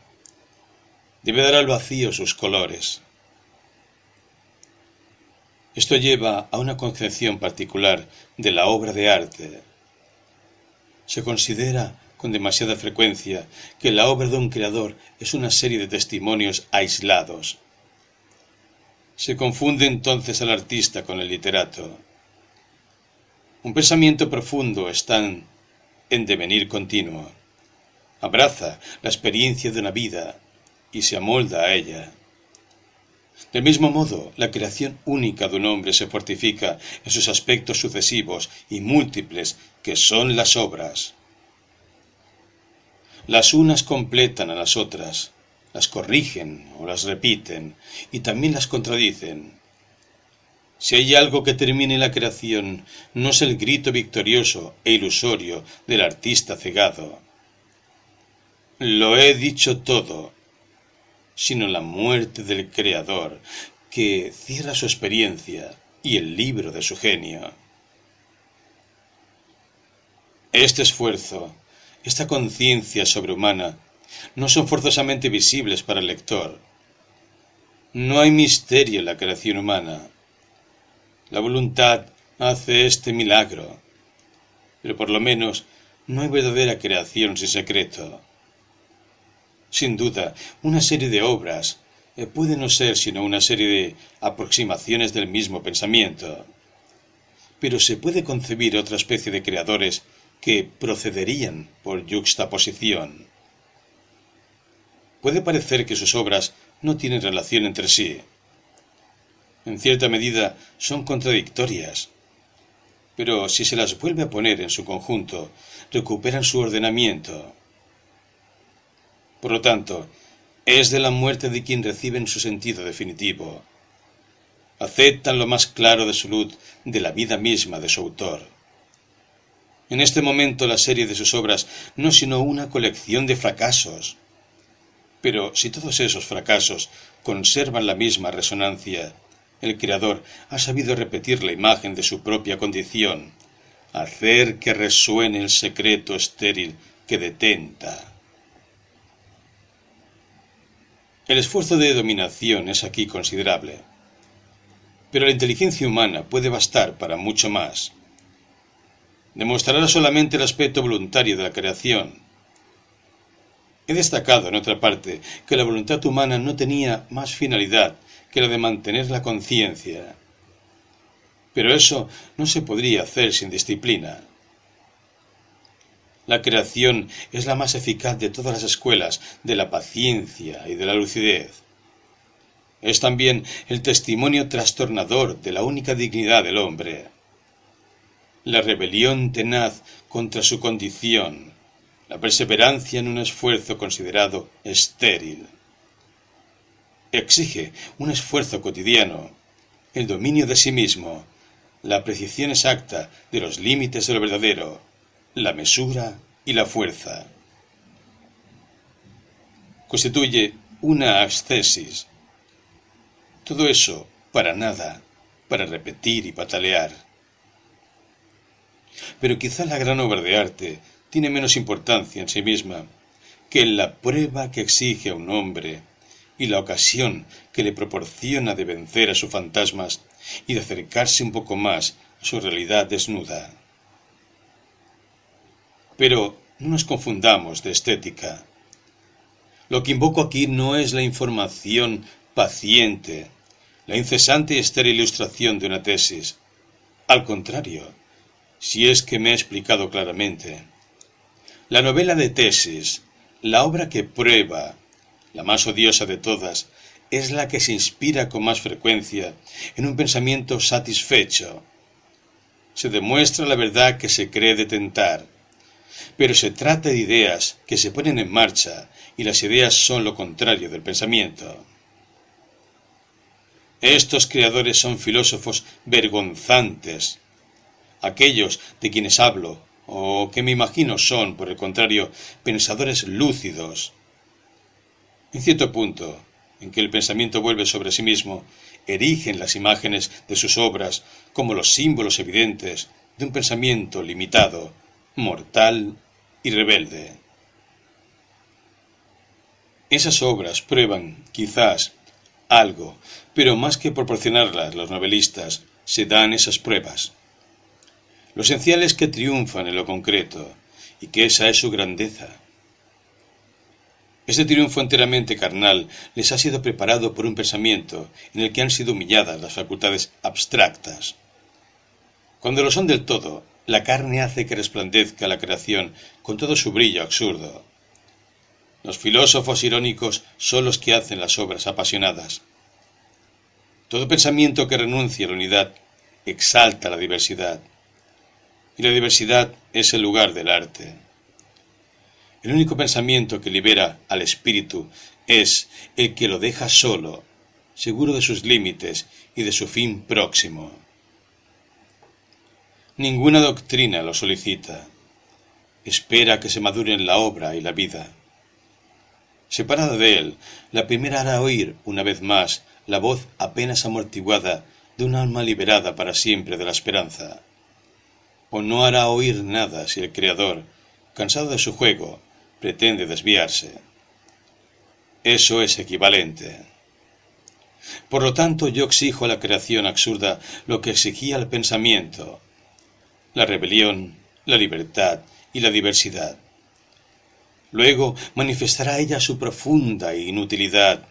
Debe dar al vacío sus colores. Esto lleva a una concepción particular de la obra de arte. Se considera con demasiada frecuencia que la obra de un creador es una serie de testimonios aislados. Se confunde entonces al artista con el literato. Un pensamiento profundo está en devenir continuo. Abraza la experiencia de una vida y se amolda a ella. Del mismo modo, la creación única de un hombre se fortifica en sus aspectos sucesivos y múltiples que son las obras. Las unas completan a las otras, las corrigen o las repiten, y también las contradicen. Si hay algo que termine la creación, no es el grito victorioso e ilusorio del artista cegado. Lo he dicho todo, sino la muerte del creador, que cierra su experiencia y el libro de su genio. Este esfuerzo, esta conciencia sobrehumana no son forzosamente visibles para el lector. No hay misterio en la creación humana. La voluntad hace este milagro, pero por lo menos no hay verdadera creación sin secreto. Sin duda, una serie de obras eh, puede no ser sino una serie de aproximaciones del mismo pensamiento. Pero se puede concebir otra especie de creadores que procederían por yuxtaposición. Puede parecer que sus obras no tienen relación entre sí. En cierta medida son contradictorias, pero si se las vuelve a poner en su conjunto, recuperan su ordenamiento. Por lo tanto, es de la muerte de quien reciben su sentido definitivo. Aceptan lo más claro de su luz de la vida misma de su autor. En este momento la serie de sus obras no es sino una colección de fracasos. Pero si todos esos fracasos conservan la misma resonancia, el Creador ha sabido repetir la imagen de su propia condición, hacer que resuene el secreto estéril que detenta. El esfuerzo de dominación es aquí considerable, pero la inteligencia humana puede bastar para mucho más. Demostrará solamente el aspecto voluntario de la creación. He destacado, en otra parte, que la voluntad humana no tenía más finalidad que la de mantener la conciencia. Pero eso no se podría hacer sin disciplina. La creación es la más eficaz de todas las escuelas de la paciencia y de la lucidez. Es también el testimonio trastornador de la única dignidad del hombre. La rebelión tenaz contra su condición, la perseverancia en un esfuerzo considerado estéril. Exige un esfuerzo cotidiano, el dominio de sí mismo, la precisión exacta de los límites de lo verdadero, la mesura y la fuerza. Constituye una ascesis. Todo eso para nada, para repetir y patalear. Pero quizá la gran obra de arte tiene menos importancia en sí misma que la prueba que exige a un hombre y la ocasión que le proporciona de vencer a sus fantasmas y de acercarse un poco más a su realidad desnuda. Pero no nos confundamos de estética. Lo que invoco aquí no es la información paciente, la incesante y estéril ilustración de una tesis. Al contrario, si es que me he explicado claramente. La novela de tesis, la obra que prueba, la más odiosa de todas, es la que se inspira con más frecuencia en un pensamiento satisfecho. Se demuestra la verdad que se cree detentar, pero se trata de ideas que se ponen en marcha y las ideas son lo contrario del pensamiento. Estos creadores son filósofos vergonzantes. Aquellos de quienes hablo, o que me imagino son, por el contrario, pensadores lúcidos. En cierto punto, en que el pensamiento vuelve sobre sí mismo, erigen las imágenes de sus obras como los símbolos evidentes de un pensamiento limitado, mortal y rebelde. Esas obras prueban, quizás, algo, pero más que proporcionarlas los novelistas, se dan esas pruebas. Lo esencial es que triunfan en lo concreto, y que esa es su grandeza. Este triunfo enteramente carnal les ha sido preparado por un pensamiento en el que han sido humilladas las facultades abstractas. Cuando lo son del todo, la carne hace que resplandezca la creación con todo su brillo absurdo. Los filósofos irónicos son los que hacen las obras apasionadas. Todo pensamiento que renuncia a la unidad exalta la diversidad. Y la diversidad es el lugar del arte. El único pensamiento que libera al espíritu es el que lo deja solo, seguro de sus límites y de su fin próximo. Ninguna doctrina lo solicita. Espera que se maduren la obra y la vida. Separada de él, la primera hará oír, una vez más, la voz apenas amortiguada de un alma liberada para siempre de la esperanza. O no hará oír nada si el Creador, cansado de su juego, pretende desviarse. Eso es equivalente. Por lo tanto, yo exijo a la creación absurda lo que exigía el pensamiento, la rebelión, la libertad y la diversidad. Luego manifestará ella su profunda inutilidad.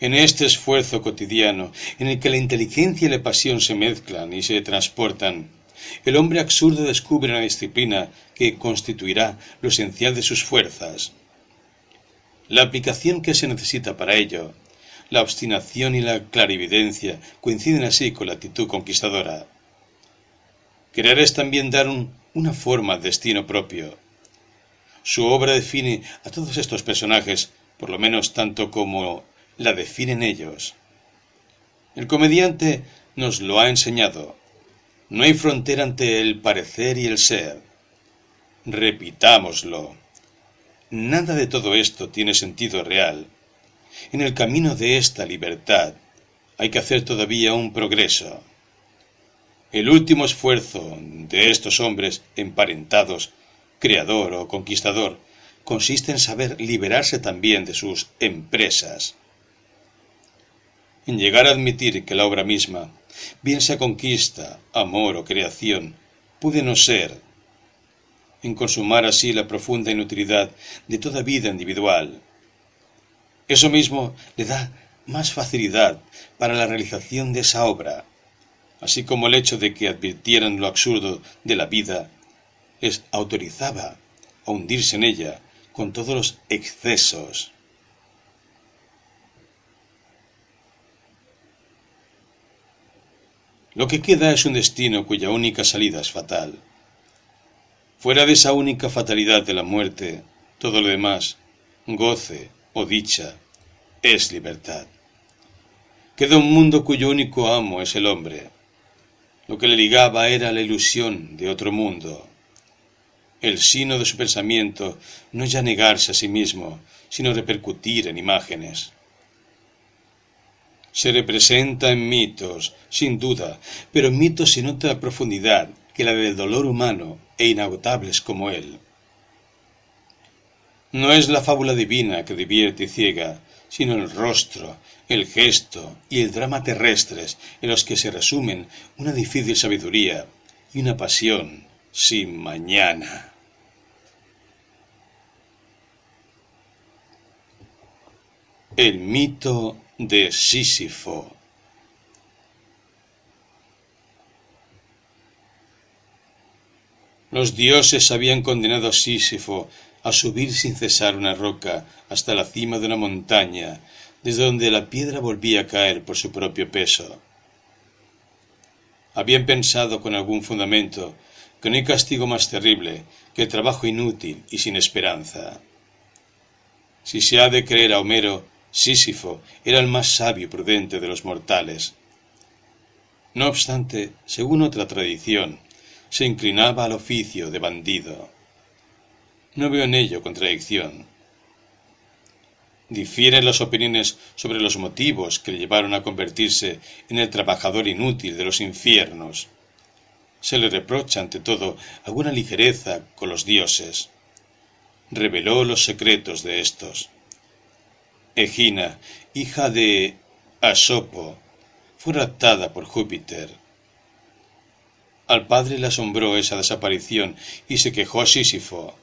En este esfuerzo cotidiano, en el que la inteligencia y la pasión se mezclan y se transportan, el hombre absurdo descubre una disciplina que constituirá lo esencial de sus fuerzas. La aplicación que se necesita para ello, la obstinación y la clarividencia coinciden así con la actitud conquistadora. Querer es también dar una forma al destino propio. Su obra define a todos estos personajes, por lo menos tanto como la definen ellos. El comediante nos lo ha enseñado. No hay frontera entre el parecer y el ser. Repitámoslo. Nada de todo esto tiene sentido real. En el camino de esta libertad hay que hacer todavía un progreso. El último esfuerzo de estos hombres emparentados, creador o conquistador, consiste en saber liberarse también de sus empresas. En llegar a admitir que la obra misma, bien sea conquista, amor o creación, puede no ser, en consumar así la profunda inutilidad de toda vida individual. Eso mismo le da más facilidad para la realización de esa obra, así como el hecho de que advirtieran lo absurdo de la vida, les autorizaba a hundirse en ella con todos los excesos. Lo que queda es un destino cuya única salida es fatal. Fuera de esa única fatalidad de la muerte, todo lo demás, goce o dicha, es libertad. Queda un mundo cuyo único amo es el hombre, lo que le ligaba era la ilusión de otro mundo. El sino de su pensamiento no ya negarse a sí mismo, sino repercutir en imágenes. Se representa en mitos, sin duda, pero en mitos sin otra profundidad que la del dolor humano e inagotables como él. No es la fábula divina que divierte y ciega, sino el rostro, el gesto y el drama terrestres en los que se resumen una difícil sabiduría y una pasión sin mañana. El mito de Sísifo Los dioses habían condenado a Sísifo a subir sin cesar una roca hasta la cima de una montaña, desde donde la piedra volvía a caer por su propio peso. Habían pensado con algún fundamento que no hay castigo más terrible que el trabajo inútil y sin esperanza. Si se ha de creer a Homero, Sísifo era el más sabio y prudente de los mortales. No obstante, según otra tradición, se inclinaba al oficio de bandido. No veo en ello contradicción. Difieren las opiniones sobre los motivos que le llevaron a convertirse en el trabajador inútil de los infiernos. Se le reprocha ante todo alguna ligereza con los dioses. Reveló los secretos de estos. Egina, hija de Asopo, fue raptada por Júpiter. Al padre le asombró esa desaparición y se quejó a Sísifo.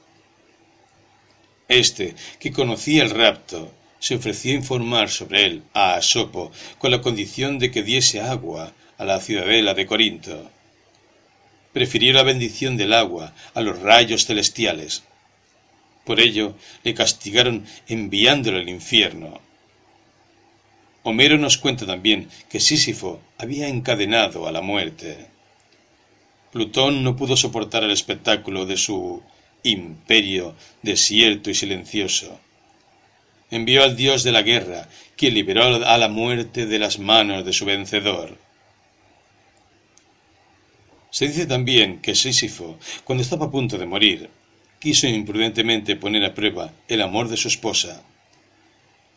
Este, que conocía el rapto, se ofreció a informar sobre él a Asopo con la condición de que diese agua a la ciudadela de Corinto. Prefirió la bendición del agua a los rayos celestiales. Por ello le castigaron enviándolo al infierno. Homero nos cuenta también que Sísifo había encadenado a la muerte. Plutón no pudo soportar el espectáculo de su imperio desierto y silencioso. Envió al dios de la guerra, quien liberó a la muerte de las manos de su vencedor. Se dice también que Sísifo, cuando estaba a punto de morir, quiso imprudentemente poner a prueba el amor de su esposa.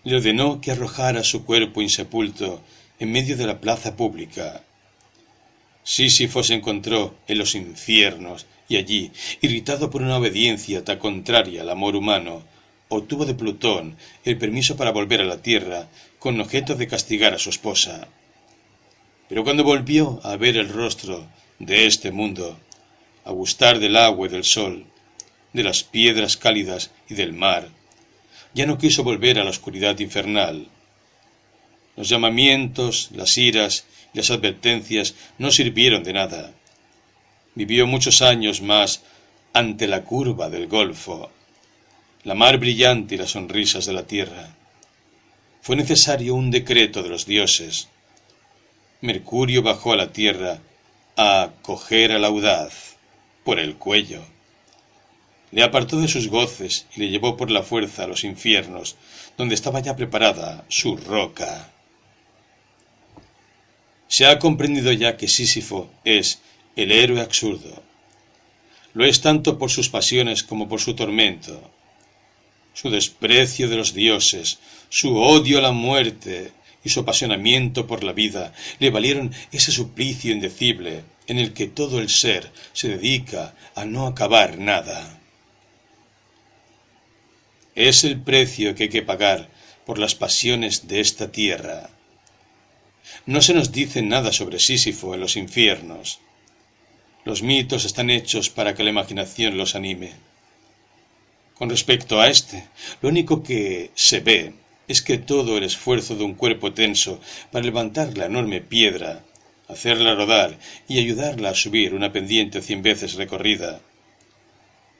Le ordenó que arrojara su cuerpo insepulto en medio de la plaza pública. Sísifo se encontró en los infiernos y allí, irritado por una obediencia tan contraria al amor humano, obtuvo de Plutón el permiso para volver a la Tierra con objeto de castigar a su esposa. Pero cuando volvió a ver el rostro de este mundo, a gustar del agua y del sol, de las piedras cálidas y del mar, ya no quiso volver a la oscuridad infernal. Los llamamientos, las iras y las advertencias no sirvieron de nada. Vivió muchos años más ante la curva del Golfo, la mar brillante y las sonrisas de la tierra. Fue necesario un decreto de los dioses. Mercurio bajó a la tierra a coger al audaz por el cuello. Le apartó de sus goces y le llevó por la fuerza a los infiernos, donde estaba ya preparada su roca. Se ha comprendido ya que Sísifo es el héroe absurdo. Lo es tanto por sus pasiones como por su tormento. Su desprecio de los dioses, su odio a la muerte y su apasionamiento por la vida le valieron ese suplicio indecible en el que todo el ser se dedica a no acabar nada. Es el precio que hay que pagar por las pasiones de esta tierra. No se nos dice nada sobre Sísifo en los infiernos. Los mitos están hechos para que la imaginación los anime. Con respecto a este, lo único que se ve es que todo el esfuerzo de un cuerpo tenso para levantar la enorme piedra, hacerla rodar y ayudarla a subir una pendiente cien veces recorrida.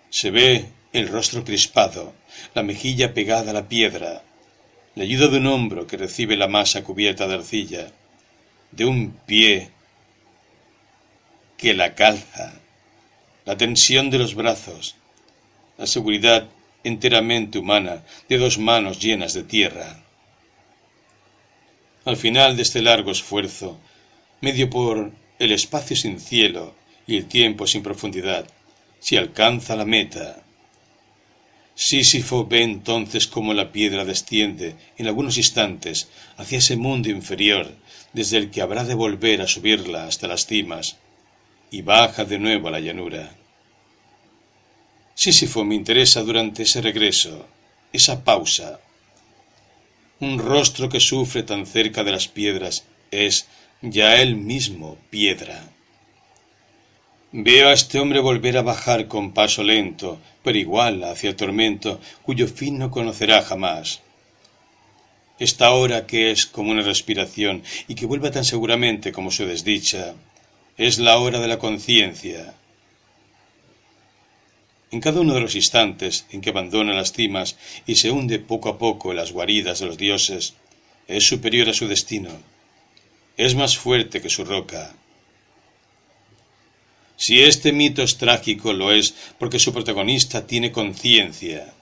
Se ve el rostro crispado, la mejilla pegada a la piedra, la ayuda de un hombro que recibe la masa cubierta de arcilla, de un pie que la calza, la tensión de los brazos, la seguridad enteramente humana de dos manos llenas de tierra. Al final de este largo esfuerzo, medio por el espacio sin cielo y el tiempo sin profundidad, se alcanza la meta. Sísifo ve entonces cómo la piedra desciende en algunos instantes hacia ese mundo inferior desde el que habrá de volver a subirla hasta las cimas, y baja de nuevo a la llanura. Sísifo me interesa durante ese regreso, esa pausa. Un rostro que sufre tan cerca de las piedras es ya él mismo piedra. Veo a este hombre volver a bajar con paso lento, pero igual hacia el tormento cuyo fin no conocerá jamás. Esta hora que es como una respiración y que vuelve tan seguramente como su desdicha, es la hora de la conciencia. En cada uno de los instantes en que abandona las cimas y se hunde poco a poco en las guaridas de los dioses, es superior a su destino, es más fuerte que su roca. Si este mito es trágico, lo es porque su protagonista tiene conciencia.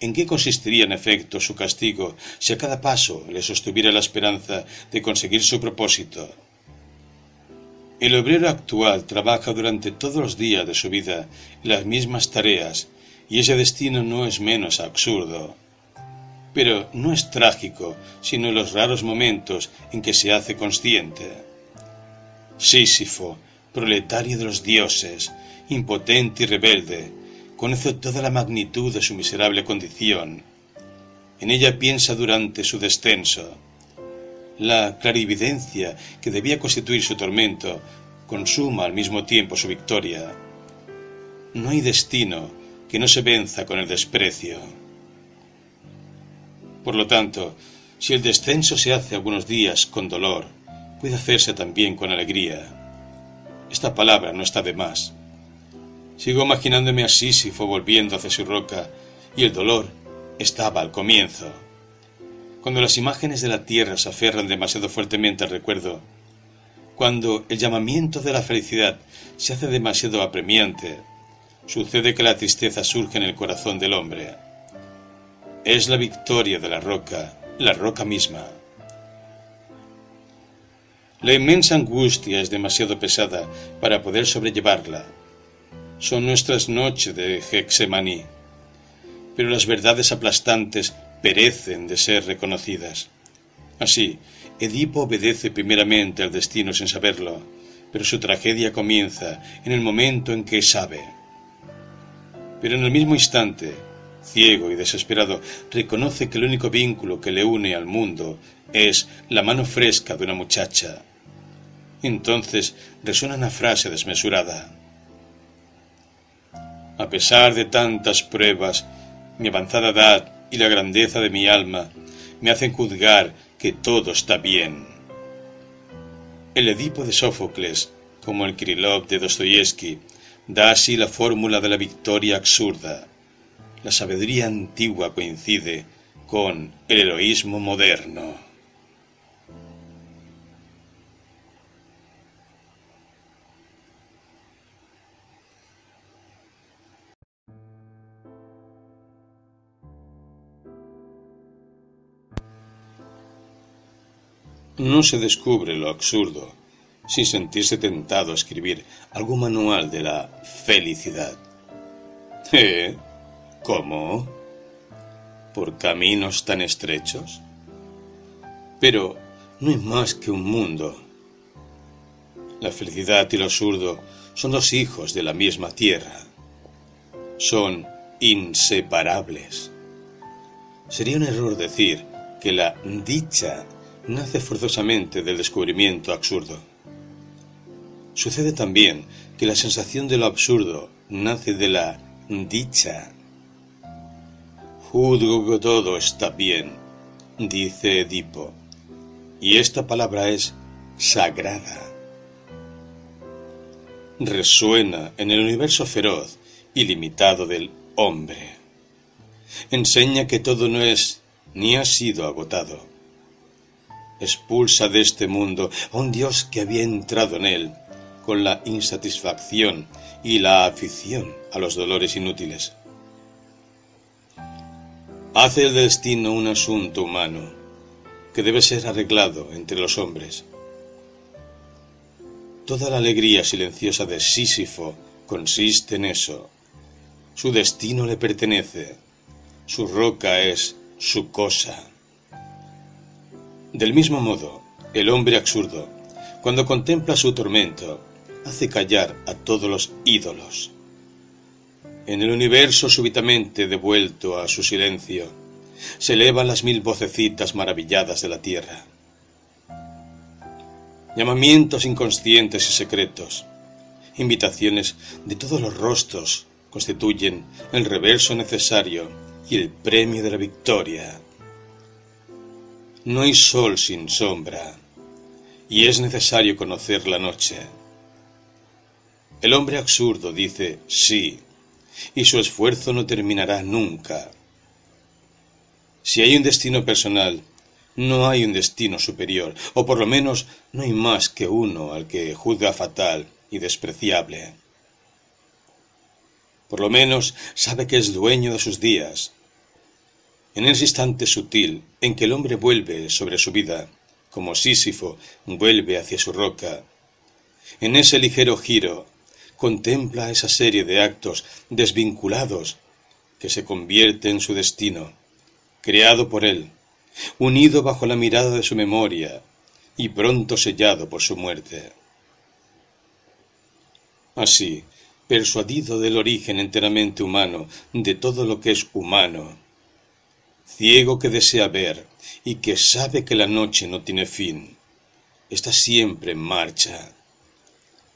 ¿En qué consistiría en efecto su castigo si a cada paso le sostuviera la esperanza de conseguir su propósito? El obrero actual trabaja durante todos los días de su vida en las mismas tareas y ese destino no es menos absurdo. Pero no es trágico, sino en los raros momentos en que se hace consciente. Sísifo, proletario de los dioses, impotente y rebelde, conoce toda la magnitud de su miserable condición. En ella piensa durante su descenso. La clarividencia que debía constituir su tormento consuma al mismo tiempo su victoria. No hay destino que no se venza con el desprecio. Por lo tanto, si el descenso se hace algunos días con dolor, puede hacerse también con alegría. Esta palabra no está de más. Sigo imaginándome a Sísifo volviendo hacia su roca, y el dolor estaba al comienzo. Cuando las imágenes de la tierra se aferran demasiado fuertemente al recuerdo, cuando el llamamiento de la felicidad se hace demasiado apremiante, sucede que la tristeza surge en el corazón del hombre. Es la victoria de la roca, la roca misma. La inmensa angustia es demasiado pesada para poder sobrellevarla. Son nuestras noches de Hexemaní pero las verdades aplastantes perecen de ser reconocidas. Así, Edipo obedece primeramente al destino sin saberlo, pero su tragedia comienza en el momento en que sabe. Pero en el mismo instante, ciego y desesperado, reconoce que el único vínculo que le une al mundo es la mano fresca de una muchacha. Entonces resuena una frase desmesurada. A pesar de tantas pruebas, mi avanzada edad y la grandeza de mi alma me hacen juzgar que todo está bien. El Edipo de Sófocles, como el Krylov de Dostoyevsky, da así la fórmula de la victoria absurda. La sabiduría antigua coincide con el heroísmo moderno. No se descubre lo absurdo sin sentirse tentado a escribir algún manual de la felicidad. ¿Eh? ¿Cómo? ¿Por caminos tan estrechos? Pero no hay más que un mundo. La felicidad y lo absurdo son dos hijos de la misma tierra. Son inseparables. Sería un error decir que la dicha nace forzosamente del descubrimiento absurdo. Sucede también que la sensación de lo absurdo nace de la dicha. Juzgo que todo está bien, dice Edipo, y esta palabra es sagrada. Resuena en el universo feroz y limitado del hombre. Enseña que todo no es ni ha sido agotado expulsa de este mundo a un Dios que había entrado en él con la insatisfacción y la afición a los dolores inútiles. Hace el destino un asunto humano que debe ser arreglado entre los hombres. Toda la alegría silenciosa de Sísifo consiste en eso. Su destino le pertenece, su roca es su cosa. Del mismo modo, el hombre absurdo, cuando contempla su tormento, hace callar a todos los ídolos. En el universo súbitamente devuelto a su silencio, se elevan las mil vocecitas maravilladas de la tierra. Llamamientos inconscientes y secretos, invitaciones de todos los rostros constituyen el reverso necesario y el premio de la victoria. No hay sol sin sombra, y es necesario conocer la noche. El hombre absurdo dice sí, y su esfuerzo no terminará nunca. Si hay un destino personal, no hay un destino superior, o por lo menos no hay más que uno al que juzga fatal y despreciable. Por lo menos sabe que es dueño de sus días, en ese instante sutil en que el hombre vuelve sobre su vida, como Sísifo vuelve hacia su roca, en ese ligero giro, contempla esa serie de actos desvinculados que se convierte en su destino, creado por él, unido bajo la mirada de su memoria y pronto sellado por su muerte. Así, persuadido del origen enteramente humano de todo lo que es humano, ciego que desea ver y que sabe que la noche no tiene fin, está siempre en marcha.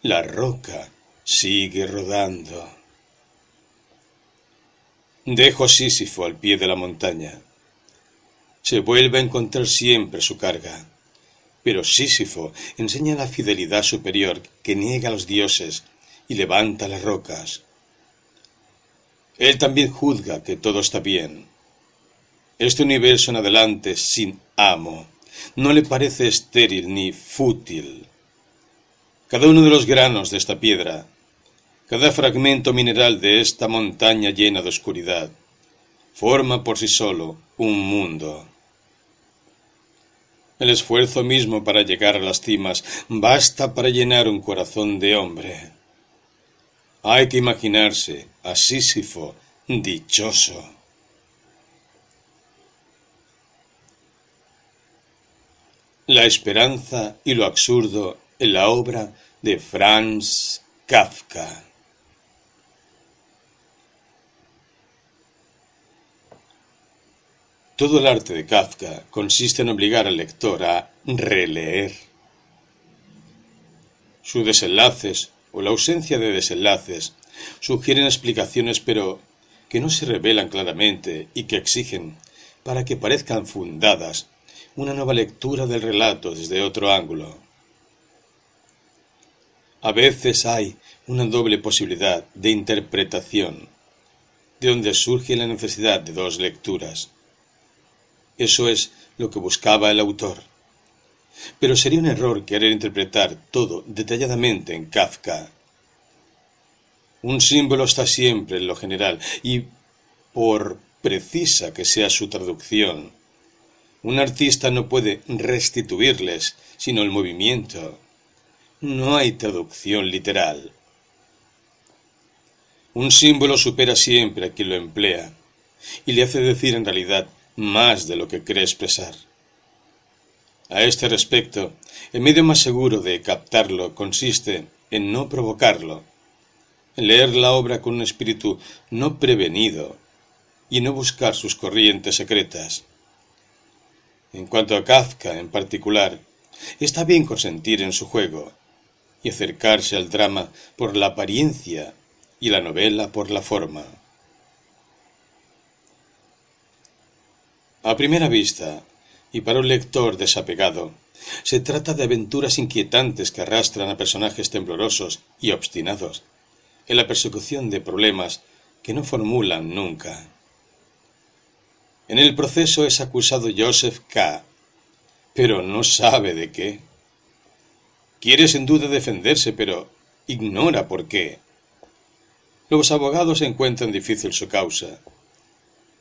La roca sigue rodando. Dejo a Sísifo al pie de la montaña. Se vuelve a encontrar siempre su carga. Pero Sísifo enseña la fidelidad superior que niega a los dioses y levanta las rocas. Él también juzga que todo está bien este universo en adelante sin amo no le parece estéril ni fútil. Cada uno de los granos de esta piedra, cada fragmento mineral de esta montaña llena de oscuridad, forma por sí solo un mundo. El esfuerzo mismo para llegar a las cimas basta para llenar un corazón de hombre. Hay que imaginarse a Sísifo dichoso. La esperanza y lo absurdo en la obra de Franz Kafka. Todo el arte de Kafka consiste en obligar al lector a releer. Sus desenlaces o la ausencia de desenlaces sugieren explicaciones pero que no se revelan claramente y que exigen, para que parezcan fundadas, una nueva lectura del relato desde otro ángulo. A veces hay una doble posibilidad de interpretación, de donde surge la necesidad de dos lecturas. Eso es lo que buscaba el autor. Pero sería un error querer interpretar todo detalladamente en Kafka. Un símbolo está siempre en lo general y, por precisa que sea su traducción, un artista no puede restituirles sino el movimiento. No hay traducción literal. Un símbolo supera siempre a quien lo emplea y le hace decir en realidad más de lo que cree expresar. A este respecto, el medio más seguro de captarlo consiste en no provocarlo, en leer la obra con un espíritu no prevenido y no buscar sus corrientes secretas. En cuanto a Kafka en particular, está bien consentir en su juego y acercarse al drama por la apariencia y la novela por la forma. A primera vista, y para un lector desapegado, se trata de aventuras inquietantes que arrastran a personajes temblorosos y obstinados en la persecución de problemas que no formulan nunca. En el proceso es acusado Joseph K., pero no sabe de qué. Quiere sin duda defenderse, pero ignora por qué. Los abogados encuentran difícil su causa.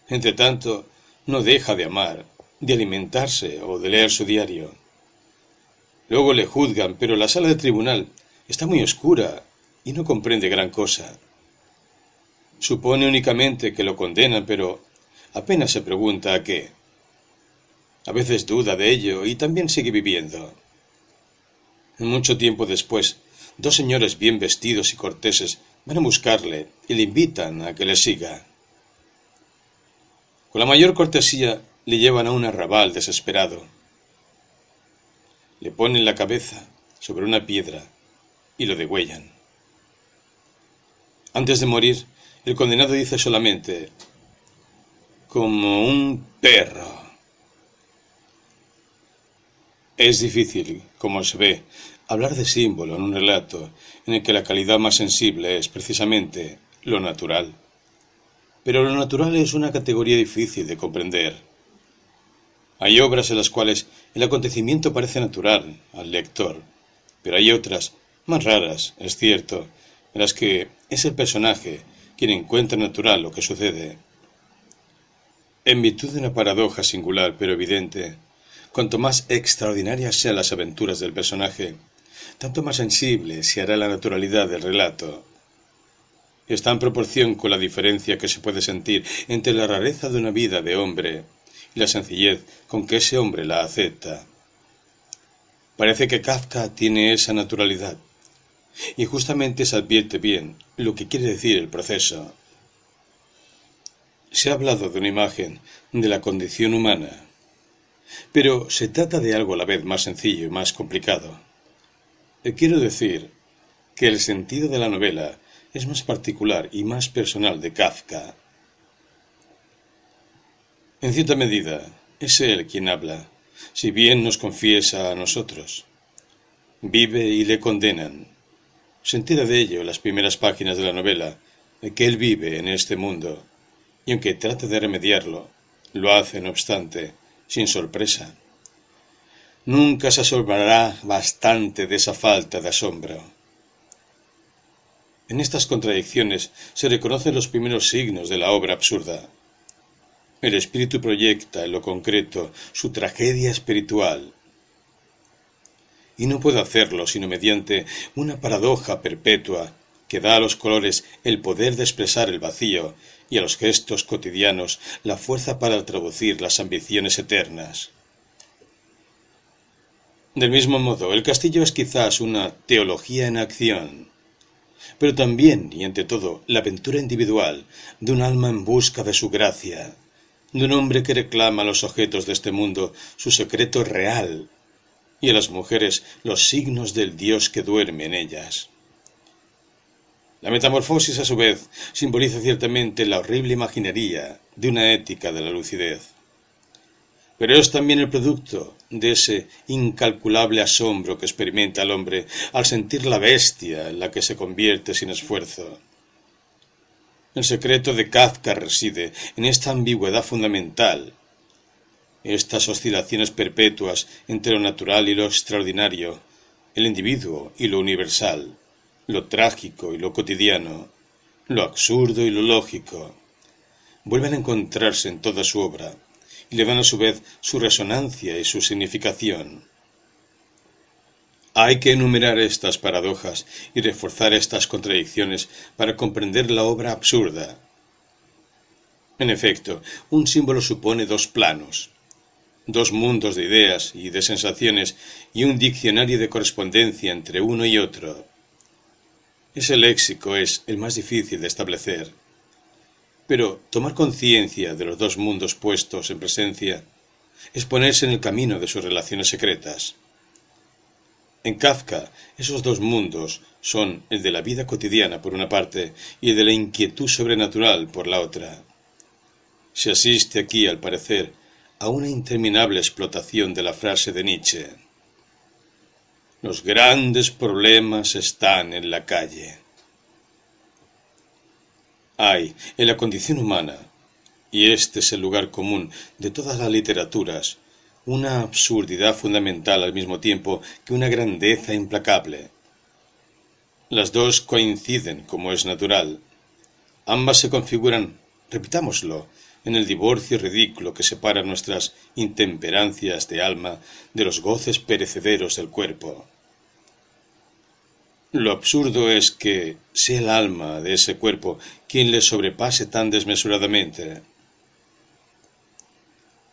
Entretanto, no deja de amar, de alimentarse o de leer su diario. Luego le juzgan, pero la sala de tribunal está muy oscura y no comprende gran cosa. Supone únicamente que lo condenan, pero apenas se pregunta a qué. A veces duda de ello y también sigue viviendo. Mucho tiempo después, dos señores bien vestidos y corteses van a buscarle y le invitan a que le siga. Con la mayor cortesía le llevan a un arrabal desesperado. Le ponen la cabeza sobre una piedra y lo degüellan. Antes de morir, el condenado dice solamente como un perro. Es difícil, como se ve, hablar de símbolo en un relato en el que la calidad más sensible es precisamente lo natural. Pero lo natural es una categoría difícil de comprender. Hay obras en las cuales el acontecimiento parece natural al lector, pero hay otras, más raras, es cierto, en las que es el personaje quien encuentra natural lo que sucede. En virtud de una paradoja singular pero evidente, cuanto más extraordinarias sean las aventuras del personaje, tanto más sensible se hará la naturalidad del relato. Está en proporción con la diferencia que se puede sentir entre la rareza de una vida de hombre y la sencillez con que ese hombre la acepta. Parece que Kafka tiene esa naturalidad, y justamente se advierte bien lo que quiere decir el proceso. Se ha hablado de una imagen de la condición humana, pero se trata de algo a la vez más sencillo y más complicado. Eh, quiero decir que el sentido de la novela es más particular y más personal de Kafka. En cierta medida, es él quien habla, si bien nos confiesa a nosotros. Vive y le condenan. Se entera de ello las primeras páginas de la novela, que él vive en este mundo y aunque trate de remediarlo, lo hace, no obstante, sin sorpresa. Nunca se asombrará bastante de esa falta de asombro. En estas contradicciones se reconocen los primeros signos de la obra absurda. El espíritu proyecta en lo concreto su tragedia espiritual, y no puede hacerlo sino mediante una paradoja perpetua que da a los colores el poder de expresar el vacío y a los gestos cotidianos la fuerza para traducir las ambiciones eternas. Del mismo modo, el castillo es quizás una teología en acción, pero también y ante todo la aventura individual de un alma en busca de su gracia, de un hombre que reclama a los objetos de este mundo su secreto real y a las mujeres los signos del Dios que duerme en ellas. La metamorfosis, a su vez, simboliza ciertamente la horrible imaginería de una ética de la lucidez. pero es también el producto de ese incalculable asombro que experimenta el hombre al sentir la bestia en la que se convierte sin esfuerzo. El secreto de Kafka reside en esta ambigüedad fundamental, estas oscilaciones perpetuas entre lo natural y lo extraordinario, el individuo y lo universal, lo trágico y lo cotidiano, lo absurdo y lo lógico, vuelven a encontrarse en toda su obra y le dan a su vez su resonancia y su significación. Hay que enumerar estas paradojas y reforzar estas contradicciones para comprender la obra absurda. En efecto, un símbolo supone dos planos, dos mundos de ideas y de sensaciones y un diccionario de correspondencia entre uno y otro. Ese léxico es el más difícil de establecer. Pero tomar conciencia de los dos mundos puestos en presencia es ponerse en el camino de sus relaciones secretas. En Kafka, esos dos mundos son el de la vida cotidiana por una parte y el de la inquietud sobrenatural por la otra. Se asiste aquí, al parecer, a una interminable explotación de la frase de Nietzsche. Los grandes problemas están en la calle hay en la condición humana, y este es el lugar común de todas las literaturas, una absurdidad fundamental al mismo tiempo que una grandeza implacable. Las dos coinciden, como es natural. Ambas se configuran, repitámoslo, en el divorcio ridículo que separa nuestras intemperancias de alma de los goces perecederos del cuerpo. Lo absurdo es que sea el alma de ese cuerpo quien le sobrepase tan desmesuradamente.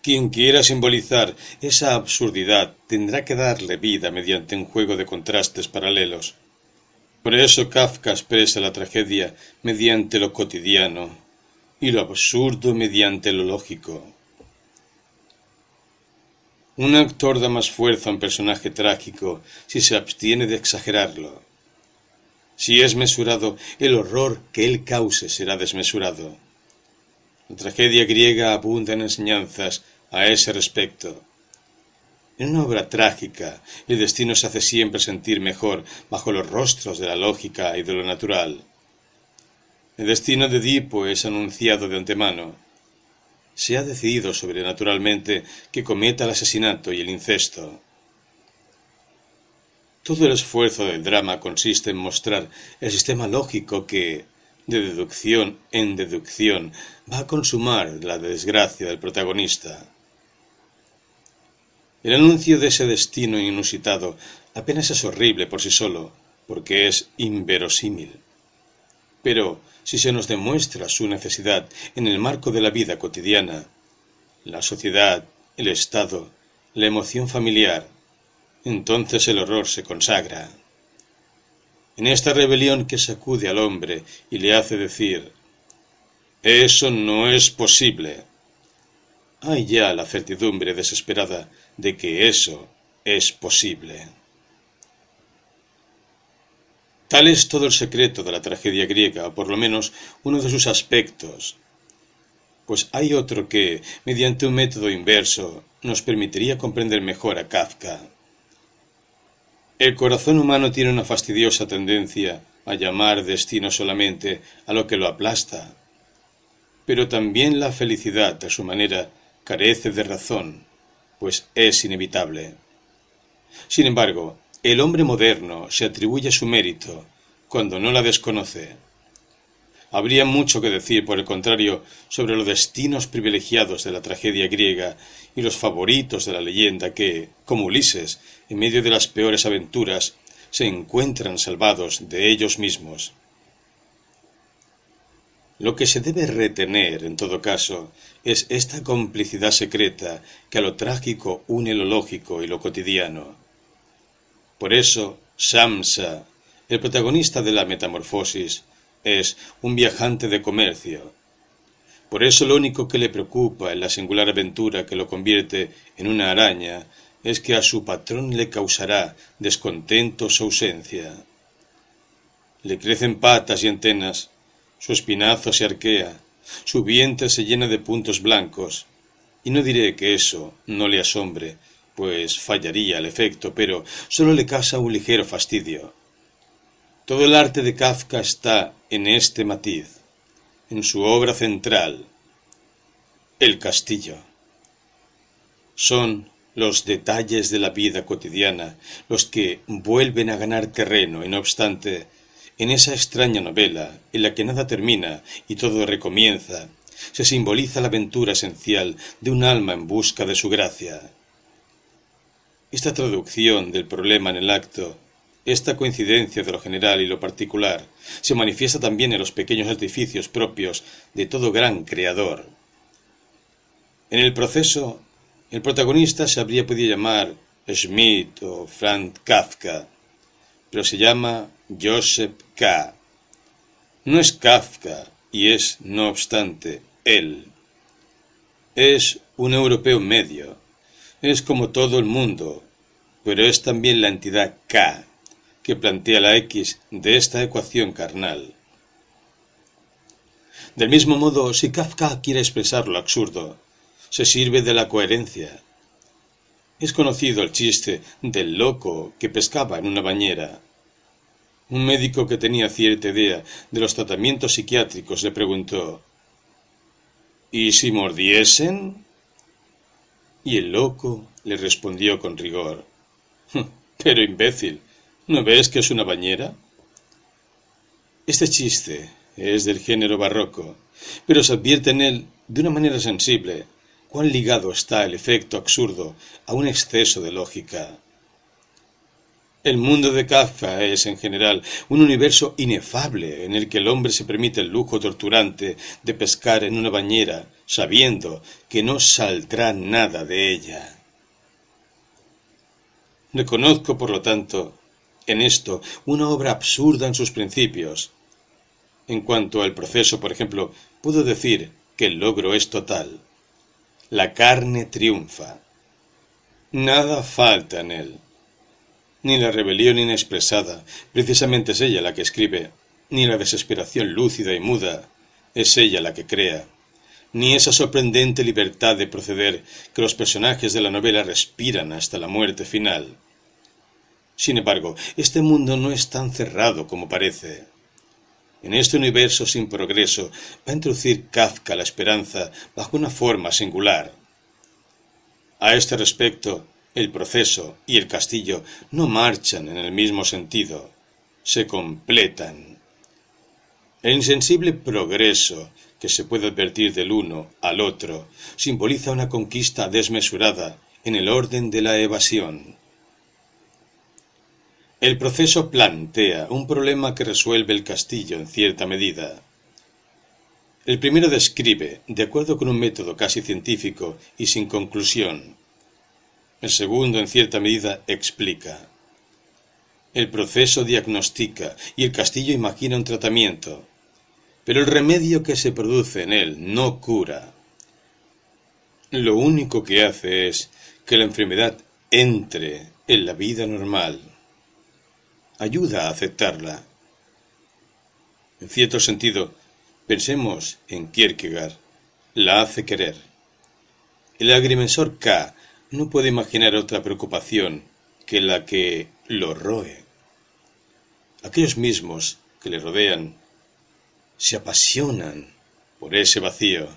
Quien quiera simbolizar esa absurdidad tendrá que darle vida mediante un juego de contrastes paralelos. Por eso Kafka expresa la tragedia mediante lo cotidiano y lo absurdo mediante lo lógico. Un actor da más fuerza a un personaje trágico si se abstiene de exagerarlo. Si es mesurado, el horror que él cause será desmesurado. La tragedia griega abunda en enseñanzas a ese respecto. En una obra trágica, el destino se hace siempre sentir mejor bajo los rostros de la lógica y de lo natural. El destino de Edipo es anunciado de antemano. Se ha decidido sobrenaturalmente que cometa el asesinato y el incesto. Todo el esfuerzo del drama consiste en mostrar el sistema lógico que, de deducción en deducción, va a consumar la desgracia del protagonista. El anuncio de ese destino inusitado apenas es horrible por sí solo, porque es inverosímil. Pero si se nos demuestra su necesidad en el marco de la vida cotidiana, la sociedad, el Estado, la emoción familiar, entonces el horror se consagra. En esta rebelión que sacude al hombre y le hace decir, eso no es posible, hay ya la certidumbre desesperada de que eso es posible. Tal es todo el secreto de la tragedia griega, o por lo menos uno de sus aspectos, pues hay otro que, mediante un método inverso, nos permitiría comprender mejor a Kafka. El corazón humano tiene una fastidiosa tendencia a llamar destino solamente a lo que lo aplasta. Pero también la felicidad, a su manera, carece de razón, pues es inevitable. Sin embargo, el hombre moderno se atribuye su mérito cuando no la desconoce. Habría mucho que decir, por el contrario, sobre los destinos privilegiados de la tragedia griega y los favoritos de la leyenda que, como Ulises, en medio de las peores aventuras, se encuentran salvados de ellos mismos. Lo que se debe retener, en todo caso, es esta complicidad secreta que a lo trágico une lo lógico y lo cotidiano. Por eso, Samsa, el protagonista de la metamorfosis, es un viajante de comercio. Por eso lo único que le preocupa en la singular aventura que lo convierte en una araña es que a su patrón le causará descontento su ausencia. Le crecen patas y antenas, su espinazo se arquea, su vientre se llena de puntos blancos, Y no diré que eso no le asombre, pues fallaría el efecto, pero solo le causa un ligero fastidio. Todo el arte de Kafka está en este matiz, en su obra central, el castillo. Son los detalles de la vida cotidiana los que vuelven a ganar terreno y no obstante, en esa extraña novela en la que nada termina y todo recomienza, se simboliza la aventura esencial de un alma en busca de su gracia. Esta traducción del problema en el acto, esta coincidencia de lo general y lo particular, se manifiesta también en los pequeños artificios propios de todo gran creador. En el proceso, el protagonista se habría podido llamar Schmidt o Franz Kafka, pero se llama Joseph K. No es Kafka y es, no obstante, él. Es un europeo medio, es como todo el mundo, pero es también la entidad K que plantea la X de esta ecuación carnal. Del mismo modo, si Kafka quiere expresar lo absurdo, se sirve de la coherencia. Es conocido el chiste del loco que pescaba en una bañera. Un médico que tenía cierta idea de los tratamientos psiquiátricos le preguntó ¿Y si mordiesen? Y el loco le respondió con rigor Pero imbécil, ¿no ves que es una bañera? Este chiste es del género barroco, pero se advierte en él de una manera sensible cuán ligado está el efecto absurdo a un exceso de lógica. El mundo de Kafka es, en general, un universo inefable en el que el hombre se permite el lujo torturante de pescar en una bañera, sabiendo que no saldrá nada de ella. Reconozco, por lo tanto, en esto una obra absurda en sus principios. En cuanto al proceso, por ejemplo, puedo decir que el logro es total. La carne triunfa. Nada falta en él ni la rebelión inexpresada, precisamente es ella la que escribe, ni la desesperación lúcida y muda, es ella la que crea, ni esa sorprendente libertad de proceder que los personajes de la novela respiran hasta la muerte final. Sin embargo, este mundo no es tan cerrado como parece. En este universo sin progreso va a introducir Kafka la esperanza bajo una forma singular. A este respecto, el proceso y el castillo no marchan en el mismo sentido, se completan. El insensible progreso que se puede advertir del uno al otro simboliza una conquista desmesurada en el orden de la evasión. El proceso plantea un problema que resuelve el castillo en cierta medida. El primero describe, de acuerdo con un método casi científico y sin conclusión, el segundo, en cierta medida, explica. El proceso diagnostica y el castillo imagina un tratamiento, pero el remedio que se produce en él no cura. Lo único que hace es que la enfermedad entre en la vida normal. Ayuda a aceptarla. En cierto sentido, pensemos en Kierkegaard. La hace querer. El agrimensor K no puede imaginar otra preocupación que la que lo roe. Aquellos mismos que le rodean se apasionan por ese vacío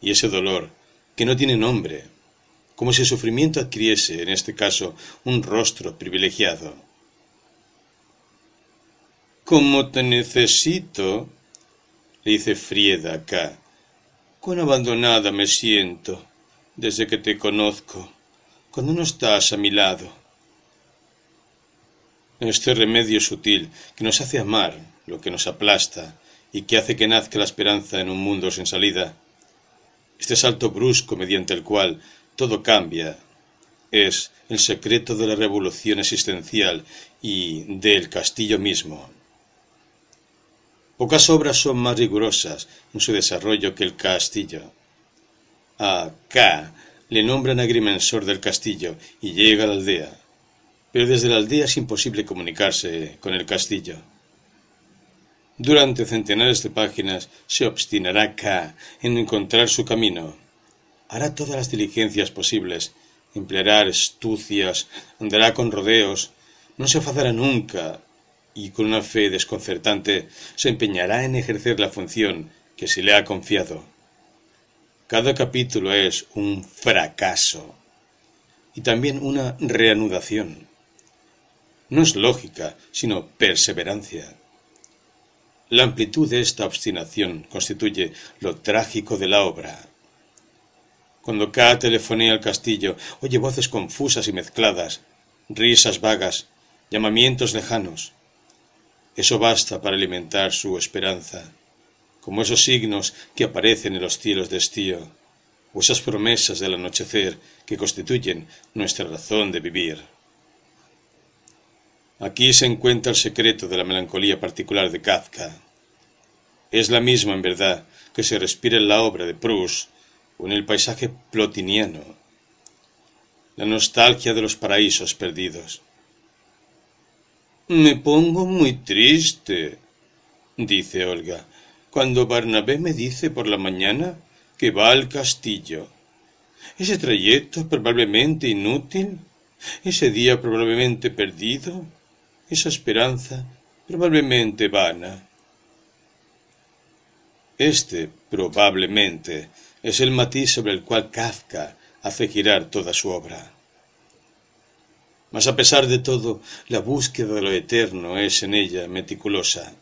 y ese dolor que no tiene nombre, como si el sufrimiento adquiriese, en este caso, un rostro privilegiado. Como te necesito, le dice Frieda acá, cuán abandonada me siento desde que te conozco cuando no estás a mi lado. Este remedio sutil que nos hace amar lo que nos aplasta y que hace que nazca la esperanza en un mundo sin salida, este salto brusco mediante el cual todo cambia, es el secreto de la revolución existencial y del castillo mismo. Pocas obras son más rigurosas en su desarrollo que el castillo. Acá le nombran agrimensor del castillo y llega a la aldea. Pero desde la aldea es imposible comunicarse con el castillo. Durante centenares de páginas se obstinará K en encontrar su camino. hará todas las diligencias posibles, empleará astucias, andará con rodeos, no se afadará nunca y con una fe desconcertante se empeñará en ejercer la función que se le ha confiado. Cada capítulo es un fracaso y también una reanudación. No es lógica, sino perseverancia. La amplitud de esta obstinación constituye lo trágico de la obra. Cuando K telefonea al castillo, oye voces confusas y mezcladas, risas vagas, llamamientos lejanos. Eso basta para alimentar su esperanza como esos signos que aparecen en los cielos de estío, o esas promesas del anochecer que constituyen nuestra razón de vivir. Aquí se encuentra el secreto de la melancolía particular de Kafka. Es la misma, en verdad, que se respira en la obra de Proust o en el paisaje plotiniano, la nostalgia de los paraísos perdidos. Me pongo muy triste, dice Olga, cuando Barnabé me dice por la mañana que va al castillo. Ese trayecto probablemente inútil, ese día probablemente perdido, esa esperanza probablemente vana. Este probablemente es el matiz sobre el cual Kafka hace girar toda su obra. Mas a pesar de todo, la búsqueda de lo eterno es en ella meticulosa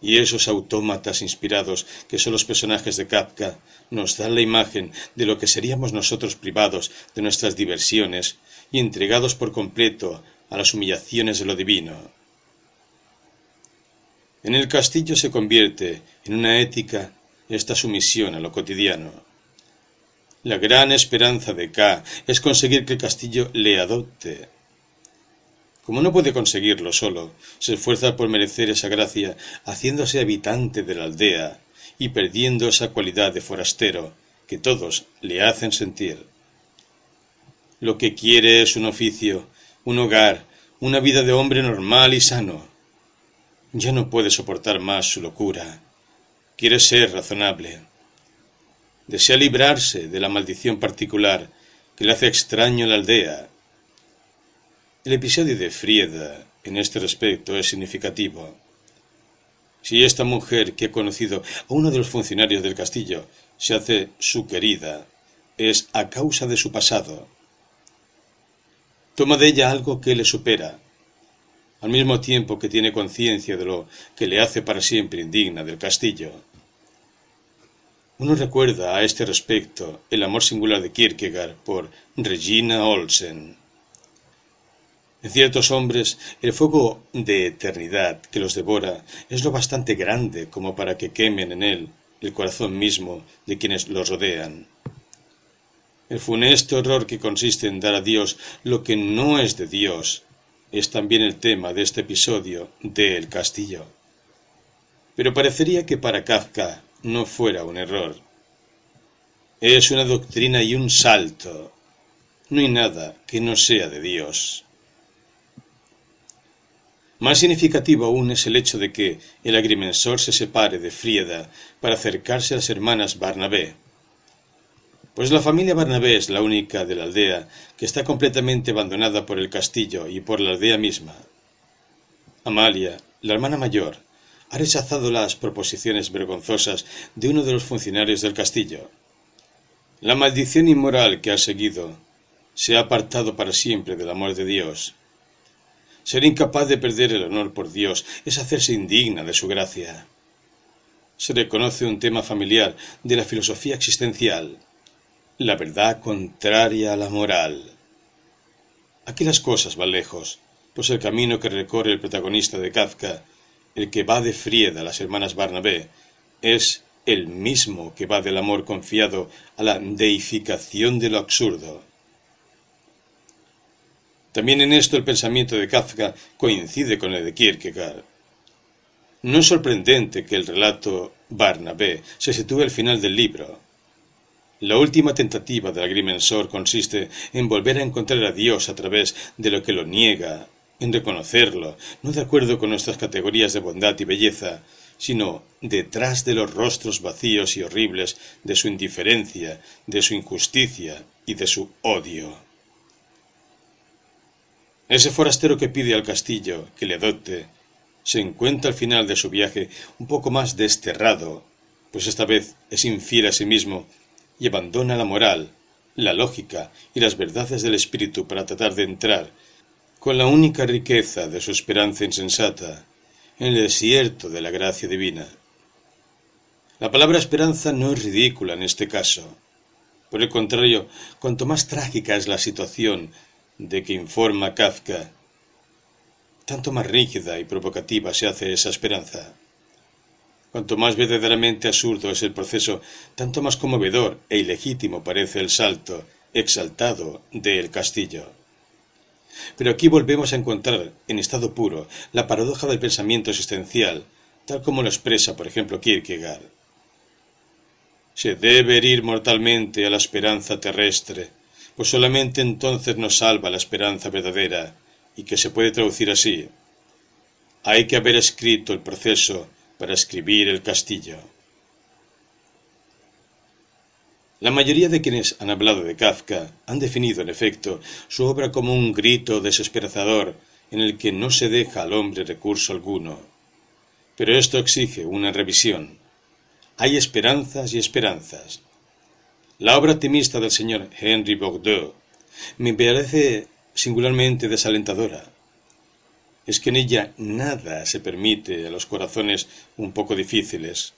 y esos autómatas inspirados que son los personajes de Kafka nos dan la imagen de lo que seríamos nosotros privados de nuestras diversiones y entregados por completo a las humillaciones de lo divino. En el castillo se convierte en una ética esta sumisión a lo cotidiano. La gran esperanza de K es conseguir que el castillo le adopte, como no puede conseguirlo solo, se esfuerza por merecer esa gracia, haciéndose habitante de la aldea y perdiendo esa cualidad de forastero que todos le hacen sentir. Lo que quiere es un oficio, un hogar, una vida de hombre normal y sano. Ya no puede soportar más su locura. Quiere ser razonable. Desea librarse de la maldición particular que le hace extraño la aldea el episodio de Frieda en este respecto es significativo. Si esta mujer que ha conocido a uno de los funcionarios del castillo se hace su querida, es a causa de su pasado. Toma de ella algo que le supera, al mismo tiempo que tiene conciencia de lo que le hace para siempre indigna del castillo. Uno recuerda a este respecto el amor singular de Kierkegaard por Regina Olsen. En ciertos hombres el fuego de eternidad que los devora es lo bastante grande como para que quemen en él el corazón mismo de quienes los rodean. El funesto horror que consiste en dar a Dios lo que no es de Dios es también el tema de este episodio de El Castillo. Pero parecería que para Kafka no fuera un error. Es una doctrina y un salto. No hay nada que no sea de Dios. Más significativo aún es el hecho de que el agrimensor se separe de Frieda para acercarse a las hermanas Barnabé. Pues la familia Barnabé es la única de la aldea que está completamente abandonada por el castillo y por la aldea misma. Amalia, la hermana mayor, ha rechazado las proposiciones vergonzosas de uno de los funcionarios del castillo. La maldición inmoral que ha seguido se ha apartado para siempre del amor de Dios ser incapaz de perder el honor por Dios es hacerse indigna de su gracia. Se reconoce un tema familiar de la filosofía existencial, la verdad contraria a la moral. Aquí las cosas van lejos, pues el camino que recorre el protagonista de Kafka, el que va de Frieda a las hermanas Barnabé, es el mismo que va del amor confiado a la deificación de lo absurdo. También en esto el pensamiento de Kafka coincide con el de Kierkegaard. No es sorprendente que el relato Barnabé se sitúe al final del libro. La última tentativa del agrimensor consiste en volver a encontrar a Dios a través de lo que lo niega, en reconocerlo, no de acuerdo con nuestras categorías de bondad y belleza, sino detrás de los rostros vacíos y horribles de su indiferencia, de su injusticia y de su odio. Ese forastero que pide al castillo que le adopte se encuentra al final de su viaje un poco más desterrado, pues esta vez es infiel a sí mismo y abandona la moral, la lógica y las verdades del espíritu para tratar de entrar, con la única riqueza de su esperanza insensata, en el desierto de la gracia divina. La palabra esperanza no es ridícula en este caso. Por el contrario, cuanto más trágica es la situación de que informa Kafka, tanto más rígida y provocativa se hace esa esperanza. Cuanto más verdaderamente absurdo es el proceso, tanto más conmovedor e ilegítimo parece el salto exaltado del castillo. Pero aquí volvemos a encontrar, en estado puro, la paradoja del pensamiento existencial, tal como lo expresa, por ejemplo, Kierkegaard. Se debe herir mortalmente a la esperanza terrestre, pues solamente entonces nos salva la esperanza verdadera, y que se puede traducir así. Hay que haber escrito el proceso para escribir el castillo. La mayoría de quienes han hablado de Kafka han definido, en efecto, su obra como un grito desesperanzador en el que no se deja al hombre recurso alguno. Pero esto exige una revisión. Hay esperanzas y esperanzas. La obra optimista del señor Henry Bordeaux me parece singularmente desalentadora es que en ella nada se permite a los corazones un poco difíciles.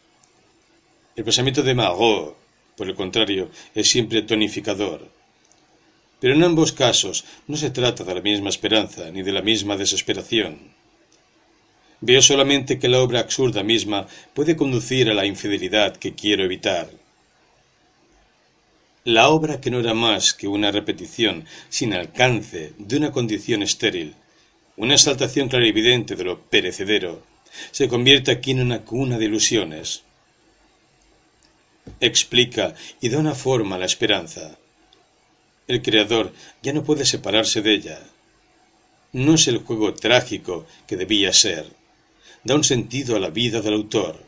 El pensamiento de Marot, por el contrario, es siempre tonificador. Pero en ambos casos no se trata de la misma esperanza ni de la misma desesperación. Veo solamente que la obra absurda misma puede conducir a la infidelidad que quiero evitar. La obra que no era más que una repetición sin alcance de una condición estéril una exaltación clarividente de lo perecedero, se convierte aquí en una cuna de ilusiones. Explica y da una forma a la esperanza. El Creador ya no puede separarse de ella. No es el juego trágico que debía ser. Da un sentido a la vida del autor.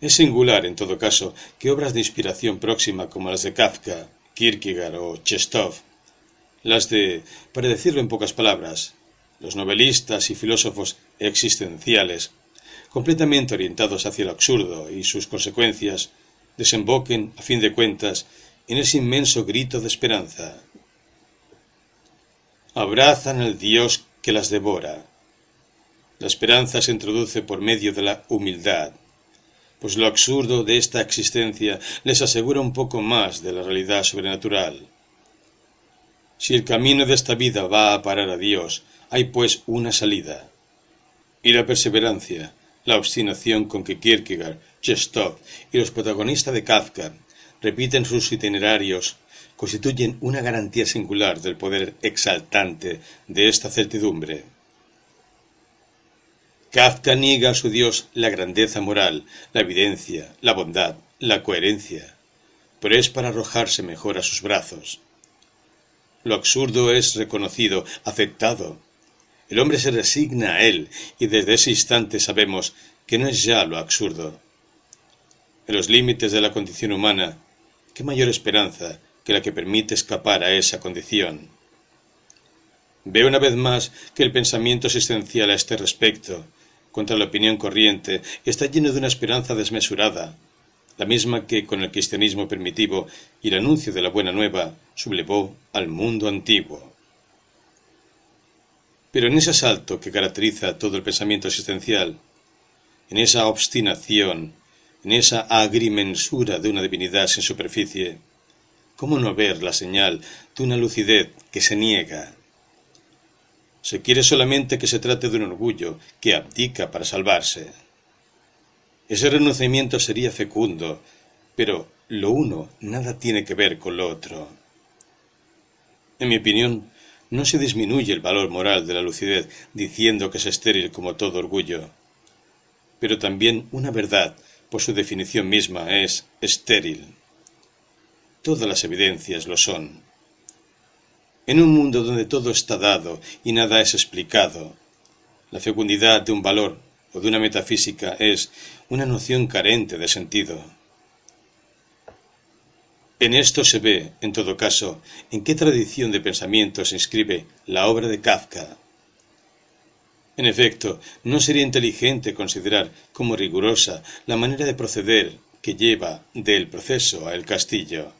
Es singular, en todo caso, que obras de inspiración próxima como las de Kafka, Kierkegaard o Chestov las de, para decirlo en pocas palabras, los novelistas y filósofos existenciales, completamente orientados hacia lo absurdo y sus consecuencias, desemboquen, a fin de cuentas, en ese inmenso grito de esperanza. Abrazan al Dios que las devora. La esperanza se introduce por medio de la humildad, pues lo absurdo de esta existencia les asegura un poco más de la realidad sobrenatural. Si el camino de esta vida va a parar a Dios, hay pues una salida. Y la perseverancia, la obstinación con que Kierkegaard, Chestov y los protagonistas de Kafka repiten sus itinerarios constituyen una garantía singular del poder exaltante de esta certidumbre. Kafka niega a su Dios la grandeza moral, la evidencia, la bondad, la coherencia, pero es para arrojarse mejor a sus brazos. Lo absurdo es reconocido, aceptado. El hombre se resigna a él y desde ese instante sabemos que no es ya lo absurdo. En los límites de la condición humana, ¿qué mayor esperanza que la que permite escapar a esa condición? Veo una vez más que el pensamiento existencial a este respecto, contra la opinión corriente, está lleno de una esperanza desmesurada, la misma que con el cristianismo primitivo y el anuncio de la buena nueva sublevó al mundo antiguo. Pero en ese asalto que caracteriza todo el pensamiento existencial, en esa obstinación, en esa agrimensura de una divinidad sin superficie, ¿cómo no ver la señal de una lucidez que se niega? Se quiere solamente que se trate de un orgullo que abdica para salvarse. Ese renunciamiento sería fecundo, pero lo uno nada tiene que ver con lo otro. En mi opinión, no se disminuye el valor moral de la lucidez diciendo que es estéril como todo orgullo. Pero también una verdad, por su definición misma, es estéril. Todas las evidencias lo son. En un mundo donde todo está dado y nada es explicado, la fecundidad de un valor o de una metafísica es una noción carente de sentido. En esto se ve, en todo caso, en qué tradición de pensamiento se inscribe la obra de Kafka. En efecto, no sería inteligente considerar como rigurosa la manera de proceder que lleva del proceso a el castillo.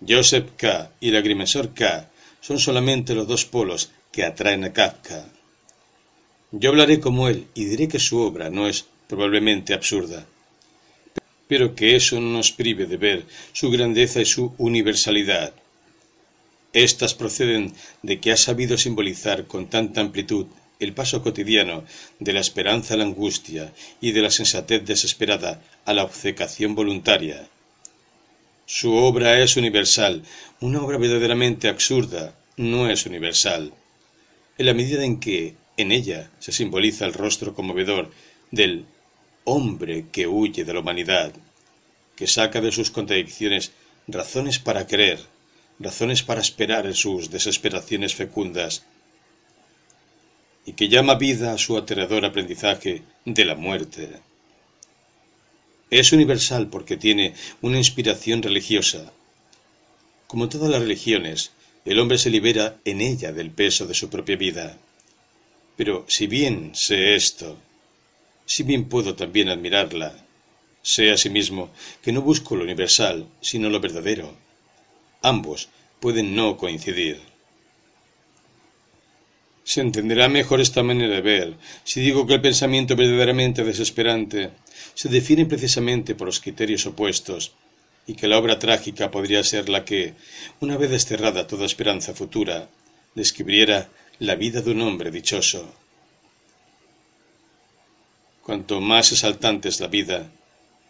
Joseph K. y el agrimensor K. son solamente los dos polos que atraen a Kafka. Yo hablaré como él y diré que su obra no es probablemente absurda, pero que eso no nos prive de ver su grandeza y su universalidad. Estas proceden de que ha sabido simbolizar con tanta amplitud el paso cotidiano de la esperanza a la angustia y de la sensatez desesperada a la obcecación voluntaria. Su obra es universal, una obra verdaderamente absurda no es universal. En la medida en que en ella se simboliza el rostro conmovedor del hombre que huye de la humanidad, que saca de sus contradicciones razones para creer, razones para esperar en sus desesperaciones fecundas, y que llama vida a su aterrador aprendizaje de la muerte. Es universal porque tiene una inspiración religiosa. Como todas las religiones, el hombre se libera en ella del peso de su propia vida. Pero si bien sé esto, si bien puedo también admirarla, sé asimismo que no busco lo universal, sino lo verdadero. Ambos pueden no coincidir. Se entenderá mejor esta manera de ver si digo que el pensamiento verdaderamente desesperante se define precisamente por los criterios opuestos y que la obra trágica podría ser la que, una vez desterrada toda esperanza futura, describiera la vida de un hombre dichoso. Cuanto más exaltante es la vida,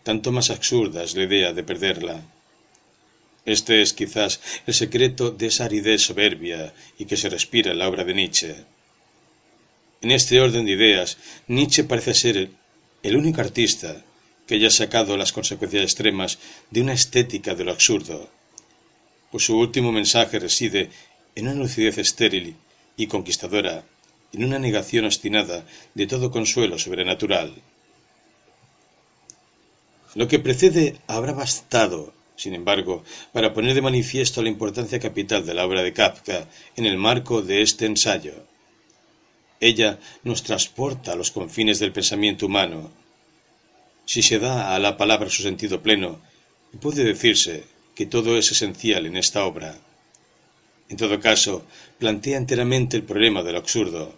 tanto más absurda es la idea de perderla. Este es quizás el secreto de esa aridez soberbia y que se respira en la obra de Nietzsche. En este orden de ideas, Nietzsche parece ser el único artista que haya sacado las consecuencias extremas de una estética de lo absurdo, pues su último mensaje reside en una lucidez estéril y conquistadora, en una negación obstinada de todo consuelo sobrenatural. Lo que precede habrá bastado, sin embargo, para poner de manifiesto la importancia capital de la obra de Kafka en el marco de este ensayo. Ella nos transporta a los confines del pensamiento humano, si se da a la palabra su sentido pleno, puede decirse que todo es esencial en esta obra. En todo caso, plantea enteramente el problema del absurdo.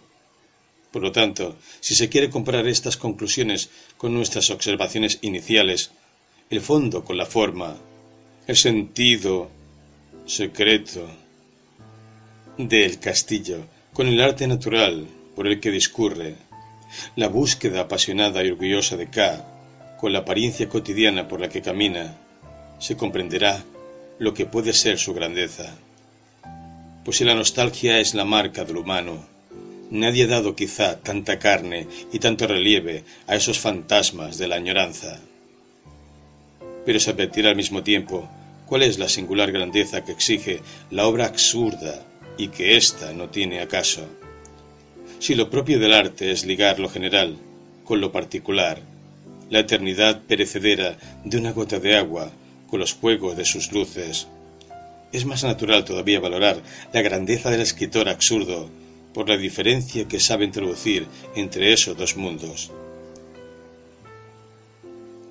Por lo tanto, si se quiere comparar estas conclusiones con nuestras observaciones iniciales, el fondo con la forma, el sentido secreto del castillo con el arte natural por el que discurre, la búsqueda apasionada y orgullosa de K, con la apariencia cotidiana por la que camina, se comprenderá lo que puede ser su grandeza. Pues si la nostalgia es la marca del humano, nadie ha dado quizá tanta carne y tanto relieve a esos fantasmas de la añoranza. Pero se advertirá al mismo tiempo cuál es la singular grandeza que exige la obra absurda y que ésta no tiene acaso. Si lo propio del arte es ligar lo general con lo particular, la eternidad perecedera de una gota de agua con los juegos de sus luces. Es más natural todavía valorar la grandeza del escritor absurdo por la diferencia que sabe introducir entre esos dos mundos.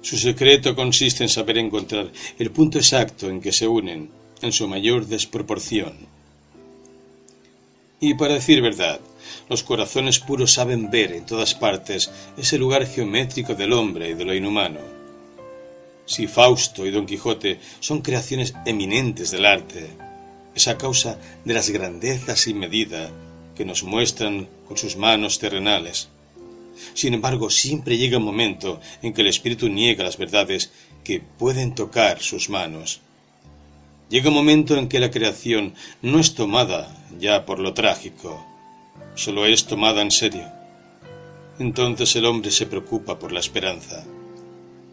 Su secreto consiste en saber encontrar el punto exacto en que se unen, en su mayor desproporción. Y para decir verdad, los corazones puros saben ver en todas partes ese lugar geométrico del hombre y de lo inhumano. Si Fausto y Don Quijote son creaciones eminentes del arte, es a causa de las grandezas sin medida que nos muestran con sus manos terrenales. Sin embargo, siempre llega un momento en que el espíritu niega las verdades que pueden tocar sus manos. Llega un momento en que la creación no es tomada ya por lo trágico, solo es tomada en serio. Entonces el hombre se preocupa por la esperanza.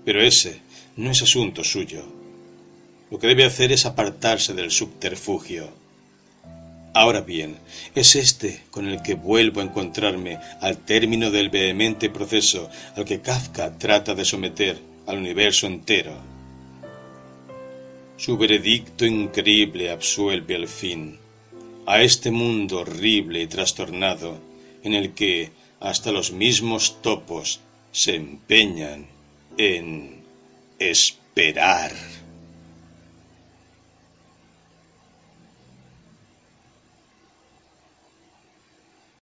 Pero ese no es asunto suyo. Lo que debe hacer es apartarse del subterfugio. Ahora bien, es este con el que vuelvo a encontrarme al término del vehemente proceso al que Kafka trata de someter al universo entero. Su veredicto increíble absuelve al fin a este mundo horrible y trastornado en el que hasta los mismos topos se empeñan en esperar.